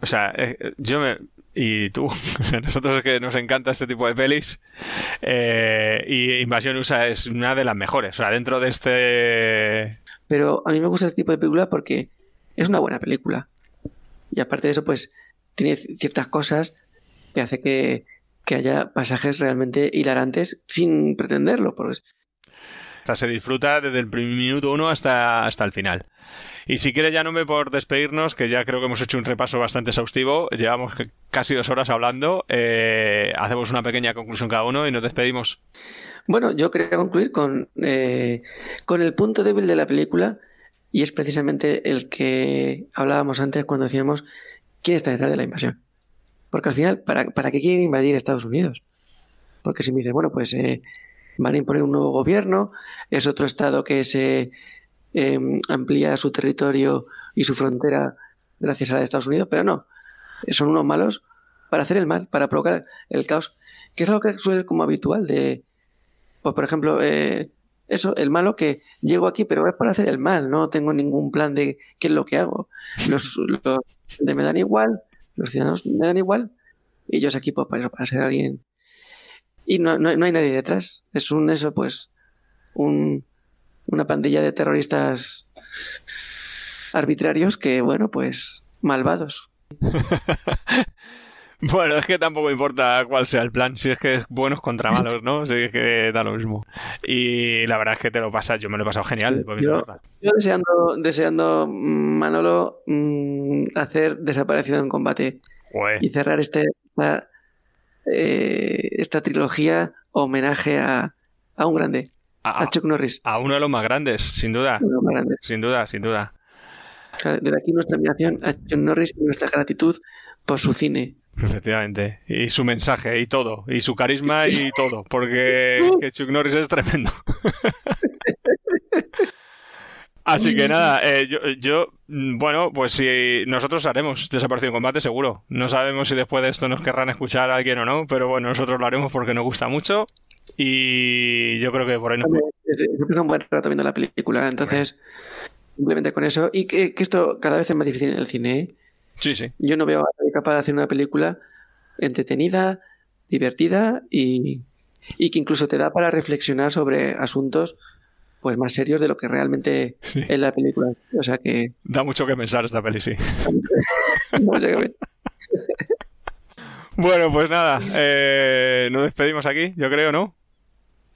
G: o sea, eh, yo me y tú, a nosotros es que nos encanta este tipo de pelis. eh, y Invasión USA es una de las mejores. O sea, dentro de este
H: Pero a mí me gusta este tipo de película porque es una buena película. Y aparte de eso, pues tiene ciertas cosas que hace que, que haya pasajes realmente hilarantes sin pretenderlo. Porque
G: Esta se disfruta desde el primer minuto uno hasta, hasta el final. Y si quieres ya no me por despedirnos, que ya creo que hemos hecho un repaso bastante exhaustivo, llevamos casi dos horas hablando, eh, hacemos una pequeña conclusión cada uno y nos despedimos.
H: Bueno, yo quería concluir con, eh, con el punto débil de la película y es precisamente el que hablábamos antes cuando decíamos quién está detrás de la invasión. Porque al final, ¿para, para qué quieren invadir Estados Unidos? Porque si me dices, bueno, pues eh, van a imponer un nuevo gobierno, es otro estado que se eh, amplía su territorio y su frontera gracias a la de Estados Unidos, pero no, son unos malos para hacer el mal, para provocar el caos, que es algo que suele ser como habitual de, pues por ejemplo, eh, eso, el malo que llego aquí, pero es para hacer el mal, no tengo ningún plan de qué es lo que hago. Los, los de me dan igual, los ciudadanos me dan igual, y ellos aquí pues para, para ser alguien. Y no, no, no hay nadie detrás. Es un eso, pues, un, una pandilla de terroristas arbitrarios que, bueno, pues, malvados.
G: Bueno, es que tampoco importa cuál sea el plan, si es que es buenos contra malos, ¿no? Si es que da lo mismo. Y la verdad es que te lo pasas, yo me lo he pasado genial.
H: Yo, yo deseando, deseando, mm, Manolo, mm, hacer desaparecido en combate y cerrar este, esta, eh, esta trilogía homenaje a, a un grande,
G: a,
H: a Chuck Norris.
G: A uno de los más grandes, sin duda.
H: Uno de los más grandes.
G: Sin duda, sin duda.
H: O sea, desde aquí nuestra admiración a Chuck Norris y nuestra gratitud por su cine.
G: Efectivamente. Y su mensaje y todo. Y su carisma y todo. Porque que Chuck Norris es tremendo. Así que nada, eh, yo, yo, mm, bueno, pues si nosotros haremos Desaparecido en Combate, seguro. No sabemos si después de esto nos querrán escuchar a alguien o no, pero bueno, nosotros lo haremos porque nos gusta mucho. Y yo creo que por ahí nos...
H: Es un buen rato viendo la película, entonces simplemente con eso. Y que, que esto cada vez es más difícil en el cine. ¿eh?
G: Sí, sí.
H: Yo no veo a nadie capaz de hacer una película entretenida, divertida y, y que incluso te da para reflexionar sobre asuntos pues más serios de lo que realmente
G: Sí.
H: es la película. O sea que
G: Da mucho que pensar esta peli, sí. Bueno, pues nada, eh, nos despedimos aquí, yo creo, ¿no?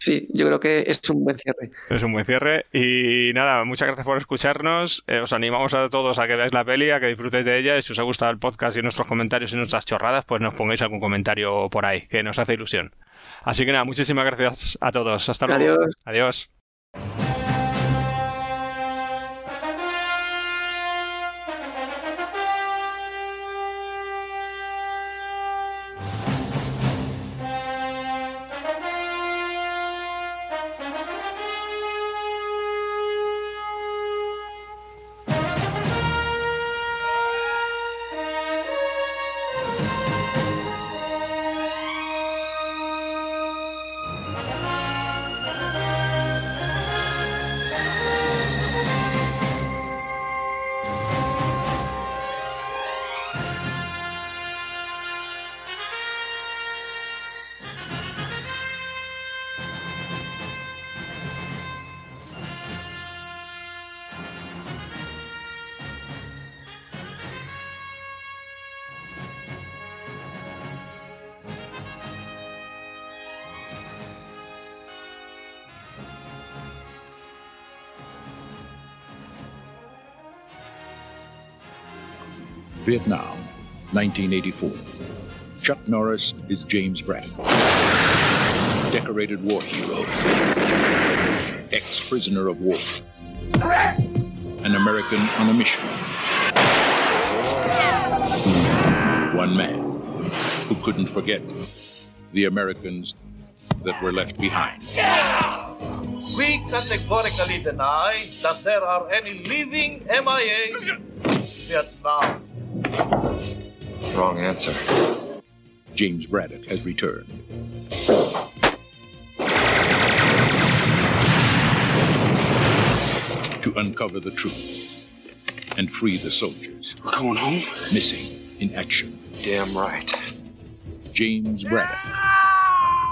H: Sí, yo creo que es un buen cierre.
G: Es un buen cierre. Y nada, muchas gracias por escucharnos. Eh, os animamos a todos a que veáis la peli, a que disfrutéis de ella. Y si os ha gustado el podcast y nuestros comentarios y nuestras chorradas, pues nos pongáis algún comentario por ahí, que nos hace ilusión. Así que nada, muchísimas gracias a todos. Hasta luego.
H: Adiós.
G: Adiós.
P: 1984. Chuck Norris is James Braddock, decorated war hero, ex prisoner of war, an American on a mission. One man who couldn't forget the Americans that were left behind.
Q: We categorically deny that there are any living MIAs in Vietnam.
P: Wrong answer. James Braddock has returned. To uncover the truth and free the soldiers. We're going home? Missing in action. Damn right. James Braddock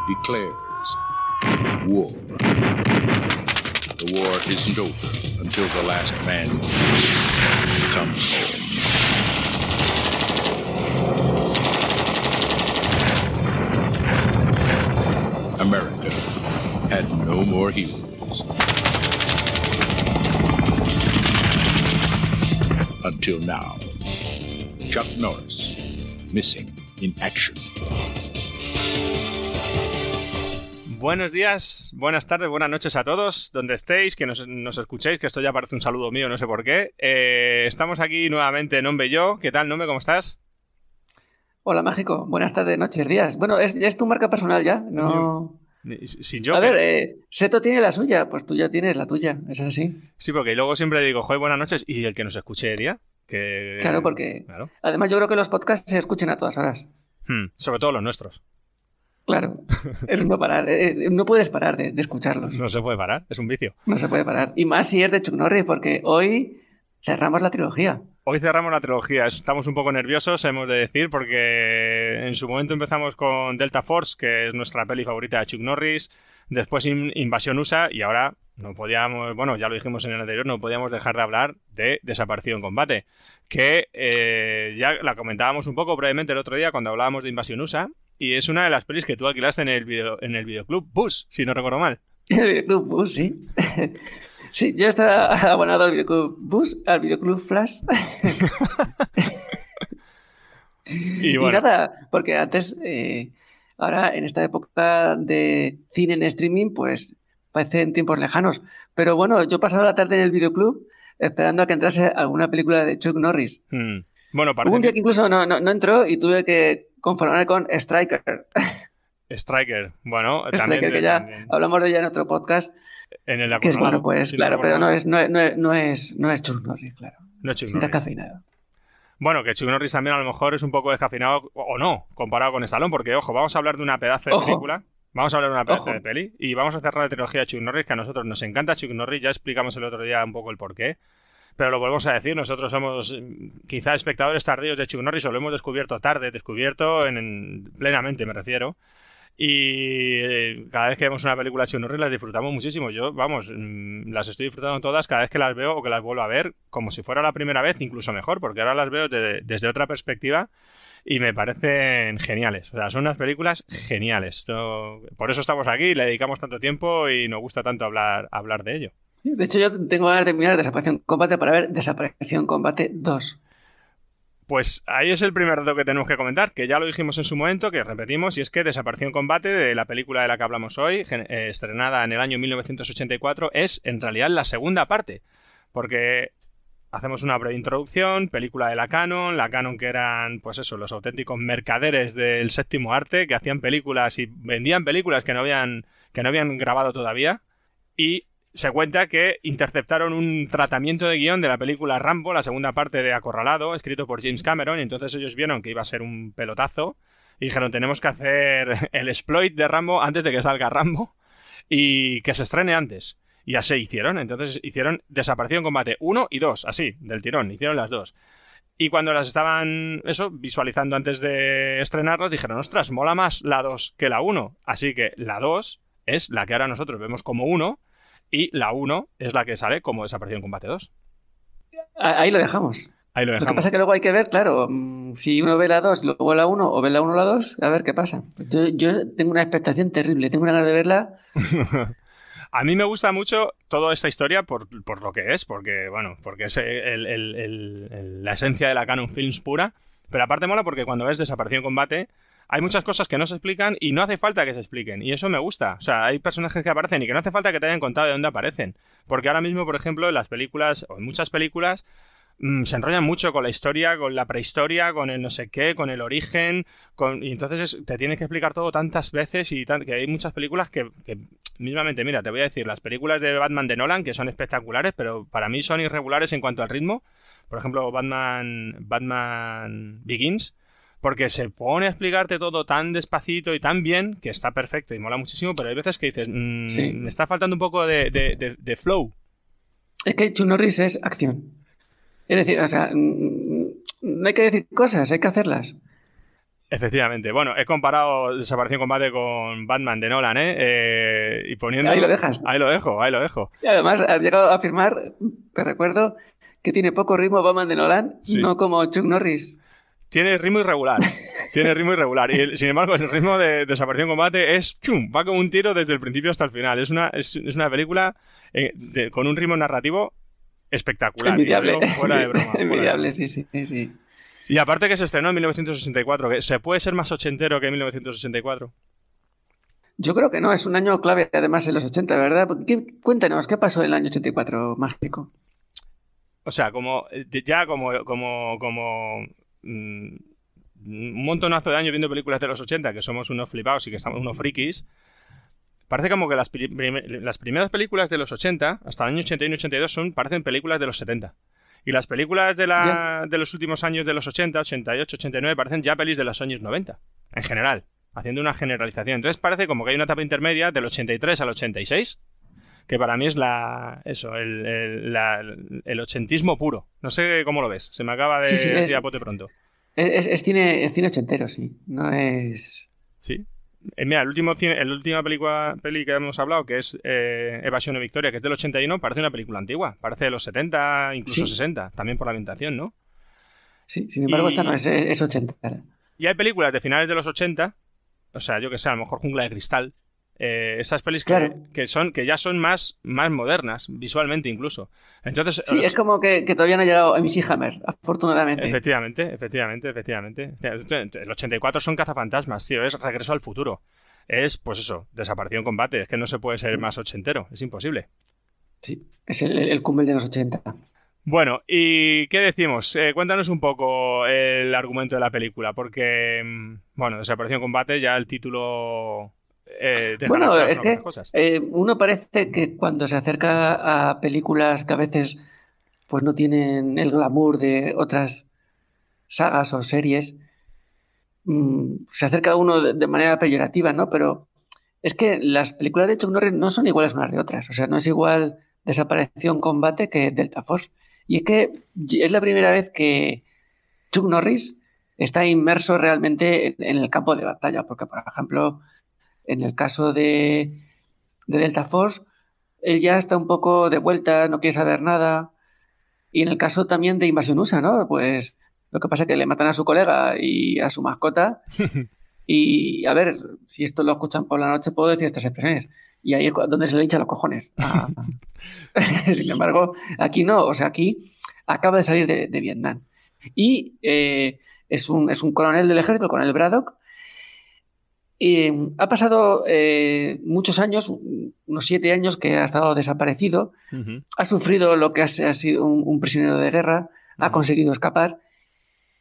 P: declares war. The war isn't over until the last man comes home. No more heroes. Until now. Chuck Norris, missing in action.
G: Buenos días, buenas tardes, buenas noches a todos, donde estéis, que nos, nos escuchéis, que esto ya parece un saludo mío, no sé por qué. Eh, estamos aquí nuevamente, Nombe y yo. ¿Qué tal, Nombe? ¿Cómo estás?
H: Hola, Mágico. Buenas tardes, noches, días. Bueno, es, es tu marca personal ya. No.
G: Sin yo.
H: A ver, eh, Seto tiene la suya, pues tú ya tienes la tuya. Es así.
G: Sí, porque luego siempre digo, joder, buenas noches, y el que nos escuche día. Que...
H: Claro, porque.
G: Claro.
H: Además, yo creo que los podcasts se escuchen a todas horas.
G: Hmm, sobre todo los nuestros.
H: Claro. Es no parar. eh, no puedes parar de, de escucharlos.
G: No se puede parar, es un vicio.
H: No se puede parar. Y más si es de Chuck Norris, porque hoy cerramos la trilogía.
G: Hoy cerramos la trilogía. Estamos un poco nerviosos, hemos de decir, porque en su momento empezamos con Delta Force, que es nuestra peli favorita de Chuck Norris. Después In- Invasión USA y ahora no podíamos, bueno, ya lo dijimos en el anterior, no podíamos dejar de hablar de Desaparecido en Combate, que eh, ya la comentábamos un poco brevemente el otro día cuando hablábamos de Invasión USA y es una de las pelis que tú alquilaste en el video, en el videoclub Bus, si no recuerdo mal.
H: El videoclub Bus, sí. Sí, yo estaba abonado al videoclub Bus, al videoclub Flash.
G: Y
H: Y,
G: bueno.
H: nada, porque antes, eh, ahora en esta época de cine en streaming, pues parecen tiempos lejanos. Pero bueno, yo he pasado la tarde en el videoclub esperando a que entrase alguna película de Chuck Norris.
G: Hmm. Bueno,
H: Hubo
G: parece
H: un día
G: que...
H: que incluso no, no, no entró y tuve que conformarme con Striker.
G: Striker, bueno, también,
H: Striker, que ya hablamos de ella en otro podcast.
G: En el
H: Que es bueno, pues
G: si
H: claro, pero no es, no, no no es, no es Chuck Norris, claro.
G: No es Chuck
H: Está
G: Norris.
H: cafeinado.
G: Bueno, que Chuck Norris también a lo mejor es un poco descafinado, o no, comparado con Stallone, porque, ojo, vamos a hablar de una pedazo de
H: Ojo.
G: película. Vamos a hablar de una pedazo
H: Ojo.
G: de peli. Y vamos a cerrar la trilogía de Chuck Norris, que a nosotros nos encanta Chuck Norris. Ya explicamos el otro día un poco el porqué. pero lo volvemos a decir, nosotros somos mm, quizá espectadores tardíos de Chuck Norris o lo hemos descubierto tarde, descubierto en, plenamente me refiero. Y eh, cada vez que vemos una película Norris las disfrutamos muchísimo. Yo, vamos, mm, las estoy disfrutando todas cada vez que las veo o que las vuelvo a ver, como si fuera la primera vez, incluso mejor, porque ahora las veo desde otra perspectiva y me parecen geniales. O sea, son unas películas geniales. por eso estamos aquí, le dedicamos tanto tiempo y nos gusta tanto hablar, hablar de ello.
H: De hecho, yo tengo ganas de mirar Desaparición Combate para ver Desaparición Combate 2.
G: Pues ahí es el primer dato que tenemos que comentar, que ya lo dijimos en su momento, que repetimos, y es que Desaparición Combate, de la película de la que hablamos hoy, eh, estrenada en el año 1984, es en realidad la segunda parte. Porque hacemos una breve introducción, película de la Canon, la Canon que eran, pues eso, los auténticos mercaderes del séptimo arte, que hacían películas y vendían películas que no habían, que no habían grabado todavía. Y se cuenta que interceptaron un tratamiento de guion de la película Rambo, la segunda parte de Acorralado, escrito por James Cameron, y entonces ellos vieron que iba a ser un pelotazo y dijeron tenemos que hacer el exploit de Rambo antes de que salga Rambo y que se estrene antes. Y así hicieron, entonces hicieron Desaparición Combate 1 y 2, así, del tirón, hicieron las dos. Y cuando las estaban, eso, visualizando antes de estrenarlas, dijeron, ostras, mola más la 2 que la 1. Así que la 2 es la que ahora nosotros vemos como 1 y la 1 es la que sale como Desaparición Combate 2.
H: Ahí lo dejamos.
G: Ahí lo dejamos.
H: Lo que pasa es que luego hay que ver, claro, mm, si uno ve la 2, luego la 1 o ve la 1 o la 2, a ver qué pasa. Yo, yo tengo una expectación terrible, tengo ganas de verla.
G: A mí me gusta mucho toda esta historia por, por lo que es, porque, bueno, porque es el, el, la esencia de la Canon Films pura. Pero aparte mola porque cuando ves Desaparición Combate, hay muchas cosas que no se explican y no hace falta que se expliquen. Y eso me gusta. O sea, hay personajes que aparecen y que no hace falta que te hayan contado de dónde aparecen. Porque ahora mismo, por ejemplo, en las películas, o en muchas películas, mm, se enrollan mucho con la historia, con la prehistoria, con el no sé qué, con el origen, con... y entonces te tienes que explicar todo tantas veces y que hay muchas películas que, que, mismamente, mira, te voy a decir, las películas de Batman de Nolan, que son espectaculares, pero para mí son irregulares en cuanto al ritmo. Por ejemplo, Batman, Batman Begins, porque se pone a explicarte todo tan despacito y tan bien que está perfecto y mola muchísimo, pero hay veces que dices, mm, me está faltando un poco de, flow.
H: Es que Chuck Norris es acción. Es decir, o sea, no hay que decir cosas, hay que hacerlas.
G: Efectivamente. Bueno, he comparado Desaparición Combate con Batman de Nolan, ¿eh? eh y poniendo...
H: Ahí lo dejas.
G: Ahí lo dejo, ahí lo dejo.
H: Y además has llegado a afirmar, te recuerdo, que tiene poco ritmo Batman de Nolan, no como Chuck Norris.
G: Tiene ritmo irregular. Tiene ritmo irregular. Y sin embargo, el ritmo de Desaparición Combate es chum, va como un tiro desde el principio hasta el final. Es una, es, una película eh, con un ritmo narrativo espectacular.
H: Envidiable.
G: Fuera de broma.
H: Envidiable, sí, sí, sí.
G: Y aparte que se estrenó en 1964, que ¿se puede ser más ochentero que en 1964?
H: Yo creo que no, es un año clave además en los 80, ¿verdad? cuéntanos, ¿qué pasó en el año 84, mágico?
G: O sea, como ya como, como, como Mm, un montonazo de años viendo películas de los 80, que somos unos flipados y que estamos unos frikis, parece como que las, las primeras películas de los 80, hasta el año 81 y 82, son, parecen películas de los 70. Y las películas de, la, de los últimos años de los 80, 88, 89, parecen ya pelis de los años 90, en general, haciendo una generalización. Entonces parece como que hay una etapa intermedia del 83 al 86, que para mí es la eso, el, el, el, ochentismo puro. No sé cómo lo ves, se me acaba de decir a pote pronto.
H: Es, es, cine, es cine ochentero, sí. No es.
G: Sí. Eh, mira, el último cine, la última película peli que hemos hablado, que es eh, Evasión y Victoria, que es del 81, parece una película antigua. Parece de los 70, incluso 60, también por la ambientación, ¿no?
H: Sí, sin embargo, esta no es, es 80.
G: Y hay películas de finales de los 80, o sea, yo que sé, a lo mejor Jungla de Cristal, eh, esas pelis que, son, que ya son más, más modernas, visualmente incluso. Entonces,
H: sí, es como que, todavía no ha llegado MC Hammer, afortunadamente.
G: Efectivamente, efectivamente, efectivamente. El 84 son cazafantasmas, tío, es regreso al futuro. Es, pues eso, desaparición combate. Es que no se puede ser más ochentero, es imposible.
H: Sí, es el, el cumple de los 80.
G: Bueno, ¿y qué decimos? Eh, cuéntanos un poco el argumento de la película, porque, mm, bueno, Desaparición Combate, ya el título eh,
H: bueno, es que eh, uno parece que cuando se acerca a películas que a veces pues no tienen el glamour de otras sagas o series, mm, se acerca a uno de, manera peyorativa, ¿no? Pero es que las películas de Chuck Norris no son iguales unas de otras. O sea, no es igual Desaparición Combate que Delta Force. Y es que es la primera vez que Chuck Norris está inmerso realmente en, el campo de batalla, porque, por ejemplo, en el caso de, Delta Force, él ya está un poco de vuelta, no quiere saber nada. Y en el caso también de Invasión USA, ¿no? Pues lo que pasa es que le matan a su colega y a su mascota. y a ver, si esto lo escuchan por la noche, puedo decir estas expresiones. Y ahí es donde se le hincha los cojones. Ah. Sin embargo, aquí no. O sea, aquí acaba de salir de, Vietnam. Y eh, es, un, es un coronel del ejército, el coronel Braddock, y ha pasado eh, muchos años, unos siete años que ha estado desaparecido, ha sufrido lo que ha, sido un, prisionero de guerra, ha conseguido escapar,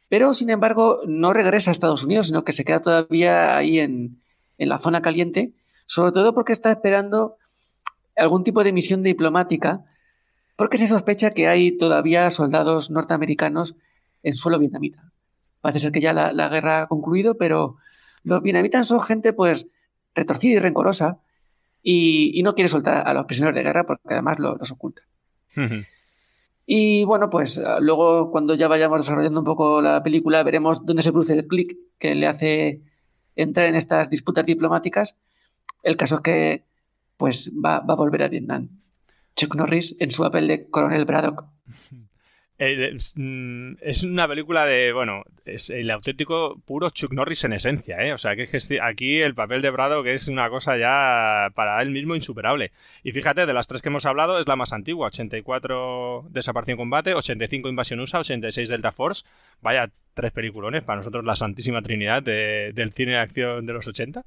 H: pero sin embargo no regresa a Estados Unidos, sino que se queda todavía ahí en, la zona caliente, sobre todo porque está esperando algún tipo de misión diplomática, porque se sospecha que hay todavía soldados norteamericanos en suelo vietnamita. Parece ser que ya la guerra ha concluido, pero los vietnamitas son gente, pues, retorcida y rencorosa y, no quiere soltar a los prisioneros de guerra porque además los oculta. Y bueno, pues luego cuando ya vayamos desarrollando un poco la película veremos dónde se produce el clic que le hace entrar en estas disputas diplomáticas. El caso es que pues va, va a volver a Vietnam. Chuck Norris en su papel de coronel Braddock.
G: es, una película de, bueno, es el auténtico puro Chuck Norris en esencia, ¿eh? O sea, que es que aquí el papel de Brado que es una cosa ya para él mismo insuperable. Y fíjate, de las tres que hemos hablado, es la más antigua. 84 Desaparición Combate, 85 Invasión USA, 86 Delta Force. Vaya, tres peliculones, para nosotros la santísima trinidad del cine de acción de los 80.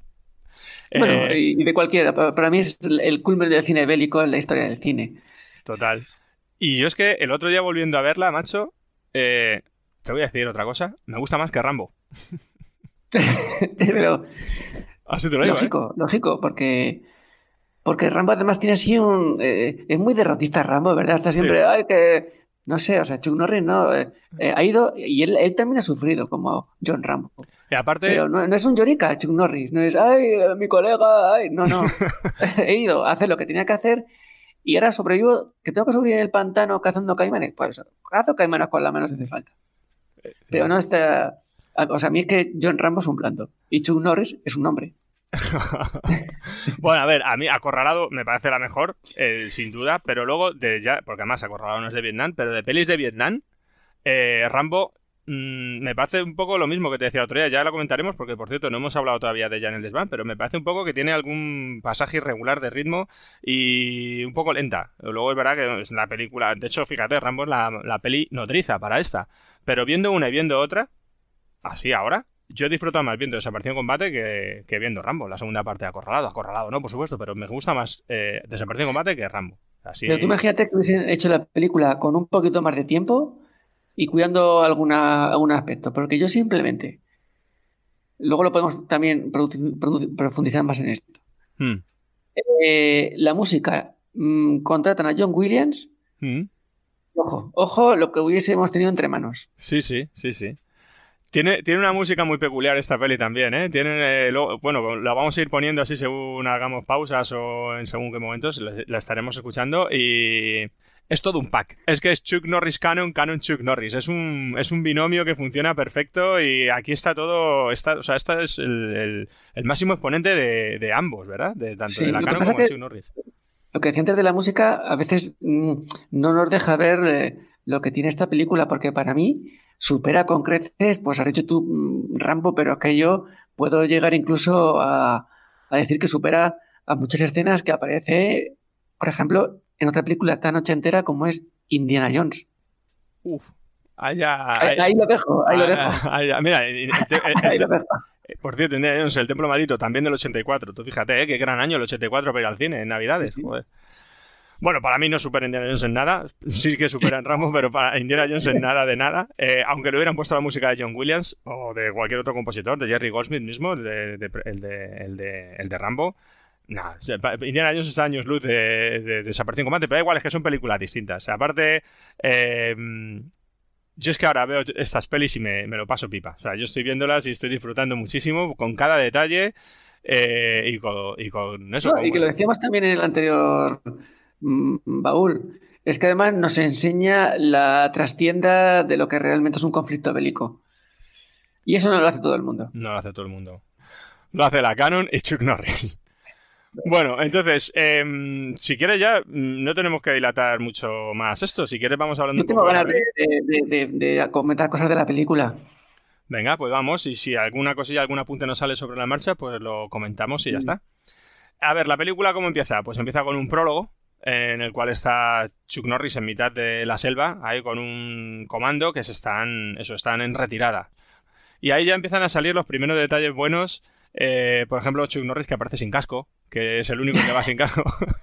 H: Bueno, eh, y de cualquiera. Para mí es el culmen del cine bélico en la historia del cine.
G: Total. Y yo es que el otro día volviendo a verla, macho, eh, te voy a decir otra cosa. Me gusta más que Rambo.
H: Pero.
G: Así te lo digo,
H: lógico, ¿eh? lógico, porque. Porque Rambo además tiene así un. Eh, es muy derrotista Rambo, ¿verdad? Está siempre. Ay, que. No sé, o sea, Chuck Norris no. ha ido. Y él, él, también ha sufrido, como John Rambo.
G: Y aparte.
H: Pero no, no es un llorica, Chuck Norris. No es. Ay, mi colega. Ay. No, no. He ido a hacer lo que tenía que hacer y ahora sobrevivo, que tengo que subir en el pantano cazando caimanes. Pues cazo caimanes con la mano si hace falta. Eh, Pero no está. O sea, a mí es que John Rambo es un planto. Y Chuck Norris es un hombre.
G: bueno, a ver, a mí Acorralado me parece la mejor, eh, sin duda, pero luego, de ya, porque además Acorralado no es de Vietnam, pero de pelis de Vietnam, eh, Rambo Mm, me parece un poco lo mismo que te decía otro día, ya lo comentaremos porque por cierto no hemos hablado todavía de ella en el desván, pero me parece un poco que tiene algún pasaje irregular de ritmo y un poco lenta. Luego es verdad que es la película, de hecho fíjate, Rambo es la, la peli nodriza para esta, pero viendo una y viendo otra, así ahora, yo disfruto más viendo Desaparición Combate que, viendo Rambo, la segunda parte de Acorralado. Acorralado, no, por supuesto, pero me gusta más eh, Desaparición Combate que Rambo. Así...
H: Pero tú imagínate que hubiesen hecho la película con un poquito más de tiempo y cuidando alguna, algún aspecto, porque yo simplemente, luego lo podemos también profundizar más en esto. Hmm. Eh, la música, mm, contratan a John Williams. Hmm. Ojo, ojo lo que hubiésemos tenido entre manos.
G: Sí, sí, sí, sí. Tiene, tiene una música muy peculiar esta peli también, ¿eh? Tiene, eh, bueno, la vamos a ir poniendo así según hagamos pausas o en según qué momentos la estaremos escuchando y es todo un pack. Es que es Chuck Norris Canon, Canon Chuck Norris. Es un, es un binomio que funciona perfecto y aquí está todo. Está, o sea, esta es el, máximo exponente de, ambos, ¿verdad? De tanto de la Canon como de Chuck Norris.
H: Lo que decía antes de la música, a veces mm, no nos deja ver eh, lo que tiene esta película, porque para mí supera con creces, pues has dicho tú, mm, Rambo, pero aquello puedo llegar incluso a, a decir que supera a muchas escenas que aparece, por ejemplo, en otra película tan ochentera como es Indiana Jones.
G: Uf. Ahí,
H: ahí, lo dejo, ahí lo dejo.
G: mira, por cierto, Indiana Jones, el Templo Maldito, también del 84. Tú fíjate, ¿eh? qué gran año el 84 para ir al cine, en Navidades. Bueno, para mí no supera Indiana Jones en nada. Sí que supera en Ramos, pero para Indiana Jones en nada de nada. Eh, aunque le hubieran puesto la música de John Williams o de cualquier otro compositor, de Jerry Goldsmith mismo, el, de, el, de, el de Rambo, no, Indiana Jones está años luz de, Desaparición Combate, pero da igual, es que son películas distintas. Aparte, em, yo es que ahora veo estas pelis y me, lo paso pipa. O sea, yo estoy viéndolas y estoy disfrutando muchísimo con cada detalle eh, y, con, eso.
H: y que lo decíamos también en el anterior baúl. Es que además nos enseña la trastienda de lo que realmente es un conflicto bélico. Y eso no lo hace todo el mundo.
G: No lo hace todo el mundo. Lo hace la Canon y Chuck Norris. Bueno, entonces, em, si quieres ya, mm, no tenemos que dilatar mucho más esto. Si quieres, vamos hablando
H: Yo tengo
G: un poco
H: ganas
G: de-
H: de, de- de- de comentar cosas de la película.
G: Venga, pues vamos. Y si alguna cosilla, algún apunte nos sale sobre la marcha, pues lo comentamos y ya está. A ver, la película, ¿cómo empieza? Pues empieza con un prólogo en el cual está Chuck Norris en mitad de la selva, ahí con un comando que se están, eso, están en retirada. Y ahí ya empiezan a salir los primeros detalles buenos. eh, por ejemplo, Chuck Norris que aparece sin casco, que es el único que va sin casco.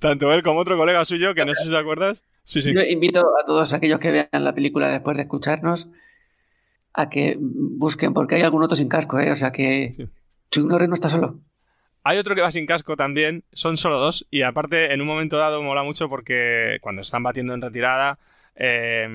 G: Tanto él como otro colega suyo, que no sé si te acuerdas. Sí, sí.
H: Yo invito a todos aquellos que vean la película después de escucharnos a que busquen, porque hay algún otro sin casco, ¿eh? O sea que Chuck Norris no está solo.
G: Hay otro que va sin casco también, son solo dos, y aparte en un momento dado mola mucho porque cuando están batiendo en retirada, eh,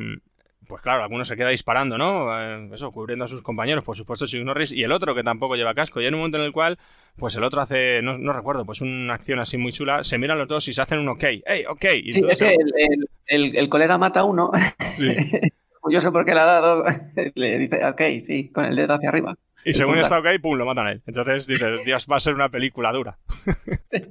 G: pues claro, alguno se queda disparando, ¿no? Eh, eso, cubriendo a sus compañeros, por supuesto Chuck Norris, y el otro que tampoco lleva casco, y hay un momento en el cual, pues el otro hace, no, no recuerdo, pues una acción así muy chula, se miran los dos y se hacen un ok, ¡hey, ok! Y
H: Sí, es que el, el- el- el colega mata a uno.
G: Sí.
H: Orgulloso porque le ha dado. Le dice, ok, sí, con el dedo hacia arriba.
G: Y según está ok, pum, lo matan a él. Entonces dices, Dios, va a ser una película dura.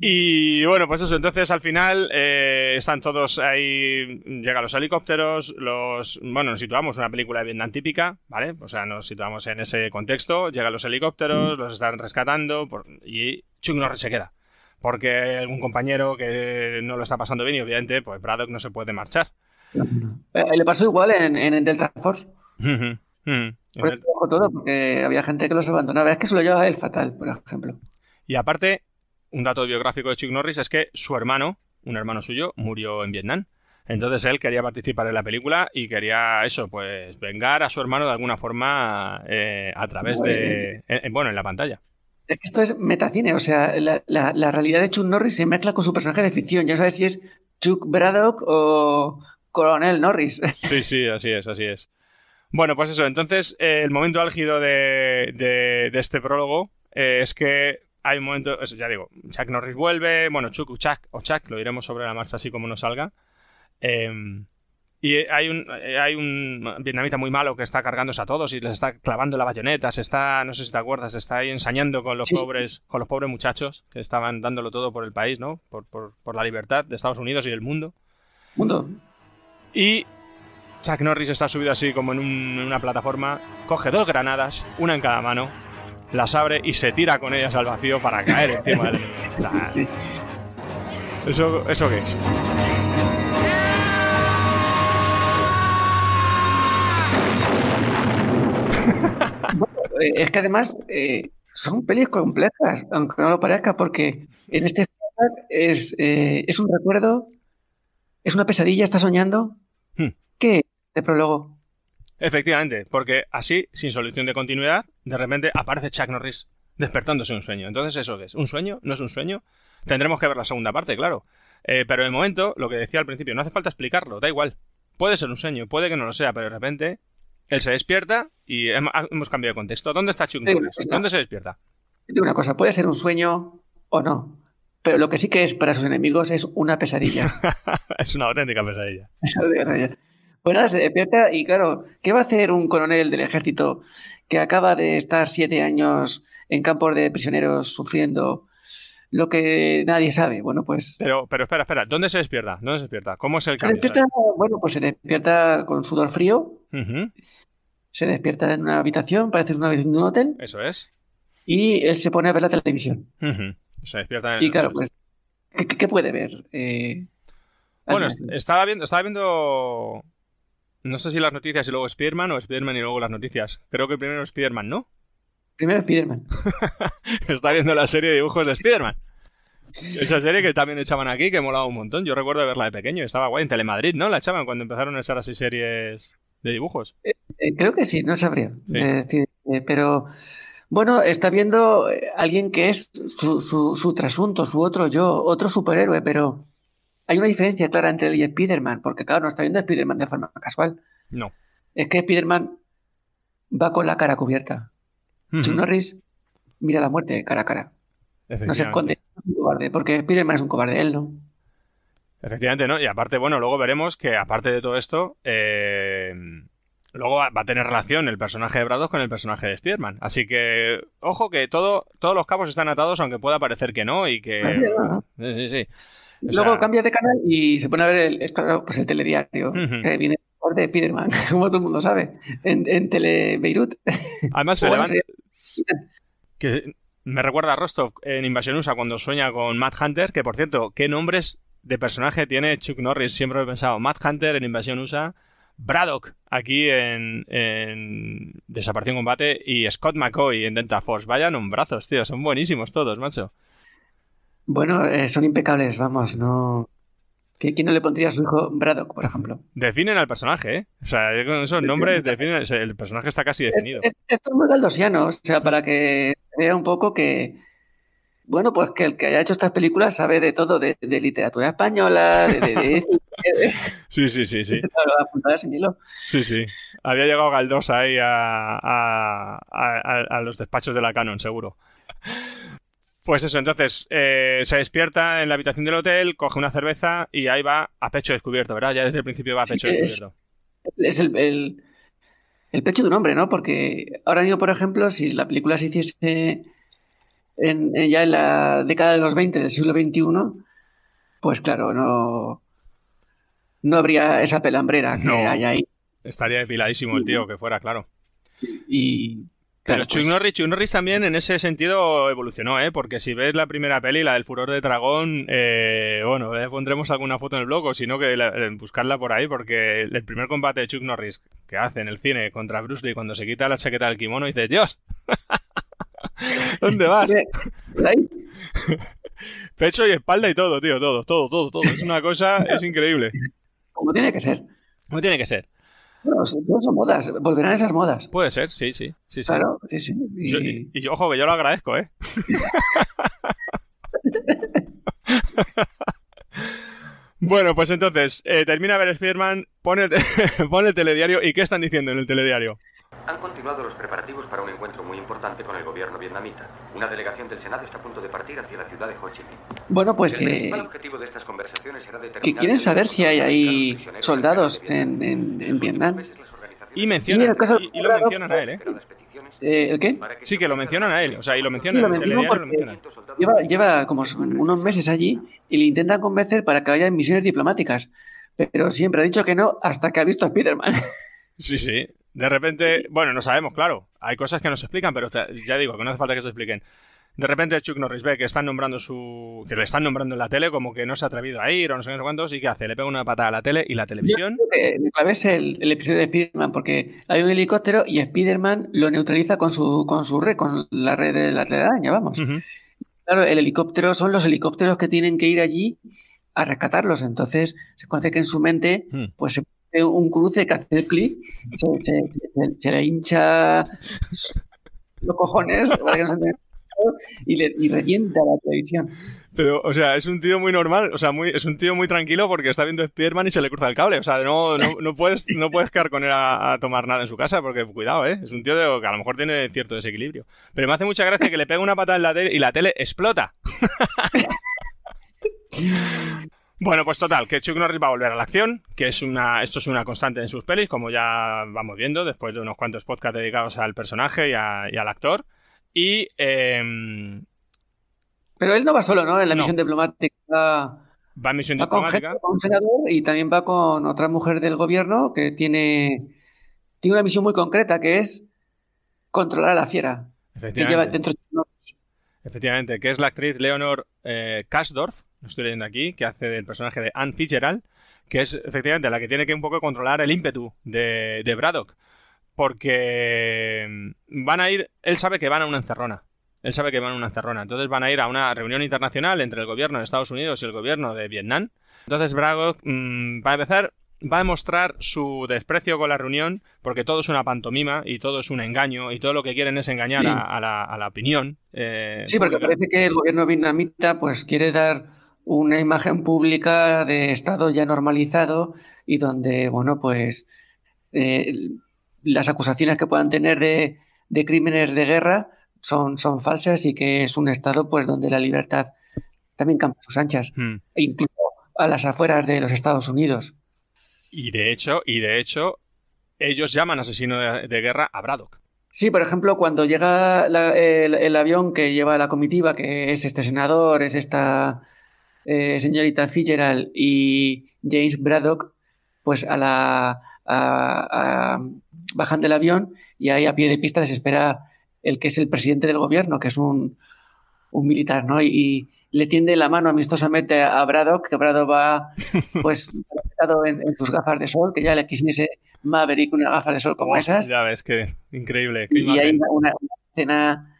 G: y, y, bueno, pues eso, entonces al final eh, están todos ahí, llegan los helicópteros, los... Bueno, nos situamos en una película de Vietnam típica, ¿vale? O sea, nos situamos en ese contexto, llegan los helicópteros, los están rescatando por- y Chuck Norris se queda. Porque hay algún compañero que no lo está pasando bien y obviamente, pues Braddock no se puede marchar.
H: Eh, le pasó igual en, en Delta Force.
G: Ujú, ujú.
H: Por eso dejó todo, porque había gente que los abandonaba. Es que se lo llevaba él fatal, por ejemplo.
G: Y aparte, un dato biográfico de Chuck Norris es que su hermano, un hermano suyo, murió en Vietnam. Entonces él quería participar en la película y quería eso, pues vengar a su hermano de alguna forma eh, a través de... en- en- bueno, en la pantalla.
H: Es que esto es metacine, o sea, la, la- la realidad de Chuck Norris se mezcla con su personaje de ficción. Ya sabes si es Chuck Braddock o Coronel Norris.
G: Sí, sí, así es, así es. Bueno, pues eso, entonces eh, el momento álgido de, de- de este prólogo eh, es que hay un momento, eso, ya digo, Chuck Norris vuelve, bueno, Chuck o Chuck, o Chuck, lo iremos sobre la marcha así como nos salga. Eh, y hay un, hay un vietnamita muy malo que está cargándose a todos y les está clavando la bayoneta, se está, no sé si te acuerdas, se está ahí ensañando con los
H: Sí, sí.
G: pobres, con los pobres muchachos que estaban dándolo todo por el país, ¿no? Por, por, por la libertad de Estados Unidos y del mundo.
H: Mundo.
G: Y Chuck Norris está subido así como en, un- en una plataforma, coge dos granadas, una en cada mano, las abre y se tira con ellas al vacío para caer encima del enemigo. O sea, ¿Eso, ¿Eso qué es?
H: Eh, Es que además eh, son pelis complejas, aunque no lo parezca, porque en este es, eh, es un recuerdo, es una pesadilla, está soñando.
G: Hmm.
H: ¿Qué es este prólogo?
G: Efectivamente, porque así, sin solución de continuidad, de repente aparece Chuck Norris despertándose de un sueño. Entonces, ¿eso qué es? ¿Un sueño? ¿No es un sueño? Tendremos que ver la segunda parte, claro. Eh, pero de momento, lo que decía al principio, no hace falta explicarlo, da igual. Puede ser un sueño, puede que no lo sea, pero de repente él se despierta y hem- hemos cambiado de contexto. ¿Dónde está Chuck Norris? ¿Dónde se despierta?
H: Digo una cosa, puede ser un sueño o no, pero lo que sí que es para sus enemigos es una pesadilla.
G: es una auténtica pesadilla.
H: Verdad. Pues nada, se despierta y claro, ¿qué va a hacer un coronel del ejército que acaba de estar siete años en campos de prisioneros sufriendo lo que nadie sabe? Bueno, pues
G: Pero, pero espera, espera, ¿dónde se despierta? ¿Dónde se despierta? ¿Cómo es el
H: se
G: cambio?
H: despierta, bueno, pues se despierta con sudor frío, se despierta en una habitación, parece una habitación de un hotel,
G: Eso es.
H: y él se pone a ver la televisión.
G: Se despierta en
H: Y claro, pues, ¿qué, qué- puede ver? Eh,
G: Bueno, estaba viendo, estaba viendo. No sé si las noticias y luego Spiderman o Spiderman y luego las noticias. Creo que primero Spiderman, ¿no?
H: primero Spiderman.
G: Está viendo la serie de dibujos de Spiderman. Esa serie que también echaban aquí, que molaba un montón. Yo recuerdo verla de pequeño, estaba guay. En Telemadrid, ¿no? La echaban cuando empezaron a echar así series de dibujos.
H: Eh, creo que sí, no sabría
G: Sí.
H: eh, eh, pero bueno, está viendo eh, alguien que es su, su, su trasunto, su otro yo, otro superhéroe, pero hay una diferencia clara entre él y Spider-Man, porque claro, no está viendo a Spider-Man de forma casual.
G: No.
H: Es que Spider-Man va con la cara cubierta. Chuck
G: Ujú.
H: Norris mira la muerte cara a cara. No se esconde, es un cobarde, porque Spider-Man es un cobarde, él no.
G: Efectivamente, ¿no? Y aparte, bueno, luego veremos que aparte de todo esto, eh, luego va, va a tener relación el personaje de Braddock con el personaje de Spider-Man. Así que, ojo que todo, todos los cabos están atados, aunque pueda parecer que no, y que... Sí, sí, sí. O
H: Luego cambia de canal y se pone a ver el, pues el telediario,
G: Ujú.
H: que viene de Spiderman, como todo el mundo sabe, en, en Tele Beirut.
G: Además se levanta... Que me recuerda a Rostov en Invasión USA cuando sueña con Matt Hunter, que por cierto, ¿qué nombres de personaje tiene Chuck Norris? Siempre he pensado. Matt Hunter en Invasión USA, Braddock aquí en, en Desaparición Combate y Scott McCoy en Delta Force. Vaya nombrazos, tío, son buenísimos todos, macho.
H: Bueno, eh, son impecables, vamos, no... ¿Qui- ¿Quién no le pondría a su hijo Braddock, por ejemplo?
G: Definen al personaje, ¿eh? O sea, con esos nombres definen, el personaje está casi definido.
H: Es- Esto es muy galdosiano, o sea, para que vea un poco que, bueno, pues que el que haya hecho estas películas sabe de todo, de, de literatura española, de... de, de- de-
G: Sí, sí, sí, sí. Sí, sí. Había llegado Galdós ahí a, a- a- a los despachos de la Canon, seguro. Pues eso, entonces eh, se despierta en la habitación del hotel, coge una cerveza y ahí va a pecho descubierto, ¿verdad? Ya desde el principio va a
H: Sí,
G: pecho
H: es-
G: descubierto.
H: Es el, el- el pecho de un hombre, ¿no? Porque ahora mismo, por ejemplo, si la película se hiciese en, en- ya en la década de los 20 del siglo XXI, pues claro, no, no habría esa pelambrera que
G: No.
H: hay ahí.
G: Estaría depiladísimo el tío, que fuera, claro.
H: Y
G: Pero Chuck Norris, Chuck Norris también en ese sentido evolucionó, ¿eh? Porque si ves la primera peli, la del furor de dragón, eh, bueno, eh, pondremos alguna foto en el blog, o si no, que la- eh, buscarla por ahí, porque el primer combate de Chuck Norris que hace en el cine contra Bruce Lee cuando se quita la chaqueta del kimono, dice, Dios, ¿dónde vas? Pecho y espalda y todo, tío, todo, todo, todo, todo. Es una cosa, es increíble.
H: como tiene que ser.
G: ¿Cómo tiene que ser?
H: Bueno, son todas son modas, volverán esas modas.
G: Puede ser, sí, sí, sí, sí.
H: Claro, sí, sí. Y-
G: Yo- y, y ojo, que yo lo agradezco, ¿eh? bueno, pues entonces, eh, termina ver Spiderman, pone el, pone el telediario y ¿qué están diciendo en el telediario?
R: Han continuado los preparativos para un encuentro muy importante con el gobierno vietnamita. Una delegación del Senado está a punto de partir hacia la ciudad de Ho Chi Minh.
H: Bueno, pues que,
R: principal objetivo de estas conversaciones será
H: que
R: determinar
H: quieren saber si hay ahí soldados en, en, en Vietnam.
G: Y mencionan,
H: Mira, el caso-
G: y, y lo mencionan a él, ¿eh?
H: Eh, ¿El qué?
G: Sí, que lo mencionan a él, o sea, y lo
H: Sí,
G: mencionan
H: lo
G: en el
H: menciono
G: telediario, lo
H: porque
G: mencionan.
H: lleva, lleva como unos meses allí y le intentan convencer para que vaya en misiones diplomáticas. Pero siempre ha dicho que no hasta que ha visto a Spider-Man.
G: Sí, sí. De repente, bueno, no sabemos, claro. Hay cosas que no se explican, pero ya digo que no hace falta que se expliquen. De repente Chuck Norris ve que están nombrando su. que le están nombrando en la tele, como que no se ha atrevido a ir o no sé cuántos, y ¿qué hace? Le pega una patada a la tele y la televisión.
H: Yo creo que la clave es el, el episodio de Spider-Man, porque hay un helicóptero y Spider-Man lo neutraliza con su, con su red, con la red de la telaraña, vamos. Claro, el helicóptero son los helicópteros que tienen que ir allí a rescatarlos. Entonces, se conoce que en su mente, pues se pone un cruce que hace clic, se, se- se- se le hincha los cojones para que no se y, le, y revienta la televisión.
G: Pero, o sea, es un tío muy normal, o sea, muy, es un tío muy tranquilo porque está viendo Spiderman y se le cruza el cable. O sea, no, no, puedes, no puedes quedar con él a, tomar nada en su casa porque, cuidado, ¿eh? Es un tío que a lo mejor tiene cierto desequilibrio. Pero me hace mucha gracia que le pegue una patada en la tele y la tele explota. Bueno, pues total, que Chuck Norris va a volver a la acción, que es una, esto es una constante en sus pelis, como ya vamos viendo, después de unos cuantos podcasts dedicados al personaje y al actor. Y em,
H: Pero él no va solo, ¿no? En la
G: No.
H: misión diplomática.
G: va en misión
H: Va
G: diplomática.
H: con un senador y también va con otra mujer del gobierno que tiene, tiene una misión muy concreta que es controlar a la fiera que
G: Efectivamente.
H: lleva dentro
G: Efectivamente, que es la actriz Leonor eh, Kasdorf, lo estoy leyendo aquí, que hace del personaje de Anne Fitzgerald, que es efectivamente la que tiene que un poco controlar el ímpetu de, de Braddock. Porque mm, van a ir, él sabe que van a una encerrona. Él sabe que van a una encerrona. Entonces van a ir a una reunión internacional entre el gobierno de Estados Unidos y el gobierno de Vietnam. Entonces Braddock, mm, para empezar, va a demostrar su desprecio con la reunión porque todo es una pantomima y todo es un engaño y todo lo que quieren es engañar
H: Sí.
G: a, a la, a la opinión. eh,
H: Sí, porque
G: pública.
H: parece que el gobierno vietnamita pues quiere dar una imagen pública de Estado ya normalizado y donde, bueno, pues eh, las acusaciones que puedan tener de, de crímenes de guerra son, son falsas y que es un Estado pues donde la libertad también campa a sus anchas,
G: Hmm.
H: e incluso a las afueras de los Estados Unidos.
G: Y de hecho, y de hecho, ellos llaman asesino de, de guerra a Braddock.
H: Sí, por ejemplo, cuando llega la- el, el avión que lleva la comitiva, que es este senador, es esta eh, señorita Fitzgerald y James Braddock, pues a la a- a- bajan del avión y ahí a pie de pista les espera el que es el presidente del gobierno, que es un, un militar, ¿no? Y, y le tiende la mano amistosamente a Braddock, que Braddock va pues en, en sus gafas de sol, que ya le quisiese Maverick una gafa de sol como esas.
G: Ya ves, que increíble. qué
H: Y hay
G: imagen.
H: una, una- una escena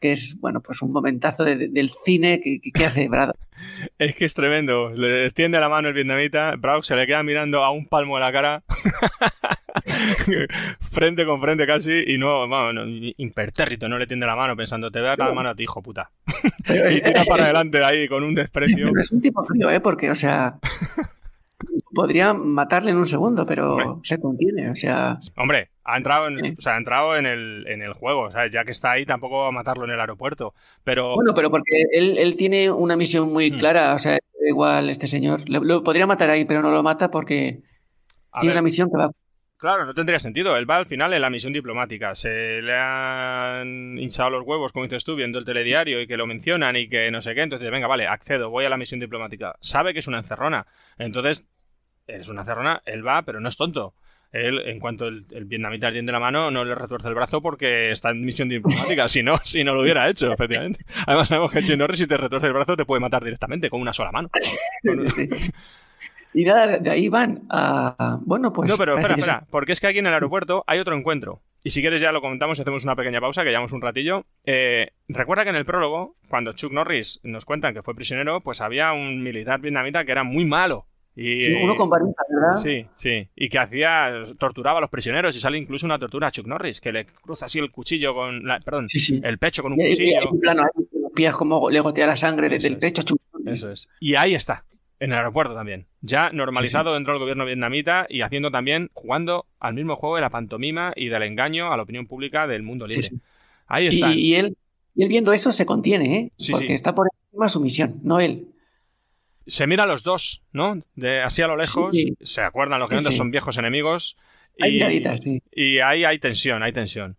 H: que es, bueno, pues un momentazo de- de- del cine que, que- hace Braddock.
G: Es que es tremendo. Le extiende la mano el vietnamita, Braddock se le queda mirando a un palmo de la cara, frente con frente casi, y no, vamos, no, impertérrito, no le tiende la mano pensando, te voy a dar la mano a ti, hijo puta. y tira para adelante ahí con un desprecio.
H: Pero es un tipo frío, ¿eh? Porque, o sea, podría matarle en un segundo, pero se contiene, o sea...
G: Hombre, ha entrado en, o sea, ha entrado en el, en el juego, ¿sabes? Ya que está ahí, tampoco va a matarlo en el aeropuerto. Pero
H: Bueno, pero porque él, él tiene una misión muy
G: Mm.
H: clara, o sea, igual este señor. Lo, lo podría matar ahí, pero no lo mata porque
G: A
H: tiene
G: ver.
H: una misión que va...
G: Claro, no tendría sentido. Él va al final en la misión diplomática. Se le han hinchado los huevos, como dices tú, viendo el telediario y que lo mencionan y que no sé qué. Entonces, venga, vale, accedo, voy a la misión diplomática. Sabe que es una encerrona. Entonces, es una encerrona, él va, pero no es tonto. Él, en cuanto el, el vietnamita le tiende la mano, no le retuerce el brazo porque está en misión diplomática. si no, si no lo hubiera hecho, efectivamente. Además, sabemos que Chuck Norris, si te retuerce el brazo, te puede matar directamente con una sola mano.
H: Y nada, de ahí van a... Bueno, pues...
G: no, pero espera, espera, porque es que aquí en el aeropuerto hay otro encuentro. Y si quieres ya lo comentamos y hacemos una pequeña pausa, que llevamos un ratillo. Eh, recuerda que en el prólogo, cuando Chuck Norris nos cuentan que fue prisionero, pues había un militar vietnamita que era muy malo. Y,
H: Sí, uno con varita, ¿verdad?
G: Sí, sí. Y que hacía, torturaba a los prisioneros y sale incluso una tortura a Chuck Norris, que le cruza así el cuchillo con, la- perdón, el pecho con un
H: Y- y- y
G: cuchillo.
H: hay un plano ahí, los pies como le gotea la sangre desde el pecho. chu-
G: Eso es. Y ahí está, en el aeropuerto también. Ya normalizado dentro del gobierno vietnamita y haciendo también, jugando al mismo juego de la pantomima y del engaño a la opinión pública del mundo libre.
H: sí.
G: Ahí está.
H: y él, y él viendo eso se contiene, ¿eh?
G: Sí,
H: Porque está por encima su misión, no él.
G: Se mira a los dos, ¿no? De así a lo lejos. Se acuerdan, los que son viejos enemigos.
H: Hay
G: y,
H: miraditas, sí.
G: y ahí hay tensión, hay tensión.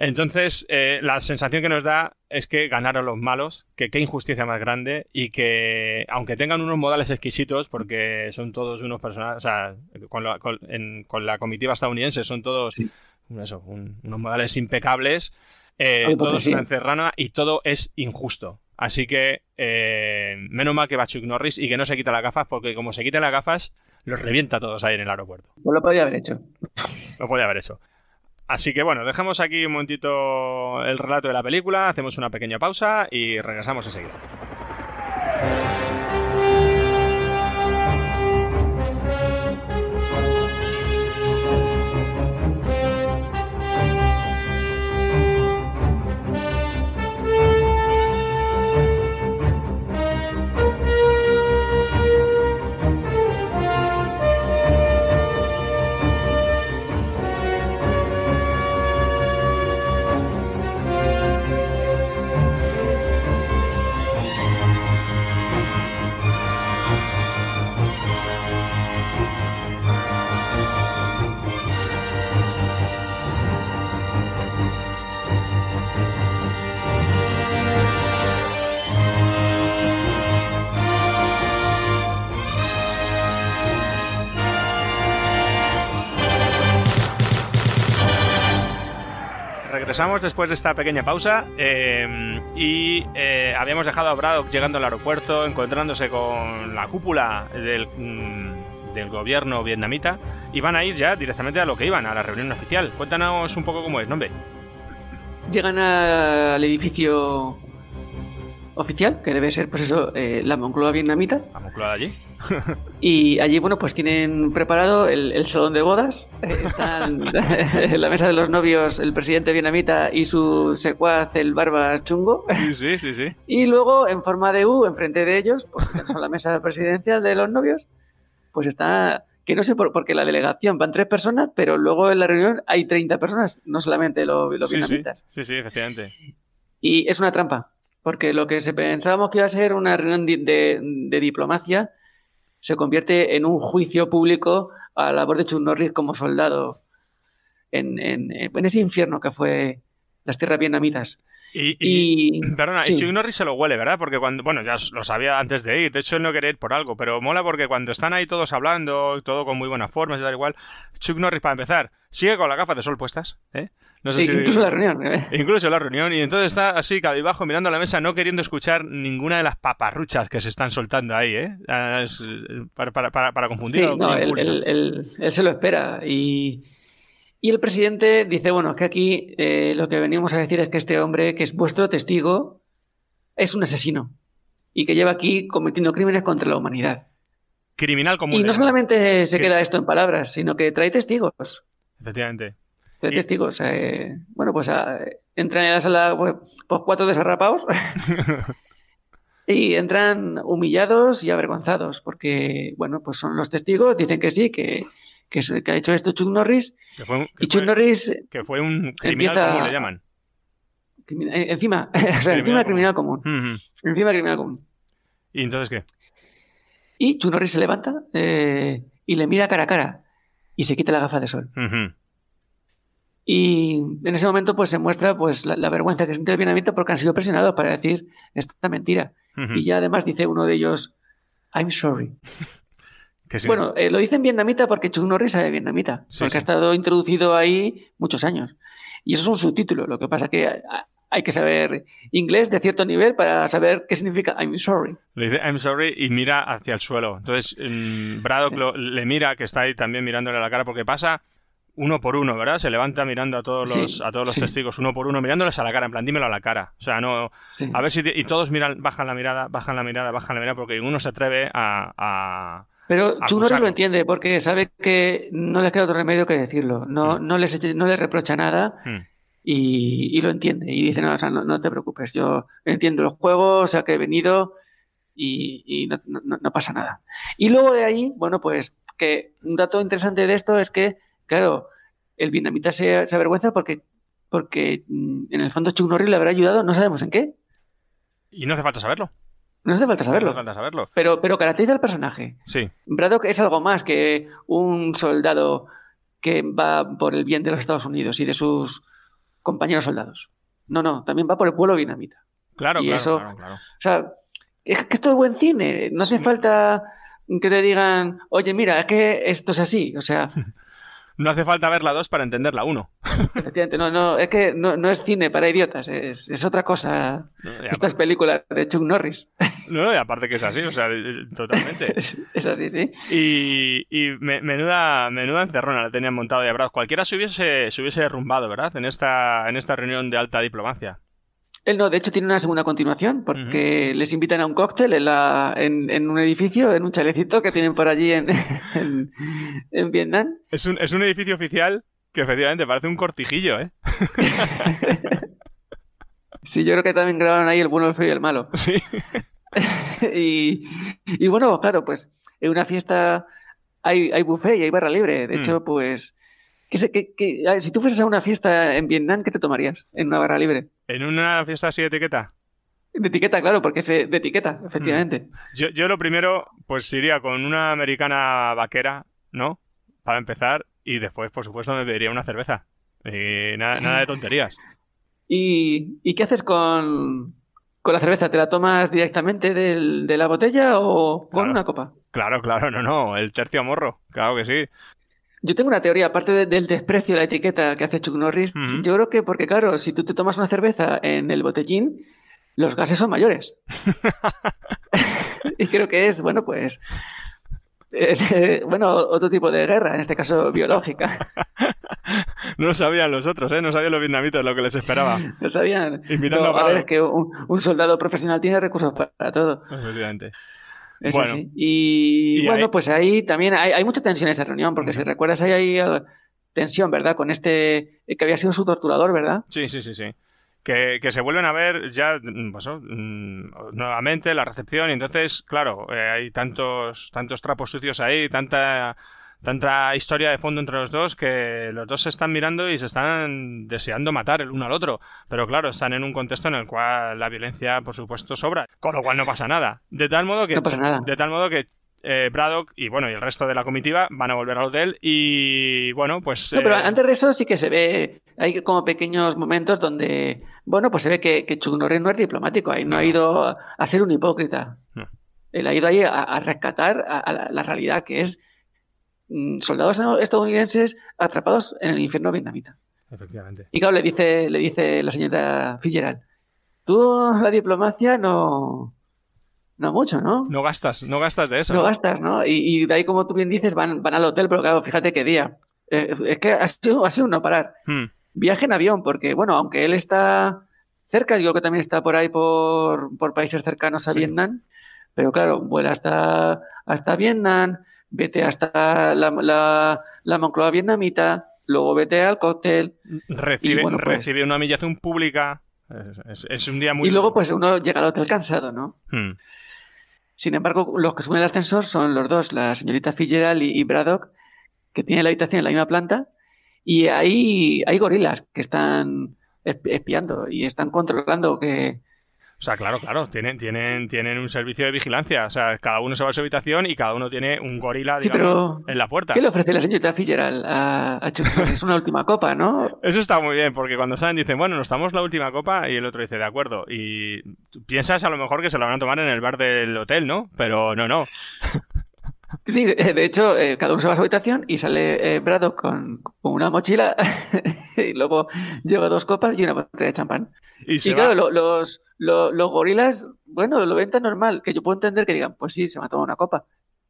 G: Entonces, eh, la sensación que nos da es que ganaron los malos, que qué injusticia más grande y que, aunque tengan unos modales exquisitos, porque son todos unos personajes, o sea, con la, con, en- con la comitiva estadounidense son todos eso, un- unos modales impecables, eh,
H: porque
G: todo es una encerrana y todo es injusto. Así que, eh, menos mal que va Chuck Norris y que no se quita las gafas, porque como se quita las gafas, los revienta a todos ahí en el aeropuerto.
H: No lo podría haber hecho.
G: Lo podía haber hecho. Así que bueno, dejamos aquí un momentito el relato de la película, hacemos una pequeña pausa y regresamos enseguida. Regresamos después de esta pequeña pausa eh, y eh, habíamos dejado a Braddock llegando al aeropuerto, encontrándose con la cúpula del, mm, del gobierno vietnamita y van a ir ya directamente a lo que iban, a la reunión oficial. Cuéntanos un poco cómo es, nombre.
H: Llegan al edificio oficial, que debe ser, pues eso, eh, la Moncloa vietnamita.
G: La Moncloa de allí.
H: Y allí, bueno, pues tienen preparado el, el salón de bodas. Eh, Están en la mesa de los novios el presidente vietnamita y su secuaz, el Barbas Chungo.
G: Sí, sí, sí, sí.
H: Y luego, en forma de U, enfrente de ellos, pues la mesa presidencial de los novios, pues está, que no sé por porque la delegación van tres personas, pero luego en la reunión hay 30 personas, no solamente lo- los
G: sí, sí,
H: vietnamitas.
G: sí, sí, efectivamente.
H: Y es una trampa, Porque lo que se pensábamos que iba a ser una reunión de, de- de diplomacia se convierte en un juicio público a la labor de Chuck Norris como soldado en, en- en ese infierno que fue las tierras vietnamitas.
G: Y, y-
H: Y,
G: perdona,
H: sí.
G: y Chuck Norris se lo huele, ¿verdad? Porque cuando, bueno, ya lo sabía antes de ir, de hecho él no quería ir por algo, pero mola porque cuando están ahí todos hablando, todo con muy buenas formas y tal igual, Chuck Norris para empezar, sigue con las gafas de sol puestas, ¿eh? No sé
H: Sí,
G: si-
H: incluso la reunión. ¿eh?
G: Incluso la reunión, y entonces está así cabibajo mirando a la mesa, no queriendo escuchar ninguna de las paparruchas que se están soltando ahí, ¿eh? Ah, es, eh, para, para, para, para confundir
H: Sí, no, él, él- él- él se lo espera. Y, y el presidente dice, bueno, es que aquí eh, lo que venimos a decir es que este hombre, que es vuestro testigo, es un asesino. Y que lleva aquí cometiendo crímenes contra la humanidad.
G: Criminal común.
H: Y no
G: llaman.
H: solamente se
G: Que-
H: queda esto en palabras, sino que trae testigos.
G: Efectivamente.
H: Trae testigos. eh, bueno, pues ah, entran en la sala pues, pues cuatro desarrapados y entran humillados y avergonzados porque, bueno, pues son los testigos, dicen que sí, que, que, que ha hecho esto Chuck Norris.
G: Que fue un, que
H: Y Chuck
G: fue-
H: Norris
G: que fue un criminal
H: empieza-
G: común, le llaman.
H: Eh, Encima, o sea, encima criminal común. Encima criminal común.
G: ¿Y entonces qué?
H: Y Chuck Norris se levanta eh, y le mira cara a cara y se quita la gafa de sol.
G: Ujú.
H: Y en ese momento pues se muestra pues la, la vergüenza que siente el vietnamita porque han sido presionados para decir esta mentira.
G: Ujú.
H: Y ya además dice uno de ellos, I'm sorry.
G: Sí.
H: Bueno, eh, lo dice en vietnamita porque Chuck Norris sabe vietnamita,
G: Sí,
H: porque
G: sí.
H: ha estado introducido ahí muchos años. Y eso es un subtítulo, lo que pasa que hay que saber inglés de cierto nivel para saber qué significa I'm sorry.
G: Le dice I'm sorry y mira hacia el suelo. Entonces mm, Braddock lo- le mira, que está ahí también mirándole a la cara, porque pasa uno por uno, ¿verdad? Se levanta mirando a todos
H: Sí,
G: los, a todos los
H: sí.
G: testigos, uno por uno, mirándoles a la cara, en plan, dímelo a la cara. O sea, no.
H: Sí.
G: A ver si. te- y todos miran, bajan la mirada, bajan la mirada, bajan la mirada, porque ninguno se atreve a. a-
H: Pero
G: a
H: Norris
G: acusarlo.
H: lo entiende porque sabe que no les queda otro remedio que decirlo. No, no, les, no les reprocha nada
G: Hmm.
H: y, y lo entiende. Y dice, no, o sea, no, no te preocupes, yo entiendo el juego, o sea, que he venido y, y no, no- no pasa nada. Y luego de ahí, bueno, pues que un dato interesante de esto es que, claro, el vietnamita se, se avergüenza porque, porque mm, en el fondo Chuck Norris le habrá ayudado, no sabemos en qué.
G: Y no hace falta saberlo.
H: No hace falta
G: No
H: saberlo.
G: hace falta saberlo.
H: Pero, pero caracteriza al personaje.
G: Sí.
H: Braddock es algo más que un soldado que va por el bien de los Estados Unidos y de sus compañeros soldados. No, no, también va por el pueblo vietnamita.
G: Claro,
H: Y
G: claro,
H: eso-
G: claro, claro.
H: O sea, es que esto es buen cine. No hace falta que te digan, oye, mira, es que esto es así. O sea,
G: No hace falta ver la 2 para entender la 1.
H: efectivamente, no, no, es que no, no es cine para idiotas, es, es otra cosa. Estas películas de Chuck Norris.
G: No, no, y aparte que es así, o sea, totalmente.
H: es, así, sí.
G: Y, y me- menuda, menuda encerrona la tenían montado ya, Brad. Cualquiera se hubiese, se hubiese derrumbado, ¿verdad? En esta, en esta reunión de alta diplomacia.
H: Él no, de hecho tiene una segunda continuación porque les invitan a un cóctel en, la, en, en un edificio, en un chalecito que tienen por allí en, en, en Vietnam.
G: Es un, es un edificio oficial que efectivamente parece un cortijillo, ¿eh?
H: Sí, yo creo que también grabaron ahí el bueno, el feo y el malo.
G: Sí.
H: y, y bueno, claro, pues en una fiesta hay, hay buffet y hay barra libre. De
G: Mm.
H: hecho, pues, ¿qué sé- qué- qué- a ver, si tú fueras a una fiesta en Vietnam, ¿qué te tomarías en una barra libre?
G: En una fiesta así de etiqueta.
H: De etiqueta, claro, porque es de etiqueta, efectivamente.
G: Yo, yo lo primero, pues iría con una americana vaquera, ¿no? Para empezar. Y después, por supuesto, me pediría una cerveza. Y nada, nada de tonterías.
H: ¿Y, y qué haces con, con la cerveza? ¿Te la tomas directamente del- de la botella o con
G: Claro.
H: una copa?
G: Claro, claro, no, no. El tercio morro. Claro que sí.
H: Yo tengo una teoría, aparte de- del desprecio a la etiqueta que hace Chuck Norris, yo creo que porque, claro, si tú te tomas una cerveza en el botellín, los gases son mayores. y creo que es, bueno, pues, eh, bueno, otro tipo de guerra, en este caso biológica.
G: No lo sabían los otros, ¿eh? No sabían los vietnamitas lo que les esperaba.
H: No sabían.
G: Invitando
H: No,
G: a
H: a ver, es que un, un soldado profesional tiene recursos para todo.
G: Efectivamente.
H: Es
G: Bueno.
H: así. Y,
G: Y
H: bueno,
G: ahí-
H: pues ahí también hay, hay mucha tensión en esa reunión, porque si recuerdas, ahí hay eh, tensión, ¿verdad? Con este eh, que había sido su torturador, ¿verdad?
G: Sí, sí, sí, sí. Que, que se vuelven a ver ya mm, pues, oh, mm, nuevamente la recepción y entonces, claro, eh, hay tantos, tantos trapos sucios ahí, tanta, tanta historia de fondo entre los dos que los dos se están mirando y se están deseando matar el uno al otro. Pero claro, están en un contexto en el cual la violencia, por supuesto, sobra, con lo cual no pasa nada. De tal modo que,
H: No pasa nada.
G: De tal modo que eh, Braddock y bueno y el resto de la comitiva van a volver al hotel y bueno pues
H: No, pero
G: eh,
H: antes de eso sí que se ve, hay como pequeños momentos donde, bueno, pues se ve que, que Chuck Norris no es diplomático, ahí no, ha ido a, ser un hipócrita.
G: No.
H: Él ha ido ahí a, a rescatar a, a la, la realidad que es soldados estadounidenses atrapados en el infierno vietnamita.
G: efectivamente
H: Y claro, le dice, le dice la señorita Fitzgerald, tú la diplomacia no, no mucho, ¿no?
G: no gastas no gastas de eso
H: No gastas, ¿no? Y, y de ahí, como tú bien dices, van, van al hotel, pero claro, fíjate qué día. Eh, es que ha sido, ha sido no parar.
G: Hmm.
H: Viaje en avión, porque, bueno, aunque él está cerca, digo que también está por ahí por, por países cercanos a
G: Sí.
H: Vietnam, pero claro, vuela hasta, hasta Vietnam, vete hasta la, la, la Moncloa vietnamita, luego vete al cóctel.
G: recibe
H: bueno, pues-
G: recibe una humillación pública es, es- es un día muy
H: Y luego, pues uno llega al hotel cansado, ¿no?
G: Hmm.
H: Sin embargo, los que suben el ascensor son los dos, la señorita Fitzgerald y, y Braddock, que tienen la habitación en la misma planta, y ahí hay gorilas que están esp- espiando y están controlando que...
G: O sea, claro, claro, tienen, tienen, tienen un servicio de vigilancia. O sea, cada uno se va a su habitación y cada uno tiene un gorila,
H: Sí,
G: digamos,
H: pero
G: en la puerta.
H: ¿Qué le ofrece la señorita Fitzgerald a, a Chuck Norris? Una última copa, ¿no?
G: Eso está muy bien, porque cuando salen dicen, bueno, nos damos la última copa y el otro dice, de acuerdo. Y piensas a lo mejor que se lo van a tomar en el bar del hotel, ¿no? Pero no, no.
H: Sí, de de hecho, eh, cada uno se va a su habitación y sale eh, Braddock con, con una mochila y luego lleva dos copas y una botella de champán.
G: Y
H: claro, lo- los, lo- los gorilas, bueno, lo ven tan normal que yo puedo entender que digan, pues sí, se me ha tomado una copa.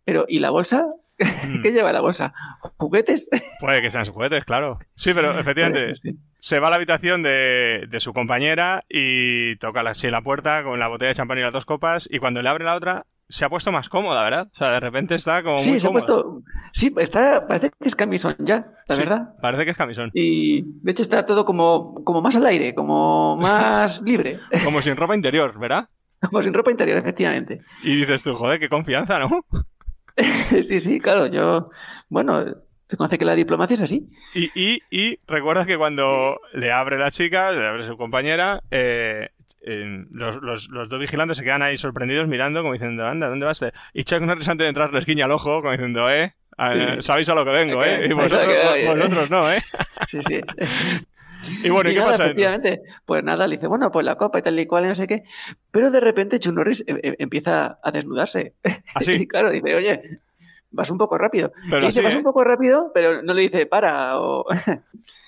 H: Pero, ¿y la bolsa?
G: Mm.
H: ¿Qué lleva la bolsa? ¿Juguetes?
G: Puede que sean sus juguetes, claro. Sí, pero efectivamente
H: ser, sí.
G: se va a la habitación de, de su compañera y toca así la puerta con la botella de champán y las dos copas y cuando le abre la otra se ha puesto más cómoda, ¿verdad? O sea, de repente está como
H: Sí,
G: muy
H: se ha puesto. Sí, está, parece que es camisón ya, la
G: Sí,
H: verdad.
G: Parece que es camisón.
H: Y de hecho está todo como, como más al aire, como más libre.
G: Como sin ropa interior, ¿verdad?
H: Como sin ropa interior, efectivamente.
G: Y dices tú, joder, qué confianza, ¿no?
H: Sí, sí, claro, yo. Bueno, se conoce que la diplomacia es así.
G: Y, y, y recuerdas que cuando le abre la chica, le abre su compañera, eh, eh, los, los- los dos vigilantes se quedan ahí sorprendidos mirando, como diciendo, anda, ¿dónde vas? Y Chuck Norris antes de entrar les guiña el ojo, como diciendo, eh, sabéis a lo que vengo, eh, y vosotros, no, eh.
H: Sí, sí.
G: Y bueno, ¿y qué
H: nada,
G: pasa?
H: Efectivamente, pues nada, le dice, bueno, pues la copa y tal y cual, y no sé qué. Pero de repente Chuck Norris eh, eh, empieza a desnudarse.
G: Así.
H: Y claro, dice, oye, vas un poco rápido.
G: Pero
H: Le dice, vas
G: ¿eh?
H: un poco rápido, pero no le dice, para, o...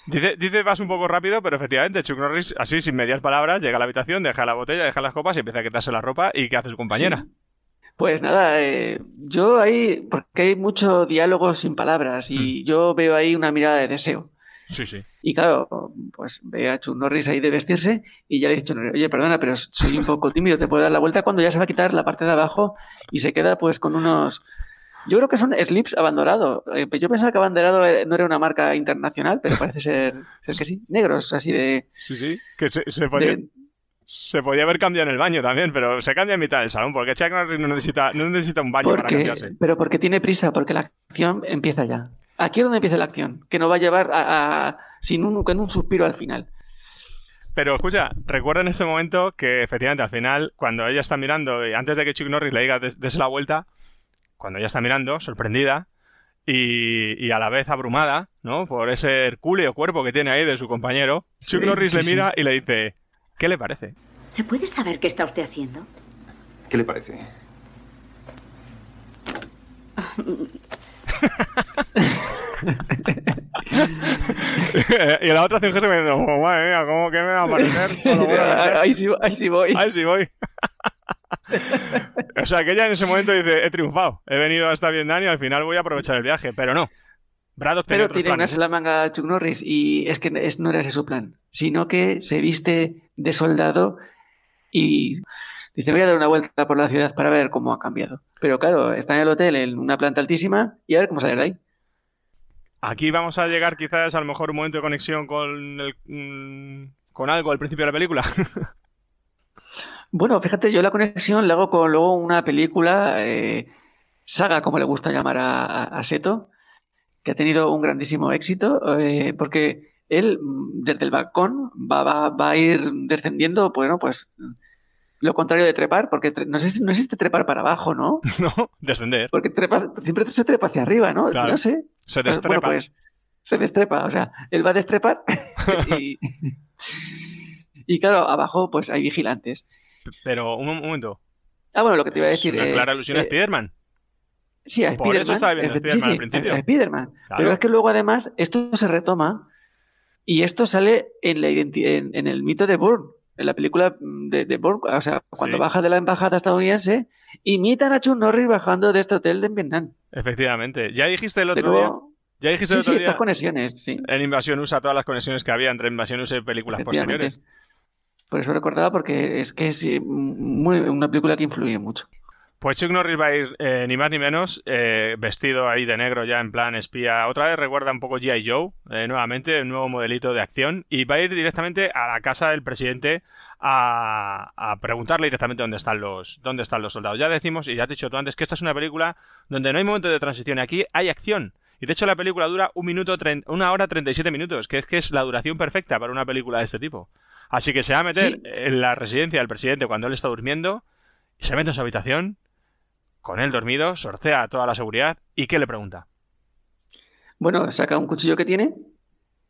G: Dice, dice vas un poco rápido, pero efectivamente Chuck Norris, así sin medias palabras, llega a la habitación, deja la botella, deja las copas y empieza a quitarse la ropa. ¿Y qué hace su compañera?
H: Pues nada, eh, yo ahí, porque hay mucho diálogo sin palabras y yo veo ahí una mirada de deseo.
G: Sí, sí.
H: Y claro, pues ve a Chuck Norris ahí de vestirse y ya le he dicho, oye, perdona, pero soy un poco tímido, te puedo dar la vuelta cuando ya se va a quitar la parte de abajo y se queda pues con unos... Yo creo que son slips abandonado. Eh, Yo pensaba que abandonado eh, no era una marca internacional, pero parece ser, ser que sí. Negros, así de...
G: Sí, sí. Que se, se podía,
H: de-
G: se podía haber cambiado en el baño también, pero se cambia en mitad del salón, porque Chuck Norris no necesita, no necesita un baño para
H: porque,
G: cambiarse.
H: pero porque tiene prisa, porque la acción empieza ya. Aquí es donde empieza la acción, que nos va a llevar a, a- sin un, con un suspiro al final.
G: Pero escucha, recuerda en este momento que efectivamente al final, cuando ella está mirando, y antes de que Chuck Norris le diga des, dese la vuelta, cuando ella está mirando, sorprendida, y, y a la vez abrumada, ¿no? Por ese hercúleo cuerpo que tiene ahí de su compañero, Chuck
S: Sí,
G: Norris
S: sí,
G: le
S: sí.
G: mira y le dice, ¿qué le parece?
S: ¿Se puede saber qué está usted haciendo?
K: ¿Qué le parece?
G: y la otra hace un gesto me dice, oh, madre mía, ¿cómo que me va a parecer? Bueno que es".
H: ahí, sí, ahí sí voy.
G: Ahí sí voy. o sea, que ella en ese momento dice, he triunfado, he venido hasta Vietnam y al final voy a aprovechar el viaje, pero no. Braddock
H: Pero tiene una la manga Chuck Norris y es que es, no era ese su plan, sino que se viste de soldado y dice voy a dar una vuelta por la ciudad para ver cómo ha cambiado. Pero claro, está en el hotel en una planta altísima y a ver cómo sale de ahí.
G: Aquí vamos a llegar quizás a lo mejor un momento de conexión con el, mm, con algo al principio de la película.
H: Bueno, fíjate, yo la conexión la hago con luego una película, eh, saga, como le gusta llamar a, a- a Seto, que ha tenido un grandísimo éxito, eh, porque él mm, desde el balcón va, va, va, a ir descendiendo, bueno, pues lo contrario de trepar, porque tre no, sé, no existe trepar para abajo, ¿no?
G: No, descender.
H: Porque trepa, siempre se trepa hacia arriba, ¿no?
G: Claro.
H: No sé.
G: Se destrepa.
H: Bueno, pues, se destrepa, o sea, él va a destrepar y, y claro, abajo pues hay vigilantes.
G: Pero, un, un momento.
H: Ah, bueno, lo que te iba a decir.
G: Es una
H: eh,
G: clara alusión a
H: eh,
G: Spider-Man.
H: Sí, a
G: Por eso
H: Spider-Man.
G: estaba viendo Spider-Man
H: sí,
G: al principio.
H: a Spider-Man.
G: Claro.
H: Pero es que luego además esto se retoma y esto sale en, la en, en el mito de Bourne, en la película de, de Bourne, o sea, cuando
G: Sí.
H: baja de la embajada estadounidense, imitan a Chuck Norris bajando de este hotel de Vietnam.
G: Efectivamente. Ya dijiste el otro
H: Pero-
G: día. Ya dijiste el
H: Sí,
G: otro
H: sí,
G: día.
H: estas conexiones, sí.
G: En Invasión USA todas las conexiones que había entre Invasión USA y películas posteriores.
H: Por eso recordaba, porque es que es muy, una película que influye mucho.
G: Pues Chuck Norris va a ir eh, ni más ni menos eh, vestido ahí de negro ya en plan espía. Otra vez recuerda un poco G.I. Joe, eh, nuevamente, un nuevo modelito de acción. Y va a ir directamente a la casa del presidente a, a preguntarle directamente dónde están los dónde están los soldados. Ya decimos, y ya has dicho tú antes, que esta es una película donde no hay momento de transición. Aquí hay acción. Y de hecho la película dura un minuto, una hora 37 minutos, que es que es la duración perfecta para una película de este tipo. Así que se va a meter
H: Sí.
G: en la residencia del presidente cuando él está durmiendo y se mete en su habitación con él dormido, sorcea toda la seguridad y ¿qué le pregunta?
H: Bueno, saca un cuchillo que tiene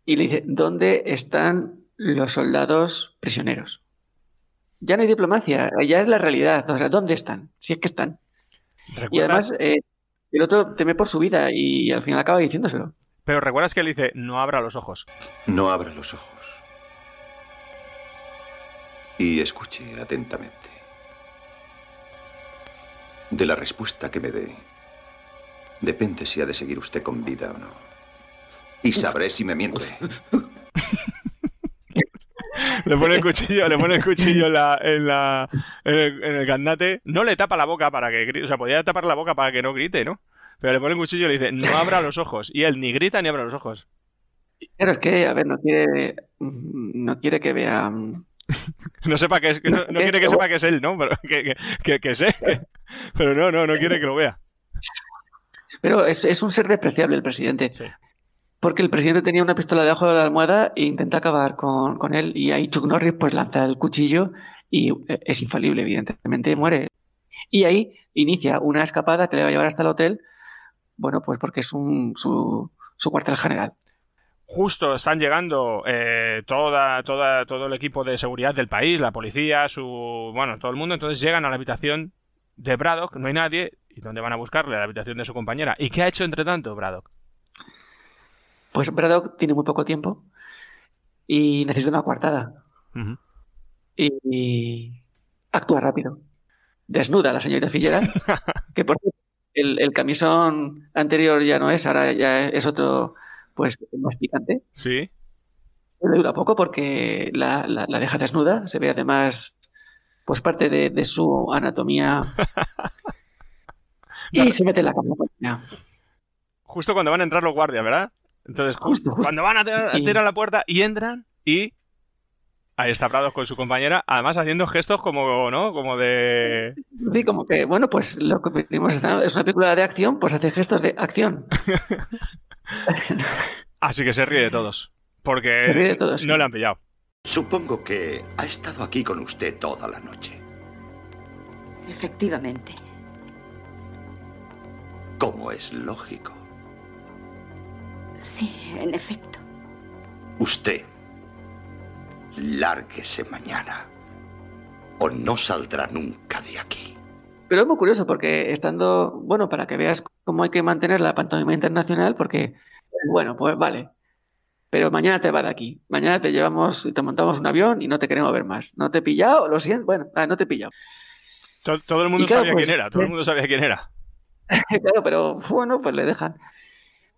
H: y le dice, ¿dónde están los soldados prisioneros? Ya no hay diplomacia, ya es la realidad. O sea, ¿dónde están? Si es que están. Y además, eh, el otro teme por su vida y al final acaba diciéndoselo.
G: Pero recuerdas que él dice, no abra los ojos.
O: No abra los ojos. Y escuche atentamente. De la respuesta que me dé, depende si ha de seguir usted con vida o no. Y sabré si me miente.
G: Le pone el cuchillo, le pone el cuchillo en, la, en, la, en, el, en el candate. No le tapa la boca para que grite. O sea, podía tapar la boca para que no grite, ¿no? Pero le pone el cuchillo y le dice, no abra los ojos. Y él ni grita ni abre los ojos.
H: Pero es que, a ver, no quiere, no quiere que vean.
G: No sepa que es, no, no quiere que sepa que es él, ¿no? Pero que, que, que, que sé. que- pero no, no, no quiere que lo vea.
H: Pero es, es un ser despreciable el presidente. Porque el presidente tenía una pistola debajo de la almohada e intenta acabar con, con él. Y ahí Chuck Norris pues lanza el cuchillo y eh, es infalible, evidentemente, muere. Y ahí inicia una escapada que le va a llevar hasta el hotel. Bueno, pues porque es un, su, su cuartel general.
G: Justo están llegando eh, toda, toda, todo el equipo de seguridad del país, la policía, su, bueno, todo el mundo. Entonces llegan a la habitación de Braddock, no hay nadie, y donde van a buscarle a la habitación de su compañera. ¿Y qué ha hecho entre tanto Braddock?
H: Pues Braddock tiene muy poco tiempo y necesita una coartada. Y, y actúa rápido. Desnuda a la señorita Figuera, que por el, el camisón anterior ya no es, ahora ya es otro, pues, más picante.
G: Sí.
H: Le dura poco porque la, la- la deja desnuda, se ve además, pues, parte de, de su anatomía. Y se mete en la cama.
G: Justo cuando van a entrar los guardias, ¿verdad? Entonces, justo, cuando van a tirar, a
H: Y-
G: tirar la puerta y entran y ahí está Braddock con su compañera, además haciendo gestos como, ¿no? Como de...
H: Sí, como que, bueno, pues lo que venimos haciendo es una película de acción, pues hace gestos de acción.
G: Así que se ríe de todos. Porque
O: Se ríe de todos,
G: no
O: sí.
G: le han pillado.
O: Supongo que ha estado aquí con usted toda la noche.
S: Efectivamente.
O: Como es lógico.
S: Sí, en efecto.
O: Usted, lárguese mañana. O no saldrá nunca de aquí.
H: Pero es muy curioso porque estando, bueno, para que veas cómo hay que mantener la pantomima internacional, porque, bueno, pues vale. Pero mañana te va de aquí. Mañana te llevamos y te montamos un avión y no te queremos ver más. ¿No te he pillado? Lo siento. Bueno, ah, no te he pillado.
G: To- Todo, el mundo
H: Y claro,
G: sabía
H: pues,
G: quién era, todo el
H: eh,
G: mundo sabía quién era.
H: claro, pero bueno, pues le dejan.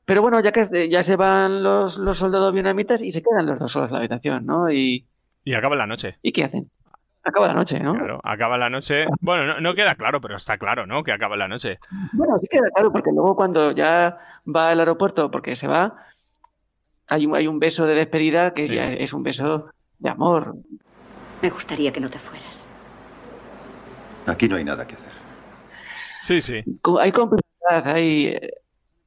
H: Pero bueno, ya que ya se van los, los soldados vietnamitas y se quedan los dos solos en la habitación, ¿no? Y,
G: Y acaba la noche.
H: ¿y qué hacen? Acaba la noche, ¿no?
G: Claro, acaba la noche. Bueno, no, no queda claro, pero está claro, ¿no? Que acaba la noche.
H: Bueno, sí queda claro, porque luego cuando ya va al aeropuerto, porque se va, hay un, hay un beso de despedida que
G: Sí.
H: ya es un beso de amor.
S: Me gustaría que no te fueras.
O: Aquí no hay nada que hacer.
G: Sí, sí.
H: Hay complicidad, hay...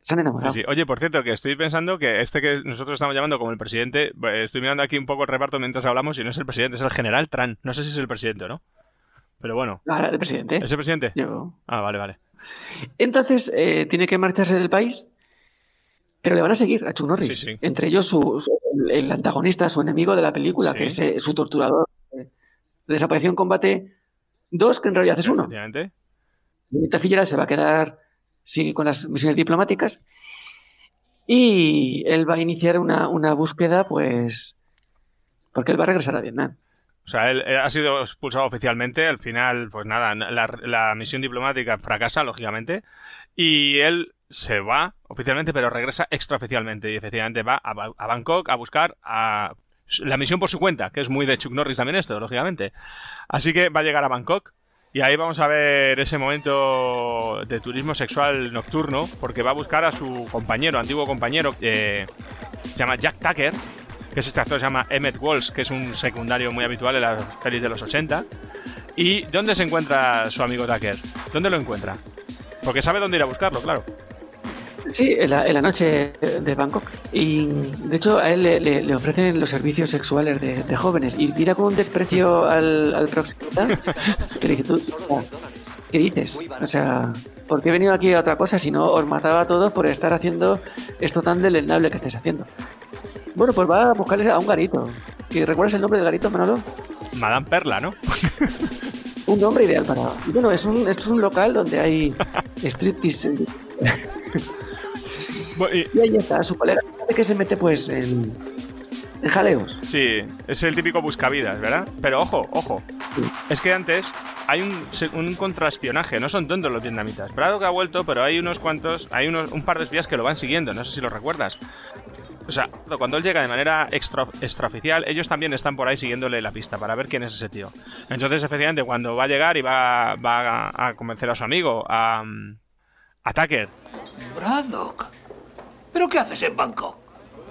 H: Se han enamorado.
G: Sí, sí. Oye, por cierto, que estoy pensando que este que nosotros estamos llamando como el presidente, eh, estoy mirando aquí un poco el reparto mientras hablamos y no es el presidente, es el general Tran. No sé si es el presidente o no. Pero bueno.
H: Ah, el presidente.
G: ¿Es el presidente?
H: Yo.
G: Ah, vale, vale.
H: Entonces, eh, tiene que marcharse del país, pero le van a seguir a Chuck Norris.
G: Sí, sí.
H: Entre ellos su, su- el, antagonista, su enemigo de la película,
G: Sí.
H: que es eh, su torturador. eh, Desapareció en combate 2, que en realidad es uno.
G: Efectivamente.
H: Fitzgerald se va a quedar sigue con las misiones diplomáticas y él va a iniciar una, una búsqueda, pues, porque él va a regresar a Vietnam.
G: O sea, él ha sido expulsado oficialmente. Al final, pues nada, la, la misión diplomática fracasa, lógicamente. Y él se va oficialmente, pero regresa extraoficialmente. Y efectivamente va a, a Bangkok a buscar a la misión por su cuenta, que es muy de Chuck Norris también esto, lógicamente. Así que va a llegar a Bangkok. Y ahí vamos a ver ese momento de turismo sexual nocturno, porque va a buscar a su compañero, antiguo compañero, eh, se llama Jack Tucker, que es este actor, se llama Emmett Walsh, que es un secundario muy habitual en las pelis de los 80. ¿Y dónde se encuentra su amigo Tucker? ¿Dónde lo encuentra? Porque sabe dónde ir a buscarlo, claro.
H: Sí, en la, en la noche de Bangkok. Y de hecho a él le, le- le ofrecen los servicios sexuales de, de jóvenes. Y mira con un desprecio al, al proxeneta que le dice, tú, ¿qué dices? O sea, ¿por qué he venido aquí a otra cosa si no os mataba a todos por estar haciendo esto tan deleznable que estáis haciendo? Bueno, pues va a buscarles a un garito. ¿Que ¿Recuerdas el nombre del garito, Manolo?
G: Madame Perla, ¿no?
H: Un nombre ideal para... y Bueno, es un, es un local donde hay striptease. Y ahí está, su colega que se mete pues en, en jaleos.
G: Sí, es el típico buscavidas, ¿verdad? Pero ojo, ojo. Es que antes hay un, un contraespionaje, no son tontos los vietnamitas. Braddock ha vuelto, pero hay unos cuantos, hay unos, un par de espías que lo van siguiendo, no sé si lo recuerdas. O sea, cuando él llega de manera extra, extraoficial, ellos también están por ahí siguiéndole la pista para ver quién es ese tío. Entonces, efectivamente, cuando va a llegar y va, va a, a convencer a su amigo, a, a Tucker,
Q: Braddock. ¿Pero qué haces en Bangkok?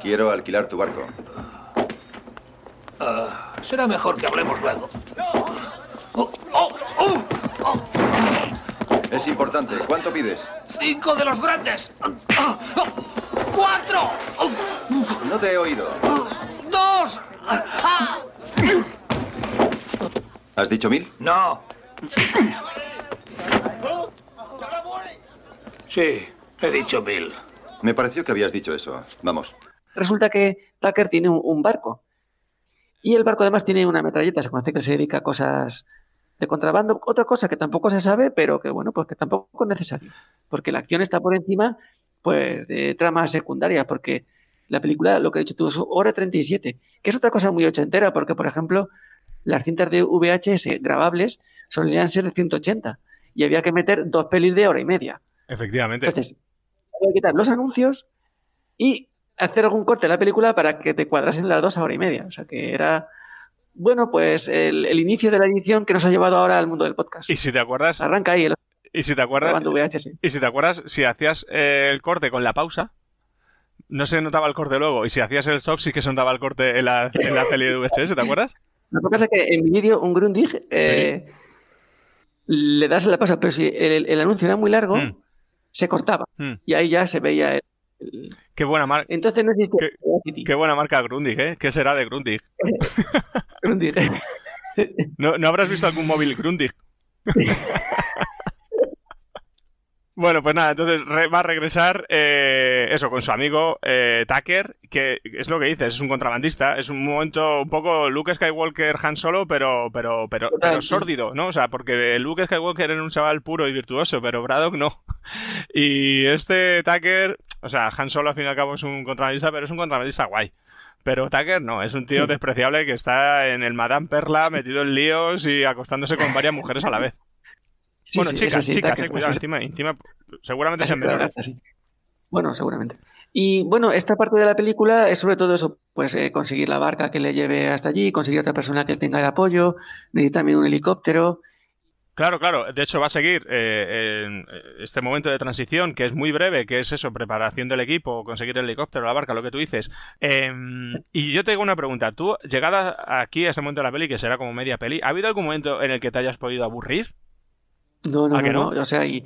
O: Quiero alquilar tu barco.
Q: Ah, será mejor que hablemos luego. Oh, oh, oh, oh.
O: Es importante. ¿Cuánto pides?
Q: ¡Cinco de los grandes! ¡Cuatro!
O: No te he oído.
Q: ¡Dos! Ah,
O: ¿Has dicho mil?
Q: No. Sí, he dicho mil.
O: Me pareció que habías dicho eso. Vamos.
H: Resulta que Tucker tiene un, un barco. Y el barco además tiene una metralleta, se conoce que se dedica a cosas de contrabando, otra cosa que tampoco se sabe, pero que bueno, pues que tampoco es necesario. Porque la acción está por encima pues de tramas secundarias, porque la película, lo que he dicho tú, es hora 37, que es otra cosa muy ochentera, porque por ejemplo, las cintas de VHS grabables solían ser de 180 y había que meter dos pelis de hora y media.
G: efectivamente.
H: Entonces, había que quitar los anuncios y hacer algún corte en la película para que te cuadrasen las dos a hora y media. O sea que era, bueno, pues el, el inicio de la edición que nos ha llevado ahora al mundo del podcast.
G: Y si te acuerdas.
H: Arranca ahí el.
G: Y si te acuerdas.
H: VHS.
G: Y si te acuerdas, si hacías eh, el corte con la pausa, no se notaba el corte luego. Y si hacías el stop, sí que se notaba el corte en la, en la peli de VHS, ¿te acuerdas?
H: Lo que pasa es que en mi vídeo, un Grundig, eh, le das la pausa, pero si el, el anuncio era muy largo,
G: Mm.
H: Se cortaba.
G: Mm.
H: Y ahí ya se veía el. el-
G: Qué buena marca.
H: Entonces no existe.
G: Qué, qué buena marca Grundig, ¿eh? ¿Qué será de Grundig?
H: Grundig.
G: ¿No, ¿No habrás visto algún móvil Grundig? Bueno, pues nada, entonces va a regresar eh, eso con su amigo eh, Tucker, que es lo que dices, es un contrabandista, es un momento un poco Luke Skywalker Han Solo, pero pero pero, pero sórdido, ¿no? O sea, porque Luke Skywalker era un chaval puro y virtuoso, pero Braddock no. Y este Tucker, o sea, Han Solo al fin y al cabo es un contrabandista, pero es un contrabandista guay. Pero Tucker no, es un tío despreciable que está en el Madame Perla metido en líos y acostándose con varias mujeres a la vez.
H: Sí,
G: bueno,
H: sí,
G: chicas, chicas, eh, cuidado, encima, encima, seguramente sean menores.
H: Bueno, seguramente. Y bueno, esta parte de la película es sobre todo eso, pues eh, conseguir la barca que le lleve hasta allí, conseguir otra persona que tenga el apoyo, necesita también un helicóptero.
G: Claro, claro. De hecho, va a seguir eh, en este momento de transición, que es muy breve, que es eso, preparación del equipo, conseguir el helicóptero, la barca, lo que tú dices. Eh, y yo te hago una pregunta. Tú, llegada aquí a este momento de la peli, que será como media peli, ¿ha habido algún momento en el que te hayas podido aburrir?
H: No, no,
G: ¿A que
H: no,
G: no?
H: O sea, y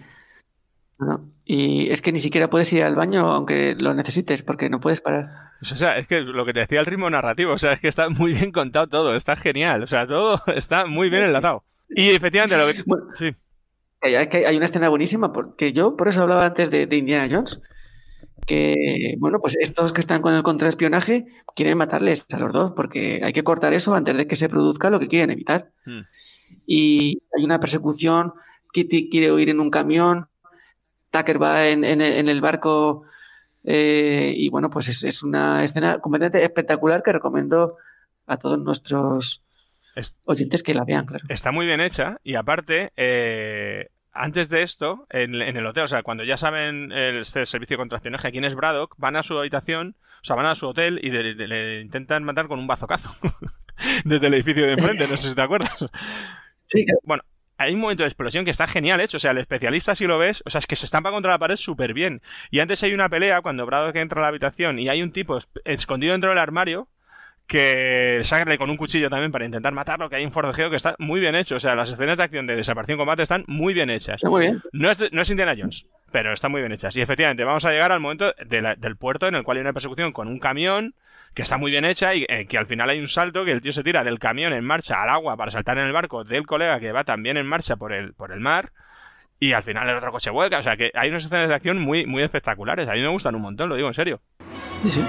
H: No. Y es que ni siquiera puedes ir al baño aunque lo necesites, porque no puedes parar.
G: O sea, es que lo que te decía el ritmo narrativo, o sea, es que está muy bien contado todo, está genial, o sea, todo está muy bien enlatado. Y efectivamente lo que... sí.
H: Hay, hay una escena buenísima, porque yo por eso hablaba antes de, de Indiana Jones, que, bueno, pues estos que están con el contraespionaje quieren matarles a los dos, porque hay que cortar eso antes de que se produzca lo que quieren evitar.
G: Hmm.
H: Y hay una persecución, Kitty quiere huir en un camión, Tucker va en, en- en el barco eh, y bueno, pues es, es una escena completamente espectacular que recomiendo a todos nuestros oyentes que la vean, claro.
G: Está muy bien hecha y aparte, eh, antes de esto, en, en el hotel, o sea, cuando ya saben el, este servicio de contraespionaje, quién es Braddock, van a su habitación, o sea, van a su hotel y de- de- le intentan matar con un bazocazo desde el edificio de enfrente, no sé si te acuerdas.
H: Sí,
G: Bueno, hay un momento de explosión que está genial hecho. O sea, el especialista, si lo ves, o sea, es que se estampa contra la pared súper bien. Y antes hay una pelea cuando Braddock entra a la habitación y hay un tipo es- escondido dentro del armario que sale con un cuchillo también para intentar matarlo, que hay un forcejeo que está muy bien hecho. O sea, las escenas de acción de desaparición y combate están muy bien hechas.
H: Está muy bien.
G: No es, no es Indiana Jones, pero están muy bien hechas. Y efectivamente, vamos a llegar al momento de la- del puerto en el cual hay una persecución con un camión que está muy bien hecha y eh, que al final hay un salto que el tío se tira del camión en marcha al agua para saltar en el barco del colega que va también en marcha por el, por el mar. Y al final el otro coche vuelca. O sea que hay unas escenas de acción muy, muy espectaculares. A mí me gustan un montón, lo digo en serio.
H: Sí, sí.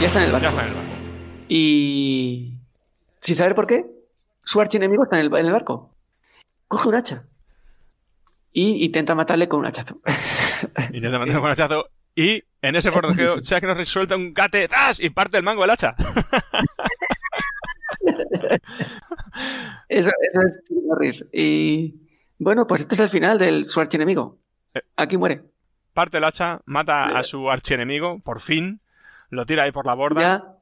H: Ya está en el barco.
G: Ya está en el barco.
H: Y. Sin saber por qué, su archienemigo está en el, en el barco. Coge un hacha. Y intenta matarle con un hachazo.
G: Intenta mandar un hachazo. Y en ese forcejeo, Chuck Norris suelta un cate y parte el mango del hacha.
H: Eso, eso es Chuck Norris. Y. Bueno, pues este es el final del su archienemigo. Aquí muere.
G: Parte el hacha, mata a su archienemigo, por fin. Lo tira ahí por la borda.
H: Ya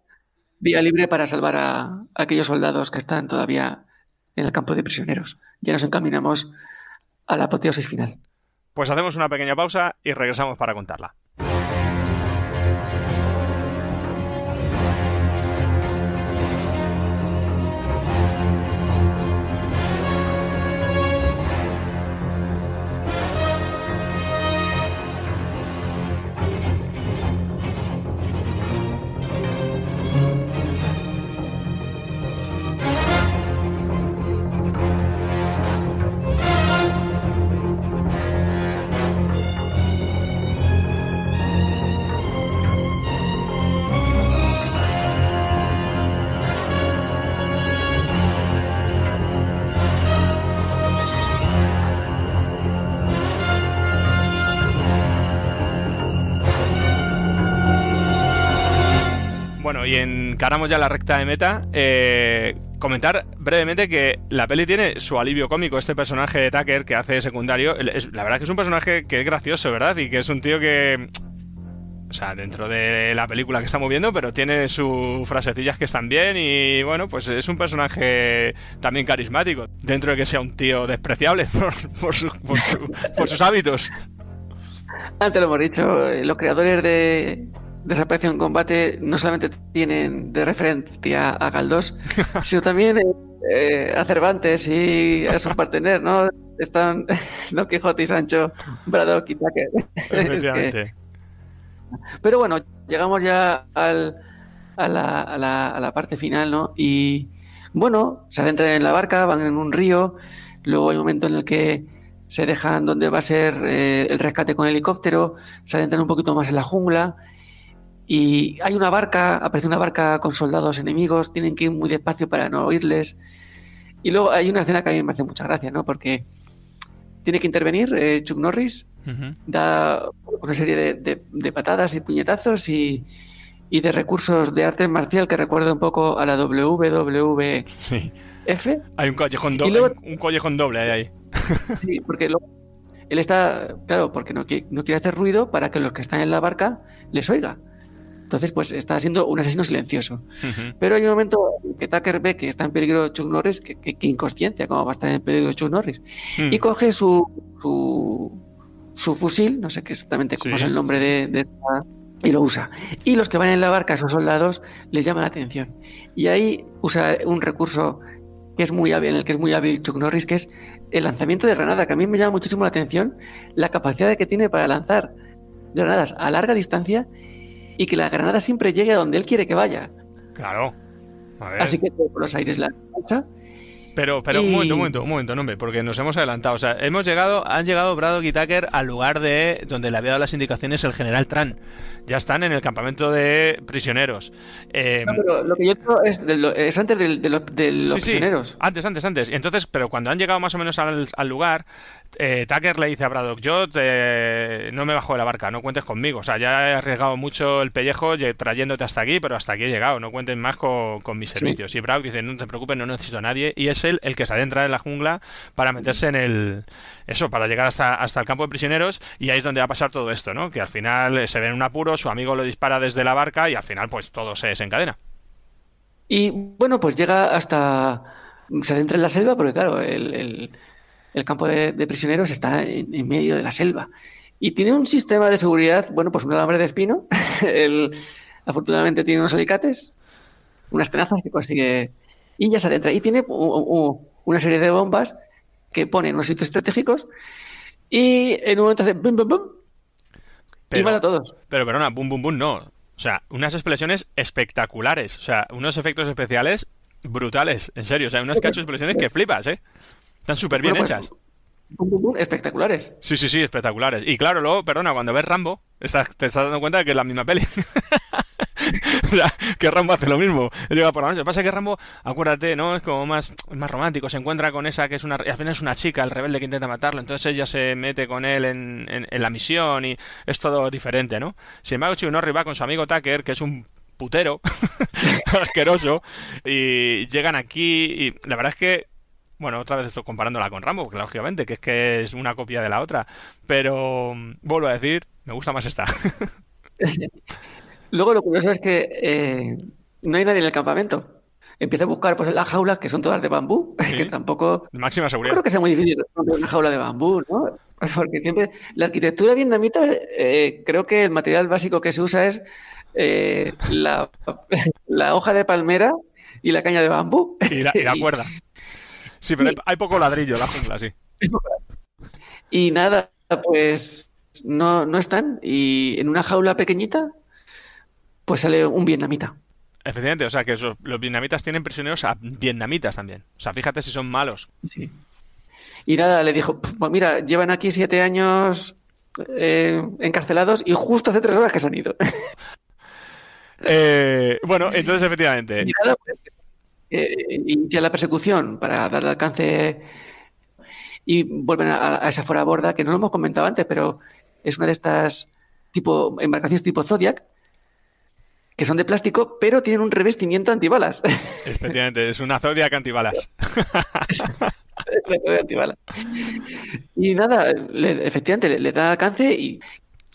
H: vía libre para salvar a, a aquellos soldados que están todavía en el campo de prisioneros. Ya nos encaminamos a la apoteosis final.
G: Pues hacemos una pequeña pausa y regresamos para contarla. Encaramos ya la recta de meta. Eh, comentar brevemente que la peli tiene su alivio cómico. Este personaje de Tucker que hace secundario, es- la verdad que es un personaje que es gracioso, ¿verdad? Y que es un tío que. O sea, dentro de la película que estamos viendo, pero tiene sus frasecillas que están bien y bueno, pues es un personaje también carismático, dentro de que sea un tío despreciable por, por su- por su- por sus hábitos.
H: Antes lo hemos dicho, eh, los creadores de Desaparición en Combate no solamente tienen de referencia a Galdós, sino también eh, a Cervantes y a su partener, ¿no? Están Don Quijote y Sancho, Braddock y Tucker. Es que-
G: Efectivamente.
H: Pero bueno, llegamos ya al- a, la, a la- a la parte final, ¿no? Y bueno, se adentran en la barca, van en un río, luego hay un momento en el que se dejan donde va a ser eh, el rescate con helicóptero, se adentran un poquito más en la jungla y hay una barca, aparece una barca con soldados enemigos, tienen que ir muy despacio para no oírles. Y luego hay una escena que a mí me hace mucha gracia, ¿no? Porque tiene que intervenir eh, Chuck Norris da una serie de, de- de patadas y puñetazos y, y de recursos de arte marcial que recuerda un poco a la WWF.
G: Sí. Hay un collejón doble,
H: luego-
G: un collejón doble ahí. ahí.
H: Sí, porque luego él está, claro, porque no quiere, no quiere hacer ruido para que los que están en la barca les oiga. Entonces, pues está siendo un asesino silencioso. Pero hay un momento en que Tucker ve que está en peligro Chuck Norris, que, que- que inconsciencia, cómo va a estar en peligro Chuck Norris,
G: Hmm.
H: y coge su, su, su fusil, no sé qué exactamente cómo
G: Sí,
H: es el nombre de, de y lo usa. Y los que van en la barca, esos soldados, les llama la atención. Y ahí usa un recurso que es muy hábil, en el que es muy hábil Chuck Norris, que es el lanzamiento de granada, que a mí me llama muchísimo la atención la capacidad que tiene para lanzar granadas a larga distancia y que la granada siempre llegue a donde él quiere que vaya.
G: Claro.
H: Así que por los aires la lanza
G: pero, pero un momento, un momento, un momento, no, porque nos hemos adelantado. O sea, hemos llegado, han llegado Braddock y Tucker al lugar de donde le había dado las indicaciones el general Tran. Ya están en el campamento de prisioneros.
H: Eh, no, pero lo que yo creo es, es antes de, los prisioneros.
G: antes, antes, antes. Y entonces, pero cuando han llegado más o menos al, al lugar, eh, Tucker le dice a Braddock, yo no me bajo de la barca, no cuentes conmigo. O sea, ya he arriesgado mucho el pellejo trayéndote hasta aquí, pero hasta aquí he llegado, no cuentes más con, mis servicios. Y Braddock dice, no te preocupes, no necesito a nadie. Y es él el que se adentra en la jungla para meterse en el... Eso, para llegar hasta, hasta el campo de prisioneros y ahí es donde va a pasar todo esto, ¿no? Que al final se ve en un apuro, su amigo lo dispara desde la barca y al final pues todo se desencadena.
H: Y bueno, pues llega hasta... Se adentra en la selva porque claro, el el campo de, prisioneros está en, medio de la selva. Y tiene un sistema de seguridad, bueno, pues un alambre de espino. afortunadamente tiene unos alicates, unas tenazas que consigue. Y ya se adentra. Y tiene una serie de bombas que pone en unos sitios estratégicos. Y en un momento hace bum, bum, bum.
G: Pero,
H: y van a todos.
G: Pero, perdona, bum, bum, bum, no. O sea, unas explosiones espectaculares. O sea, unos efectos especiales brutales. En serio. O sea, unas cacho explosiones que flipas, ¿eh? Están súper bien
H: pues,
G: hechas.
H: espectaculares.
G: Sí, sí, sí, espectaculares. Y claro, luego, perdona, cuando ves Rambo, te estás dando cuenta de que es la misma peli. o sea, que Rambo hace lo mismo. Llega por la noche. Lo que pasa es que Rambo, acuérdate, ¿no? Es como más, más romántico. Se encuentra con esa que es una. Al final es una chica, el rebelde que intenta matarlo. Entonces ella se mete con él en, en, la misión y es todo diferente, ¿no? Sin embargo, Chuck Norris va con su amigo Tucker, que es un putero asqueroso. Y llegan aquí y la verdad es que bueno, otra vez estoy comparándola con Rambo, porque lógicamente, que es que es una copia de la otra. Pero mm, vuelvo a decir, me gusta más esta.
H: Luego lo curioso es que eh, no hay nadie en el campamento. Empieza a buscar pues, las jaulas que son todas de bambú, que tampoco...
G: Máxima seguridad.
H: creo que sea muy difícil una jaula de bambú, ¿no? Porque siempre la arquitectura vietnamita, eh, creo que el material básico que se usa es eh, la, hoja de palmera y la caña de bambú.
G: Y la, y la cuerda. Sí, pero hay poco ladrillo la jungla, sí.
H: Y nada, pues no, no están. Y en una jaula pequeñita, pues sale un vietnamita.
G: Efectivamente, o sea que los vietnamitas tienen prisioneros a vietnamitas también. O sea, fíjate si son malos.
H: Sí. Y nada, le dijo, pues mira, llevan aquí siete años eh, encarcelados y justo hace tres horas que se han ido.
G: Eh, bueno, entonces efectivamente. Y nada, pues,
H: eh, inicia la persecución para darle alcance y vuelven a, esa fuera borda que no lo hemos comentado antes, pero es una de estas tipo embarcaciones tipo Zodiac que son de plástico, pero tienen un revestimiento antibalas.
G: Efectivamente, es una Zodiac antibalas.
H: antibalas. Y nada, efectivamente, le, da alcance y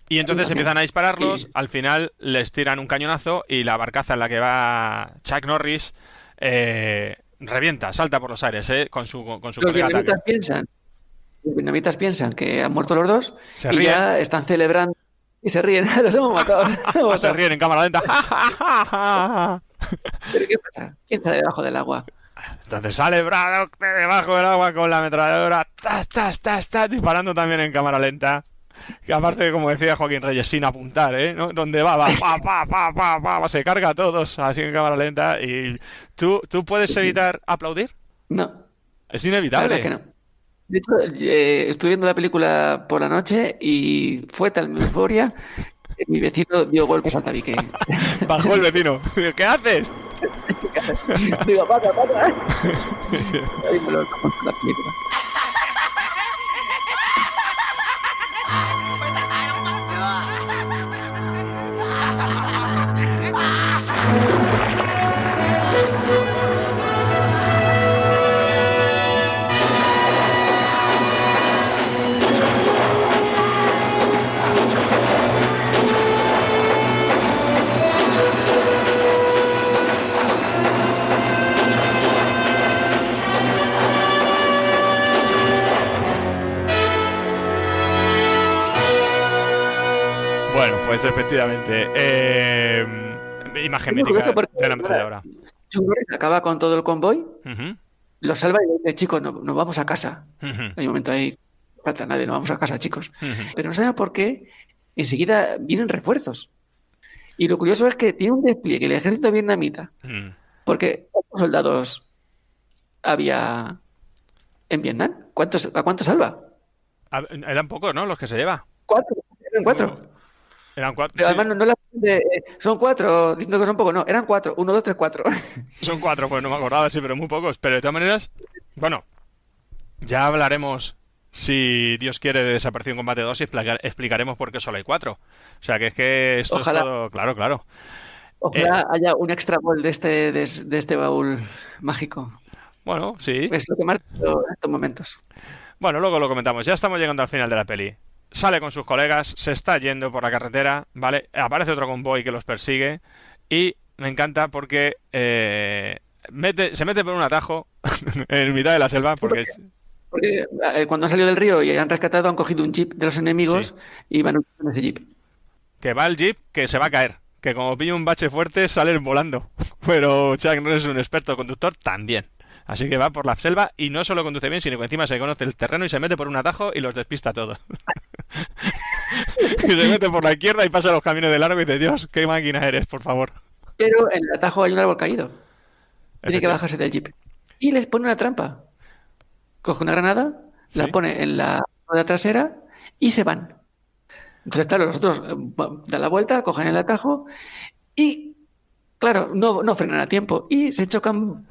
G: y entonces empiezan a dispararlos, al final les tiran un cañonazo y la barcaza en la que va Chuck Norris eh, revienta, salta por los aires eh, con su, con su
H: los vietnamitas piensan, Los vietnamitas piensan que han muerto los dos y ya están celebrando y se ríen. los hemos matado.
G: se ríen en cámara lenta.
H: ¿Pero qué pasa? ¿Quién sale debajo del agua?
G: Entonces sale Braddock de debajo del agua con la ametralladora, disparando también en cámara lenta. Que aparte, como decía Joaquín Reyes, sin apuntar, ¿eh? ¿No? Donde va, va, pa, pa, pa, pa, pa, se carga a todos así en cámara lenta. ¿Y tú, tú puedes evitar aplaudir?
H: No.
G: Es inevitable.
H: que no. De hecho, eh, estuve viendo la película por la noche y fue tal mi euforia que mi vecino dio golpes al tabique.
G: Bajó el vecino. ¿Qué haces?
H: Digo, pata, pata. Ahí me lo la película.
G: Pues efectivamente. Eh, imagen mítica de la ametralladora.
H: Acaba con todo el convoy,
G: Ujú,
H: lo salva y dice, chicos, no- nos vamos a casa.
G: ujú,
H: Hay un momento ahí, no falta nadie, nos vamos a casa, chicos. Pero no sabemos por qué enseguida vienen refuerzos. Y lo curioso es que tiene un despliegue el ejército vietnamita, porque ¿cuántos soldados había en Vietnam? ¿Cuántos, ¿A cuántos salva?
G: Eran pocos, ¿no? Los que se lleva.
H: Cuatro, eran cuatro.
G: Eran cuatro.
H: Pero
G: sí,
H: además no, no la de, eh, son cuatro, diciendo que son pocos, no, eran cuatro, uno, dos, tres, cuatro.
G: Son cuatro, pues no me acordaba, sí, pero muy pocos. Pero de todas maneras, bueno, ya hablaremos, si Dios quiere, de Desaparición Combate 2 y explicar- explicaremos por qué solo hay cuatro. O sea, que es que esto
H: Ojalá.
G: es todo... Claro, claro.
H: Ojalá haya un extra ball de este, de, de este baúl mágico.
G: Bueno, sí.
H: Es lo que marca en estos momentos.
G: Bueno, luego lo comentamos. Ya estamos llegando al final de la peli. Sale con sus colegas, se está yendo por la carretera, ¿vale? Aparece otro convoy que los persigue y me encanta porque eh, mete, se mete por un atajo en mitad de la selva porque
H: eh, cuando han salido del río y han rescatado, han cogido un jeep de los enemigos y van en ese jeep.
G: que va el jeep que se va a caer. Que como pilla un bache fuerte salen volando. Pero Chuck Norris es un experto conductor también. Así que va por la selva y no solo conduce bien, sino que encima se conoce el terreno y se mete por un atajo y los despista a todos. y se mete por la izquierda y pasa los caminos de largo y dice, Dios, qué máquina eres, por favor.
H: Pero en el atajo hay un árbol caído. Tiene que bajarse del jeep. Y les pone una trampa. Coge una granada, la pone en la rueda trasera y se van. Entonces, claro, los otros eh, dan la vuelta, cogen el atajo y, claro, no, no frenan a tiempo y se chocan.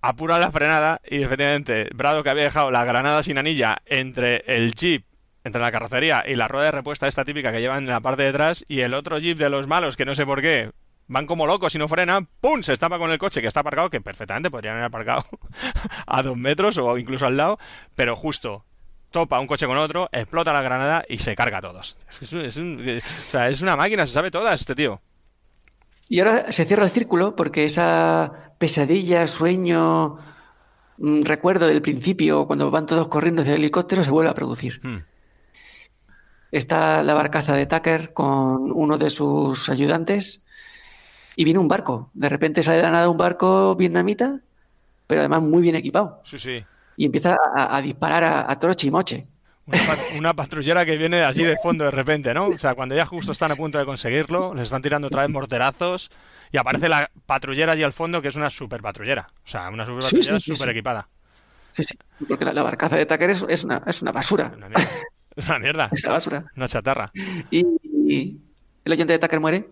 G: Apura la frenada y efectivamente Brado que había dejado la granada sin anilla entre el jeep, entre la carrocería y la rueda de repuesta esta típica que llevan en la parte de atrás y el otro jeep de los malos que no sé por qué van como locos y no frenan, ¡pum! se estapa con el coche que está aparcado, que perfectamente podrían haber aparcado a dos metros o incluso al lado, pero justo topa un coche con otro, explota la granada y se carga a todos. Es, que es un- es un- o sea, es una máquina, se sabe todas este tío.
H: Y ahora se cierra el círculo porque esa pesadilla, sueño, mm, recuerdo del principio, cuando van todos corriendo hacia el helicóptero, se vuelve a producir.
G: Hmm.
H: Está la barcaza de Tucker con uno de sus ayudantes y viene un barco. De repente sale de la nada un barco vietnamita, pero además muy bien equipado.
G: Sí, sí.
H: Y empieza a, a disparar a, a troche y moche.
G: Una, pat- una patrullera que viene así de fondo de repente, ¿no? O sea, cuando ya justo están a punto de conseguirlo, les están tirando otra vez morterazos y aparece la patrullera allí al fondo que es una super patrullera. O sea, una super patrullera
H: sí, sí,
G: super
H: sí.
G: equipada.
H: Sí, sí. Porque la, la barcaza de Tucker es, es una, es una basura.
G: una mierda.
H: Es una basura.
G: Una chatarra.
H: Y, y el ayudante de Tucker muere.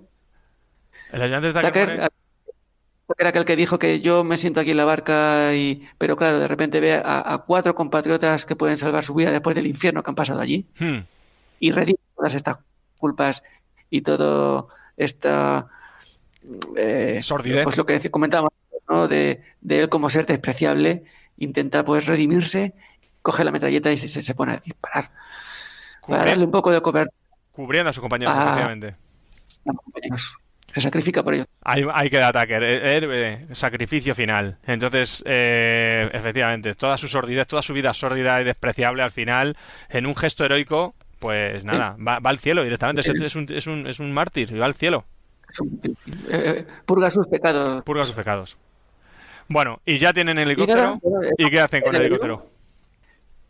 G: El ayudante de Tucker
H: Tucker,
G: muere.
H: a- Tucker era aquel que dijo que yo me siento aquí en la barca y... Pero claro, de repente ve a, a cuatro compatriotas que pueden salvar su vida después del infierno que han pasado allí
G: Hmm.
H: y redime todas estas culpas y todo esta... eh,
G: Sordidez.
H: Pues lo que comentábamos, ¿no? De, de él como ser despreciable, intenta pues redimirse, coge la metralleta y se, se, se pone a disparar. Para darle un poco de cobertura
G: Cubriendo a sus compañeros,
H: Ah.
G: efectivamente.
H: a los compañeros. Se sacrifica por ello.
G: Ahí, ahí queda Tucker, eh, héroe, sacrificio final. Entonces, eh, efectivamente, toda su sordidez, toda su vida sórdida y despreciable al final, en un gesto heroico, pues nada, va, va al cielo directamente. Es, es un, es, un, es un mártir y va al cielo.
H: Eh, eh, purga sus pecados.
G: Purga sus pecados. Bueno, y ya tienen el helicóptero.
H: eh,
G: ¿Y qué hacen con el helicóptero?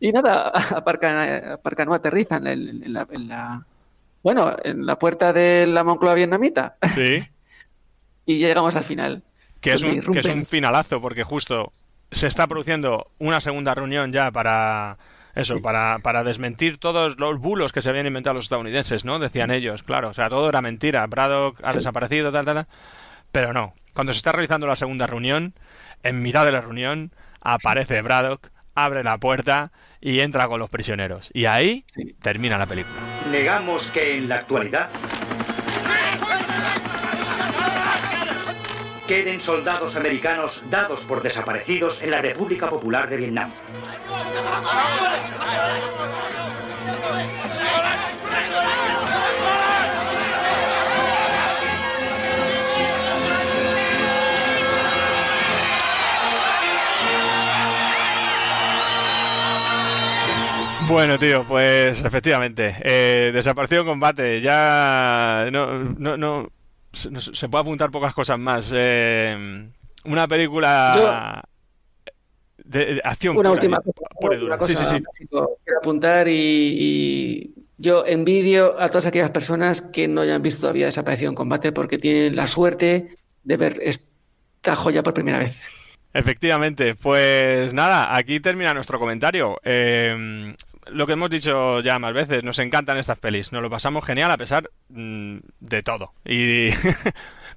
H: Y nada, aparcan, aparcan no aterrizan en, en la, en la- bueno, en la puerta de la Moncloa vietnamita.
G: Sí.
H: Y ya llegamos al final.
G: Que es, un, que es un finalazo, porque justo se está produciendo una segunda reunión ya para eso, para, para desmentir todos los bulos que se habían inventado los estadounidenses, ¿no? Decían ellos, claro, o sea, todo era mentira, Braddock ha desaparecido, tal, tal, tal. Pero no, cuando se está realizando la segunda reunión, en mitad de la reunión, aparece Braddock, abre la puerta y entra con los prisioneros. Y ahí termina la película.
T: Negamos que en la actualidad queden soldados americanos dados por desaparecidos en la República Popular de Vietnam.
G: Bueno, tío, pues efectivamente. Eh, desapareció en combate. Ya no, no, no se, no- se puede apuntar pocas cosas más. Eh, una película de, de acción
H: Una
G: pura
H: última cosa,
G: pura
H: una.
G: Sí, sí, sí.
H: Quiero apuntar y, y yo envidio a todas aquellas personas que no hayan visto todavía Desaparecido en combate porque tienen la suerte de ver esta joya por primera vez.
G: Efectivamente, pues nada, aquí termina nuestro comentario. Eh, lo que hemos dicho ya más veces, nos encantan estas pelis, nos lo pasamos genial a pesar mm, de todo.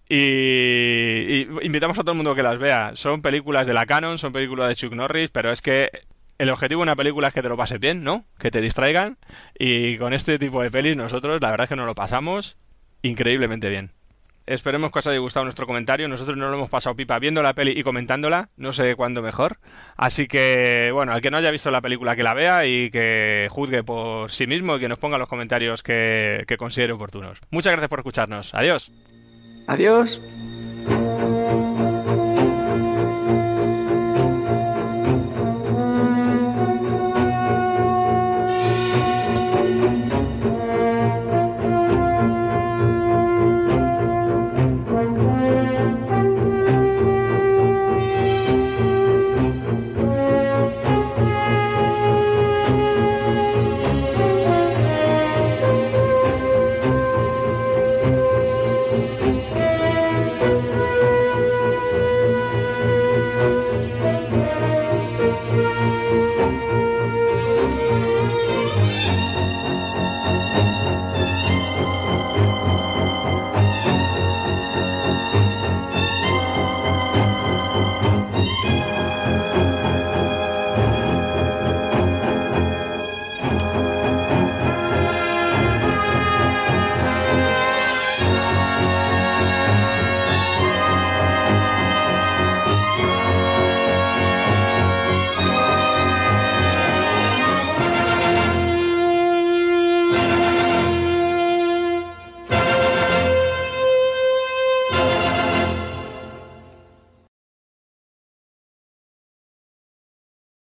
G: Y, y- invitamos a todo el mundo que las vea. Son películas de la canon, son películas de Chuck Norris, pero es que el objetivo de una película es que te lo pases bien, ¿no? Que te distraigan. Y con este tipo de pelis nosotros la verdad es que nos lo pasamos increíblemente bien. Esperemos que os haya gustado nuestro comentario. Nosotros nos lo hemos pasado pipa viendo la peli y comentándola. No sé cuándo mejor. Así que, bueno, al que no haya visto la película, que la vea y que juzgue por sí mismo y que nos ponga los comentarios que, que considere oportunos. Muchas gracias por escucharnos.
H: Adiós.
G: Adiós.